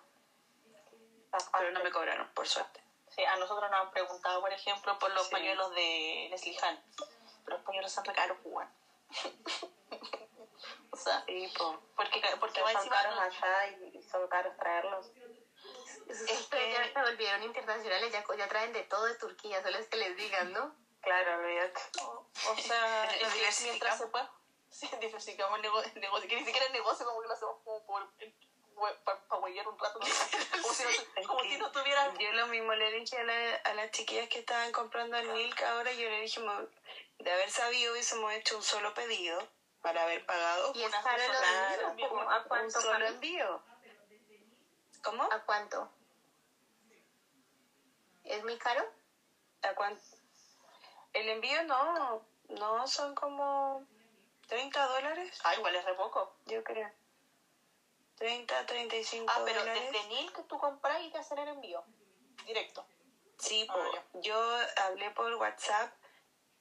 Pero no me cobraron, por suerte. Sí, a nosotros nos han preguntado, por ejemplo, por los Sí. pañuelos de Han. Pero los pañuelos son caros, pues, o sea, Sí, po. porque, porque son encima... caros allá y son caros traerlos. Es que ya se volvieron internacionales, ya, ya traen de todo de Turquía, solo es que les digan, ¿no? Claro, olvídate. O sea, es que diversificamos. mientras se pueda... Diversificamos el negocio, que ni siquiera el negocio como que lo hacemos como por... para huevear un rato. como, si no, como si no tuvieran... Yo lo mismo le dije a, la- a las chiquillas que estaban comprando el milk ahora, yo le dije, "Mo- de haber sabido hubiésemos hecho un solo pedido para haber pagado Y es una caro los sola- envíos, ¿cómo? ¿A un cuánto, solo Cami? envío. ¿Cómo? ¿A cuánto? ¿Es muy caro? ¿A cuánto? El envío no, no, son como 30 dólares, Ah, igual es re poco. yo creo. 30, 35 Ah, pero dólares. desde Nil que tú compras y te hacen el envío. Directo. Sí, Ah, po. ya. yo hablé por WhatsApp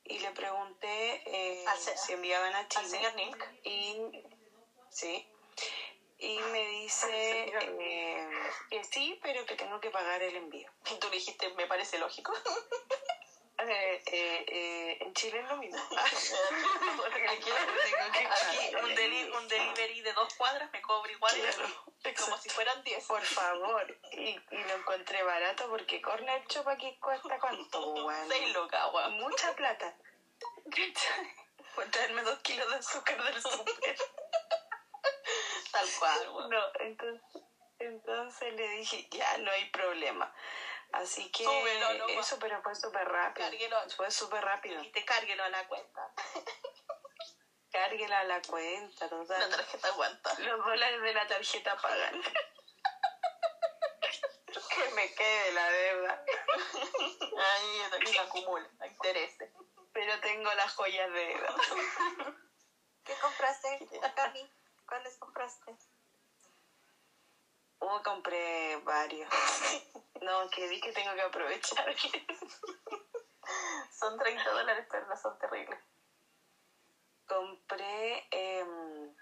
y le pregunté eh, Al si enviaban a Al Chile. señor Nilk. Y sí. Y me dice eh, que sí, pero que tengo que pagar el envío. Y tú le dijiste, me parece lógico. Eh, eh, eh, en Chile es lo mismo. Aquí, un, deli- un delivery de dos cuadras me cobra igual como si fueran diez. Por favor. Y, y lo encontré barato porque Corner Shop aquí cuesta cuánto? Seis locas. Mucha plata. Por traerme dos kilos de azúcar del súper. Tal cual. No, entonces, entonces le dije, ya no hay problema. Así que Súbelo, eso, pero fue súper rápido. Cárguelo. Fue súper rápido. Y te cárguelo a la cuenta. Cárguela a la cuenta, La tarjeta aguanta. Los dólares de la tarjeta pagan. que me quede la deuda. Ay, yo también acumulo, a intereses. Pero tengo las joyas de Eva. ¿Qué compraste, Cami? ¿Cuáles compraste? Oh, compré varios. No, que vi que tengo que aprovechar. Son 30 dólares, pero no son terribles. compré em,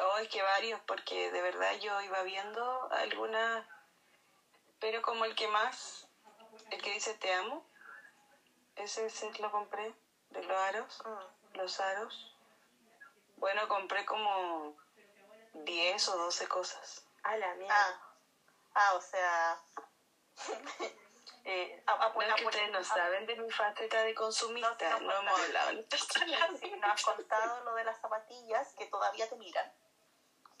oh es que varios porque de verdad yo iba viendo algunas pero como el que más el que dice te amo ese set lo compré de los aros los aros bueno compré como 10 o 12 cosas A la mierda. Ah, ah o sea... eh, a- a- no, es que a- ustedes no a- saben de mi faceta de consumista No, no, no, hemos hablado en nos has contado lo de las zapatillas que todavía te miran,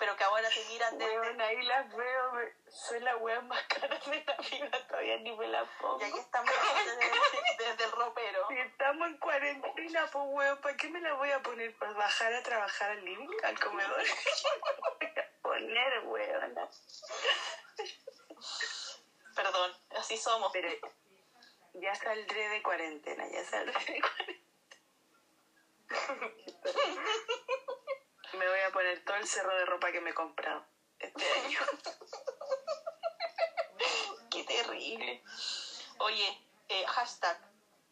pero que ahora te miran desde... Weón, ahí las veo, me- soy la wea más cara de la vida, todavía ni me la pongo. Y ahí estamos desde, desde el ropero. Estamos en cuarentena, pues weón, ¿para qué me la voy a poner? ¿Para bajar a trabajar al living, al comedor? voy a poner, weón. Perdón, así somos. Pero ya saldré de cuarentena, ya saldré de cuarentena. Me voy a poner todo el cerro de ropa que me he comprado este año. Qué terrible. Oye, eh, hashtag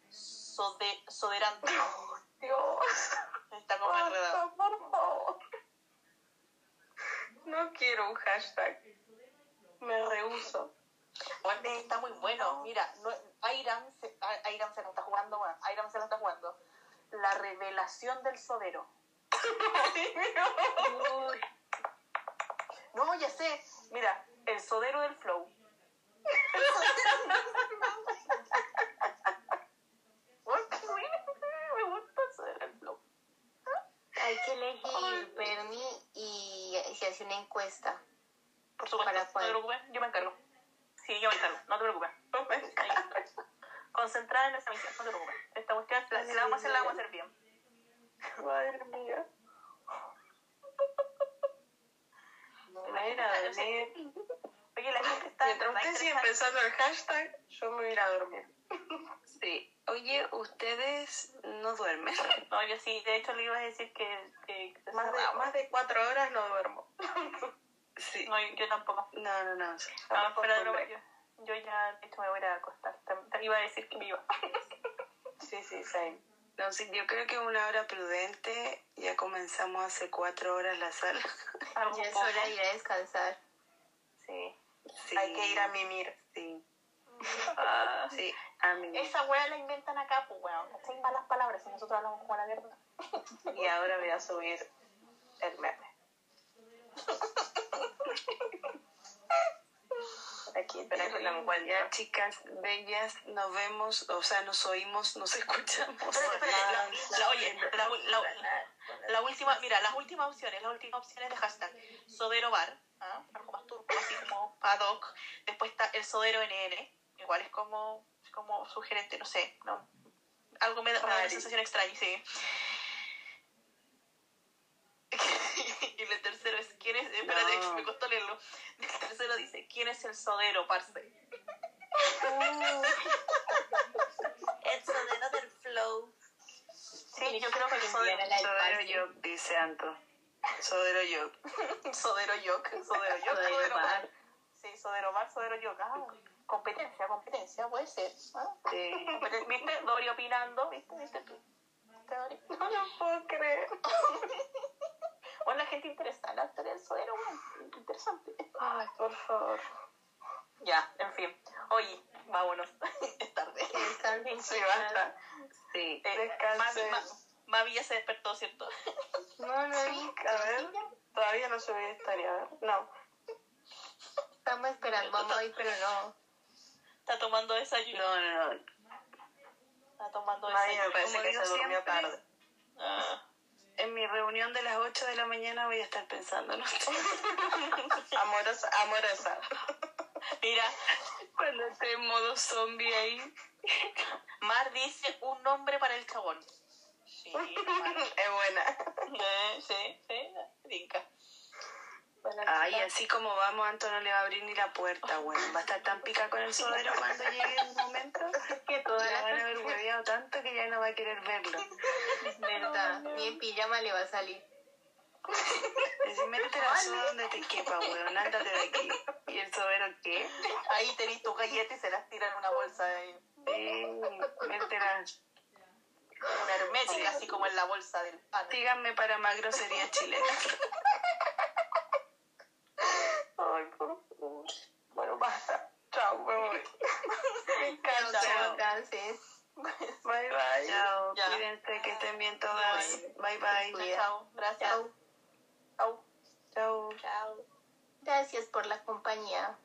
sode, soderante. Dios, Está como enredado. por favor. No quiero un hashtag. Me rehuso. Bueno, está muy bueno. Mira, no, Airam, se, Airam se lo está jugando, bueno, Airam se lo está jugando. La revelación del sodero. No, ya sé. Mira, el sodero del flow. Bueno, Me gusta el sodero del flow. Hay que elegir, Bernie, y se hace una encuesta. Por supuesto, ¿Para no te preocupes, yo me encargo. Sí, yo me encargo, no te preocupes. Concentrada en esa misión, no te preocupes. Esta cuestión, si la vamos a hacer, la vamos a hacer bien. Madre mía. Me voy a ir a dormir. Oye, la gente está... Mientras usted sigue empezando el hashtag, yo me voy a ir a dormir. Sí. Oye, ¿ustedes no duermen? No, yo sí, de hecho le iba a decir que... que, Más de, más de cuatro horas no duermo. Sí. No, yo tampoco. No, no, no. No, fuera de broma, acostumbrados. yo, yo ya, de hecho, me voy a acostar. Te iba a decir que me iba. Sí, sí, same. No, sí, yo creo que una hora prudente. Ya comenzamos hace cuatro horas la sala. Ya es hora de ir a descansar. Sí. Sí. Hay que ir a mimir. Sí. Ah, Sí, a mí. Esa wea la inventan acá, pues weón. ¿Cachai? Malas palabras y nosotros hablamos como la verdad. Y ahora voy a subir el meme. Aquí, Pero la cual ya, chicas bellas, nos vemos, o sea, nos oímos, nos escuchamos. La, la- oye, la, la- la última, mira, las últimas opciones, las últimas opciones de hashtag. Sodero bar, ¿ah? algo más turco, así como paddock. Después está el sodero NN, igual es como, como sugerente, no sé, no, algo me da una sensación extraña, sí. y el tercero ¿quién es? Espérate, No. me costó leerlo. El tercero dice, ¿quién es el sodero, parce? El sodero del flow. Sí, yo creo que el sodero, Sodero yo, dice Anto. Sodero yo. Sodero Yok, Sodero Yok, Sodero Bar. Sí, Sodero Bar, Sodero Yok. Ah, competencia, competencia, puede ser. ¿ah? Sí. ¿Viste? Dori opinando, ¿viste? ¿Viste tú? No lo puedo creer. Bueno, la gente interesada, la historia del Sodero, bueno, interesante. Ay, por favor. Ya, en fin. Oye, vámonos. es tarde. Sí, basta. Sí, Eh. Mavi, Ma- Mavi ya se despertó, ¿cierto? No, no, vi. A ver, todavía no subí historia, a ver. No. Estamos esperando a Moy, pero no. Está tomando desayuno. No, no, no. Está tomando Mavi me desayuno. parece Como que se durmió siempre, tarde. ah, En mi reunión de las 8 de la mañana voy a estar pensando en usted. amorosa, amorosa. Mira, Cuando esté en modo zombie ahí. Mar dice un nombre para el chabón. Sí, Mar. Es buena. Eh, sí, sí, brinca. Ay, así como vamos, Anto no le va a abrir ni la puerta, weón. Va a estar tan pica con el sodero cuando llegue el momento Que toda la la van a haber hueveado tanto que ya no va a querer verlo. verdad, ni en pijama le va a salir. Decir, métete la soda donde te quepa, weón. Ándate de aquí. ¿Y el sodero qué? Ahí tenéis tu galleta y se las tira en una bolsa, de, Sí, métela. una hermética, así como en la bolsa del pan. Díganme para más groserías chilenas. Ay, por favor. Bueno, basta. Chao, me voy. Chao, Chao. descansen. Bye, bye. Chao. Ya. Cuídense, que estén bien todas. Bye, bye. Chao, gracias. Chao. Chao. Chao. Gracias por la compañía.